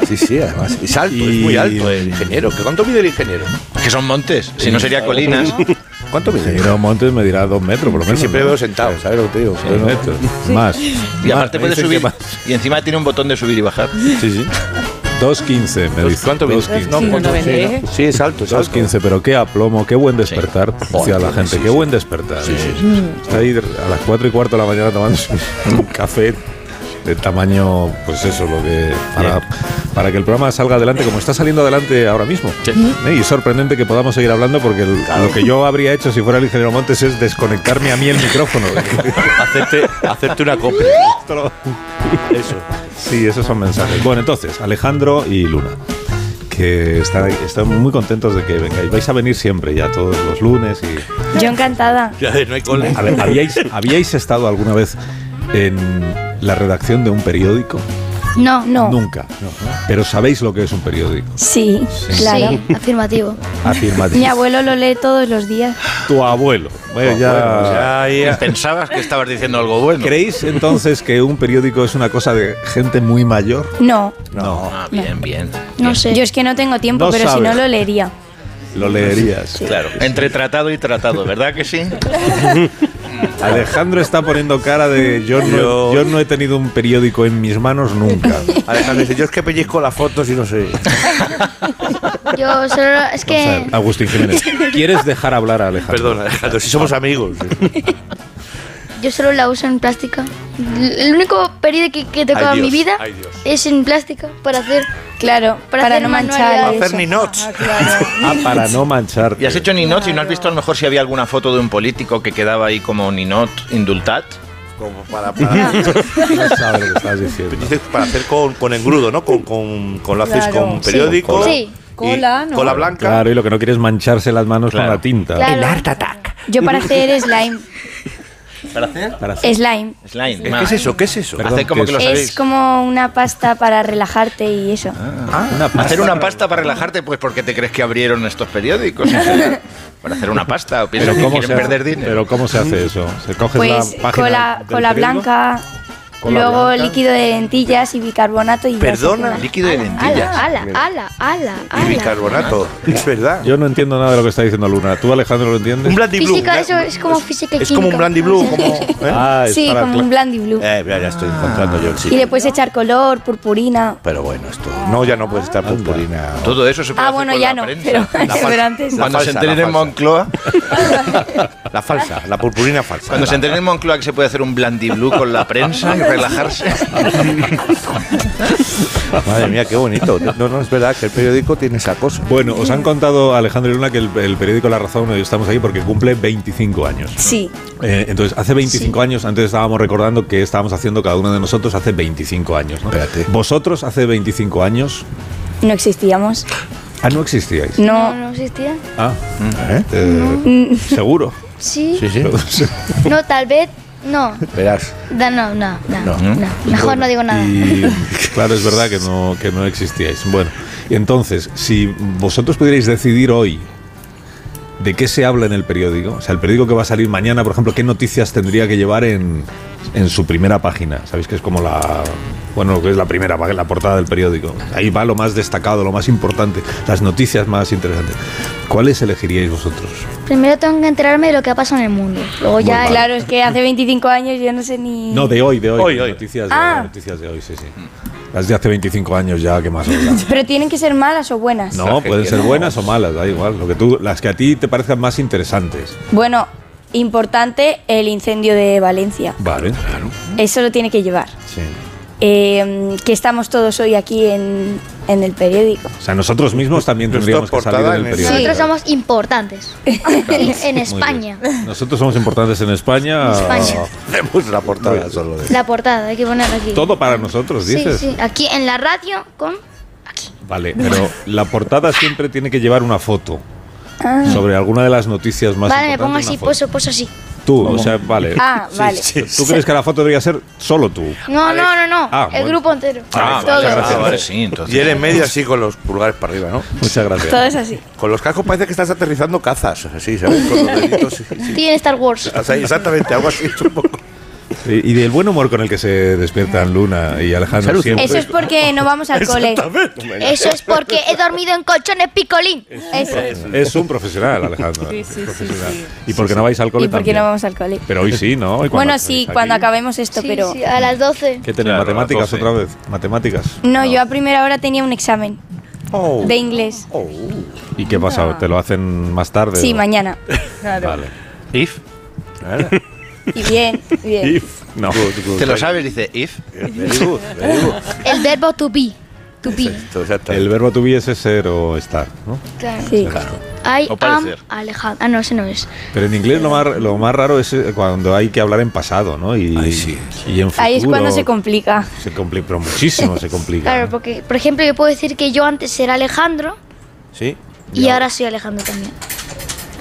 Sí, sí, además. Es alto, es
Y-
muy alto el ingeniero. ¿Qué ¿Cuánto mide el ingeniero?
Que son montes, si no sería colinas.
¿Cuánto mide?
ingeniero Montes me dirá dos metros, por lo menos.
Siempre
¿no?
veo sentado, ¿sabes lo que te digo?
Dos metros. Más.
Y aparte puede subir.
más.
Y encima tiene un botón de subir y bajar.
Sí, sí. 2.15, me dice.
¿Cuánto mide?
2.15.
No,
Sí,
Sí. Sí, es alto, es alto.
2.15, pero qué aplomo, qué buen despertar, decía la gente, qué buen despertar. ¿eh? Está ahí a las 4 y cuarto de la mañana tomando un café de tamaño, pues eso, lo que para, para que el programa salga adelante como está saliendo adelante ahora mismo. ¿Eh? Y es sorprendente que podamos seguir hablando porque el- lo que yo habría hecho si fuera el ingeniero Montes es desconectarme a mí el micrófono.
hacerte, hacerte una copia. Eso.
Sí, esos son mensajes. Bueno, entonces, Alejandro y Luna, que están, están muy contentos de que vengáis. Vais a venir siempre ya, todos los lunes y...
Yo encantada.
Ya no hay cole.
A ver, ¿habíais, ¿habíais estado alguna vez en la redacción de un periódico?
No, no.
Nunca. Pero sabéis lo que es un periódico.
Sí,
Sí.
claro.
Sí.
afirmativo.
Afirmativo.
Mi abuelo lo lee todos los días.
Tu abuelo. Bueno, ya,
Ya Pensabas que estabas diciendo algo bueno.
¿Creéis entonces que un periódico es una cosa de gente muy mayor?
No,
No.
Ah, bien, bien.
no sé. Yo es que no tengo tiempo,
No
pero si no lo leería.
Lo leerías.
Claro, entre tratado y tratado, ¿verdad que sí?
Alejandro está poniendo cara de yo no,
Yo-
yo no he tenido un periódico en mis manos nunca.
Alejandro dice, yo es que pellizco las fotos y no sé.
Yo solo. Es
ver, Agustín Jiménez, ¿quieres dejar hablar a Alejandro?
Perdón, Alejandro, si somos amigos.
Yo solo la uso en plástica. El único periódico que, que he tocado en mi vida es en plástica para hacer. Claro, para,
para
hacer
no manchar
manualidades.
Hacer ni nots.
Ah, para no manchar.
¿Y has hecho ninot y no has visto a lo mejor si había alguna foto de un político que quedaba ahí como ninot indultat?
Como para, para,
No sabes lo que estás diciendo.
dices para hacer con, con engrudo, ¿no? Con, con, con lo haces
Claro.
con periódico.
Sí.
Cola, ¿no?
Cola blanca.
Claro, y lo que no quieres es mancharse las manos
Claro.
con la tinta.
Claro.
El Art Attack.
Yo para hacer slime.
¿Para hacer?
Para hacer-
Slime.
Slime.
¿Qué es eso? ¿Qué es eso?
Perdón,
Hacer como
¿qué
que lo
es?
sabéis.
Es como una pasta para relajarte y eso.
Ah, una pasta.
Hacer una pasta para relajarte, pues ¿por qué te crees que abrieron estos periódicos? para hacer una pasta o que
¿cómo,
quieren
se hace,
perder dinero.
pero ¿cómo se hace eso? ¿Se coge
Pues
la página
cola, blanca, luego
blanca.
líquido de lentillas y bicarbonato y
Perdona,
líquido de lentillas.
Ala, ala, ala,
Y bicarbonato. Es verdad.
Yo no entiendo nada de lo que está diciendo Luna. ¿Tú, Alejandro, lo entiendes?
Un Blandy Blue.
Física, eso es como física y
Es como un. Blandy Blue. Como, ¿eh?
Ah, es
Sí, como un Blandy Blue.
Eh, ya, estoy encontrando yo el
Y
sitio.
le puedes echar color, purpurina.
Pero bueno, esto. No, ya no puedes estar purpurina.
Todo eso se puede
Ah,
hacer
bueno,
con
ya
la
no,
prensa.
pero,
La falsa-
pero antes.
Cuando se enteren en. Moncloa,
La falsa, la purpurina falsa.
cuando se enteren en Moncloa que se puede hacer un blandy blue con la prensa y relajarse.
Madre mía, qué bonito. No, no, es verdad que el periódico tiene esa cosa.
Bueno, os han contado Alejandro y Luna que el, el periódico La Razón, hoy estamos ahí porque cumple 25 años.
Sí.
Eh, entonces, hace 25 años, antes estábamos recordando que estábamos haciendo cada uno de nosotros hace 25 años. ¿no?
Espérate.
Vosotros hace 25 años,
No existíamos.
ah, no existíais.
No.
No existía.
Ah,
¿Eh?
eh, seguro.
Sí.
Sí, sí.
No, tal vez. No.
Verás.
Da- No, no, no.
No.
no. Mejor no digo nada.
Y claro, es verdad que no, que no existíais. Bueno, y entonces, si vosotros pudierais decidir hoy de qué se habla en el periódico, o sea, el periódico que va a salir mañana, por ejemplo, qué noticias tendría que llevar en, en su primera página. Sabéis que es como la, bueno, lo que es la primera la portada del periódico. Ahí va lo más destacado, lo más importante, las noticias más interesantes. ¿Cuáles elegiríais vosotros?
Primero tengo que enterarme de lo que ha pasado en el mundo. Luego ya.
Claro, es que hace 25 años yo no sé ni.
No, de hoy, de hoy.
Hoy, hoy.
Noticias, de,
Ah.
noticias de hoy, sí, sí. Las de hace 25 años ya, ¿qué más?
Pero tienen que ser malas o buenas.
No, pueden ser buenas o malas, da igual. Lo que tú, las que a ti te parezcan más interesantes.
Bueno, importante el incendio de Valencia.
Vale, claro.
Eso lo tiene que llevar.
Sí.
Eh, que estamos todos hoy aquí en, en el periódico.
O sea, nosotros mismos también tendríamos que salir
portada
en el
en
periódico.
Nosotros somos importantes. en
Muy
España.
Nosotros somos importantes en España.
En España.
Tenemos la portada solo de.
La portada, hay que ponerla aquí.
Todo para nosotros,
Sí,
dices.
sí. Aquí en la radio con.
Vale, pero la portada siempre tiene que llevar una foto
Ah.
sobre alguna de las noticias más
Vale, me
importantes.
pongo así, poso, poso así.
Tú, o sea, vale.
Ah, vale.
¿Tú crees que la foto debería ser solo tú?
No, no, no, no.
Ah,
el
bueno.
grupo entero.
Ah,
Todos.
muchas gracias.
Ah, vale, sí, entonces.
Y él en medio así con los pulgares para arriba, ¿no?
Muchas gracias.
Todo es así.
Con los cascos parece que estás aterrizando cazas, así, ¿sabes? Con los deditos. sí, sí.
En Star Wars.
O sea, exactamente, algo así. es un poco.
Y y del buen humor con el que se despiertan Luna y Alejandro siempre.
Eso es porque no vamos al cole.
Eso es porque he dormido en colchones picolín. Eso.
Es un profesional, Alejandro.
Sí, sí,
Profesional.
sí.
¿Y por qué no vais al cole
¿Y por qué
también?
no vamos al cole?
Pero hoy sí, ¿no? Hoy
Bueno, sí,
aquí.
cuando acabemos esto,
Sí,
pero.
sí, a las 12.
¿Qué tenéis?
Claro,
¿Matemáticas otra vez? ¿Matemáticas?
No, yo a primera hora tenía un examen
Oh.
de inglés.
¿Y qué pasa? ¿Te lo hacen más tarde?
Sí,
o-
mañana.
Vale.
If.
Y bien, bien.
No.
¿Te lo sabes? Dice if.
Very good, very good.
El verbo to be. To be.
Exacto, exacto.
El verbo to be es ser o estar, ¿no?
Claro.
Sí.
I
O
am. Alejandro. Ah, no, ese no es.
Pero en inglés lo más, lo más raro es eh, cuando hay que hablar en pasado, ¿no? Y, y en futuro.
Ahí es cuando se complica.
se complica, pero muchísimo se complica.
Claro, porque, por ejemplo, yo puedo decir que yo antes era Alejandro
Sí.
y ahora soy Alejandro también.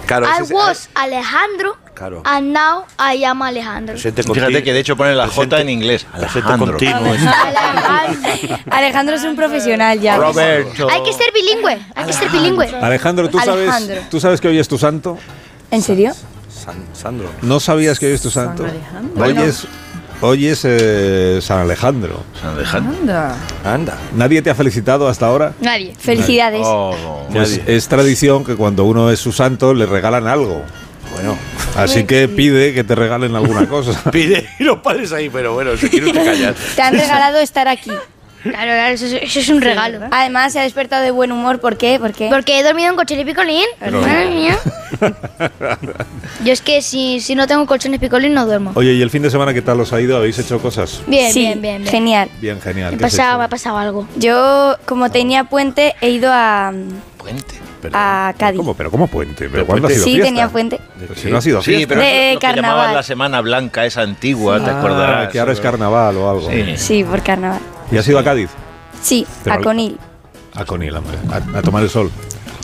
Claro,
I was Alejandro
Claro.
and now I am Alejandro.
Fíjate que de hecho pone la J en inglés. Alejandro.
Alejandro es un profesional ya.
Roberto.
Hay que ser bilingüe, hay que ser bilingüe.
Alejandro, ¿tú sabes,
Alejandro.
¿tú sabes que hoy es tu santo?
¿En serio?
Sandro.
¿No sabías que hoy es tu santo?
Alejandro.
Hoy es, hoy es eh, San Alejandro.
San Alejandro.
Anda.
Anda. ¿Nadie te ha felicitado hasta ahora?
Nadie.
Felicidades.
Pues es tradición que cuando uno es su santo le regalan algo.
Bueno.
Así que pide que te regalen alguna cosa.
Pide y los padres ahí, pero bueno, se quiere usted callar.
Te han regalado estar aquí.
Claro, claro, eso, es- eso es un regalo.
Además, se ha despertado de buen humor. ¿Por qué? ¿Por qué?
Porque he dormido en colchones picolín.
Pero-
Madre mía. Yo es que si, si no tengo colchones picolín no duermo.
Oye, ¿y el fin de semana qué tal os ha ido? ¿Habéis hecho cosas?
Bien,
Sí,
bien, bien, bien.
Genial.
Bien, genial.
Me, me ha pasado algo.
Yo, como tenía puente, he ido a.
Puente.
A Cádiz.
¿Cómo? ¿Pero cómo puente? ¿Pero
Pero
cuándo ha
puente-
sido
Sí,
fiesta?
tenía puente.
Pero si no ha sido
Sí,
fiesta.
pero
De
lo que llamaban
carnaval.
la Semana Blanca, esa antigua, te
Ah,
acordarás.
que ahora es carnaval o algo.
Sí.
Sí, por carnaval.
¿Y has ido a Cádiz?
Sí,
Pero
a Conil.
A Conil, hombre. A, a tomar el sol.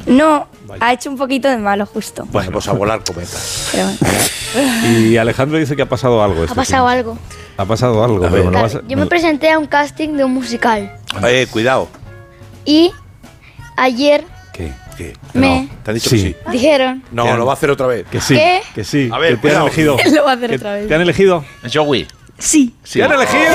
No, ha hecho un poquito de malo justo.
Bueno, pues a volar cometas.
Pero bueno.
Y Alejandro dice que ha pasado algo.
Ha
este
pasado
fin.
algo.
Ha pasado algo. pero vas a-
yo me presenté a un casting de un musical.
Eh, cuidado.
Y ayer
¿Qué?
Me
¿Te han dicho
Sí.
que sí?
dijeron
No, lo va a hacer otra vez.
Que sí.
¿Qué?
Que sí.
A ver,
que te han elegido.
Lo va a hacer otra vez.
¿Te han elegido?
Joey.
Sí.
¿Te han elegido?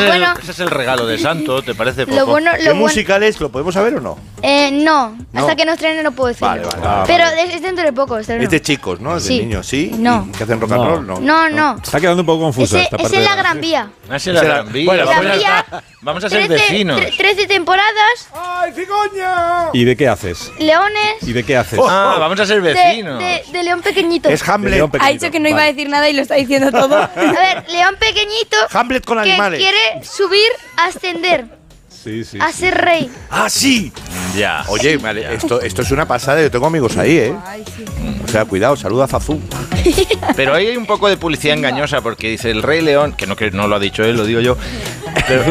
Ese,
bueno-
es el, ese es el regalo de Santo, ¿te parece poco?
Lo bueno,
¿Qué
lo bueno.
musical es? ¿Lo podemos saber o no?
Eh, no,
No.
hasta que nos trenen no puedo decirlo.
Vale, vale. Ah,
Pero
vale.
es, es dentro de poco.
Es de chicos, ¿no? Es de
Sí.
niños, ¿sí?
No.
¿Y ¿Que hacen rock and
No.
roll? No.
No, no.
Está quedando un poco confusa
Ese-
esta
es
parte.
en
de
la Gran Vía.
Ah, es en la Gran Vía.
bueno,
La
pues
Vía.
Vamos a ser
13
vecinos.
tre- 13 temporadas,
¡Ay, cigoña!
¿Y de qué haces?
leones,
¿Y de qué haces?
Ah, vamos a ser
de,
vecinos.
de- de león pequeñito.
Es Hamlet.
Ha dicho que no iba a decir nada y lo está diciendo todo.
A ver, león pequeñito
Hamlet con
que
animales.
quiere subir, ascender,
Sí, sí.
a ser rey.
¡Ah, sí!
Ya.
Oye, vale, esto, esto es una pasada. Yo tengo amigos ahí, ¿eh? O sea, cuidado, saluda a Zazú.
Pero ahí hay un poco de publicidad engañosa porque dice el Rey León, que no, que no lo ha dicho él, lo digo yo. Pero,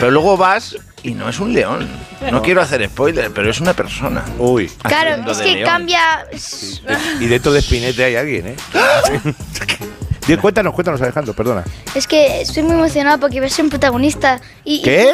pero luego vas y no es un león. No quiero hacer spoiler, pero es una persona.
Uy.
Claro, es que
león.
cambia.
Y dentro de Spinete hay alguien, ¿eh? Cuéntanos, cuéntanos, Alejandro, perdona.
Es que estoy muy emocionada porque ves un protagonista. Y, y
¿Qué?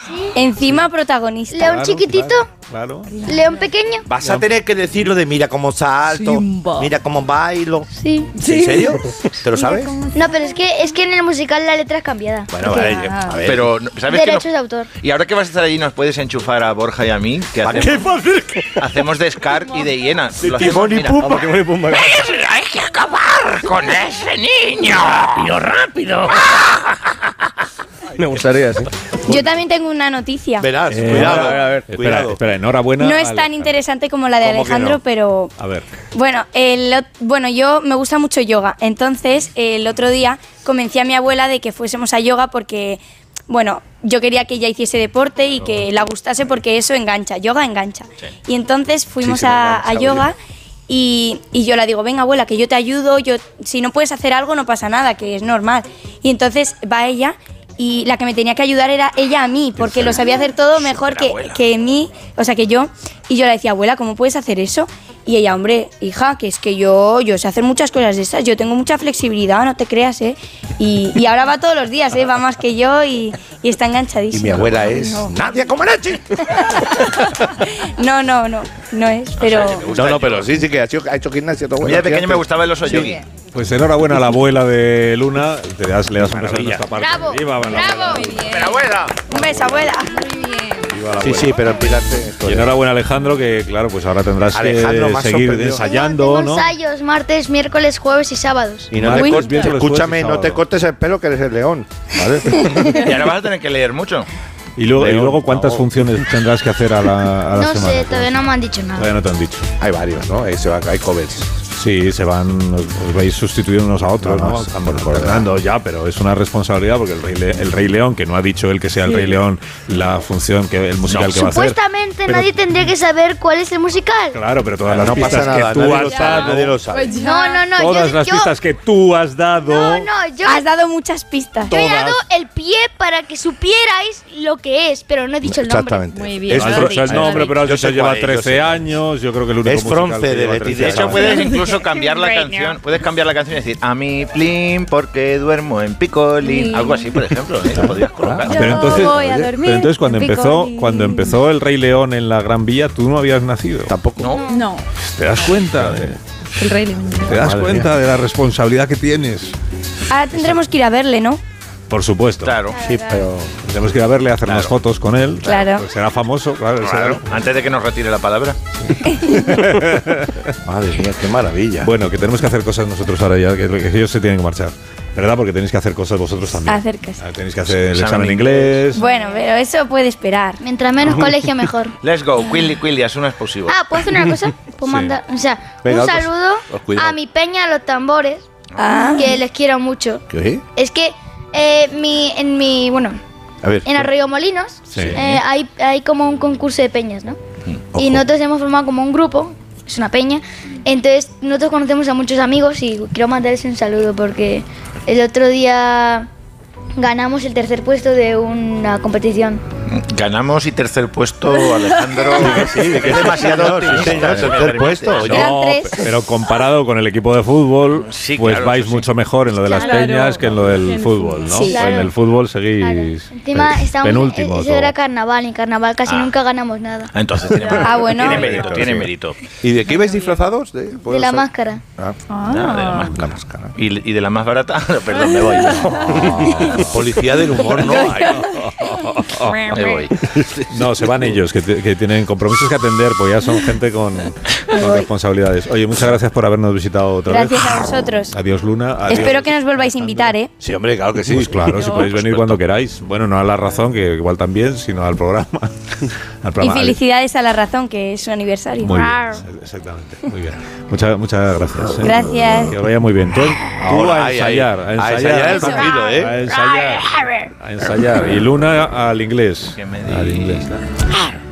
Encima,
Encima protagonista.
león chiquitito,
Claro.
león pequeño.
Vas a tener que decirlo de mira cómo salto,
Simba.
mira cómo bailo.
Sí.
¿En serio? ¿Te lo sabes?
No, pero es que, es que en el musical la letra es cambiada.
Bueno, vale, a ver.
Pero, ¿sabes qué?
Derechos
No-
de autor.
Y ahora que vas a estar allí, ¿nos puedes enchufar a Borja y a mí? Que
¿Para
hacemos,
qué hacer?
hacemos de Scar y de hiena. Lo hacemos,
Timón y
mira.
Pumba.
Hay que acabar con ese niño. Rápido, rápido.
Me gustaría, sí.
Yo también tengo una noticia.
Verás,
Eh,
cuidado.
a ver, a ver.
Espera,
Cuidado.
espera, enhorabuena.
No es tan interesante como la de
¿Cómo que
Alejandro,
no?
pero
A ver.
bueno, el, bueno, yo me gusta mucho yoga. Entonces, el otro día convencí a mi abuela de que fuésemos a yoga porque, bueno, yo quería que ella hiciese deporte y que la gustase porque eso engancha, yoga engancha. Y entonces fuimos
me
a,
engancha,
a yoga y, y yo la digo, venga abuela, que yo te ayudo, yo, si no puedes hacer algo no pasa nada, que es normal. Y entonces va ella y la que me tenía que ayudar era ella a mí, porque lo sabía hacer todo mejor que, que mí, o sea, que yo. Y yo le decía, abuela, ¿cómo puedes hacer eso? Y ella, hombre, hija, que es que yo, yo sé hacer muchas cosas de esas, yo tengo mucha flexibilidad, no te creas, ¿eh? Y, y ahora va todos los días, ¿eh? Va más que yo y, y está
Y
enganchadísima.
mi abuela es Nadia Comaneci.
No, no, no, no es, pero...
No, no, pero sí, sí que ha hecho, ha hecho gimnasia tu abuela.
de pequeño me gustaba el oso yogi.
Pues enhorabuena a la abuela de Luna. Te das, le das un beso
Maravilla.
nuestra parte.
¡Bravo!
Abuela.
¡Bravo!
Pero abuela.
Un beso, abuela.
Viva la
Sí, sí, pero empilarte.
Y enhorabuena Alejandro, que claro, pues ahora tendrás
Alejandro,
que seguir ensayando,
Tengo
¿no?
ensayos martes, miércoles, jueves y sábados.
Y no te cortes,
miércoles,
escúchame, no te cortes el pelo que eres el león. ¿Vale?
Y ahora vas a tener que leer mucho.
Y luego, y luego ¿cuántas
no.
funciones tendrás que hacer a la, a la
No
semana?
sé, todavía no me han dicho nada.
Todavía no te han dicho.
hay varios, ¿no? Eso, hay covers.
Sí, se van, os, os vais sustituyendo unos a otros,
No,
¿no?
por- por
Fernando, ya, pero es una responsabilidad porque el Rey, Le- el Rey León, que no ha dicho él que sea el. Rey León la función, que el musical que va a hacer.
Supuestamente
Pero-
nadie tendría que saber cuál es el musical.
Claro, pero todas las
no pasa
pistas
nada,
que tú
nadie lo
has
sabe,
dado,
nadie lo sabe.
No, no, no.
todas
yo,
las
yo-
pistas que tú has dado,
No, no, yo,
Has dado muchas pistas.
yo he dado el pie para que supierais lo que es, pero no he dicho el nombre.
Exactamente.
Muy
Es
bien.
no
Fron-
dicho el nombre, pero has
Yo
dicho
sé
lleva
cuál es, yo
13
sé.
años, yo creo que el único
Es Fronce de
lleva
Leticia
13
De hecho, puedes incluso cambiar la canción. Puedes cambiar la canción y decir, a mi plin porque duermo en picolín. Algo así, por ejemplo. ¿eh? Lo podrías colocar.
Pero entonces,
voy a
oye,
dormir
pero entonces cuando
en
empezó,
Picolín.
cuando empezó el Rey León en la Gran Vía, tú no habías nacido.
Tampoco.
No.
No,
¿Te das cuenta? de-
el rey León.
¿Te das
Madre
cuenta de la responsabilidad que tienes?
Ahora tendremos que ir a verle, ¿no?
Por supuesto.
Claro.
Sí, pero
Tenemos que ir a verle, hacer unas
Claro.
fotos con él.
Claro.
Será famoso, claro.
Claro,
será-
antes de que nos retire la palabra.
madre mía, qué maravilla.
Bueno, que tenemos que hacer cosas nosotros ahora ya, que, que ellos se tienen que marchar. ¿Verdad? Porque tenéis que hacer cosas vosotros también.
Hacer cosas.
Ah, Tenéis que hacer el
Examen
examen de
inglés.
inglés.
Bueno, pero eso puede esperar.
Mientras menos colegio, mejor.
Let's go, Quilly Quilly, as soon as possible.
Ah, ¿puedo hacer una cosa? Puedo
Sí.
mandar, o sea,
Venga,
un saludo
cuidado.
a mi peña, los tambores,
Ah.
que les quiero mucho.
¿Qué?
Es que eh, mi, en mi, bueno,
A ver.
en Arroyo Molinos
Sí.
eh, hay, hay como un concurso de peñas, ¿no?
Mm,
Y nosotros hemos formado como un grupo, es una peña, entonces nosotros conocemos a muchos amigos y quiero mandarles un saludo porque el otro día ganamos el tercer puesto de una competición.
Ganamos y tercer puesto, Alejandro.
Sí, de que
es demasiado
sí, señor, tercer
permite.
puesto,
No, pero comparado con el equipo de fútbol,
Sí,
pues
claro,
vais
eso sí.
mucho mejor en lo de las
Claro.
peñas que en lo del fútbol, ¿no?
Sí. Claro.
En el fútbol seguís
Claro. Encima
eh, penúltimos.
ese era carnaval, y en carnaval casi
Ah.
nunca ganamos nada.
Ah, Entonces tiene,
Ah, bueno.
tiene mérito, tiene
sí.
mérito.
¿Y de qué ibais disfrazados? De,
De la máscara.
Ah,
Ah, de la máscara. ¿Y, y de la más barata? Perdón, me voy.
policía del humor, no hay.
Me voy.
No, se van ellos, que, que tienen compromisos que atender, pues ya son gente con, con responsabilidades. Oye, muchas gracias por habernos visitado otra
Gracias
vez.
a vosotros.
Adiós, Luna. Adiós.
Espero que nos volváis a invitar, ¿eh?
Sí, hombre, claro que sí.
Pues claro, si podéis venir cuando queráis. Bueno, no a la razón, que igual también, sino al programa. Al
Y
programa.
felicidades a la razón, que es su aniversario.
Muy bien, exactamente. Muy bien. Muchas, muchas gracias. ¿eh?
Gracias.
Que vaya muy bien. Tú, tú
Ahora,
a
ahí, ahí.
ensayar, a
A
ensayar.
ensayar el rugido, ¿eh?
A ensayar. A ensayar. Y Luna al inglés. Al inglés.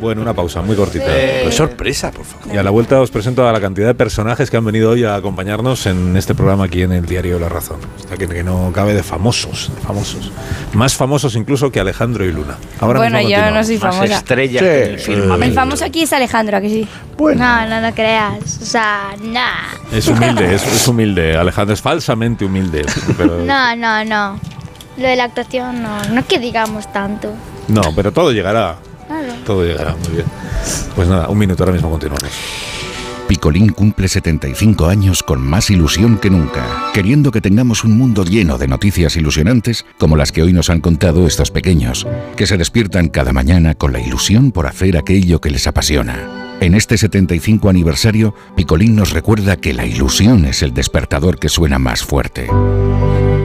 Bueno, una pausa muy cortita.
Pues sorpresa, por favor.
Y a la vuelta os presento a la cantidad de personajes que han venido hoy a acompañarnos en este programa aquí en el diario La Razón. Sea, que, que no cabe de famosos, de famosos. Más famosos incluso que Alejandro y Luna. Ahora
Bueno, yo no soy
Más
famosa.
estrella
Sí.
que el firmamento.
El famoso aquí es Alejandro, ¿a que sí?
No, no, no creas. O sea, nah.
Es humilde, es, es humilde. Alejandro es falsamente humilde. Pero,
No, no, no. Lo de la actuación no, no es que digamos tanto.
No, pero todo llegará.
Claro.
Todo llegará, muy bien. Pues nada, un minuto, ahora mismo continuamos.
Picolín cumple 75 años con más ilusión que nunca, queriendo que tengamos un mundo lleno de noticias ilusionantes como las que hoy nos han contado estos pequeños, que se despiertan cada mañana con la ilusión por hacer aquello que les apasiona. En este 75 aniversario, Picolín nos recuerda que la ilusión es el despertador que suena más fuerte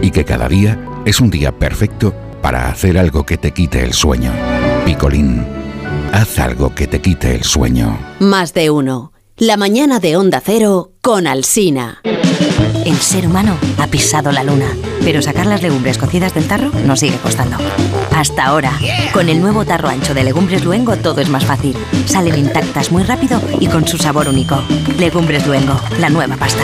y que cada día es un día perfecto para hacer algo que te quite el sueño. Picolín, haz algo que te quite el sueño.
Más de uno. La mañana de Onda Cero con Alsina.
El ser humano ha pisado la luna, pero sacar las legumbres cocidas del tarro nos sigue costando. Hasta ahora, con el nuevo tarro ancho de Legumbres Luengo todo es más fácil. Salen intactas muy rápido y con su sabor único. Legumbres Luengo, la nueva pasta.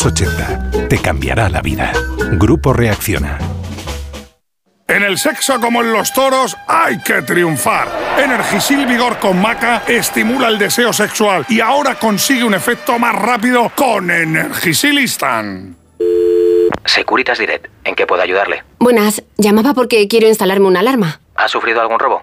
Te cambiará la vida. Grupo Reacciona.
En el sexo como en los toros hay que triunfar. Energisil Vigor con Maca estimula el deseo sexual y ahora consigue un efecto más rápido con Energisil Instant.
Securitas Direct, ¿en qué puedo ayudarle?
Buenas, llamaba porque quiero instalarme una alarma.
¿Ha sufrido algún robo?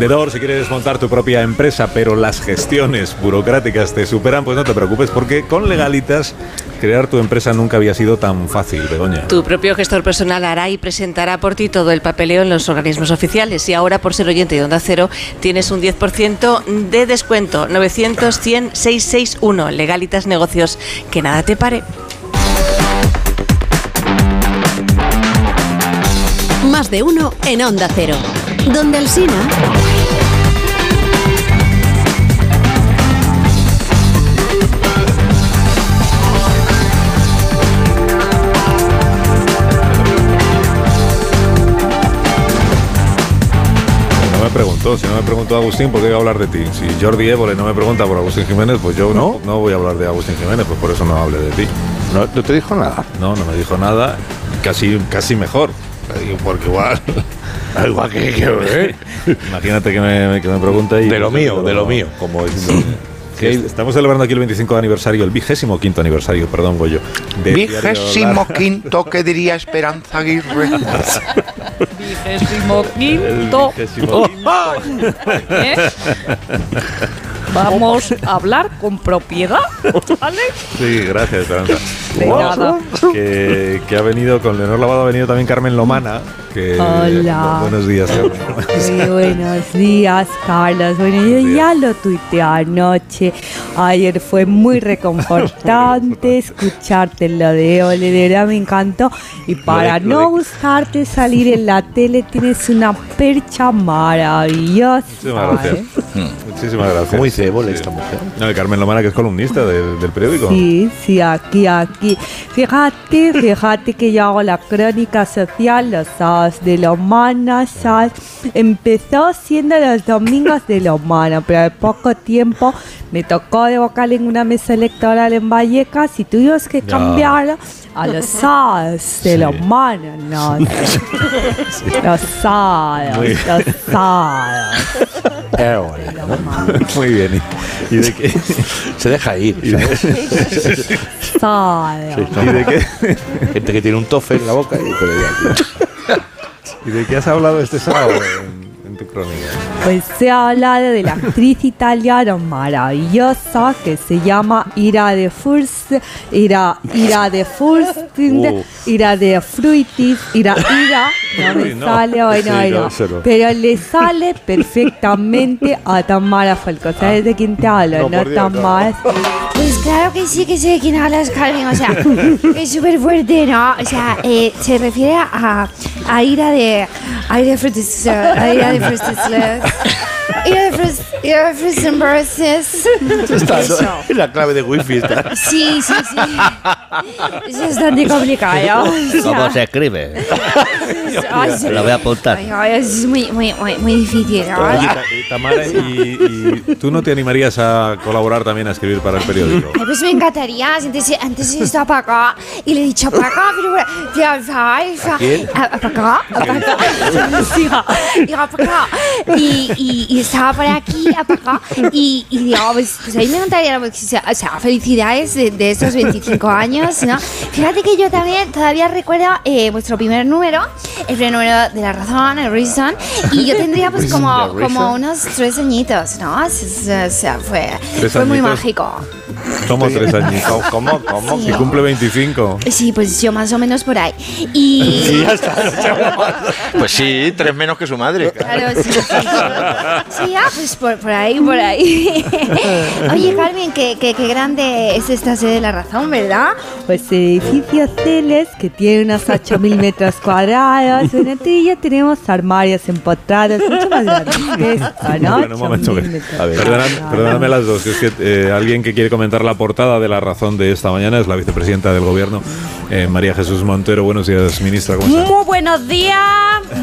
Emprendedor, si quieres montar tu propia empresa, pero las gestiones burocráticas te superan, pues no te preocupes, porque con Legalitas crear tu empresa nunca había sido tan fácil, Begoña.
Tu propio gestor personal hará y presentará por ti todo el papeleo en los organismos oficiales. Y ahora, por ser oyente de Onda Cero, tienes un 10% de descuento. 900 100 661. Legalitas Negocios. Que nada te pare.
Más de uno en Onda Cero. Donde Alsina.
Preguntó, si no me preguntó Agustín, ¿por qué iba a hablar de ti? Si Jordi Évole no me pregunta por Agustín Jiménez, pues yo no, no voy a hablar de Agustín Jiménez, pues por eso no hable de ti.
¿No, no te dijo nada?
No, no me dijo nada, casi, casi mejor, porque igual...
Igual que, que-
Imagínate que me, que me pregunte y...
De lo mío, de lo mío.
Como diciendo, que estamos celebrando aquí el 25 aniversario, el vigésimo quinto aniversario, perdón, Goyo.
Vigésimo quinto, ¿qué diría Esperanza Aguirre?
Vigésimo
quinto.
¿Eh? Vamos a hablar con propiedad, ¿vale?
Sí, gracias, Esperanza.
De nada.
Que, que ha venido, con Leonor Lavado ha venido también Carmen Lomana. Que,
Hola.
Buenos días, Carmen.
Buenos días, Carlos. Bueno, yo ya lo tuiteé anoche. Ayer fue muy reconfortante escucharte en lo de Ole, de verdad me encantó. Y para
Lo de- lo
no
de-
gustarte salir en la tele, tienes una percha maravillosa.
Muchísimas gracias.
¿eh?
Muchísimas gracias.
Muy cebola esta mujer.
No, de Carmen Lomana, que es columnista del, del periódico.
Sí, sí, aquí, aquí. Fíjate, fíjate que yo hago la crónica social los sábados de la humana, ¿sabes? Empezó siendo los domingos de la humana, pero al poco tiempo me tocó de vocal en una mesa electoral en Vallecas y tuvimos que
Ya.
cambiarlo a los sábados de la humana, ¿no? Los sábados,
Muy-
los sábados.
Muy bien. ¿Y, y de qué?
Se deja ir.
¿Y de,
Sábados.
¿Y de qué?
Gente que tiene un tofe en la boca y pero ya,
¿Y de qué has hablado este sábado tu crónica?
Pues se ha hablado de la actriz italiana maravillosa que se llama Ira de Furst, Ira, Ira de Furst,
Uh.
Ira de Fruitis, Ira, Ira, no me
Uy, no.
sale hoy, no,
Sí, no.
Pero le sale perfectamente a Tamara Falco. ¿Sabes de quién te hablo?
No,
No. Tamara.
Pues claro que sí, que sé de quién hablas, Carmen. O sea, es súper fuerte, ¿no? O sea, eh, se refiere a, a ira de. A ira de frutis. A ira de frutis and verses.
Está
Eso.
en la clave de wifi está.
Sí, sí, sí. Es bastante complicado.
¿Cómo se escribe?
ay, sí.
Lo voy a apuntar.
Ay, ay, es muy, muy, muy, muy difícil, ¿no?
Oye, y Tamara, y, y tú no te animarías a colaborar también a escribir para el periódico?
Ay, pues me encantaría. Antes, antes estaba para acá y le he dicho para acá, pero
¿A quién?
¿Para acá? ¿Para acá? Para acá. Y, y, y estaba por aquí, acá. Y, y digo, pues, pues a mí me encantaría, pues, o sea, felicidades de, de estos 25 años, ¿no? Fíjate que yo también todavía recuerdo eh, vuestro primer número, el primer número de La Razón, el Reason, y yo tendría pues como, como unos tres añitos, ¿no? O sea, fue,
¿Tres
fue muy mágico.
Somos tres añitos.
¿Cómo? ¿Cómo?
Sí.
Si cumple 25.
Sí, pues yo más o menos por ahí. Y.
Pues sí, tres menos que su madre.
Claro, sí,
Sí, ah, pues por, por ahí, por ahí. Oye, Carmen, qué, qué, qué grande es esta sede de la razón, ¿verdad?
Pues edificios teles que tienen unos 8.000 metros cuadrados. En el tuyo tenemos armarios empotrados, mucho más grandes que esta, ¿no?
Bueno, un momento.
8.000
que-
metros
Perdonad-
cuadrados.
perdóname las dos. que Es que eh, alguien que quiere comentar la portada de la razón de esta mañana es la vicepresidenta del gobierno, eh, María Jesús Montero. Buenos días, ministra. ¿Cómo está?
Muy buenos días.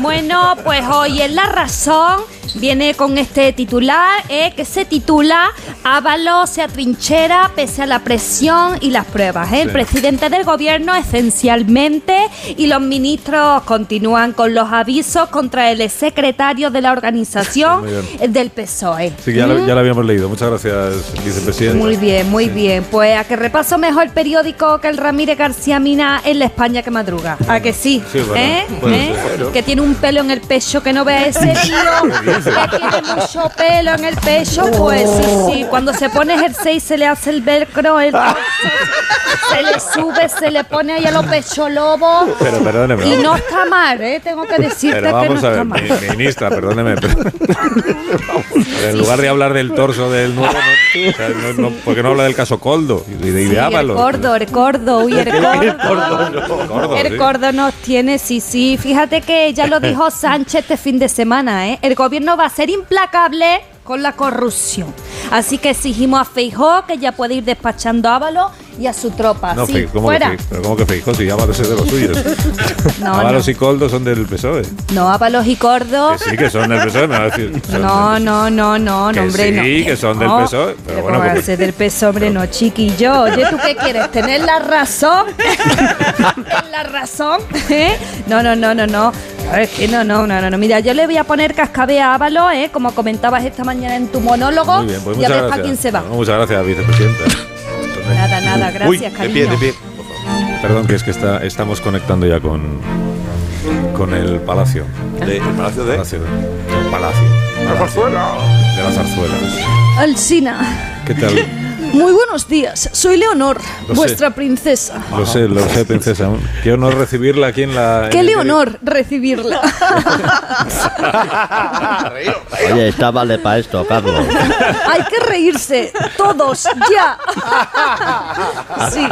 Bueno, pues hoy en La Razón song viene con este titular eh, que se titula Ábalos se atrinchera pese a la presión y las pruebas. eh. El
Sí.
presidente del gobierno esencialmente y los ministros continúan con los avisos contra el secretario de la organización eh, del PSOE.
Sí, ya, lo,
¿Mm?
ya lo habíamos leído. Muchas gracias, vicepresidenta.
Muy bien, muy bien. Pues a que repaso mejor el periódico que el Ramírez García Mina en la España que madruga. ¿A que sí?
Sí, bueno,
¿Eh? ¿Eh? Que tiene un pelo en el pecho que no vea ese tío. Que tiene mucho pelo en el pecho. Pues sí, sí. Cuando se pone jersey se le hace el velcro, el se le sube, se le pone ahí a los pechos lobos.
Pero perdóneme.
Y
vamos.
no está mal, ¿eh? Tengo que decirte
Pero
que no
vamos a
está
ver,
mal.
mi- ministra, perdóneme. pero- pero en lugar de hablar del torso del nuevo, no, o sea, no- no- ¿por qué no habla del caso Coldo y de,
Sí, el gordo, el gordo, uy, el gordo.
Gordo,
El
sí.
gordo nos tiene, sí, sí. Fíjate que ya lo dijo Sánchez este fin de semana, ¿eh? El gobierno va a ser implacable con la corrupción. Así que exigimos a Feijó que ya puede ir despachando Ábalos y a su tropa.
No,
sí,
Fe- ¿cómo, que
fuera.
Fe- pero ¿cómo que Feijó? Si Ábalos es de los suyos.
No,
Ábalos
no.
y Coldo son del PSOE.
No, Ábalos y Gordo.
Que sí, que son del PSOE, me va a decir.
No, no, no, no,
Que
no, hombre, no.
sí, que son del PSOE,
pero
bueno,
¿cómo va a
como-
ser del PSOE, hombre, no, chiquillo. Oye, ¿tú qué quieres? ¿Tener la razón? ¿En la razón? ¿Eh? No, no, no, no, no. Es que no, no, no, no. Mira, yo le voy a poner cascabel a Ábalos, ¿eh? Como comentabas esta mañana en tu monólogo.
Muy bien, pues
y a ver
gracias.
para quién se va.
Bueno, muchas gracias, vicepresidenta.
Nada, nada, gracias,
Uy, de
cariño.
pie, de pie. Perdón, que es que está, estamos conectando ya con, con el Palacio.
¿De- el Palacio de?
Palacio de- el Palacio.
La zarzuela.
De las zarzuelas.
Alsina,
¿Qué tal?
muy buenos días. Soy Leonor,
Lo sé.
vuestra princesa.
Lo sé, lo sé, princesa. Qué honor recibirla aquí en la... en
Qué
el-
Leonor recibirla.
Oye, está vale para esto, Carlos.
Hay que reírse, todos, ya. Sí.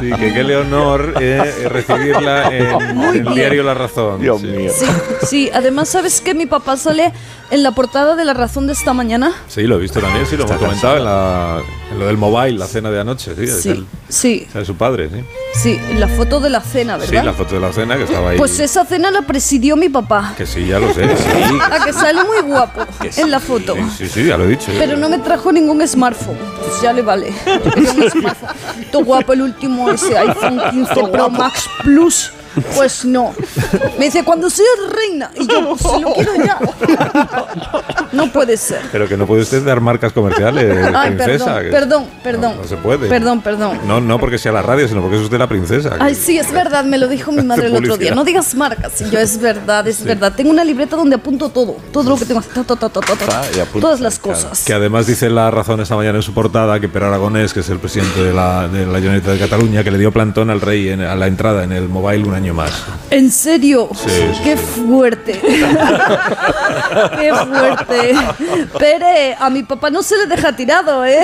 Sí, que qué honor eh, recibirla en,
Muy
en el diario La Razón. Dios mío.
Sí, sí, además, ¿sabes que mi papá sale en la portada de La Razón de esta mañana?
Sí, lo he visto también, sí, lo hemos comentado en, la, en lo del mobile, la cena de anoche. Sí,
Sí,
el-
sí,
es su padre, sí.
sí, la foto de la cena,
Sí,
¿verdad?
la foto de la cena que estaba ahí.
Pues esa cena la presidió mi papá.
Que sí, ya lo sé. Sí,
A que sale muy guapo en la foto.
sí, sí, ya lo he dicho.
Pero no me trajo ningún smartphone. Pues ya le vale. Todo guapo el último, ese iPhone 15 Pro Max Plus. Pues no. Me dice, cuando seas reina. Y yo, pues se lo quiero ya. No puede ser.
Pero que no puede usted dar marcas comerciales,
Ay,
princesa.
perdón,
que-
perdón, perdón.
No se puede.
Perdón, perdón.
No, no porque sea la radio, sino porque es usted la princesa.
Ay, sí, es verdad, me lo dijo mi madre el otro día. No digas marcas. Y yo, es verdad, es verdad. Tengo una libreta donde apunto todo. Todo lo que tengo. Ta, ta, ta, ta, ta, ta.
Ah,
Todas las
claro.
cosas.
Que además dice la razón esta mañana en su portada que Per Aragonés, que es el presidente de la, de la Generalitat de Cataluña, que le dio plantón al rey en- a la entrada en el mobile un año más.
¿En serio?
Sí, sí.
Qué fuerte. Qué fuerte. Pere, a mi papá no se le deja tirado, ¿eh?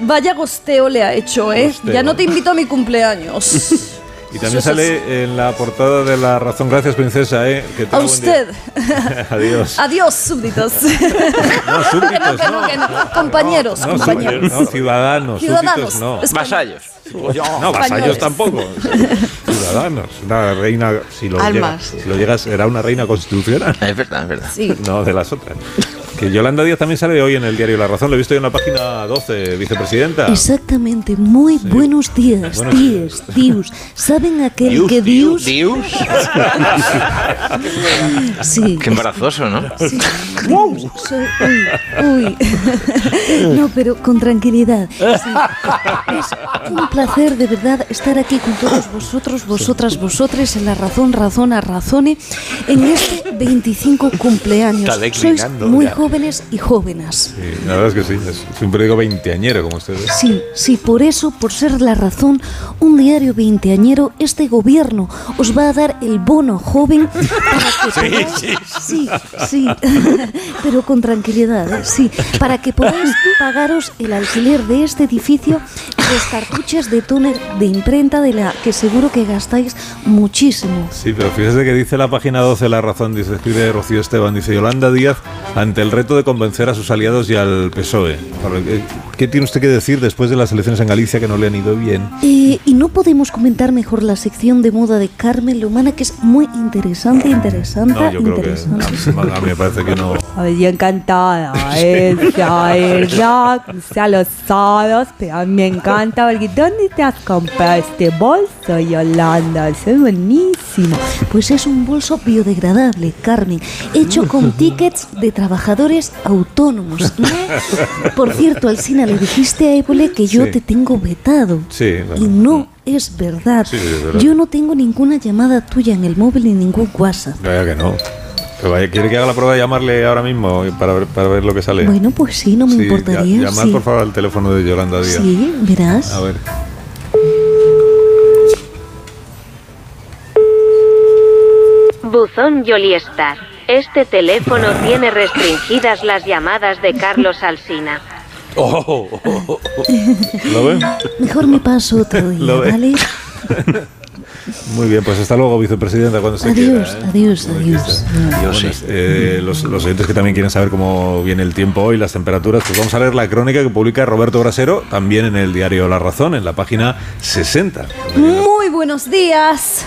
Vaya gosteo le ha hecho, ¿eh?
Gosteo.
Ya no te invito a mi cumpleaños.
Y también sale en la portada de la razón, gracias princesa, ¿eh? Que
A usted.
Adiós.
Adiós, súbditos.
No, súbditos,
Que no, que no, que no. Compañeros,
No,
compañeros.
no, ciudadanos,
Ciudadanos.
súbditos no.
Es-
Vasallos.
No, vasallos tampoco. Ciudadanos. Una reina, si lo,
Almas.
si lo llegas, era una reina constitucional.
Es verdad, es verdad.
Sí.
No, de las otras. Que Yolanda Díaz también sale hoy en el diario La Razón. Lo he visto hoy en la página 12, vicepresidenta.
Exactamente, muy buenos días,
Buenos
tíos, tíos. ¿Saben aquel
Dios,
que
Dios,
Dios?
Dios.
Sí.
Qué embarazoso, ¿no?
Soy- uy, uy. No, pero con tranquilidad. Sí. Es un placer de verdad estar aquí con todos vosotros, vosotras, vosotres, en la razón, razón a razone, en este 25 cumpleaños.
Está
Sois muy
ya.
Jóvenes y jóvenes.
Sí, la verdad es que sí, un periódico veinteañero como ustedes.
Sí, sí, por eso, por ser la razón, un diario veinteañero, este gobierno os va a dar el bono joven para que
Sí,
podáis-
sí.
pero con tranquilidad, ¿eh? sí, para que podáis pagaros el alquiler de este edificio los cartuchos de túnel de imprenta de la que seguro que gastáis muchísimo.
Sí, pero fíjese que dice la página 12 La Razón, dice, escribe Rocío Esteban, dice Yolanda Díaz ante el reto de convencer a sus aliados y al PSOE. ¿Qué- ¿Qué tiene usted que decir después de las elecciones en Galicia que no le han ido bien?
Eh, y no podemos comentar mejor la sección de moda de Carmen Lomana, que es muy interesante, interesante,
No, yo creo que
interesante.
a mí me parece que no.
Ay, yo encantada, esa verdad, a los sábados, pero a mí me encanta porque ¿dónde te has comprado este bolso, Yolanda? Es buenísimo.
Pues es un bolso biodegradable, Carmen, hecho con tickets de trabajadores autónomos. ¿no? Por cierto, Alcina, le dijiste a Évole que yo
Sí.
te tengo vetado.
Sí,
Y no es verdad.
Sí, sí, es verdad.
Yo no tengo ninguna llamada tuya en el móvil ni ningún WhatsApp.
Vaya que no. Pero vaya, ¿Quiere que haga la prueba de llamarle ahora mismo para ver, para ver lo que sale?
Bueno, pues sí, no me
Sí,
importaría.
llamar
sí.
por favor al teléfono de Yolanda Díaz.
Sí, verás.
A ver.
Buzón Yoliestar. Este teléfono tiene restringidas las llamadas de Carlos Alsina.
Oh, ¿Lo?
Mejor me paso otro día. ¿vale?
Muy bien, pues hasta luego, vicepresidenta, cuando se
Adiós,
quiera. ¿eh?
adiós, adiós.
Bueno, eh, los, los oyentes que también quieren saber cómo viene el tiempo hoy, las temperaturas, pues vamos a leer la crónica que publica Roberto Brasero, también en el diario La Razón, en la página 60.
Muy buenos días.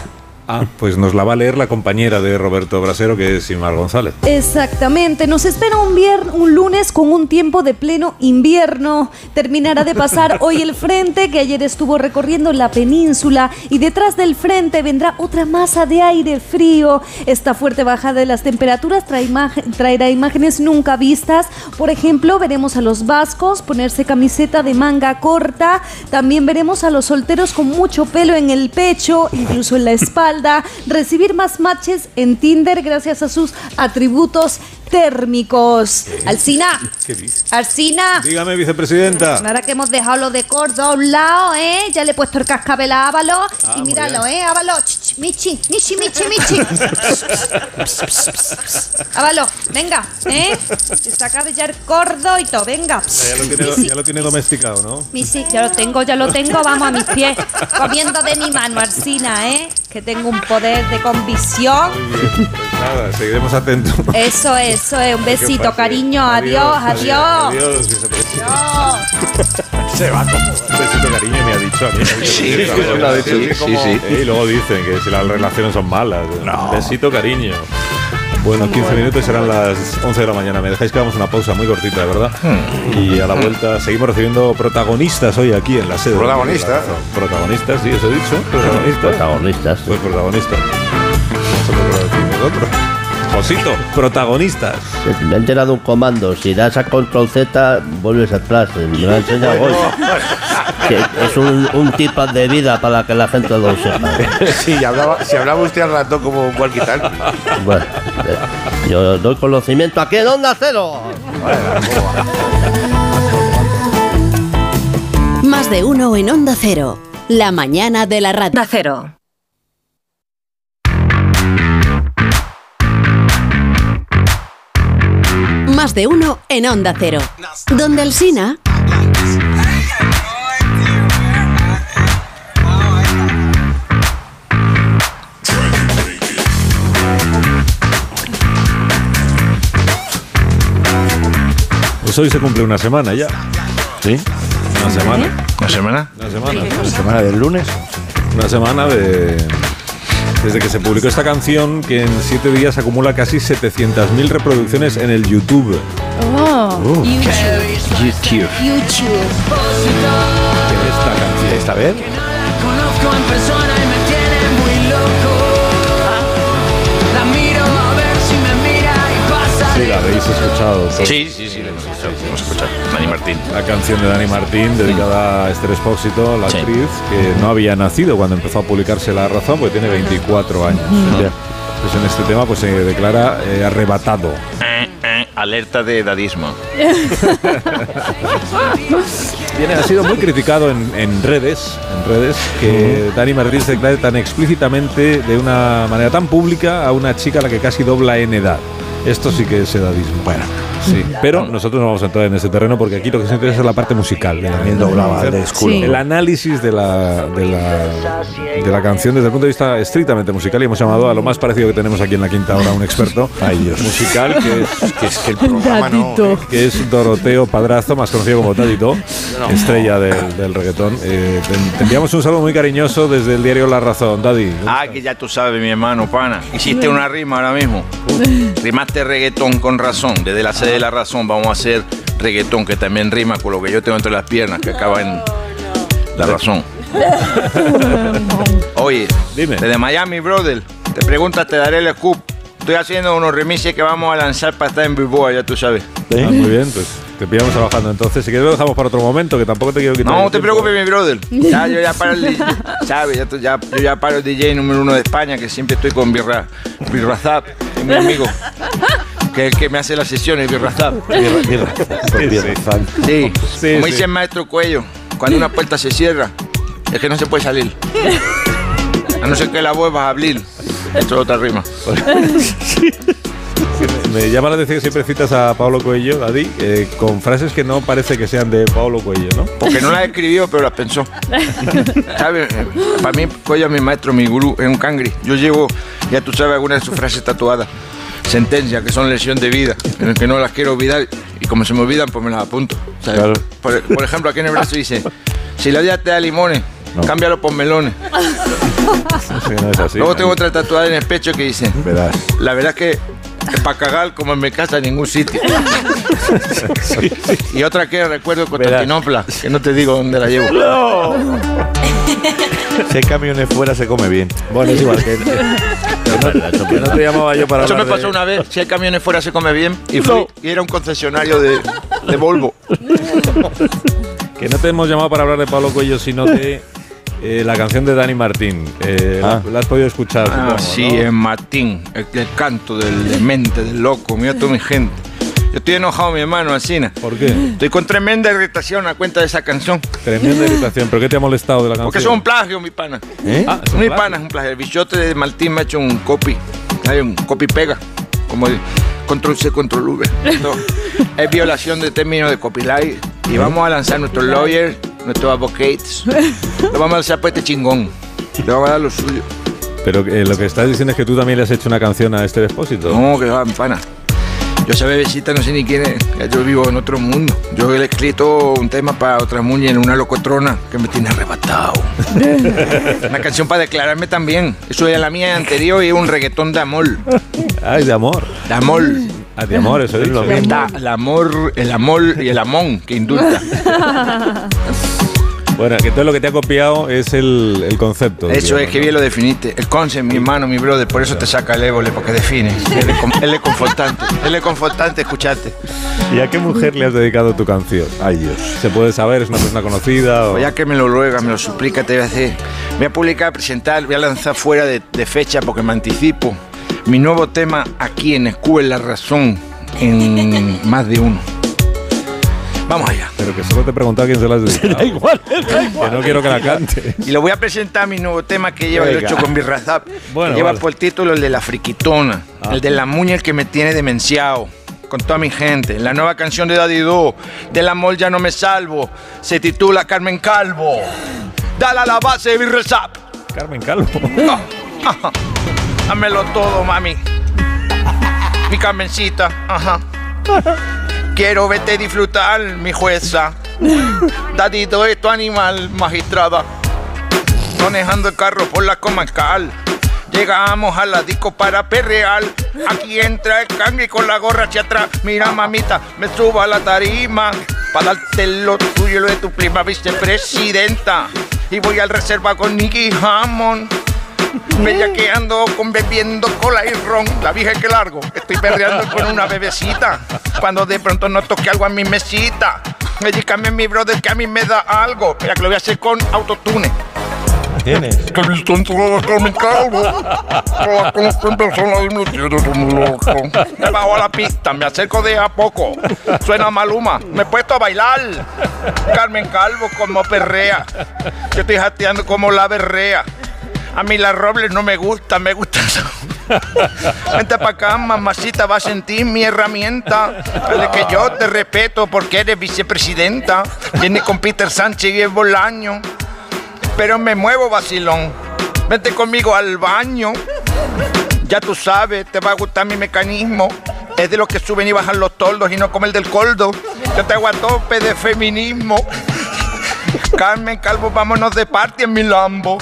Ah, pues nos la va a leer la compañera de Roberto Brasero, que es Simar González.
Exactamente, nos espera un, lunes con un tiempo de pleno invierno. Terminará de pasar hoy el frente que ayer estuvo recorriendo la península y detrás del frente vendrá otra masa de aire frío. Esta fuerte bajada de las temperaturas trae traerá imágenes nunca vistas. Por ejemplo, veremos a los vascos ponerse camiseta de manga corta. También veremos a los solteros con mucho pelo en el pecho, incluso en la espalda, recibir más matches en Tinder gracias a sus atributos térmicos. Alcina,
¿Qué dice?
Alcina.
Dígame, vicepresidenta.
Ahora que hemos dejado lo de Cordo a un lado, ¿eh? Ya le he puesto el cascabel a Ávalo.
Ah,
y míralo. ¿eh? Ávalo. Ch, ch, Michi, Michi, Michi, Michi. Ávalo, venga, ¿eh? Se saca ya el cordo y todo, venga.
Ya lo tiene, ya lo tiene domesticado, ¿no?
Michi, ya lo tengo, ya lo tengo, vamos a mis pies. Comiendo de mi mano, Alcina, ¿eh? Que tengo un poder de convicción.
Pues nada, seguiremos atentos.
Eso, eso es. Un
Que
besito, cariño. Adiós, adiós.
Adiós. Se va como un besito cariño me ha dicho a mí.
Sí, sí, lo ha dicho, sí.
Eh, Y luego dicen que si las relaciones son malas. Besito cariño. Bueno, 15 minutos serán las 11 de la mañana. Me dejáis que hagamos una pausa muy cortita, de verdad. Y a la vuelta seguimos recibiendo protagonistas hoy aquí en la sede.
¿Protagonistas?
Protagonistas, sí, eso he dicho. Protagonistas.
Protagonistas.
Pues protagonistas. Nosotros lo decimos nosotros. Josito, protagonistas.
Me he enterado un comando. Si das a control Z, vuelves atrás. Me lo ha enseñado hoy. Que es un, un tip de vida para que la gente lo sepa.
Sí, hablaba, si hablaba usted al rato como un cualquier
Bueno, eh, yo doy conocimiento aquí en Onda Cero.
Más de uno en Onda Cero. La mañana de la radio.
Cero.
Más de uno en Onda Cero. Donde el Sina.
Pues hoy se cumple una semana ya. ¿Sí? Una semana.
¿Una semana?
Una semana.
¿La semana del lunes?
Una semana de. Desde que se publicó esta canción, que en siete días acumula casi 700.000 reproducciones en el YouTube.
Oh,
Uh.
YouTube.
YouTube.
Esta canción.
¿Esta vez?
Conozco en persona
Sí, la habéis escuchado. todos.
Sí, sí, sí, lo hemos escuchado. hemos escuchado. Dani Martín.
La canción de Dani Martín, dedicada a Esther Expósito, la actriz, que no había nacido cuando empezó a publicarse La Razón, porque tiene 24 años. Ya. Pues en este tema pues se declara eh, arrebatado.
Eh, eh,
alerta de edadismo.
Tiene, ha sido muy criticado en, en redes, en redes, que Dani Martín se declare tan explícitamente, de una manera tan pública, a una chica a la que casi dobla en edad. Esto sí que es edadismo. Bueno, sí. Pero nosotros no vamos a entrar en ese terreno porque aquí lo que se interesa es la parte musical. También
doblaba de escudo.
El análisis de la, de, la, de la canción desde el punto de vista estrictamente musical y hemos llamado a lo más parecido que tenemos aquí en la quinta hora, un experto musical que es, que es que el programa no, que es Doroteo Padrazo, más conocido como Tadito, estrella del, del reggaetón. Eh, te, te enviamos un saludo muy cariñoso desde el diario La Razón, Daddy.
Ah, que ya tú sabes, mi hermano, pana. Hiciste una rima ahora mismo. Rimaste reggaetón con razón. Desde la sede de la razón vamos a hacer reggaetón, que también rima con lo que yo tengo entre las piernas, que acaba en la razón. Oye, desde Miami, brother, te preguntas, te daré el scoop. Estoy haciendo unos remixes que vamos a lanzar para estar en Bilboa, ya tú sabes.
Ah, muy bien, pues te pillamos trabajando entonces. Si quieres lo dejamos para otro momento, que tampoco te quiero quitar.
No
el
te
tiempo.
preocupes, mi brother. Ya, yo ya paro el DJ, ¿sabes? Ya, ya- yo ya paro el DJ número uno de España, que siempre estoy con Birra, Birrazap, que es mi amigo, que es el que me hace las sesiones, Birrazap. Sí,
Sí,
como
sí.
dice el maestro Cuello, cuando una puerta se cierra, es que no se puede salir. A no ser que la vuelvas a abrir. Esto es otra rima.
Me llama la atención que siempre citas a Pablo Coelho, Daddy, eh, con frases que no parece que sean de Pablo Coelho, ¿no?
Porque no las escribió, pero las pensó. ¿Sabes? Para mí, Coelho es mi maestro, mi gurú, es un cangri. Yo llevo, ya tú sabes, algunas de sus frases tatuadas. Sentencias, que son lesión de vida, pero que no las quiero olvidar. Y como se me olvidan, pues me las apunto. por ejemplo, aquí en el brazo dice, si la vida te da limones, cámbialo por melones.
Sí, no es así.
Luego tengo otra tatuada en el pecho que dice, la verdad es que para cagar como en mi casa en ningún sitio. Y otra que recuerdo Constantinopla, que no te digo dónde la llevo.
Si hay camiones fuera se come bien.
Bueno, es igual que. que no te llamaba yo para
Eso me pasó
de-
una vez, si hay camiones fuera se come bien, y fui, y era un concesionario de, de Volvo.
Que no te hemos llamado para hablar de Pablo Coelho, sino de eh, la canción de Dani Martín. Eh, la- ¿La has podido escuchar?
Ah,
supongo,
sí,
¿no?
en Martín, el, el canto del demente, del loco, mira toda mi gente. Yo estoy enojado, mi hermano, Alcina.
¿Por qué?
Estoy con tremenda irritación a cuenta de esa canción.
Tremenda irritación. ¿Pero qué te ha molestado de la canción?
Porque es un plagio, mi pana.
¿Eh? Ah, es un
mi
plagio.
pana es un plagio. El bichote de Martín me ha hecho un copy. Hay un copy pega. Como el control C, control V. Esto es violación de términos de copyright. Y vamos a lanzar nuestros lawyers, nuestros advocates. Lo vamos a lanzar por este chingón. Le vamos a dar lo suyo.
Pero eh, lo que estás diciendo es que tú también le has hecho una canción a este depósito.
No, que va, pana. Yo esa bebecita no sé ni quién es. Yo vivo en otro mundo. Yo le he escrito un tema para otra muñe en una locotrona que me tiene arrebatado. Una canción para declararme también. Eso era la mía anterior y es un reggaetón de amor.
Ah, es de amor.
De amor.
Ah, de amor, eso es lo mismo.
El amor, el amor y el amón que indulta.
Bueno, que todo lo que te ha copiado es el, el concepto.
Eso
digamos,
es que bien lo definiste. El concept, mi hermano, mi brother. Por eso te saca el ébole, porque define. Él es, con- él es confortante. Él es confortante escucharte.
¿Y a qué mujer le has dedicado tu canción? Ay, Dios. ¿Se puede saber? ¿Es una persona conocida? O...
Pues ya que me lo ruega, me lo suplica, te voy a hacer. Voy a publicar, presentar, voy a lanzar fuera de, de fecha porque me anticipo. Mi nuevo tema aquí en Escuela La Razón en más de uno. Vamos allá.
Pero que solo te he preguntado a quién se la has dedicado.
Da igual, da igual.
Que no quiero que la cante.
Y lo voy a presentar mi nuevo tema que lleva el
Venga.
8 con Birrazap.
Bueno,
que lleva
vale.
por título el de la friquitona.
Ah.
El de la muña el que me tiene demenciado. Con toda mi gente. La nueva canción de Daddy Do. Del amor ya no me salvo. Se titula Carmen Calvo. Dale a la base de Birrazap.
Carmen Calvo.
Dámelo todo, mami. Mi Carmencita. Ajá. Quiero verte disfrutar, mi jueza. Dadito es tu animal, magistrada. Manejando el carro por la comarcal. Llegamos a la disco para perrear. Aquí entra el cangre con la gorra hacia atrás. Mira, mamita, me subo a la tarima. Para darte lo tuyo y lo de tu prima vicepresidenta. Y voy al reserva con Nicky Hammond. Bellaqueando con bebiendo cola y ron. La vieja que largo. Estoy perreando con una bebecita. Cuando de pronto no toque algo a mi mesita. Medícame mi brother que a mí me da algo. Mira que lo voy a hacer con autotune.
tienes?
Que visto entrar a Carmen Calvo. La conozco en persona y me tiene como loco.
Me bajo a la pista, me acerco de a poco. Suena Maluma, me he puesto a bailar. Carmen Calvo como perrea. Yo estoy jateando como la berrea. A mí la Robles no me gusta, me gusta eso. Vente para acá, mamacita, va a sentir mi herramienta. Dale que yo te respeto porque eres vicepresidenta. Viene con Peter Sánchez y el Bolaño. Pero me muevo, vacilón. Vente conmigo al baño. Ya tú sabes, te va a gustar mi mecanismo. Es de los que suben y bajan los toldos y no como el del coldo. Yo te hago a tope de feminismo. Carmen Calvo, vámonos de party en mi Lambo.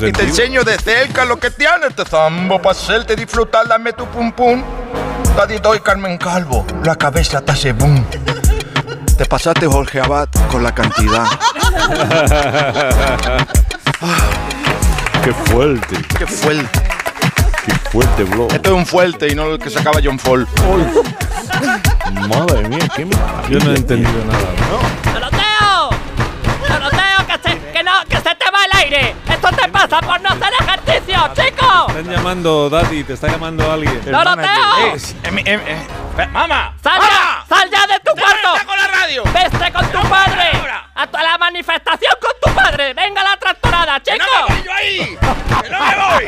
Y te enseño de cerca lo que tiene este zambo. Para hacerte disfrutar, dame tu pum pum. Daddy doy Carmen Calvo, la cabeza te hace boom. Te pasaste Jorge Abad con la cantidad.
Qué fuerte.
Qué fuerte.
Qué fuerte, bro.
Esto es un fuerte y no el que sacaba John Fall.
Madre mía, qué Yo no he entendido nada.
¡Doroteo! ¡Esto te pasa por no ejercicio,
están llamando, Daddy, te está llamando alguien.
¡Doroteo!
¡Mamá!
¡Sal ya! ¡Sal ya de tu cuarto!
con la radio!
¡Vete con tu padre! ¡A la manifestación con tu padre! ¡Venga la tractorada, chico!
¡Que no me voy yo ahí! ¡Que no me voy!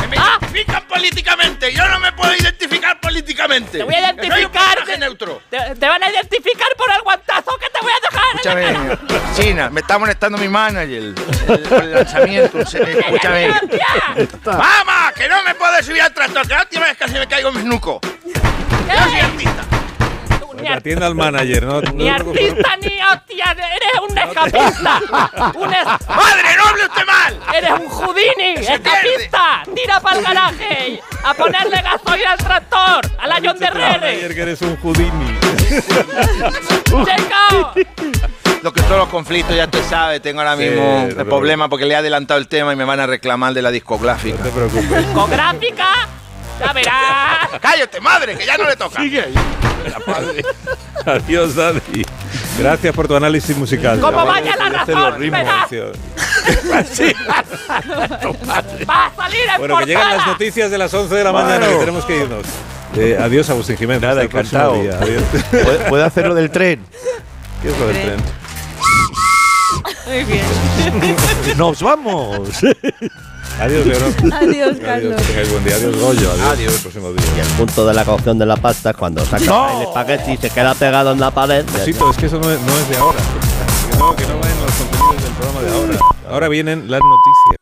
¡Que me
Ah.
identifican políticamente! ¡Yo no me puedo identificar políticamente!
Te voy a
¡Que soy un
identificar.
personaje neutro!
Te, te van a identificar por el guantazo que te voy a dejar.
Escúchame, China, me está molestando mi manager. El, el lanzamiento. Escúchame. ¡Mamá! ¡Que no me puedo subir al tractor! ¡Que la última vez casi me caigo en mis nucos! ¡Yo soy artista!
Pues atienda al manager, ¿no?
Ni artista ni hostia, eres un escapista. Un es-
¡Madre, no hable usted mal!
Eres un Houdini, escapista. Tira para el garaje a ponerle gasolina al tractor, a la John de.
Ayer que eres un Houdini.
¡Chico!
Lo que son los conflictos, ya te sabes, tengo ahora
Sí,
mismo
no
el
preocupes.
problema porque le he adelantado el tema y me van a reclamar de la discográfica. No
te preocupes.
Discográfica, ya verás.
¡Cállate, madre, que ya no le toca!
Sigue ahí. Adiós, Daddy. Gracias por tu análisis musical.
Como vaya la
los
razón, verás.
tío.
Va a salir en
Bueno, que llegan las noticias de las 11 de la mañana que tenemos que irnos. Eh, adiós, Agustín Jiménez.
Nada, encantado.
Adiós.
¿Puede- puede hacer lo del tren?
¿Qué es lo del tren?
Muy bien.
¡Nos vamos!
Adiós, Leonor.
Adiós, Carlos.
Que tengáis buen día. Adiós, Goyo. Adiós. El próximo día.
El punto de la cocción de la pasta es cuando sacas
¡No!
el espagueti y se queda pegado en la pared.
Osito, es que eso no es, no es de ahora. Que no, que no va en los contenidos del programa de ahora. Ahora vienen las noticias.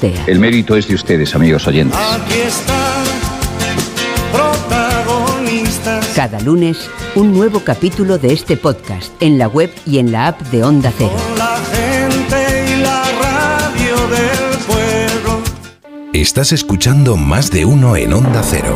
El mérito es de ustedes, amigos oyentes.
Aquí están protagonistas.
Cada lunes, un nuevo capítulo de este podcast en la web y en la app de Onda Cero.
La gente y la radio del pueblo.
Estás escuchando más de uno en Onda Cero.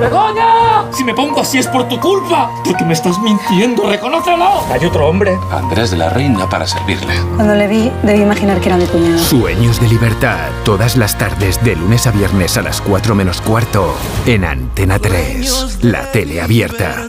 ¡Begoña! Si me pongo así es por tu culpa. Porque me estás mintiendo, reconócelo. Hay otro hombre.
Andrés de la Reina para servirle.
Cuando le vi, debí imaginar que era mi cuñado.
Sueños de libertad, todas las tardes de lunes a viernes a las 4 menos cuarto en Antena 3, la tele abierta.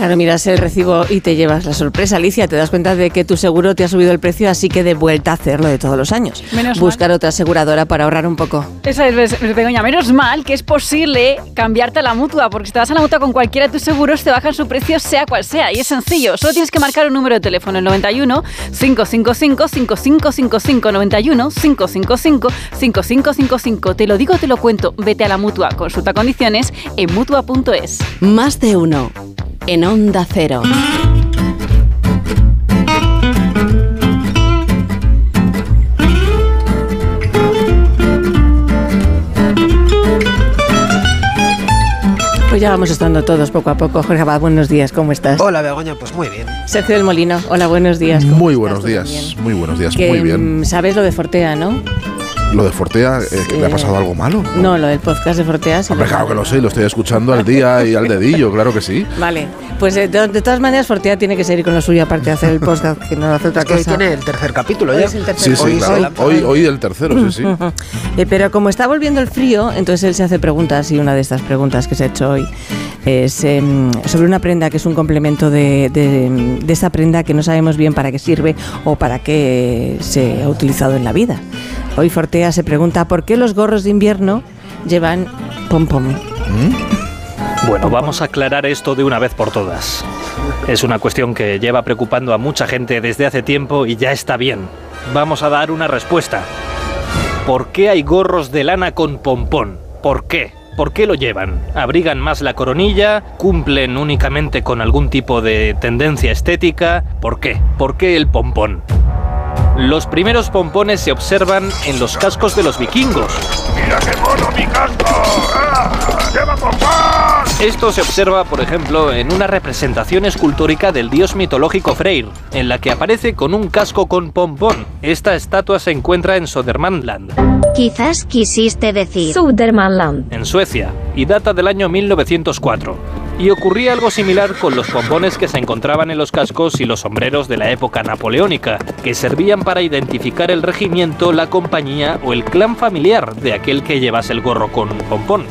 Claro, miras el recibo y te llevas la sorpresa, Alicia. Te das cuenta de que tu seguro te ha subido el precio, así que de vuelta a hacerlo de todos los años.
Menos
Buscar otra aseguradora para ahorrar un poco.
Esa es, Begoña, menos mal que es posible cambiarte a la mutua, porque si te vas a la mutua con cualquiera de tus seguros, te bajan su precio sea cual sea. Y es sencillo, solo tienes que marcar un número de teléfono, el 91 555 5555 91 555 5555. Te lo digo, te lo cuento. Vete a la mutua, consulta condiciones en mutua.es.
Más de uno. En Onda Cero.
Pues ya vamos estando todos poco a poco. Jorge Abad, buenos días, ¿cómo estás?
Hola Begoña, pues muy bien.
Sergio del Molino, hola, buenos días. ¿cómo
Muy
estás?
buenos
¿Todo
días, muy buenos días,
Que,
muy bien.
mm, ¿Sabes lo de Fortea, no?
Lo de Fortea, eh, ¿le ha pasado algo malo?
No, lo del podcast de Fortea. sí
Hombre,
lo
claro que lo sé, lo estoy escuchando al día y al dedillo, claro que sí.
Vale, pues eh, de, de todas maneras Fortea tiene que seguir con lo suyo aparte de hacer el podcast, que no hace otra
Es que hoy
cosa.
tiene el tercer capítulo
Hoy
ya.
es el tercer
Sí, sí, claro. Hoy, hoy el tercero, sí, sí.
Eh, pero como está volviendo el frío, entonces él se hace preguntas y una de estas preguntas que se ha hecho hoy es em, sobre una prenda que es un complemento de, de, de esa prenda que no sabemos bien para qué sirve o para qué se ha utilizado en la vida. Hoy Fortea se pregunta por qué los gorros de invierno llevan pom-pom.
Bueno, vamos a aclarar esto de una vez por todas. Es una cuestión que lleva preocupando a mucha gente desde hace tiempo y ya está bien. Vamos a dar una respuesta. ¿Por qué hay gorros de lana con pompón? ¿Por qué? ¿Por qué lo llevan? ¿Abrigan más la coronilla? ¿Cumplen únicamente con algún tipo de tendencia estética? ¿Por qué? ¿Por qué el pompón? Los primeros pompones se observan en los cascos de los vikingos.
¡Mira qué mono mi casco! ¡Ah! ¡Lleva pompón!
Esto se observa, por ejemplo, en una representación escultórica del dios mitológico Freyr, en la que aparece con un casco con pompón. Esta estatua se encuentra en Södermanland,
Quizás quisiste decir
en Suecia, y data del año 1904. Y ocurría algo similar con los pompones que se encontraban en los cascos y los sombreros de la época napoleónica, que servían para identificar el regimiento, la compañía o el clan familiar de aquel que llevase el gorro con pompón.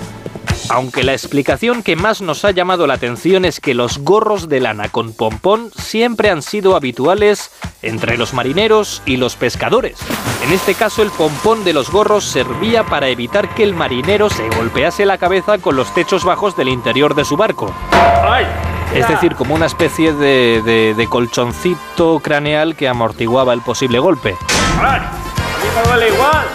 Aunque la explicación que más nos ha llamado la atención es que los gorros de lana con pompón siempre han sido habituales entre los marineros y los pescadores. En este caso el pompón de los gorros servía para evitar que el marinero se golpease la cabeza con los techos bajos del interior de su barco. Es decir, como una especie de, de- de colchoncito craneal que amortiguaba el posible golpe.
¡A mí me duele igual!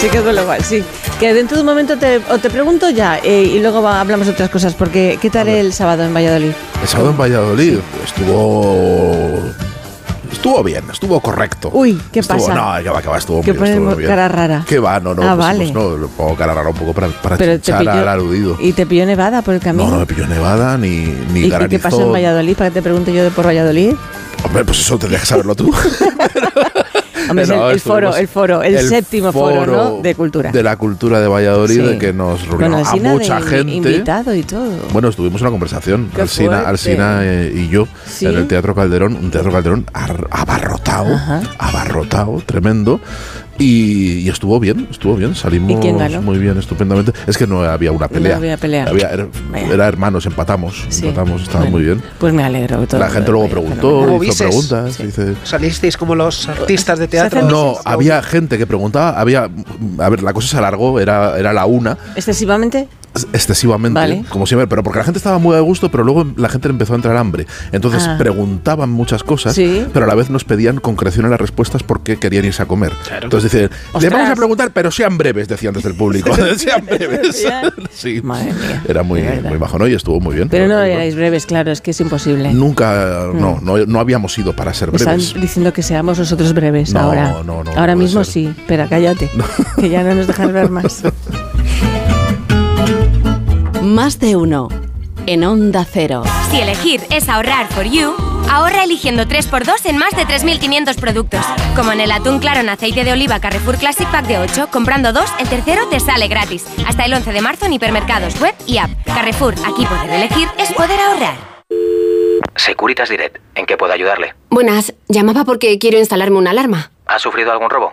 Sí que duele igual, sí. Que dentro de un momento te, o te pregunto ya eh, y luego va- hablamos de otras cosas, porque ¿qué tal el sábado en Valladolid?
El sábado en Valladolid estuvo. Estuvo bien, estuvo correcto.
Uy, ¿qué
Estuvo-
pasa?
No, que va, que va, estuvo bien.
pones
estuvo bien.
cara rara.
Que va, no, no.
Ah,
pues,
vale.
pues no, pongo cara rara un poco para, para
Pero te pilló-
al aludido.
¿Y te pilló nevada por el camino?
No, no me pilló nevada ni, ni
¿Y, qué pasó en Valladolid? Para que te pregunte yo de por Valladolid.
Hombre, pues eso tendrías que saberlo tú.
Hombre, el, el foro, el foro, el, séptimo foro, ¿no? De cultura.
De la cultura de Valladolid,
Sí.
de que nos reunió
Bueno,
a mucha gente.
invitado y todo.
Bueno, estuvimos una conversación,
Qué
Alsina, eh, y yo,
Sí.
en el Teatro Calderón, un Teatro Calderón ar- abarrotado, abarrotado, tremendo. Y, y estuvo bien, estuvo bien, salimos
¿Y quién ganó?
muy bien, estupendamente. Es que no había una pelea.
había pelea.
Había- era, hermanos, empatamos,
Sí.
empatamos, estaba
Bueno.
muy bien.
Pues me alegro. todo-
La gente luego preguntó,
¿Cómo
hizo preguntas, dice...
Salisteis como los artistas de teatro.
No, había gente que preguntaba, había, a ver, la cosa se alargó, era, era la una,
¿Excesivamente?
Excesivamente,
Vale.
como siempre, pero porque la gente estaba muy a gusto, pero luego la gente le empezó a entrar hambre. Entonces
Ah.
preguntaban muchas cosas,
Sí.
pero a la vez nos pedían concreción en las respuestas porque querían irse a comer. Entonces dicen, le vamos a preguntar, pero sean breves, decían desde el público. sean breves. sí. Era muy, muy bajo, ¿no? Y estuvo muy bien.
Pero no
Pero-
erais breves, claro, es que es imposible.
Nunca, no, no, no habíamos ido para ser
Me están
breves.
diciendo que seamos nosotros breves
No,
ahora.
no, no, no
ahora mismo
ser.
sí. Espera, cállate. Que ya no nos dejan hablar más.
Más de uno. En Onda Cero.
Si elegir es ahorrar for you, ahorra eligiendo 3x2 en más de 3.500 productos. Como en el atún claro en aceite de oliva Carrefour Classic Pack de 8, comprando dos, el tercero te sale gratis. Hasta el 11 de marzo en hipermercados, web y app. Carrefour, aquí poder elegir es poder ahorrar.
Securitas Direct, ¿en qué puedo ayudarle?
Buenas, llamaba porque quiero instalarme una alarma.
¿Ha sufrido algún robo?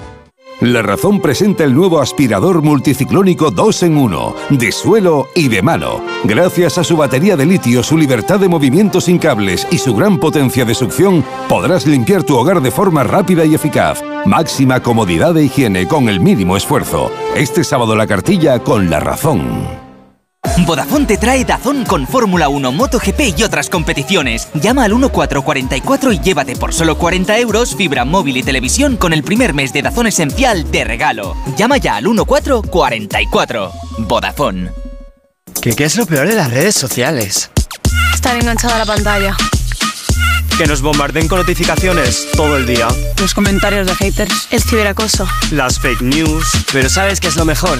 La Razón presenta el nuevo aspirador multiciclónico 2 en 1, de suelo y de mano. Gracias a su batería de litio, su libertad de movimiento sin cables y su gran potencia de succión, podrás limpiar tu hogar de forma rápida y eficaz. Máxima comodidad e higiene con el mínimo esfuerzo. Este sábado la cartilla con La Razón.
Vodafone te trae Dazón con Fórmula 1, MotoGP y otras competiciones. Llama al 1444 y llévate por solo 40 euros fibra móvil y televisión con el primer mes de Dazón Esencial de regalo. Llama ya al 1444. Vodafone.
¿Qué, ¿Qué es lo peor de las redes sociales?
Estar enganchada a la pantalla.
Que nos bombarden con notificaciones todo el día.
Los comentarios de haters. El ciberacoso.
Las fake news. Pero ¿sabes qué es lo mejor?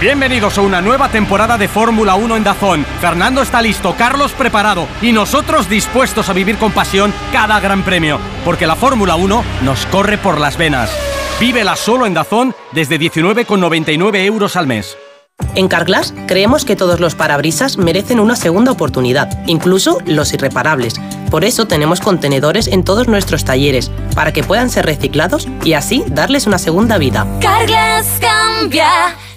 Bienvenidos a una nueva temporada de Fórmula 1 en Dazón. Fernando está listo, Carlos preparado y nosotros dispuestos a vivir con pasión cada gran premio, porque la Fórmula 1 nos corre por las venas. Vívela solo en Dazón desde 19,99 euros al mes.
En Carglass creemos que todos los parabrisas merecen una segunda oportunidad, incluso los irreparables. Por eso tenemos contenedores en todos nuestros talleres, para que puedan ser reciclados y así darles una segunda vida.
Carglass cambia,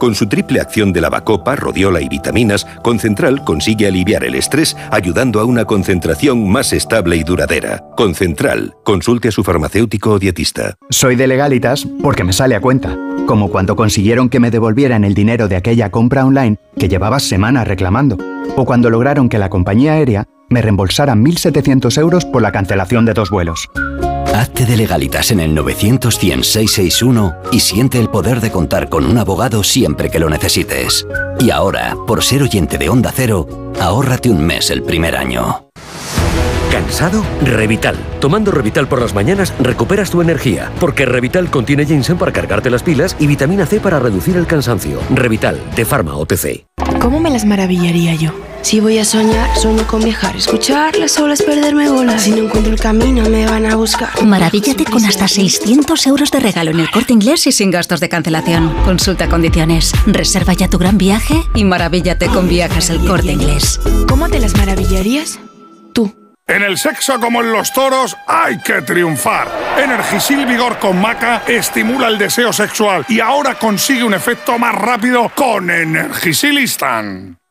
Con su triple acción de lavacopa, rodiola y vitaminas, Concentral consigue aliviar el estrés ayudando a una concentración más estable y duradera. Concentral. Consulte a su farmacéutico o dietista.
Soy de legalitas porque me sale a cuenta. Como cuando consiguieron que me devolvieran el dinero de aquella compra online que llevaba semanas reclamando. O cuando lograron que la compañía aérea me reembolsara 1.700 euros por la cancelación de dos vuelos.
Hazte de legalitas en el 900 661 y siente el poder de contar con un abogado siempre que lo necesites. Y ahora, por ser oyente de Onda Cero, ahórrate un mes el primer año.
¿Cansado? Revital. Tomando Revital por las mañanas recuperas tu energía, porque Revital contiene ginseng para cargarte las pilas y vitamina C para reducir el cansancio. Revital, de Pharma OTC.
¿Cómo me las maravillaría yo? Si voy a soñar, sueño con viajar, escuchar las olas, perderme bolas. Si no encuentro el camino, me van a buscar.
Maravíllate con hasta 600 euros de regalo en el corte inglés y sin gastos de cancelación. Consulta condiciones. Reserva ya tu gran viaje y maravíllate con viajes el corte inglés.
¿Cómo te las maravillarías?
En el sexo como en los toros hay que triunfar. Energisil Vigor con Maca estimula el deseo sexual y ahora consigue un efecto más rápido con Energisil Instant.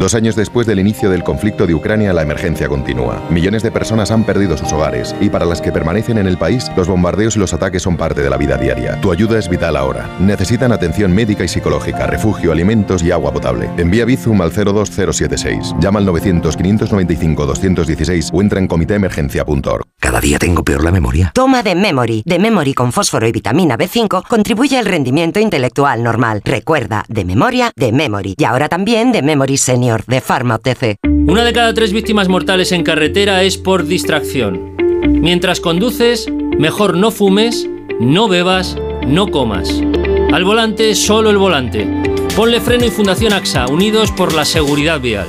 Dos años después del inicio del conflicto de Ucrania, la emergencia continúa. Millones de personas han perdido sus hogares y para las que permanecen en el país, los bombardeos y los ataques son parte de la vida diaria. Tu ayuda es vital ahora. Necesitan atención médica y psicológica, refugio, alimentos y agua potable. Envía Bizum al 02076. Llama al 900-595-216 o entra en comitéemergencia.org.
Cada día tengo peor la memoria.
Toma de Memory. De Memory con fósforo y vitamina B5 contribuye al rendimiento intelectual normal. Recuerda, de memoria, de Memory. Y ahora también de Memory Senior de Pharma OTC.
Una de cada tres víctimas mortales en carretera es por distracción. Mientras conduces, mejor no fumes, no bebas, no comas. Al volante, solo el volante. Ponle freno y Fundación AXA, unidos por la seguridad vial.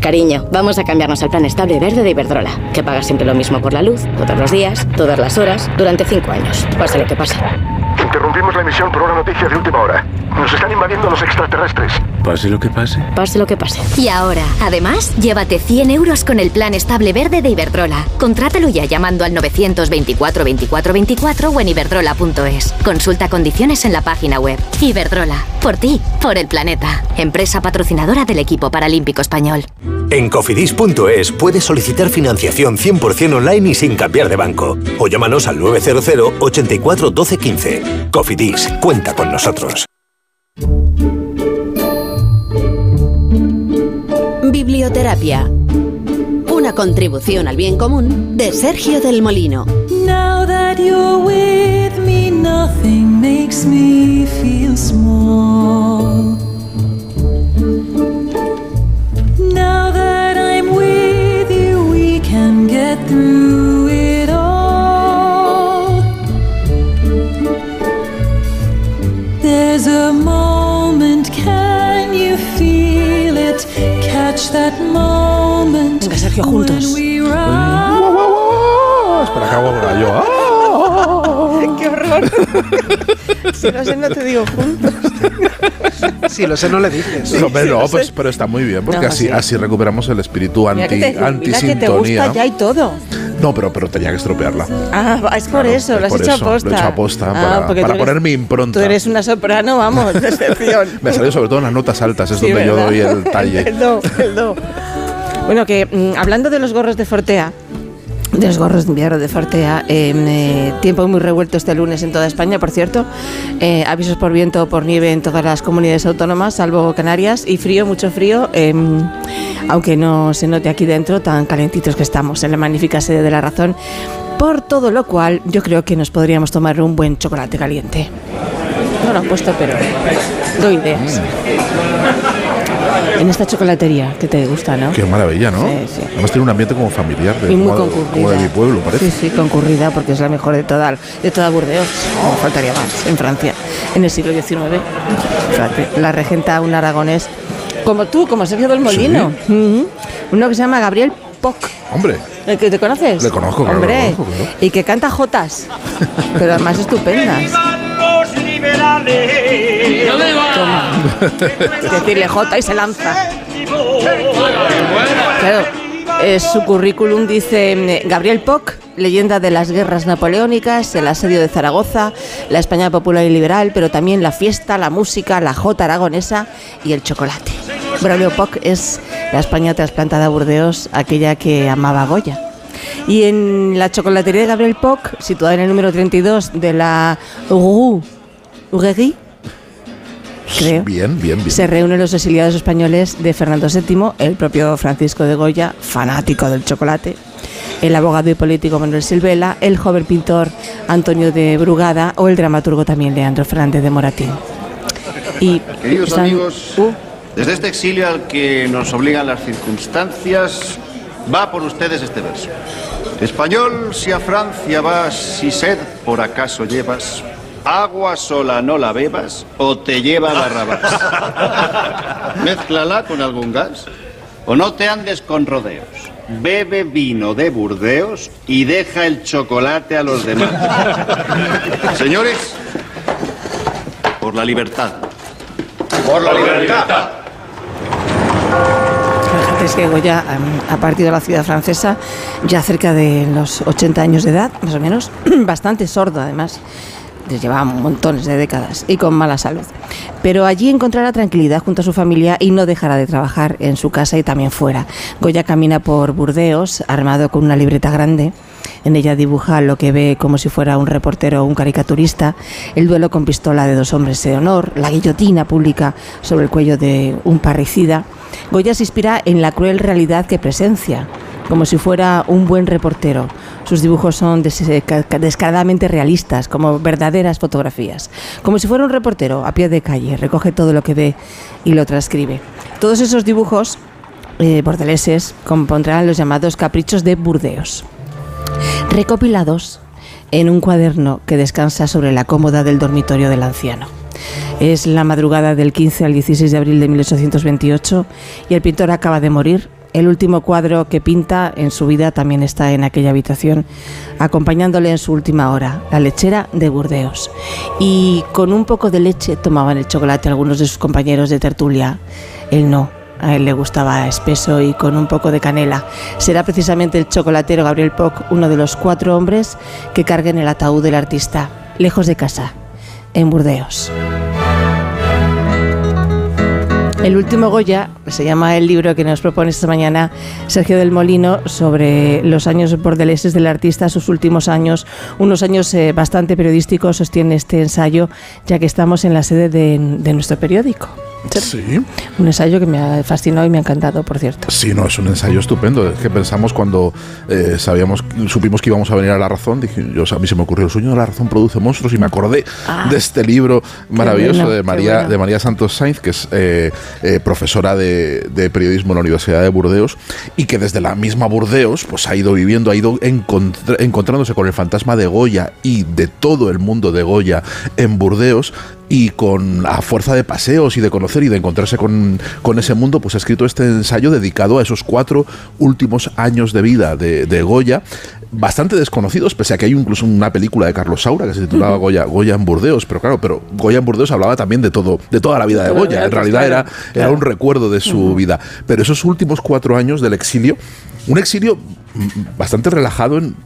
Cariño, vamos a cambiarnos al plan estable verde de Iberdrola, que paga siempre lo mismo por la luz, todos los días, todas las horas, durante cinco años, pase lo que pase.
Interrumpimos la emisión por una noticia de última hora. Nos están invadiendo los extraterrestres.
Pase lo que pase.
Pase lo que pase.
Y ahora, además, llévate 100 euros con el plan estable verde de Iberdrola. Contrátalo ya llamando al 924 24 24 o en iberdrola.es. Consulta condiciones en la página web. Iberdrola. Por ti, por el planeta. Empresa patrocinadora del equipo paralímpico español.
En cofidis.es puedes solicitar financiación 100% online y sin cambiar de banco. O llámanos al 900 84 12 15. Cofidis, cuenta con nosotros.
Biblioterapia. Una contribución al bien común de Sergio del Molino.
Now that you're with me, nothing makes me feel small. Now that I'm with you, we can get through
Sergio, juntos.
Espera que hago ahora yo.
¡Qué horror! si no sé, no te digo juntos.
Si lo sé, no le dices.
No, hombre,
sí,
no,
lo
pues, pero está muy bien, porque
No,
así,
sí.
así recuperamos el espíritu
Mira que
anti,
te, mira que te gusta ya y todo.
No, pero, pero tenía que estropearla.
Ah, es por
Claro,
eso,
es
lo has
por
hecho
eso,
aposta.
Lo he hecho aposta
Ah,
para, para poner mi impronta.
Tú eres una soprano, vamos, de excepción.
Me salió sobre todo en las notas altas, es
Sí,
donde yo
¿verdad?
doy el talle.
El do, el do. Bueno, que mm, hablando de los gorros de Fortea, de los gorros de invierno de Fortea, eh, eh, tiempo muy revuelto este lunes en toda España, por cierto. Eh, avisos por viento o por nieve en todas las comunidades autónomas, salvo Canarias, y frío, mucho frío, eh, aunque no se note aquí dentro tan calentitos que estamos en la magnífica sede de la razón. Por todo lo cual, yo creo que nos podríamos tomar un buen chocolate caliente. No lo han puesto, pero doy ideas. En esta chocolatería que te gusta, ¿no?
Qué maravilla, ¿no?
Sí, sí.
Además tiene un ambiente como familiar, de,
Y muy
como,
concurrida.
como de mi pueblo, parece.
Sí, sí, concurrida porque es la mejor de toda, de toda Burdeos. No faltaría más, en Francia, en el siglo XIX. La regenta un aragonés como tú, como Sergio del Molino. Uno que se llama Gabriel Poc.
Hombre,
¿El que te conoces?
Le conozco, claro,
Hombre,
le conozco, claro.
y que canta jotas, pero además estupendas. Toma. Es decirle jota y se lanza. Claro, eh, su currículum dice mm, Gabriel Poc, leyenda de las guerras napoleónicas, el asedio de Zaragoza, la España popular y liberal, pero también la fiesta, la música, la jota aragonesa y el chocolate. Braulio Poc es la España trasplantada a Burdeos, aquella que amaba Goya. Y en la chocolatería de Gabriel Poc, situada en el número 32 de la Rue Creo.
bien, bien, bien.
Se reúnen los exiliados españoles de Fernando VII, el propio Francisco de Goya, fanático del chocolate, el abogado y político Manuel Silvela, el joven pintor Antonio de Brugada o el dramaturgo también Leandro Fernández de Moratín. Y
Queridos
están-
amigos,
Uh,
desde este exilio al que nos obligan las circunstancias, va por ustedes este verso. Español, si a Francia vas, si sed por acaso llevas, Agua sola no la bebas o te lleva a Barrabás. Mézclala con algún gas o no te andes con rodeos. Bebe vino de Burdeos y deja el chocolate a los demás. Señores, por la libertad. Por la libertad.
Fíjate, es que Goya ha partido a la ciudad francesa ya cerca de los 80 años de edad, más o menos, bastante sordo además. Llevaba montones de décadas y con mala salud. Pero allí encontrará tranquilidad junto a su familia y no dejará de trabajar en su casa y también fuera. Goya camina por Burdeos armado con una libreta grande. En ella dibuja lo que ve como si fuera un reportero o un caricaturista, el duelo con pistola de dos hombres de honor, la guillotina pública sobre el cuello de un parricida. Goya se inspira en la cruel realidad que presencia, como si fuera un buen reportero. Sus dibujos son des- descaradamente realistas, como verdaderas fotografías. Como si fuera un reportero a pie de calle, recoge todo lo que ve y lo transcribe. Todos esos dibujos eh, bordeleses compondrán los llamados caprichos de Burdeos, recopilados en un cuaderno que descansa sobre la cómoda del dormitorio del anciano. Es la madrugada del 15 al 16 de abril de 1828 y el pintor acaba de morir. El último cuadro que pinta en su vida también está en aquella habitación, acompañándole en su última hora, la lechera de Burdeos. Y con un poco de leche tomaban el chocolate algunos de sus compañeros de tertulia. Él no, a él le gustaba espeso y con un poco de canela. Será precisamente el chocolatero Gabriel Poc uno de los cuatro hombres que carguen el ataúd del artista, lejos de casa, en Burdeos. El último Goya se llama el libro que nos propone esta mañana Sergio del Molino sobre los años bordeleses del artista, sus últimos años, unos años eh, bastante periodísticos, sostiene este ensayo, ya que estamos en la sede de, de nuestro periódico.
Sí.
Un ensayo que me ha fascinado y me ha encantado, por cierto.
Sí, no, es un ensayo estupendo. Es que pensamos cuando eh, sabíamos, supimos que íbamos a venir a La Razón, dije, yo, a mí se me ocurrió, el sueño de La Razón produce monstruos y me acordé
Ah,
de este libro maravilloso
bueno,
de, María,
bueno.
de María Santos Sainz, que es eh, eh, profesora de, periodismo en la Universidad de Burdeos y que desde la misma Burdeos pues ha ido viviendo, ha ido encontrándose con el fantasma de Goya y de todo el mundo de Goya en Burdeos y con a fuerza de paseos y de conocer y de encontrarse con, con ese mundo, pues ha escrito este ensayo dedicado a esos cuatro últimos años de vida de, de Goya, bastante desconocidos, pese a que hay incluso una película de Carlos Saura que se titulaba Goya, Goya en Burdeos, pero claro, pero Goya en Burdeos hablaba también de todo, de toda la vida de Goya, en realidad era, era un recuerdo de su vida. Pero esos últimos cuatro años del exilio, un exilio bastante relajado en,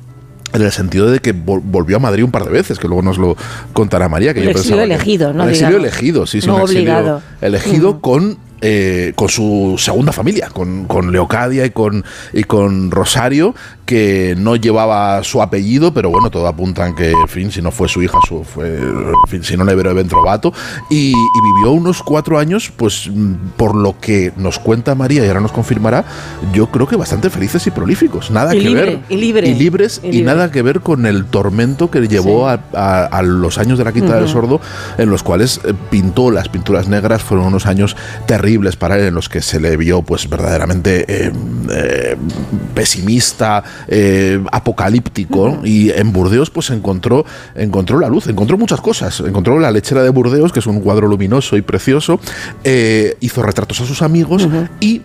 en el sentido de que vol- volvió a Madrid un par de veces, que luego nos lo contará María. Que
Un
yo
exilio
pensaba que-
elegido, ¿no?
Exilio
Digamos.
elegido, sí, sí,
No
un exilio
obligado.
elegido con, eh, con su segunda familia, con, con Leocadia y con, y con Rosario, que no llevaba su apellido, pero bueno, todo apunta en que, en fin, si no fue su hija, su, fue, en fin, si no le de Ventrovato, y, y vivió unos cuatro años, pues por lo que nos cuenta María y ahora nos confirmará, yo creo que bastante felices y prolíficos, nada
Y
que
libre,
ver.
y libre,
y libres,
y
nada que ver con el tormento que llevó a, a- a los años de la quinta del sordo, en los cuales eh, pintó las pinturas negras, fueron unos años terribles para él, en los que se le vio pues verdaderamente eh, eh, pesimista, eh, apocalíptico, y en Burdeos pues encontró, encontró la luz, encontró muchas cosas, encontró la lechera de Burdeos, que es un cuadro luminoso y precioso, hizo retratos a sus amigos y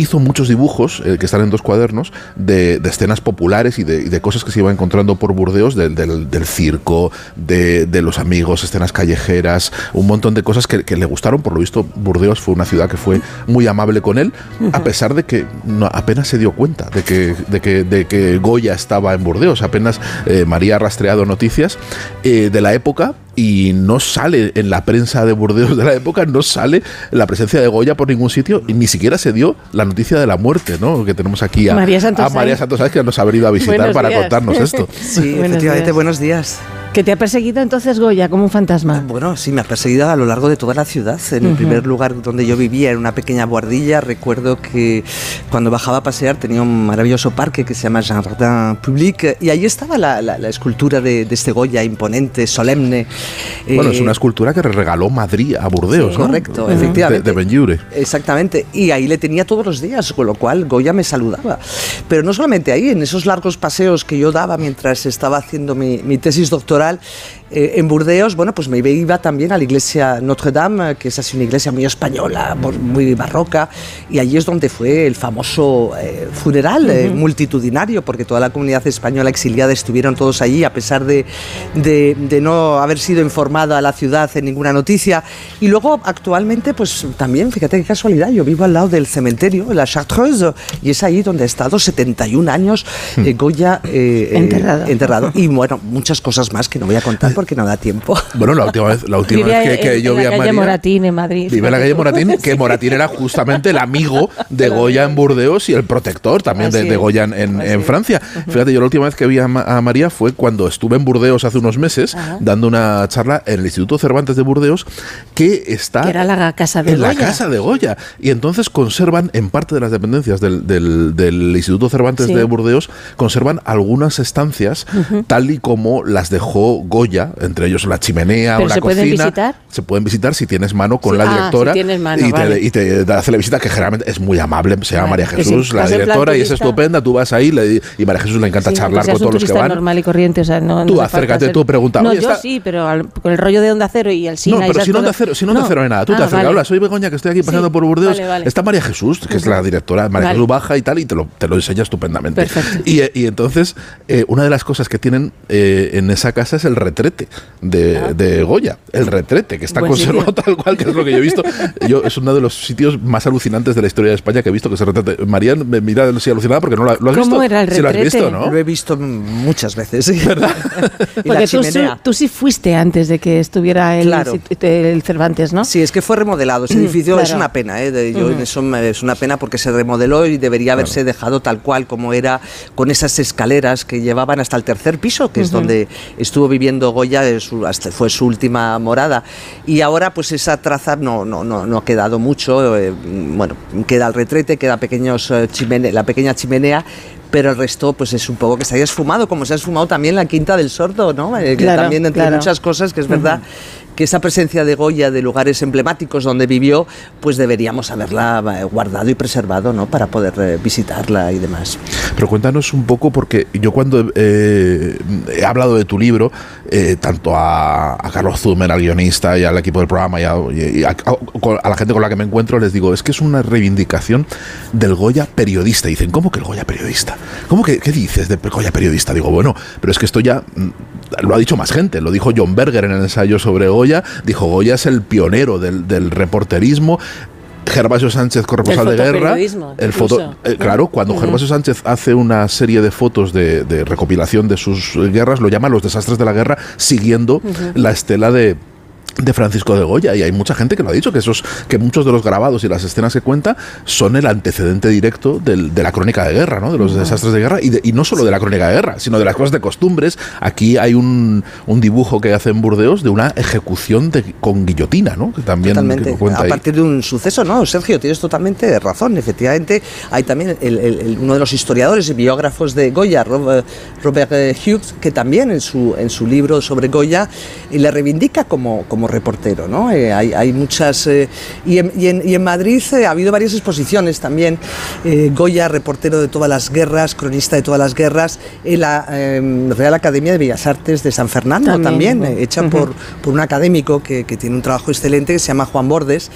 hizo muchos dibujos, eh, que están en dos cuadernos, de, de escenas populares y de, y de cosas que se iba encontrando por Burdeos, del, del- del circo, de, de los amigos, escenas callejeras, un montón de cosas que, que le gustaron. Por lo visto, Burdeos fue una ciudad que fue muy amable con él, a pesar de que no- apenas se dio cuenta de que, de que, de que Goya estaba en Burdeos. Apenas eh, María ha rastreado noticias eh, de la época y no sale en la prensa de Burdeos de la época, no sale la presencia de Goya por ningún sitio y ni siquiera se dio la noticia de la muerte, ¿no? Que tenemos aquí a
María Santos
a María. Santos que nos ha venido a visitar
Buenos
para
días.
contarnos esto.
Sí,
Buenos
efectivamente,
días.
buenos días.
¿Que te ha perseguido entonces Goya como un fantasma?
Bueno, sí, me ha perseguido a lo largo de toda la ciudad. En el
Ujú.
primer lugar donde yo vivía, en una pequeña guardilla, recuerdo que cuando bajaba a pasear tenía un maravilloso parque que se llama Jardin Public y ahí estaba la, la- la escultura de, de este Goya imponente, solemne.
Bueno, es
Eh,
una escultura que regaló Madrid a Burdeos,
Sí,
¿no?
correcto,
De-
efectivamente.
De, de Benlliure.
Exactamente, y ahí le tenía todos los días, con lo cual Goya me saludaba. Pero no solamente ahí, en esos largos paseos que yo daba mientras estaba haciendo mi, mi tesis doctoral, doctoral eh, en Burdeos, bueno, pues me iba también a la iglesia Notre Dame, que es así una iglesia muy española, muy barroca, y allí es donde fue el famoso eh, funeral eh, multitudinario, porque toda la comunidad española exiliada estuvieron todos allí, a pesar de, de- de no haber sido informada a la ciudad en ninguna noticia. Y luego, actualmente, pues también, fíjate qué casualidad, yo vivo al lado del cementerio, la Chartreuse, y es ahí donde ha estado 71 años eh, Goya
Enterrado.
enterrado. Y bueno, muchas cosas más que no voy a contar porque no da tiempo.
Bueno, la última vez, la última
Vivía
vez que, que
en-
yo
en
vi
la
a
calle
María.
Moratín, en Madrid.
Vive en la calle Moratín, que Moratín era justamente el amigo de Goya en Burdeos y el protector también de, de. Goya en, en- en Francia. Fíjate, yo la última vez que vi a, Ma- a María fue cuando estuve en Burdeos hace unos meses, dando una charla en el Instituto Cervantes de Burdeos, que está
Que era la casa de
en la casa de Goya. Y entonces conservan, en parte de las dependencias del, del- del Instituto Cervantes
Sí.
de Burdeos, conservan algunas estancias tal y como las dejó Goya, entre ellos la chimenea
¿Pero
o la
se pueden
cocina.
visitar?
Se pueden visitar si tienes mano con
Sí,
la
ah,
directora
si tienes mano,
y, te,
vale.
y te hace la visita, que generalmente es muy amable. Se llama
Vale,
María Jesús, la directora, y es estupenda. Tú vas ahí le- y María Jesús le encanta
Sí,
charlar con todos los que van.
normal y corriente, o sea, no,
Tú
no
acércate,
ser-
tú pregunta,
No,
"Oye,
yo
está-
sí, pero al- con el rollo de Onda Cero y el Sina
no, pero si no, te
cosas-
cero, si no, te acerca nada, tú
Ah,
te acercas,
vale.
hablas, soy Begoña, que estoy aquí pasando por Burdeos. Está María Jesús, que es la directora, María. Jesús baja y tal, y te lo, te lo enseña estupendamente.
Perfecto.
Y, eh, y entonces, eh, una de las cosas que tienen eh, en esa casa es el retrete de, de Goya. El retrete, que está
Ah. Buen
conservado
sitio.
tal cual, que es lo que yo he visto. Yo, es uno de los sitios más alucinantes de la historia de España que he visto que se retrete. María me mira así alucinada porque no lo, lo has
¿Cómo
visto.
era el
Sí lo has
retrete?
visto, ¿no?
Lo he visto muchas veces, sí. ¿verdad? y la
Porque tú, tú sí fuiste antes de que estuviera el,
Claro.
el Cervantes, ¿no?
Sí, es que fue remodelado. Ese edificio es
Claro.
una pena, ¿eh? De- yo
Ujú.
en eso me- es una pena porque se remodeló y debería haberse dejado tal cual como era, con esas escaleras que llevaban hasta el tercer piso, que es
Ujú.
donde estuvo viviendo Goya, fue su última morada. Y ahora, pues esa traza no, no, no, no ha quedado mucho. eh, bueno, queda el retrete, queda pequeños eh, chimene- la pequeña chimenea. Pero el resto, pues es un poco que se haya esfumado, como se ha esfumado también la Quinta del Sordo, ¿no? Eh, que también entre
claro.
muchas cosas, que es verdad que esa presencia de Goya de lugares emblemáticos donde vivió, pues deberíamos haberla eh, guardado y preservado, ¿no? Para poder eh, visitarla y demás.
Pero cuéntanos un poco, porque yo cuando eh, he hablado de tu libro, tanto a, Carlos Zumer, al guionista, y al equipo del programa, y a, la gente con la que me encuentro, les digo, es que es una reivindicación del Goya periodista. Dicen, ¿cómo que el Goya periodista? ¿Cómo que qué dices de Goya periodista? Digo, bueno, pero es que esto ya mm, lo ha dicho más gente. Lo dijo John Berger en el ensayo sobre Goya. Dijo, Goya es el pionero del, del reporterismo. Gervasio Sánchez, corresponsal de guerra. El foto, eh, claro, cuando. Gervasio Sánchez hace una serie de fotos de, de recopilación de sus guerras, lo llama Los desastres de la guerra, siguiendo la estela de de Francisco de Goya y hay mucha gente que lo ha dicho que esos que muchos de los grabados y las escenas que cuenta son el antecedente directo del- de la crónica de guerra ¿no? de los desastres de guerra y, de- y no solo de la crónica de guerra sino de las cosas de costumbres aquí hay un, un dibujo que hace en Burdeos de una ejecución de- con guillotina ¿no? que también que cuenta
A
ahí.
partir de un suceso, ¿no? Sergio, tienes totalmente razón. Efectivamente, hay también el- uno de los historiadores y biógrafos de Goya, Rob- Robert eh, Hughes, que también en su, en su libro sobre Goya le reivindica como, como reportero, ¿no? Eh, hay, hay muchas... eh, y, en, y en- y en Madrid eh, ha habido varias exposiciones también. Goya, reportero de todas las guerras, cronista de todas las guerras, en la eh, Real Academia de Bellas Artes de San Fernando
También,
hecha por, por un académico que, que tiene un trabajo excelente que se llama Juan Bordes.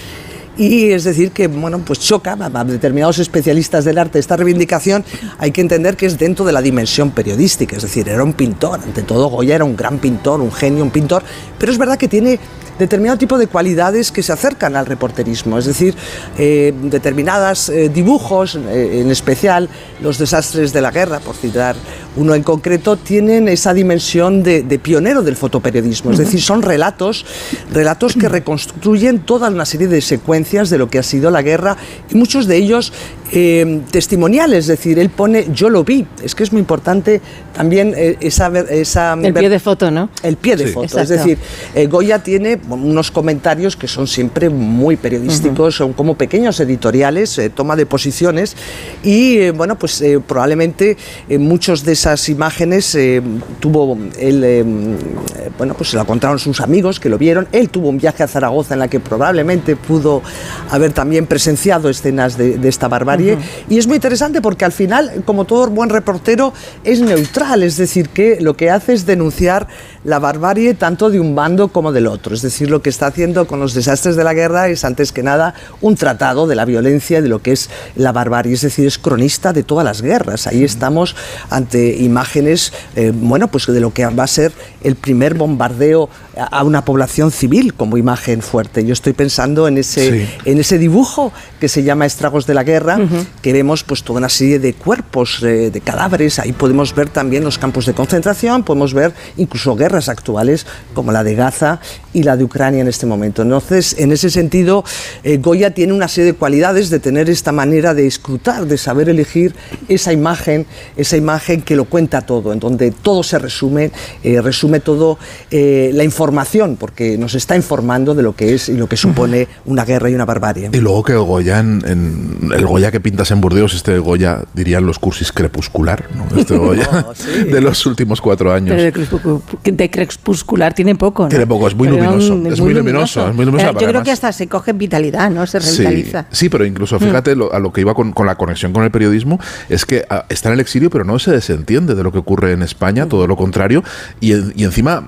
Y es decir, que bueno, pues choca a determinados especialistas del arte esta reivindicación. Hay que entender que es dentro de la dimensión periodística, es decir, era un pintor, ante todo Goya era un gran pintor, un genio, un pintor, pero es verdad que tiene determinado tipo de cualidades que se acercan al reporterismo, es decir, eh, determinadas eh, dibujos, eh, en especial los desastres de la guerra, por citar uno en concreto, tienen esa dimensión de, de pionero del fotoperiodismo, es decir, son relatos, relatos que reconstruyen toda una serie de secuencias de lo que ha sido la guerra y muchos de ellos eh, testimoniales, es decir, él pone yo lo vi, es que es muy importante también eh, esa, ver- esa
El pie de foto, ¿no?
el pie de
Sí.
foto. Es decir, eh, Goya tiene unos comentarios que son siempre muy periodísticos, son como pequeños editoriales, eh, toma de posiciones y, eh, bueno, pues eh, probablemente eh, muchos de esas imágenes eh, tuvo él, eh, bueno, pues se la contaron sus amigos que lo vieron. Él tuvo un viaje a Zaragoza en la que probablemente pudo haber también presenciado escenas de, de esta barbarie. Y es muy interesante porque al final, como todo buen reportero, es neutral, es decir, que lo que hace es denunciar la barbarie tanto de un bando como del otro. Es decir, lo que está haciendo con los desastres de la guerra es antes que nada un tratado de la violencia y de lo que es la barbarie. Es decir, es cronista de todas las guerras. Ahí estamos ante imágenes, eh, bueno, pues de lo que va a ser el primer bombardeo a a una población civil como imagen fuerte. Yo estoy pensando en ese, en ese dibujo que se llama Estragos de la Guerra, que vemos pues toda una serie de cuerpos, eh, de cadáveres. Ahí podemos ver también los campos de concentración, podemos ver incluso guerras actuales como la de Gaza y la de Ucrania en este momento. Entonces, en ese sentido, eh, Goya tiene una serie de cualidades de tener esta manera de escrutar, de saber elegir esa imagen, esa imagen que lo cuenta todo, en donde todo se resume, eh, resume todo eh, la información, porque nos está informando de lo que es y lo que supone una guerra y una barbarie.
Y luego que Goya, en, en- el Goya que pintas en Burdeos, este Goya, dirían los cursis crepuscular, ¿no? Este Goya de los últimos cuatro años.
Pero de, crepuscu- de crepuscular tiene poco, ¿no?
Tiene poco, es muy
Pero
luminoso,
un-
es muy luminoso, es muy luminoso,
Eh, Yo creo que hasta se coge vitalidad, ¿no? Se revitaliza.
sí, pero incluso fíjate lo- a lo que iba con, con la conexión con el periodismo, es que ah, está en el exilio, pero no se desentiende de lo que ocurre en España, todo lo contrario, y, y encima mm,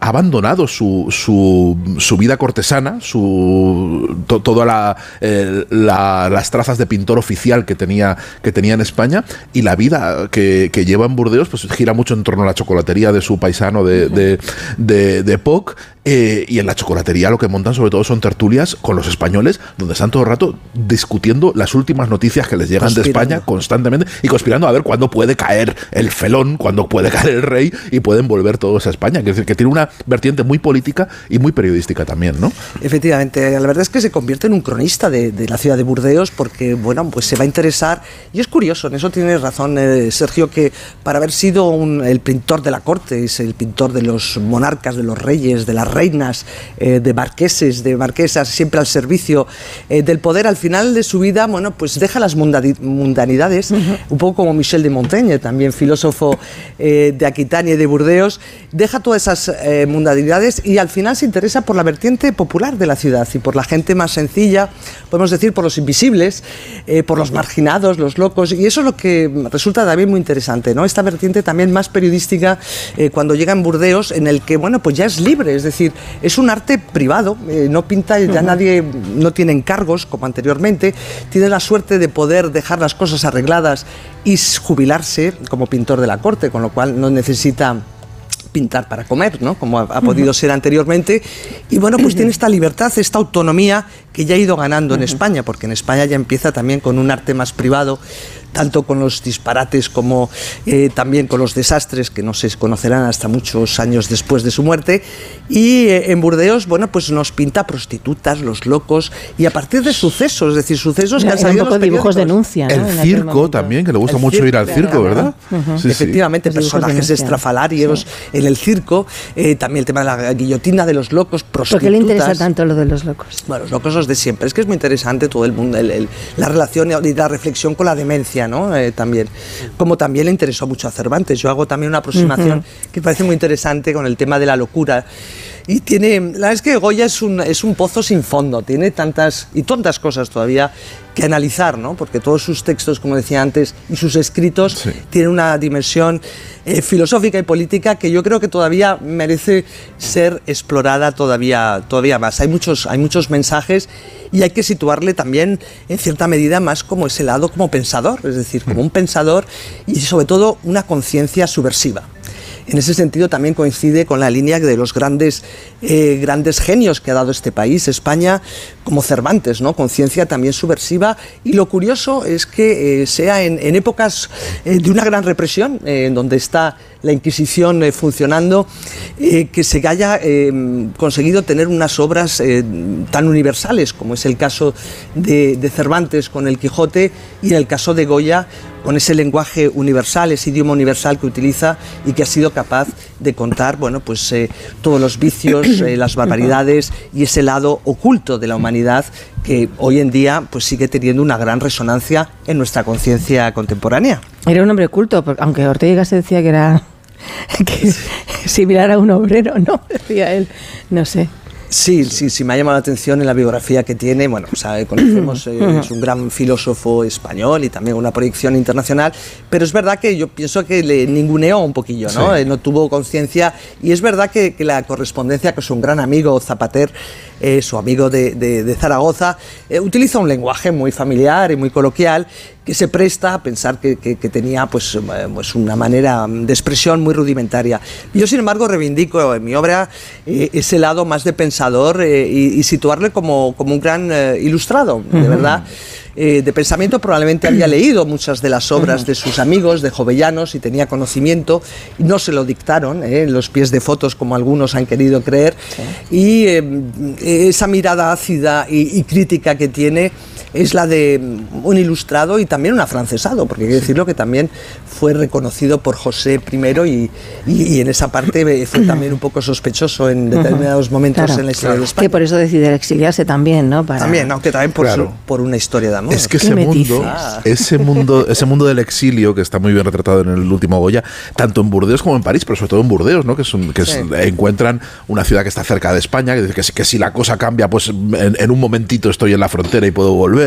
ha abandonado su, su, su vida cortesana, su to- todas la, eh, la- las trazas de pintor oficial que tenía, que tenía en España, y la vida que, que lleva en Burdeos, pues gira mucho en torno a la chocolatería de su paisano de, de, de, de Poc, eh, y en la chocolatería lo que montan sobre todo son tertulias con los españoles, donde están todo el rato discutiendo las últimas noticias que les llegan de. España constantemente y conspirando a ver cuándo puede caer el felón, cuándo puede caer el rey y pueden volver todos a España. Es decir, que tiene una vertiente muy política y muy periodística también, ¿no?
Efectivamente, la verdad es que se convierte en un cronista de, de la ciudad de Burdeos porque, bueno, pues se va a interesar. Y es curioso, en eso tienes razón, eh, Sergio, que para haber sido un- el pintor de la corte, es el pintor de los monarcas, de los reyes, de las reinas, eh, de marqueses, de marquesas, siempre al servicio eh, del poder, al final de su vida, bueno, pues deja las mundanidades, un poco como Michel de Montaigne, también filósofo eh, de Aquitania y de Burdeos, deja todas esas eh, mundanidades y al final se interesa por la vertiente popular de la ciudad y por la gente más sencilla, podemos decir por los invisibles, eh, por los marginados, los locos, y eso es lo que resulta también muy interesante, ¿no? Esta vertiente también más periodística eh, cuando llega en Burdeos, en el que, bueno, pues ya es libre, es decir, es un arte privado, eh, no pinta, ya nadie, no tiene encargos como anteriormente, tiene la suerte de poder dejar las cosas arregladas y jubilarse como pintor de la corte, con lo cual no necesita pintar para comer, ¿no? Como ha, ha podido ser anteriormente. Y bueno, pues tiene esta libertad, esta autonomía que ya ha ido ganando en España, porque en España ya empieza también con un arte más privado, tanto con los disparates como eh, también con los desastres que no se conocerán hasta muchos años después de su muerte. Y eh, en Burdeos, bueno, pues nos pinta prostitutas, los locos, y a partir de sucesos, es decir, sucesos que han
un
salido en
poco
los
dibujos denuncia, ¿no?
El circo también, que le gusta
El
mucho ir al
circo, ¿verdad?
Sí, sí.
Efectivamente, personajes estrafalarios en el circo, eh, también el tema de la guillotina de los locos,
¿Por
prostitutas.
qué le interesa tanto lo de los locos?
Bueno, los locos los de siempre. Es que es muy interesante todo el mundo, el- el- la relación y la reflexión con la demencia, ¿no? Eh, también. Como también le interesó mucho a Cervantes. Yo hago también una aproximación que parece muy interesante con el tema de la locura. Y tiene, la verdad es que Goya es un, es un pozo sin fondo, tiene tantas y tantas cosas todavía que analizar, ¿no? Porque todos sus textos, como decía antes, y sus escritos tienen una dimensión eh, filosófica y política que yo creo que todavía merece ser explorada todavía, todavía más. Hay muchos, hay muchos mensajes y hay que situarle también en cierta medida más como ese lado como pensador, es decir, como un pensador y sobre todo una conciencia subversiva. En ese sentido también coincide con la línea de los grandes, eh, grandes genios que ha dado este país, España, como Cervantes, ¿no? Conciencia también subversiva. Y lo curioso es que eh, sea en, épocas eh, de una gran represión, en donde está la Inquisición funcionando, que se haya conseguido tener unas obras tan universales como es el caso de, de Cervantes con el Quijote y en el caso de Goya con ese lenguaje universal, ese idioma universal que utiliza y que ha sido capaz de contar, bueno, pues eh, todos los vicios, eh, las barbaridades y ese lado oculto de la humanidad que hoy en día pues sigue teniendo una gran resonancia en nuestra conciencia contemporánea.
Era un hombre culto, aunque Ortega se decía que era que similar a un obrero, ¿no? Decía él, no sé.
Sí, sí, sí, me ha llamado la atención en la biografía que tiene. Bueno, o sea, conocemos, eh, es un gran filósofo español y también una proyección internacional, pero es verdad que yo pienso que le ninguneó un poquillo, ¿no?
Sí.
Eh, no tuvo conciencia y es verdad que, que la correspondencia con su gran amigo Zapater, eh, su amigo de, de- de Zaragoza, eh, utiliza un lenguaje muy familiar y muy coloquial que se presta a pensar que, que- que tenía pues, eh, pues una manera de expresión muy rudimentaria. Yo, sin embargo, reivindico en mi obra eh, ese lado más de pensador y, y situarle como, como un gran ilustrado, de verdad. Eh, de pensamiento probablemente había leído muchas de las obras de sus amigos, de jovellanos, y tenía conocimiento, y no se lo dictaron eh, en los pies de fotos como algunos han querido creer, y eh, esa mirada ácida y, y crítica que tiene es la de un ilustrado y también un afrancesado, porque hay que decirlo que también fue reconocido por José I y, y- y en esa parte fue también un poco sospechoso en determinados momentos
Claro.
en la historia de España.
Que por eso decide exiliarse también, ¿no? Para...
También, aunque también por,
Claro.
su- por una historia de amor.
Es que ese mundo, ese mundo, ese mundo del exilio que está muy bien retratado en el último Goya, tanto en Burdeos como en París, pero sobre todo en Burdeos, ¿no? Que, es un- que es-
Sí.
encuentran una ciudad que está cerca de España, que, dice que, si- que si la cosa cambia, pues en, en un momentito estoy en la frontera y puedo volver.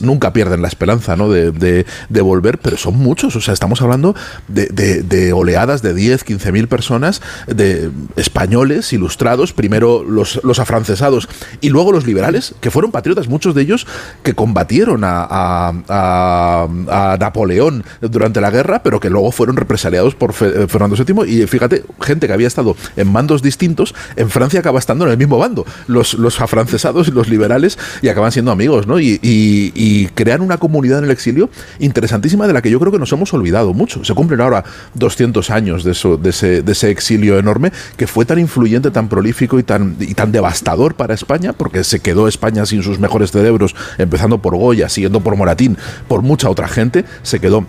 Nunca pierden la esperanza. De, volver, pero son muchos. O sea, estamos hablando de, oleadas de 10, 15 mil personas, de españoles ilustrados, primero los, los afrancesados y luego los liberales, que fueron patriotas, muchos de ellos que combatieron a, Napoleón durante la guerra, pero que luego fueron represaliados por eh, Fernando VII. Y fíjate, gente que había estado en bandos distintos, en Francia acaba estando en el mismo bando, los, los afrancesados y los liberales, y acaban siendo amigos, ¿no? Y- y crean una comunidad en el exilio interesantísima de la que yo creo que nos hemos olvidado mucho. Se cumplen ahora 200 años de, ese, ese exilio enorme que fue tan influyente, tan prolífico y tan, y tan devastador para España, porque se quedó España sin sus mejores cerebros, empezando por Goya, siguiendo por Moratín, por mucha otra gente, se quedó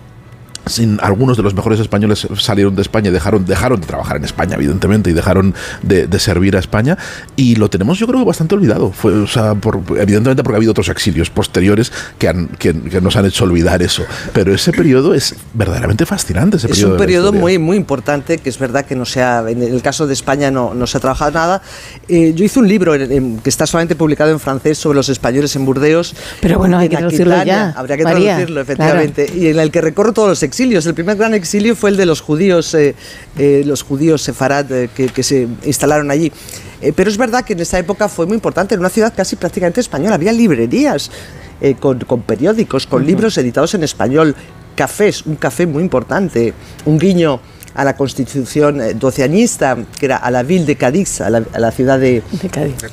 sin algunos de los mejores españoles salieron de España y dejaron, dejaron de trabajar en España, evidentemente, y dejaron de, de servir a España. Y lo tenemos, yo creo bastante olvidado. Fue, o sea, por- evidentemente porque ha habido otros exilios posteriores que, han, que, que nos han hecho olvidar eso. Pero ese periodo es verdaderamente fascinante. Ese
Es
periodo
un periodo muy, muy importante, que es verdad que no se ha, en el caso de España no, no se ha trabajado nada. Eh, yo hice un libro en- en- que está solamente publicado en francés sobre los españoles en Burdeos.
Pero bueno, hay que traducirlo ya,
Habría que
María,
traducirlo, efectivamente. Y en el que recorro todos los exilios. El primer gran exilio fue el de los judíos, eh, eh, los judíos sefarad eh, que, que se instalaron allí. Eh, pero es verdad que en esa época fue muy importante, en una ciudad casi prácticamente española. Había librerías eh, con, con periódicos, con libros editados en español, cafés, un café muy importante, un guiño a la constitución doceañista, que era a la ville de Cádiz, a la, a la ciudad de,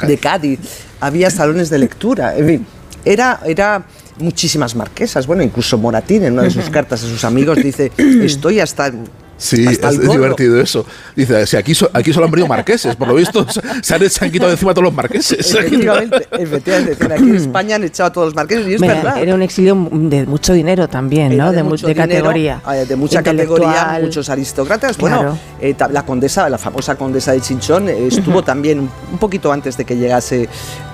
de Cádiz. Había salones de lectura, en fin, era, era muchísimas marquesas. Bueno, incluso Moratín en una de sus cartas a sus amigos dice, estoy hasta...
Sí, es, es
gorro".
divertido eso. Dice, si aquí, so- aquí solo han venido marqueses, por lo visto se han, se han quitado de encima todos los marqueses.
Efectivamente, efectivamente. Aquí en España han echado a todos los marqueses y es
Mira,
verdad.
Era un exilio de mucho dinero también,
Era
¿no? De, mu-
mucho
de
dinero,
categoría.
eh, de mucha categoría, muchos aristócratas. Bueno,
Claro.
eh, la condesa, la famosa condesa de Chinchón, eh, estuvo también un- un poquito antes de que llegase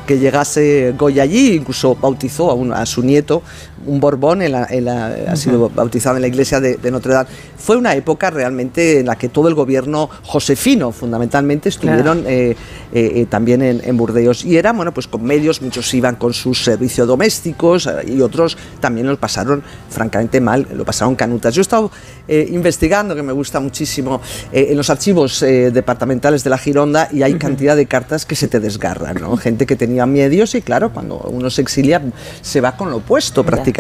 que llegase Goya allí, incluso bautizó a, un- a su nieto, un Borbón, en la- en la- ha sido bautizado en la iglesia de, de Notre Dame. Fue una época realmente en la que todo el gobierno josefino, fundamentalmente, estuvieron eh, eh, eh, también en, en Burdeos. Y eran, bueno, pues con medios, muchos iban con sus servicios domésticos y otros también lo pasaron francamente mal, lo pasaron canutas. Yo he estado investigando, que me gusta muchísimo, en los archivos departamentales de la Gironda y hay cantidad de cartas que se te desgarran, ¿no? Gente que tenía medios y claro, cuando uno se exilia se va con lo opuesto prácticamente.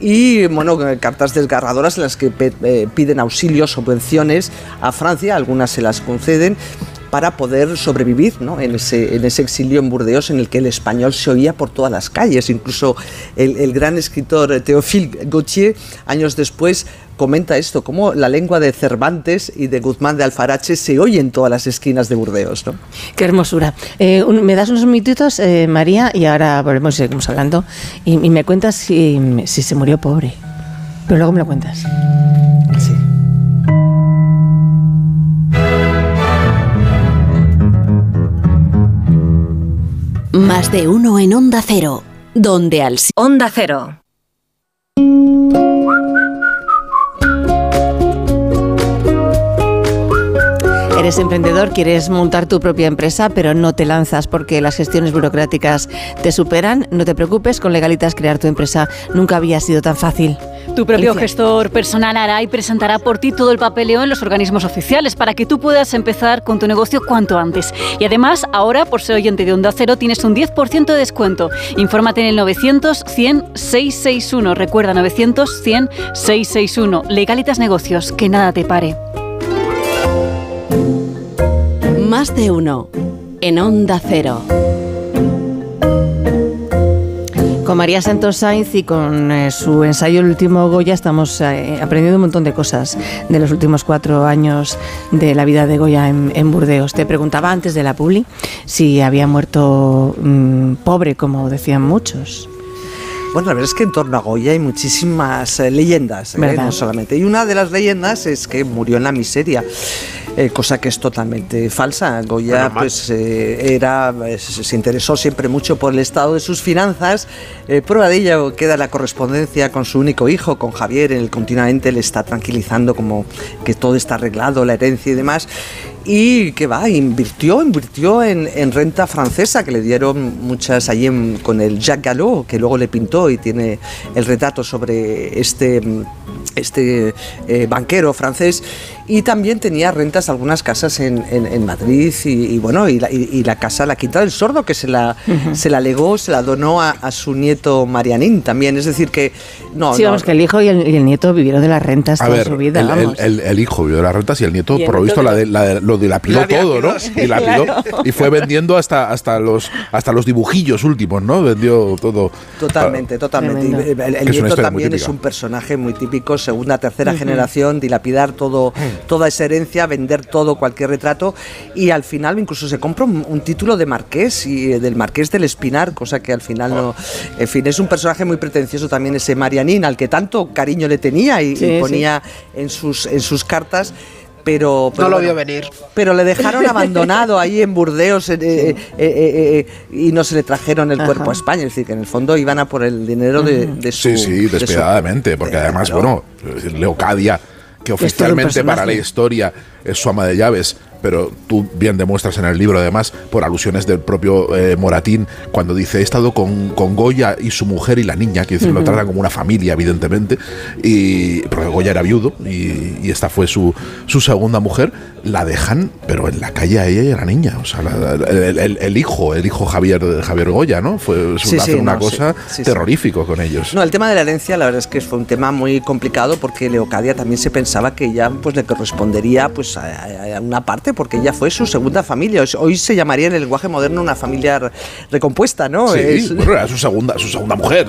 Y bueno, cartas desgarradoras en las que eh, piden auxilios, subvenciones a Francia, algunas se las conceden para poder sobrevivir ¿no? en, ese, en ese exilio en Burdeos en el que el español se oía por todas las calles. Incluso el, el gran escritor eh, Théophile Gautier, años después, comenta esto, cómo la lengua de Cervantes y de Guzmán de Alfarache se oye en todas las esquinas de Burdeos. ¿no?
Qué hermosura. Eh, un- me das unos minutitos, eh, María, y ahora volvemos y seguimos hablando. Y, y me cuentas si, si se murió pobre. Pero luego me lo cuentas.
Más de uno en Onda Cero, donde al
Onda Cero.
Eres emprendedor, quieres montar tu propia empresa, pero no te lanzas porque las gestiones burocráticas te superan. No te preocupes, con Legalitas crear tu empresa nunca había sido tan fácil.
Tu propio
Alicia.
gestor personal hará y presentará por ti todo el papeleo en los organismos oficiales para que tú puedas empezar con tu negocio cuanto antes. Y además, ahora, por ser oyente de Onda Cero, tienes un 10% de descuento. Infórmate en el 900 100 661. Recuerda, 900 100 661. Legalitas Negocios, que nada te pare.
Más de uno en Onda Cero.
Con María Santos Sainz y con eh, su ensayo El último Goya estamos eh, aprendiendo un montón de cosas de los últimos cuatro años de la vida de Goya en, en Burdeos. Te preguntaba antes de la publi si había muerto mm, pobre, como decían muchos.
Bueno, la verdad es que en torno a Goya hay muchísimas eh, leyendas, ¿eh? No solamente. Y una de las leyendas es que murió en la miseria. Eh, cosa que es totalmente falsa. Goya
mal.
pues eh, era eh, se se interesó siempre mucho por el estado de sus finanzas. Eh, prueba de ello queda la correspondencia con su único hijo, con Javier, en el continuamente le está tranquilizando como que todo está arreglado, la herencia y demás. Y que va, invirtió, invirtió en, en renta francesa, que le dieron muchas allí en- con el Jacques Gallo, que luego le pintó y tiene el retrato sobre este, este eh, banquero francés. Y también tenía rentas algunas casas en, en- en Madrid y, y bueno, y la, y- y la casa, la Quinta del Sordo, que se la,
Ujú.
se la legó, se la donó a, a su nieto Marianín también. Es decir, que no,
sí,
no,
vamos, que el hijo y el, y el nieto vivieron de las rentas
A
toda
ver,
su vida.
el,
vamos.
el- el hijo vivió de las rentas y el nieto,
Y el
por lo visto, la de- la de- lo dilapidó
La
todo, ¿no?
Dilapidó claro.
y fue vendiendo hasta, hasta, los, hasta los dibujillos últimos, ¿no? Vendió todo.
Totalmente, totalmente. Y. El, nieto también es un personaje muy típico, segunda, tercera generación, dilapidar todo, toda esa herencia, vender todo, cualquier retrato, y al final incluso se compra un, un título de marqués y eh, del marqués del Espinar, cosa que al final no. En fin, es un personaje muy pretencioso también ese Marianín, al que tanto cariño le tenía y, y
Sí, sí.
ponía en sus en sus cartas. Pero, pero
No lo
bueno,
vio venir.
Pero le dejaron abandonado ahí en Burdeos eh, eh, eh, eh, eh, y no se le trajeron el cuerpo a España. Es decir, que en el fondo iban a por el dinero de, de su.
Sí, sí,
de su-
despiadadamente, porque además, bueno, Leocadia, que
un
oficialmente para la historia es su ama de llaves, pero tú bien demuestras en el libro, además, por alusiones del propio eh, Moratín, cuando dice, he estado con, con Goya y su mujer y la niña, que dice, lo tratan como una familia, evidentemente, y, porque Goya era viudo y, y esta fue su, su segunda mujer, la dejan, pero en la calle a ella y a la niña, o sea, la- el, el- el hijo, el hijo Javier, Javier Goya, ¿no? Fue
Sí,
hacen
sí,
una
no,
cosa
sí,
terrorífico con ellos.
No, el tema de la herencia, la verdad es que fue un tema muy complicado porque Leocadia también se pensaba que ella pues le correspondería pues a- a una parte porque ella fue su segunda familia. Hoy- se llamaría en el lenguaje moderno una familia re- recompuesta, ¿no?
Sí,
Es-
bueno, era su segunda, su segunda mujer,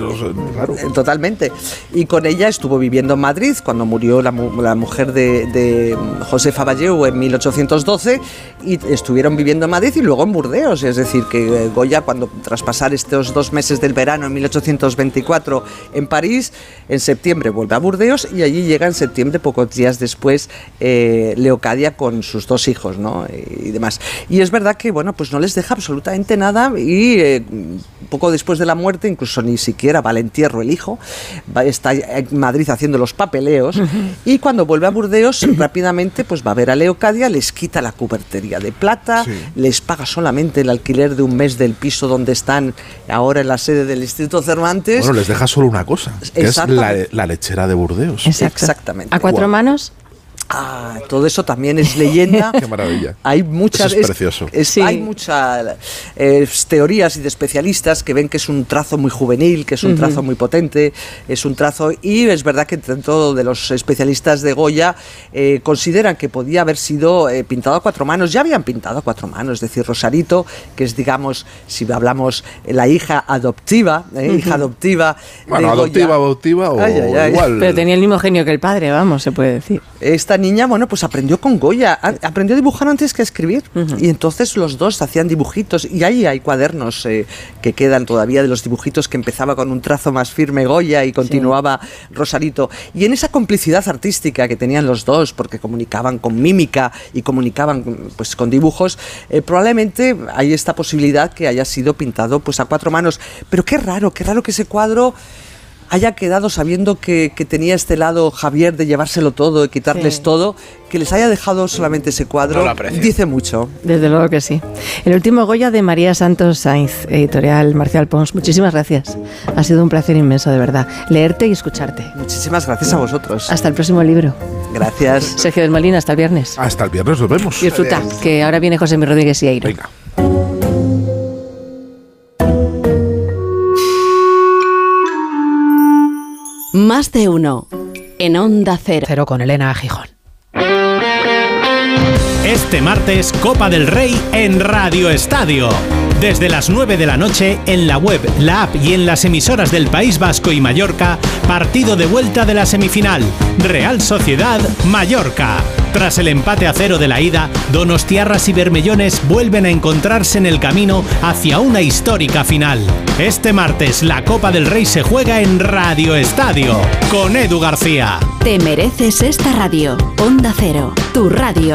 claro.
Eh, Totalmente. Y con ella estuvo viviendo en Madrid cuando murió la, mu- la mujer de, de Josefa Valleu en 1812 y estuvieron viviendo en Madrid y luego en Burdeos. Es decir, que eh, Goya cuando tras pasar estos dos meses del verano en 1824 en París, en septiembre vuelve a Burdeos y allí llega en septiembre, pocos días después, eh, Leocadia con sus dos hijos ¿no? y demás. Y es verdad que bueno, pues no les deja absolutamente nada y eh, poco después de la muerte, incluso ni siquiera va al entierro el hijo, va- está en Madrid haciendo los papeleos y cuando vuelve a Burdeos rápidamente pues va a ver a Leocadia, les quita la cubertería de plata, les paga solamente el alquiler de un mes del piso donde están ahora en la sede del Instituto Cervantes.
Bueno, les deja solo una cosa, que es la, lechera de Burdeos.
Exactamente.
¿A cuatro manos?
Ah, todo eso también es leyenda.
Qué maravilla.
Hay muchas
Eso es precioso.
es- Hay muchas eh, teorías y de especialistas que ven que es un trazo muy juvenil, que es un trazo muy potente, es un trazo y es verdad que dentro de los especialistas de Goya eh, consideran que podía haber sido eh, pintado a cuatro manos. Ya habían pintado a cuatro manos, es decir, Rosarito, que es digamos, si hablamos la hija adoptiva, eh, hija adoptiva. de
Bueno,
Goya.
adoptiva, adoptiva o
Ay, ay, ay.
igual.
Pero tenía el mismo genio que el padre, vamos, se puede decir.
esta niña, bueno, pues aprendió con Goya, aprendió a dibujar antes que a escribir. Y entonces los dos hacían dibujitos. Y ahí hay cuadernos eh, que quedan todavía de los dibujitos que empezaba con un trazo más firme Goya y continuaba Rosarito. Y en esa complicidad artística que tenían los dos, porque comunicaban con mímica y comunicaban pues con dibujos, eh, probablemente hay esta posibilidad que haya sido pintado pues a cuatro manos. Pero qué raro, qué raro que ese cuadro haya quedado sabiendo que, que tenía este lado Javier de llevárselo todo y quitarles
Sí.
todo, que les haya dejado solamente ese cuadro,
No
dice mucho.
Desde luego que sí. El último Goya de María Santos Sainz, editorial Marcial Pons. Muchísimas gracias. Ha sido un placer inmenso, de verdad. Leerte y escucharte.
Muchísimas gracias a vosotros.
Hasta el próximo libro.
Gracias.
Sergio del Molina, hasta el viernes.
Hasta el viernes nos vemos.
Disfruta, que ahora viene José Mi Rodríguez y Airo.
Más de uno. En Onda Cero.
Cero con Elena Gijón.
Este martes, Copa del Rey en Radio Estadio. Desde las 9 de la noche, en la web, la app y en las emisoras del País Vasco y Mallorca, partido de vuelta de la semifinal. Real Sociedad Mallorca. Tras el empate a cero de la ida, Donostiarras y Bermellones vuelven a encontrarse en el camino hacia una histórica final. Este martes, la Copa del Rey se juega en Radio Estadio, con Edu García.
Te mereces esta radio. Onda Cero. Tu radio.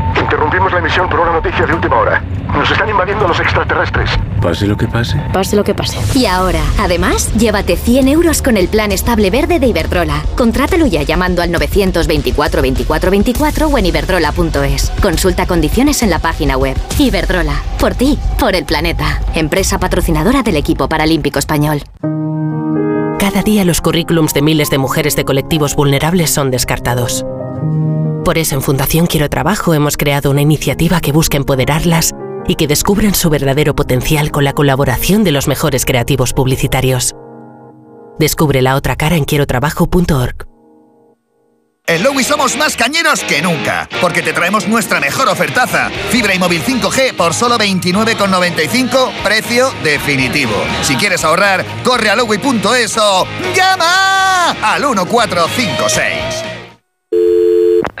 Interrumpimos la emisión por una noticia de última hora. Nos están invadiendo los extraterrestres.
Pase lo que pase.
Pase lo que pase.
Y ahora, además, llévate 100 euros con el plan estable verde de Iberdrola. Contrátalo ya llamando al 924 24 24 o en iberdrola.es. Consulta condiciones en la página web. Iberdrola, por ti, por el planeta. Empresa patrocinadora del equipo paralímpico español.
Cada día los currículums de miles de mujeres de colectivos vulnerables son descartados. Por eso en Fundación Quiero Trabajo hemos creado una iniciativa que busca empoderarlas y que descubran su verdadero potencial con la colaboración de los mejores creativos publicitarios. Descubre la otra cara en quierotrabajo.org.
En Lowy somos más cañeros que nunca, porque te traemos nuestra mejor ofertaza. Fibra y móvil 5G por solo 29,95, precio definitivo. Si quieres ahorrar, corre a lowy.es o llama al 1456.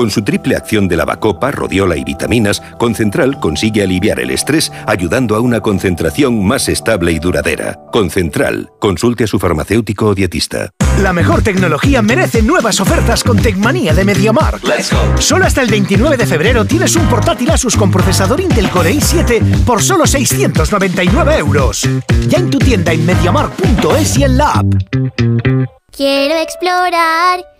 Con su triple acción de lavacopa, rodiola y vitaminas, Concentral consigue aliviar el estrés ayudando a una concentración más estable y duradera. Concentral. Consulte a su farmacéutico o dietista.
La mejor tecnología merece nuevas ofertas con Tecmanía de MediaMarkt. Solo hasta el 29 de febrero tienes un portátil Asus con procesador Intel Core i7 por solo 699 euros. Ya en tu tienda en MediaMarkt.es y en la app.
Quiero explorar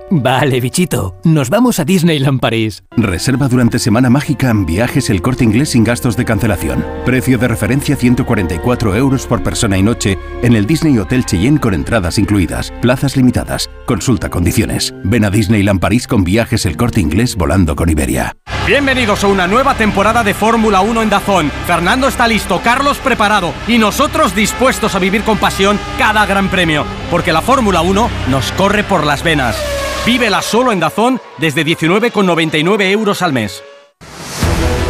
Vale, bichito, nos vamos a Disneyland París.
Reserva durante Semana Mágica en viajes el corte inglés sin gastos de cancelación. Precio de referencia 144 euros por persona y noche en el Disney Hotel Cheyenne con entradas incluidas. Plazas limitadas. Consulta condiciones. Ven a Disneyland París con viajes el corte inglés volando con Iberia.
Bienvenidos a una nueva temporada de Fórmula 1 en Dazón. Fernando está listo, Carlos preparado y nosotros dispuestos a vivir con pasión cada gran premio, porque la Fórmula 1 nos corre por las venas. Vívela solo en Dazón desde 19,99 euros al mes.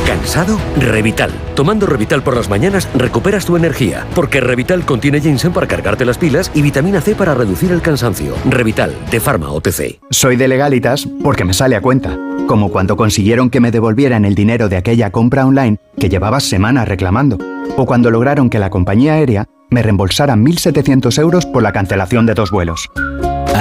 ¿Cansado? Revital. Tomando Revital por las mañanas recuperas tu energía, porque Revital contiene ginseng para cargarte las pilas y vitamina C para reducir el cansancio. Revital, de Pharma OTC.
Soy de legalitas porque me sale a cuenta, como cuando consiguieron que me devolvieran el dinero de aquella compra online que llevaba semanas reclamando, o cuando lograron que la compañía aérea me reembolsara 1.700 euros por la cancelación de dos vuelos.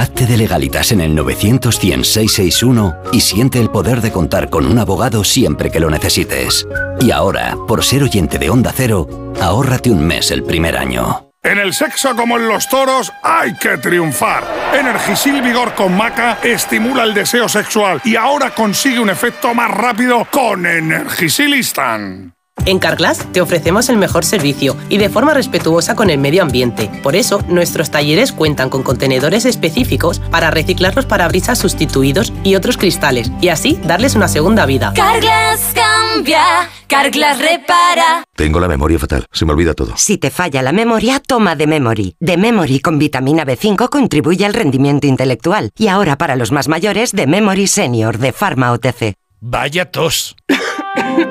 Hazte de legalitas en el 900 661 y siente el poder de contar con un abogado siempre que lo necesites. Y ahora, por ser oyente de Onda Cero, ahórrate un mes el primer año.
En el sexo como en los toros hay que triunfar. Energisil Vigor con Maca estimula el deseo sexual y ahora consigue un efecto más rápido con Energisilistan.
En Carglass te ofrecemos el mejor servicio y de forma respetuosa con el medio ambiente. Por eso, nuestros talleres cuentan con contenedores específicos para reciclar los parabrisas sustituidos y otros cristales y así darles una segunda vida.
Carglass cambia, Carglass repara.
Tengo la memoria fatal, se me olvida todo.
Si te falla la memoria, toma de Memory. De Memory con vitamina B5 contribuye al rendimiento intelectual. Y ahora para los más mayores, de Memory Senior de Pharma OTC.
Vaya tos.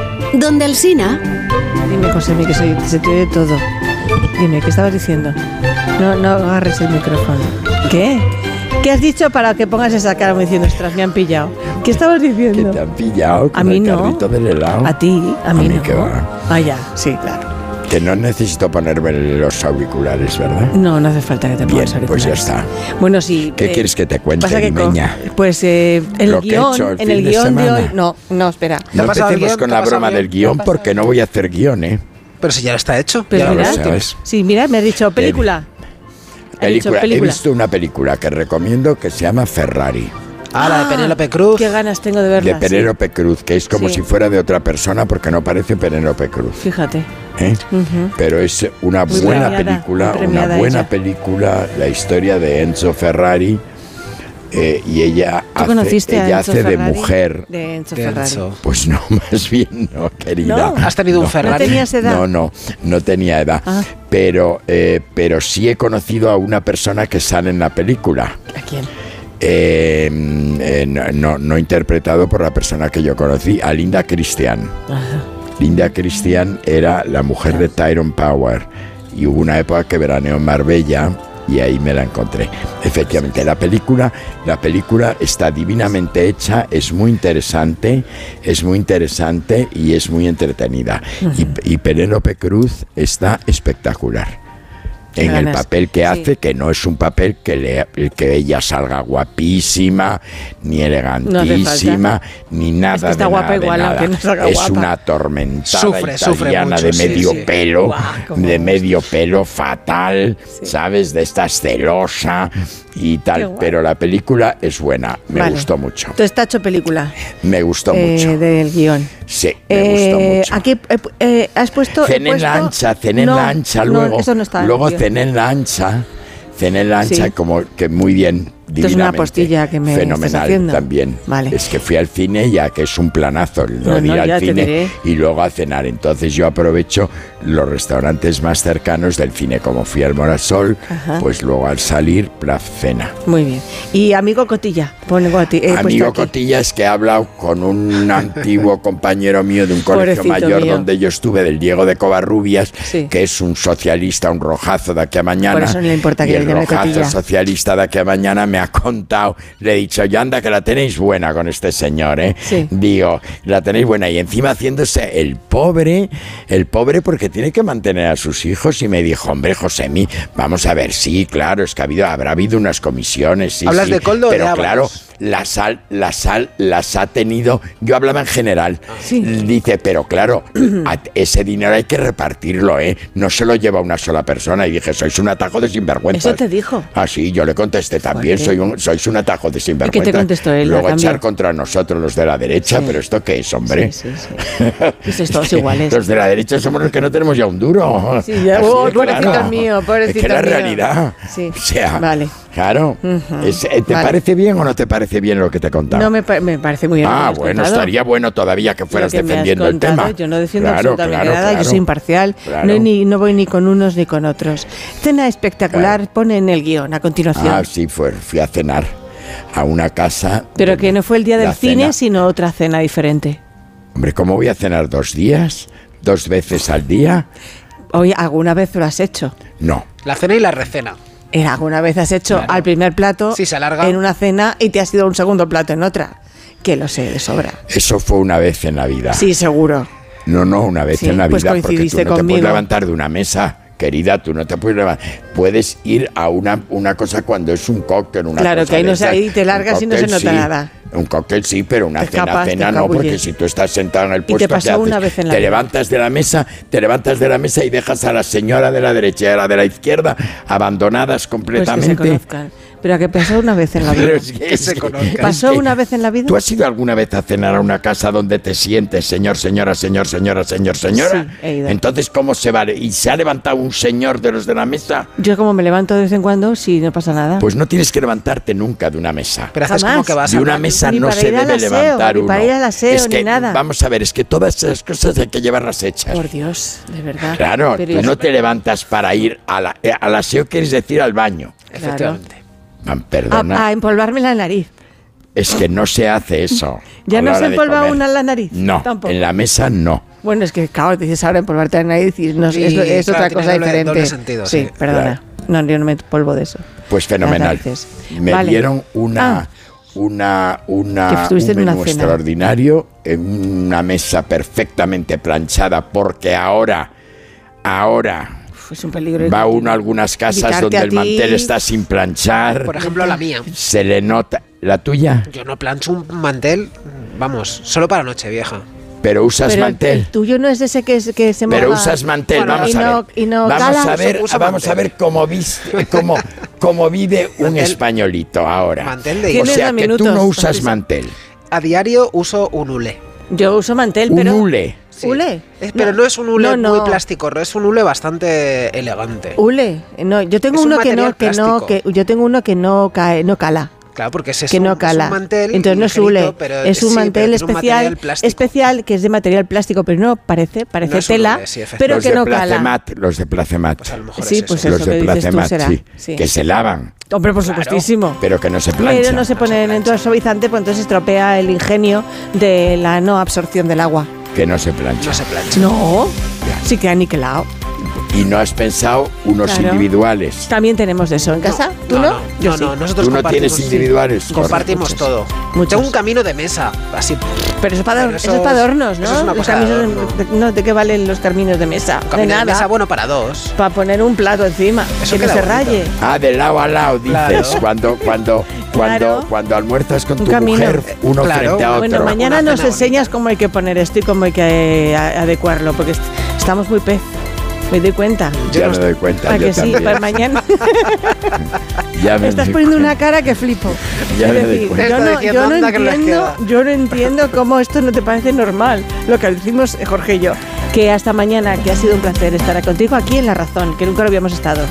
Donde el Sina.
Dime, José, que soy, se te oye todo. Dime, ¿qué estabas diciendo? No, no agarres el micrófono. ¿Qué? ¿Qué has dicho para que pongas esa cara como diciendo, ostras, me han pillado? ¿Qué estabas diciendo?
Que te han pillado con
a mí
el
no.
carrito del helado.
A ti, a mí, no.
que va.
Ah, ya, sí, claro.
Que no necesito ponerme los auriculares, ¿verdad?
No, no hace falta que te
Bien,
pongas
pues ya está.
Bueno, sí.
¿Qué
eh,
quieres que te cuente,
pasa que? Pues eh, el
Lo que he guion, el
en el
de
guion de, hoy. No, no, espera.
No empecemos con la broma del guion porque no voy a hacer guion, ¿eh?
Pero si ya está hecho.
Pero
Ya lo
mira,
sabes.
sí, mira, me has dicho película.
Película. He visto una película que recomiendo que se llama Ferrari.
Ah, la de Penélope Cruz.
Qué ganas tengo de verla.
De Penélope Cruz, que es como
Sí.
si fuera de otra persona porque no parece Penélope Cruz.
Fíjate.
¿eh? Pero es una
Muy
buena
premiada,
película, una buena
ella.
película, la historia de Enzo Ferrari. eh, y ella
¿Tú
hace,
conociste a
ella
Enzo
hace de mujer.
De Enzo
De
Ferrari.
Enzo.
Pues no, más bien no, querida.
No.
¿Has tenido un. Ferrari?
¿No tenías edad?
No, no, no tenía edad.
Ah.
Pero, eh, pero sí he conocido a una persona que sale en la película.
¿A quién?
Eh, eh, no, interpretado por la persona que yo conocí, a Linda Christian. Linda Christian era la mujer de Tyrone Power y hubo una época que veraneó en Marbella y ahí me la encontré. Efectivamente, la película, la película está divinamente hecha, es muy interesante, es muy interesante y es muy entretenida. Y, y Penélope Cruz está espectacular. En el papel que
Sí.
hace, que no es un papel que, le, que ella salga guapísima, ni elegantísima, ni nada.
Es que está
de
guapa
nada, de
igual,
nada.
no salga
Es
guapa.
una atormentada
Sufre, sufre
italiana
mucho,
de medio
sí.
pelo, de
me
medio pelo fatal, ¿sabes? De esta celosa y tal. Pero la película es buena, me
Vale.
gustó mucho.
Entonces ha hecho película
Me gustó
eh,
mucho.
del guion.
Sí, me gustó
Eh,
mucho.
Aquí eh, eh, has puesto.
Cené en la ancha, cené en
No,
la ancha
no,
luego.
eso no está en
luego cené en la ancha. cené en lancha
Sí.
como que muy bien.
Es una postilla que me
Fenomenal
haciendo.
también.
Vale.
Es que fui al cine ya que es un planazo el no,
No,
ir al cine y luego a cenar. Entonces yo aprovecho los restaurantes más cercanos del cine, como fui al Morasol,
Ajá.
pues luego al salir, la cena.
Muy bien. Y amigo Cotilla, he puesto
Amigo. Cotilla, es que he hablado con un antiguo compañero mío de un colegio
Pobrecito
mayor
mío.
donde yo estuve, del Diego de Covarrubias,
Sí.
que es un socialista, un rojazo de aquí a mañana.
Por eso no le importa que
y el rojazo
Cotilla.
socialista de aquí a mañana me ha contado, le he dicho, yo anda que la tenéis buena con este señor, ¿eh?
Sí.
Digo, la tenéis buena y encima haciéndose el pobre, el pobre porque tiene que mantener a sus hijos y me dijo, hombre, Josemi, vamos a ver, sí, claro, es que ha habido, habrá habido unas comisiones, sí,
¿Hablas
sí,
de Coldo o de
pero
Ábalos?
claro, la sal, la sal las ha tenido. Yo hablaba en general. Dice, pero claro, ese dinero hay que repartirlo, ¿eh? No se lo lleva una sola persona. Y dije, sois un atajo de sinvergüenza.
Eso te dijo.
Ah, sí, yo le contesté también, soy un, sois un atajo de sinvergüenza.
qué te contestó él,
Luego echar contra nosotros los de la derecha, pero ¿esto qué es, hombre?
Sí, sí, sí. Sois todos iguales.
Los de la derecha somos los que no tenemos ya un duro.
Sí, ya- oh, pobrecito
claro.
mío, pobrecito
Es que la
mío.
realidad.
Sí.
O sea,
Vale.
Claro. Eh, ¿Te
Vale.
parece bien o no te parece bien lo que te he contado?
No me, pa- me parece muy bien.
Ah, bueno,
contado.
estaría bueno todavía que fueras
que
defendiendo el tema.
Yo no defiendo
Claro,
absolutamente
claro,
nada, yo soy imparcial.
Claro.
No, ni, no voy ni con unos ni con otros. Cena espectacular, pone en el guion a continuación.
Ah, sí, fue, fui a cenar a una casa.
Pero que no fue el día del cine,
cena-
sino otra cena diferente.
Hombre, ¿cómo voy a cenar dos días? ¿Dos veces al día?
Hoy alguna vez lo has hecho.
No.
La cena y la recena.
Alguna vez has hecho al primer plato
Sí, se alarga.
en una cena y te has ido a un segundo plato en otra. Que lo sé de sobra.
Eso fue una vez en la vida.
Sí, seguro.
No, no, una vez
Sí,
en la
pues
vida, porque tú no te
conmigo.
puedes levantar de una mesa. Querida, tú no te puedes levantar. Puedes ir a una, una cosa cuando es un cóctel, una
Claro,
cosa
que ahí no ahí te largas y no se nota
sí.
nada.
Un cóctel sí, pero una
Te
cena,
te
cena no, porque si tú estás sentado en el
te
puesto, ¿qué
pasó una
haces?
vez en la
te levantas de la mesa, te levantas de la mesa y dejas a la señora de la derecha y a la de la izquierda abandonadas
Pues que se Pero que pasó una vez en la vida.
Pero es que- que-
¿Pasó
es que-
una vez en la vida?
¿Tú has ido alguna vez a cenar a una casa donde te sientes, señor, señora, señor, señora, señor, señora?
Sí, he ido.
Entonces, ¿cómo se vale? ¿Y se ha levantado un señor de los de la mesa?
Yo como me levanto de vez en cuando, sí, no pasa nada.
Pues no tienes que levantarte nunca de una mesa.
Pero haces
Jamás.
como que vas
de
a
una mesa
Ni
no se debe
aseo,
levantar
ni
uno.
para ir al aseo,
es que,
ni nada.
Vamos a ver, es que todas esas cosas hay que llevarlas hechas.
Por Dios, de verdad.
Claro,
Pero
tú
es-
no te levantas para ir a la- eh, al aseo, quieres decir al baño.
Claro.
Efectivamente.
Ah,
A,
Perdona,
a empolvarme la nariz.
es que no se hace eso.
¿Ya
a
no se empolva una la nariz?
No,
Tampoco.
en la mesa no.
Bueno, es que, claro, dices ahora empolvarte la nariz y no,
Sí,
es, es
claro,
otra cosa
doble-
diferente.
doble sentido, sí.
perdona. No, yo no me polvo de eso.
Pues fenomenal. Me
Vale.
dieron una,
Ah.
una,
Que
una,
estuviste
un
en una
menú
cena.
extraordinario, en una mesa perfectamente planchada, porque ahora, ahora
es un peligro.
va uno a algunas casas donde el mantel está sin planchar,
Por ejemplo, la mía.
se le nota. ¿La tuya?
Yo no plancho un mantel, vamos, solo para Nochevieja.
Pero usas
Pero
mantel.
el tuyo no es ese que, es- que se
Pero
moja.
usas mantel,
Bueno,
vamos a ver.
y no
vamos a ver, vamos a ver cómo viste, cómo, cómo vive un
Mantel-
españolito ahora.
mantel de
o sea que tú no usas mantel.
A diario uso un hule.
Yo uso mantel,
Un
pero.
hule.
Sí.
¿Hule?
Es- pero no, es un hule
no, no.
muy plástico, es un hule bastante elegante.
Hule. No, yo tengo
Es un
uno que no, que no, que yo tengo uno que no cae, no cala.
Claro, porque ese es,
que
un,
no
es
cala.
un mantel
Entonces no es hule,
pero-
es un
sí, pero
mantel
que es un
especial, especial que es de material plástico, pero no parece, parece
No
tela,
hule, sí,
pero
efectivamente.
que
los
no
de
cala.
Placemat, los de Placemat.
Pues a lo mejor
Sí,
es
pues
eso.
los
que
de
dices tú
Placemat,
será.
sí,
Sí.
que se lavan,
Hombre, por
Claro.
supuestísimo.
pero que no se planchan.
Pero no se ponen en todo suavizante, pues entonces estropea el ingenio de la no absorción del agua.
Que no se planchan.
No se plancha.
No, sí que ha aniquilado.
Y no has pensado unos
Claro.
individuales.
También tenemos de eso en casa. ¿Tú no?
no,
Yo
no,
sí.
no, nosotros
Tú no
compartimos,
tienes individuales.
sí. Compartimos
Muchos.
todo.
Muchos.
Tengo un camino de mesa, así.
Pero eso es para,
Pero
eso
eso
es para adornos, ¿no?
eso es una cosa de adorno.
de, no, ¿de qué valen los caminos de mesa?
Un
de
camino de
nada.
mesa bueno para dos.
Para poner un plato encima,
Eso
que no se
bonito.
raye.
Ah, de lado a lado, dices.
Claro.
Cuando, cuando, cuando,
Claro.
cuando almuerzas con
Un
tu
camino.
mujer, uno
Claro.
frente a otro.
Bueno, mañana
Una
nos enseñas cómo hay que poner esto y cómo hay que eh, adecuarlo, porque est- estamos muy pez. Me doy cuenta.
ya me doy cuenta.
¿A
yo
que sí? Para mañana
Ya me
estás
doy
poniendo una
cuenta.
cara que flipo.
Ya
Es
me doy
decir,
cuenta.
yo no, yo no entiendo, yo no entiendo cómo esto no te parece normal, lo que decimos eh, Jorge y yo. Que hasta mañana, que ha sido un placer estar contigo aquí en La Razón, que nunca lo habíamos estado.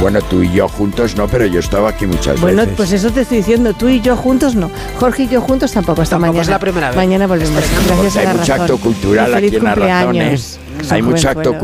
Bueno, tú y yo juntos no, pero yo he estado aquí muchas
Bueno,
veces.
pues eso te estoy diciendo. Tú y yo juntos no. Jorge y yo juntos tampoco. Hasta
Tampoco
mañana.
es la primera vez.
Mañana volvemos. Gracias
Porque
a
hay
la
mucho
razón.
acto cultural
Y
aquí en las
cumpleaños.
razones.
San
Hay mucho acto
Fuero.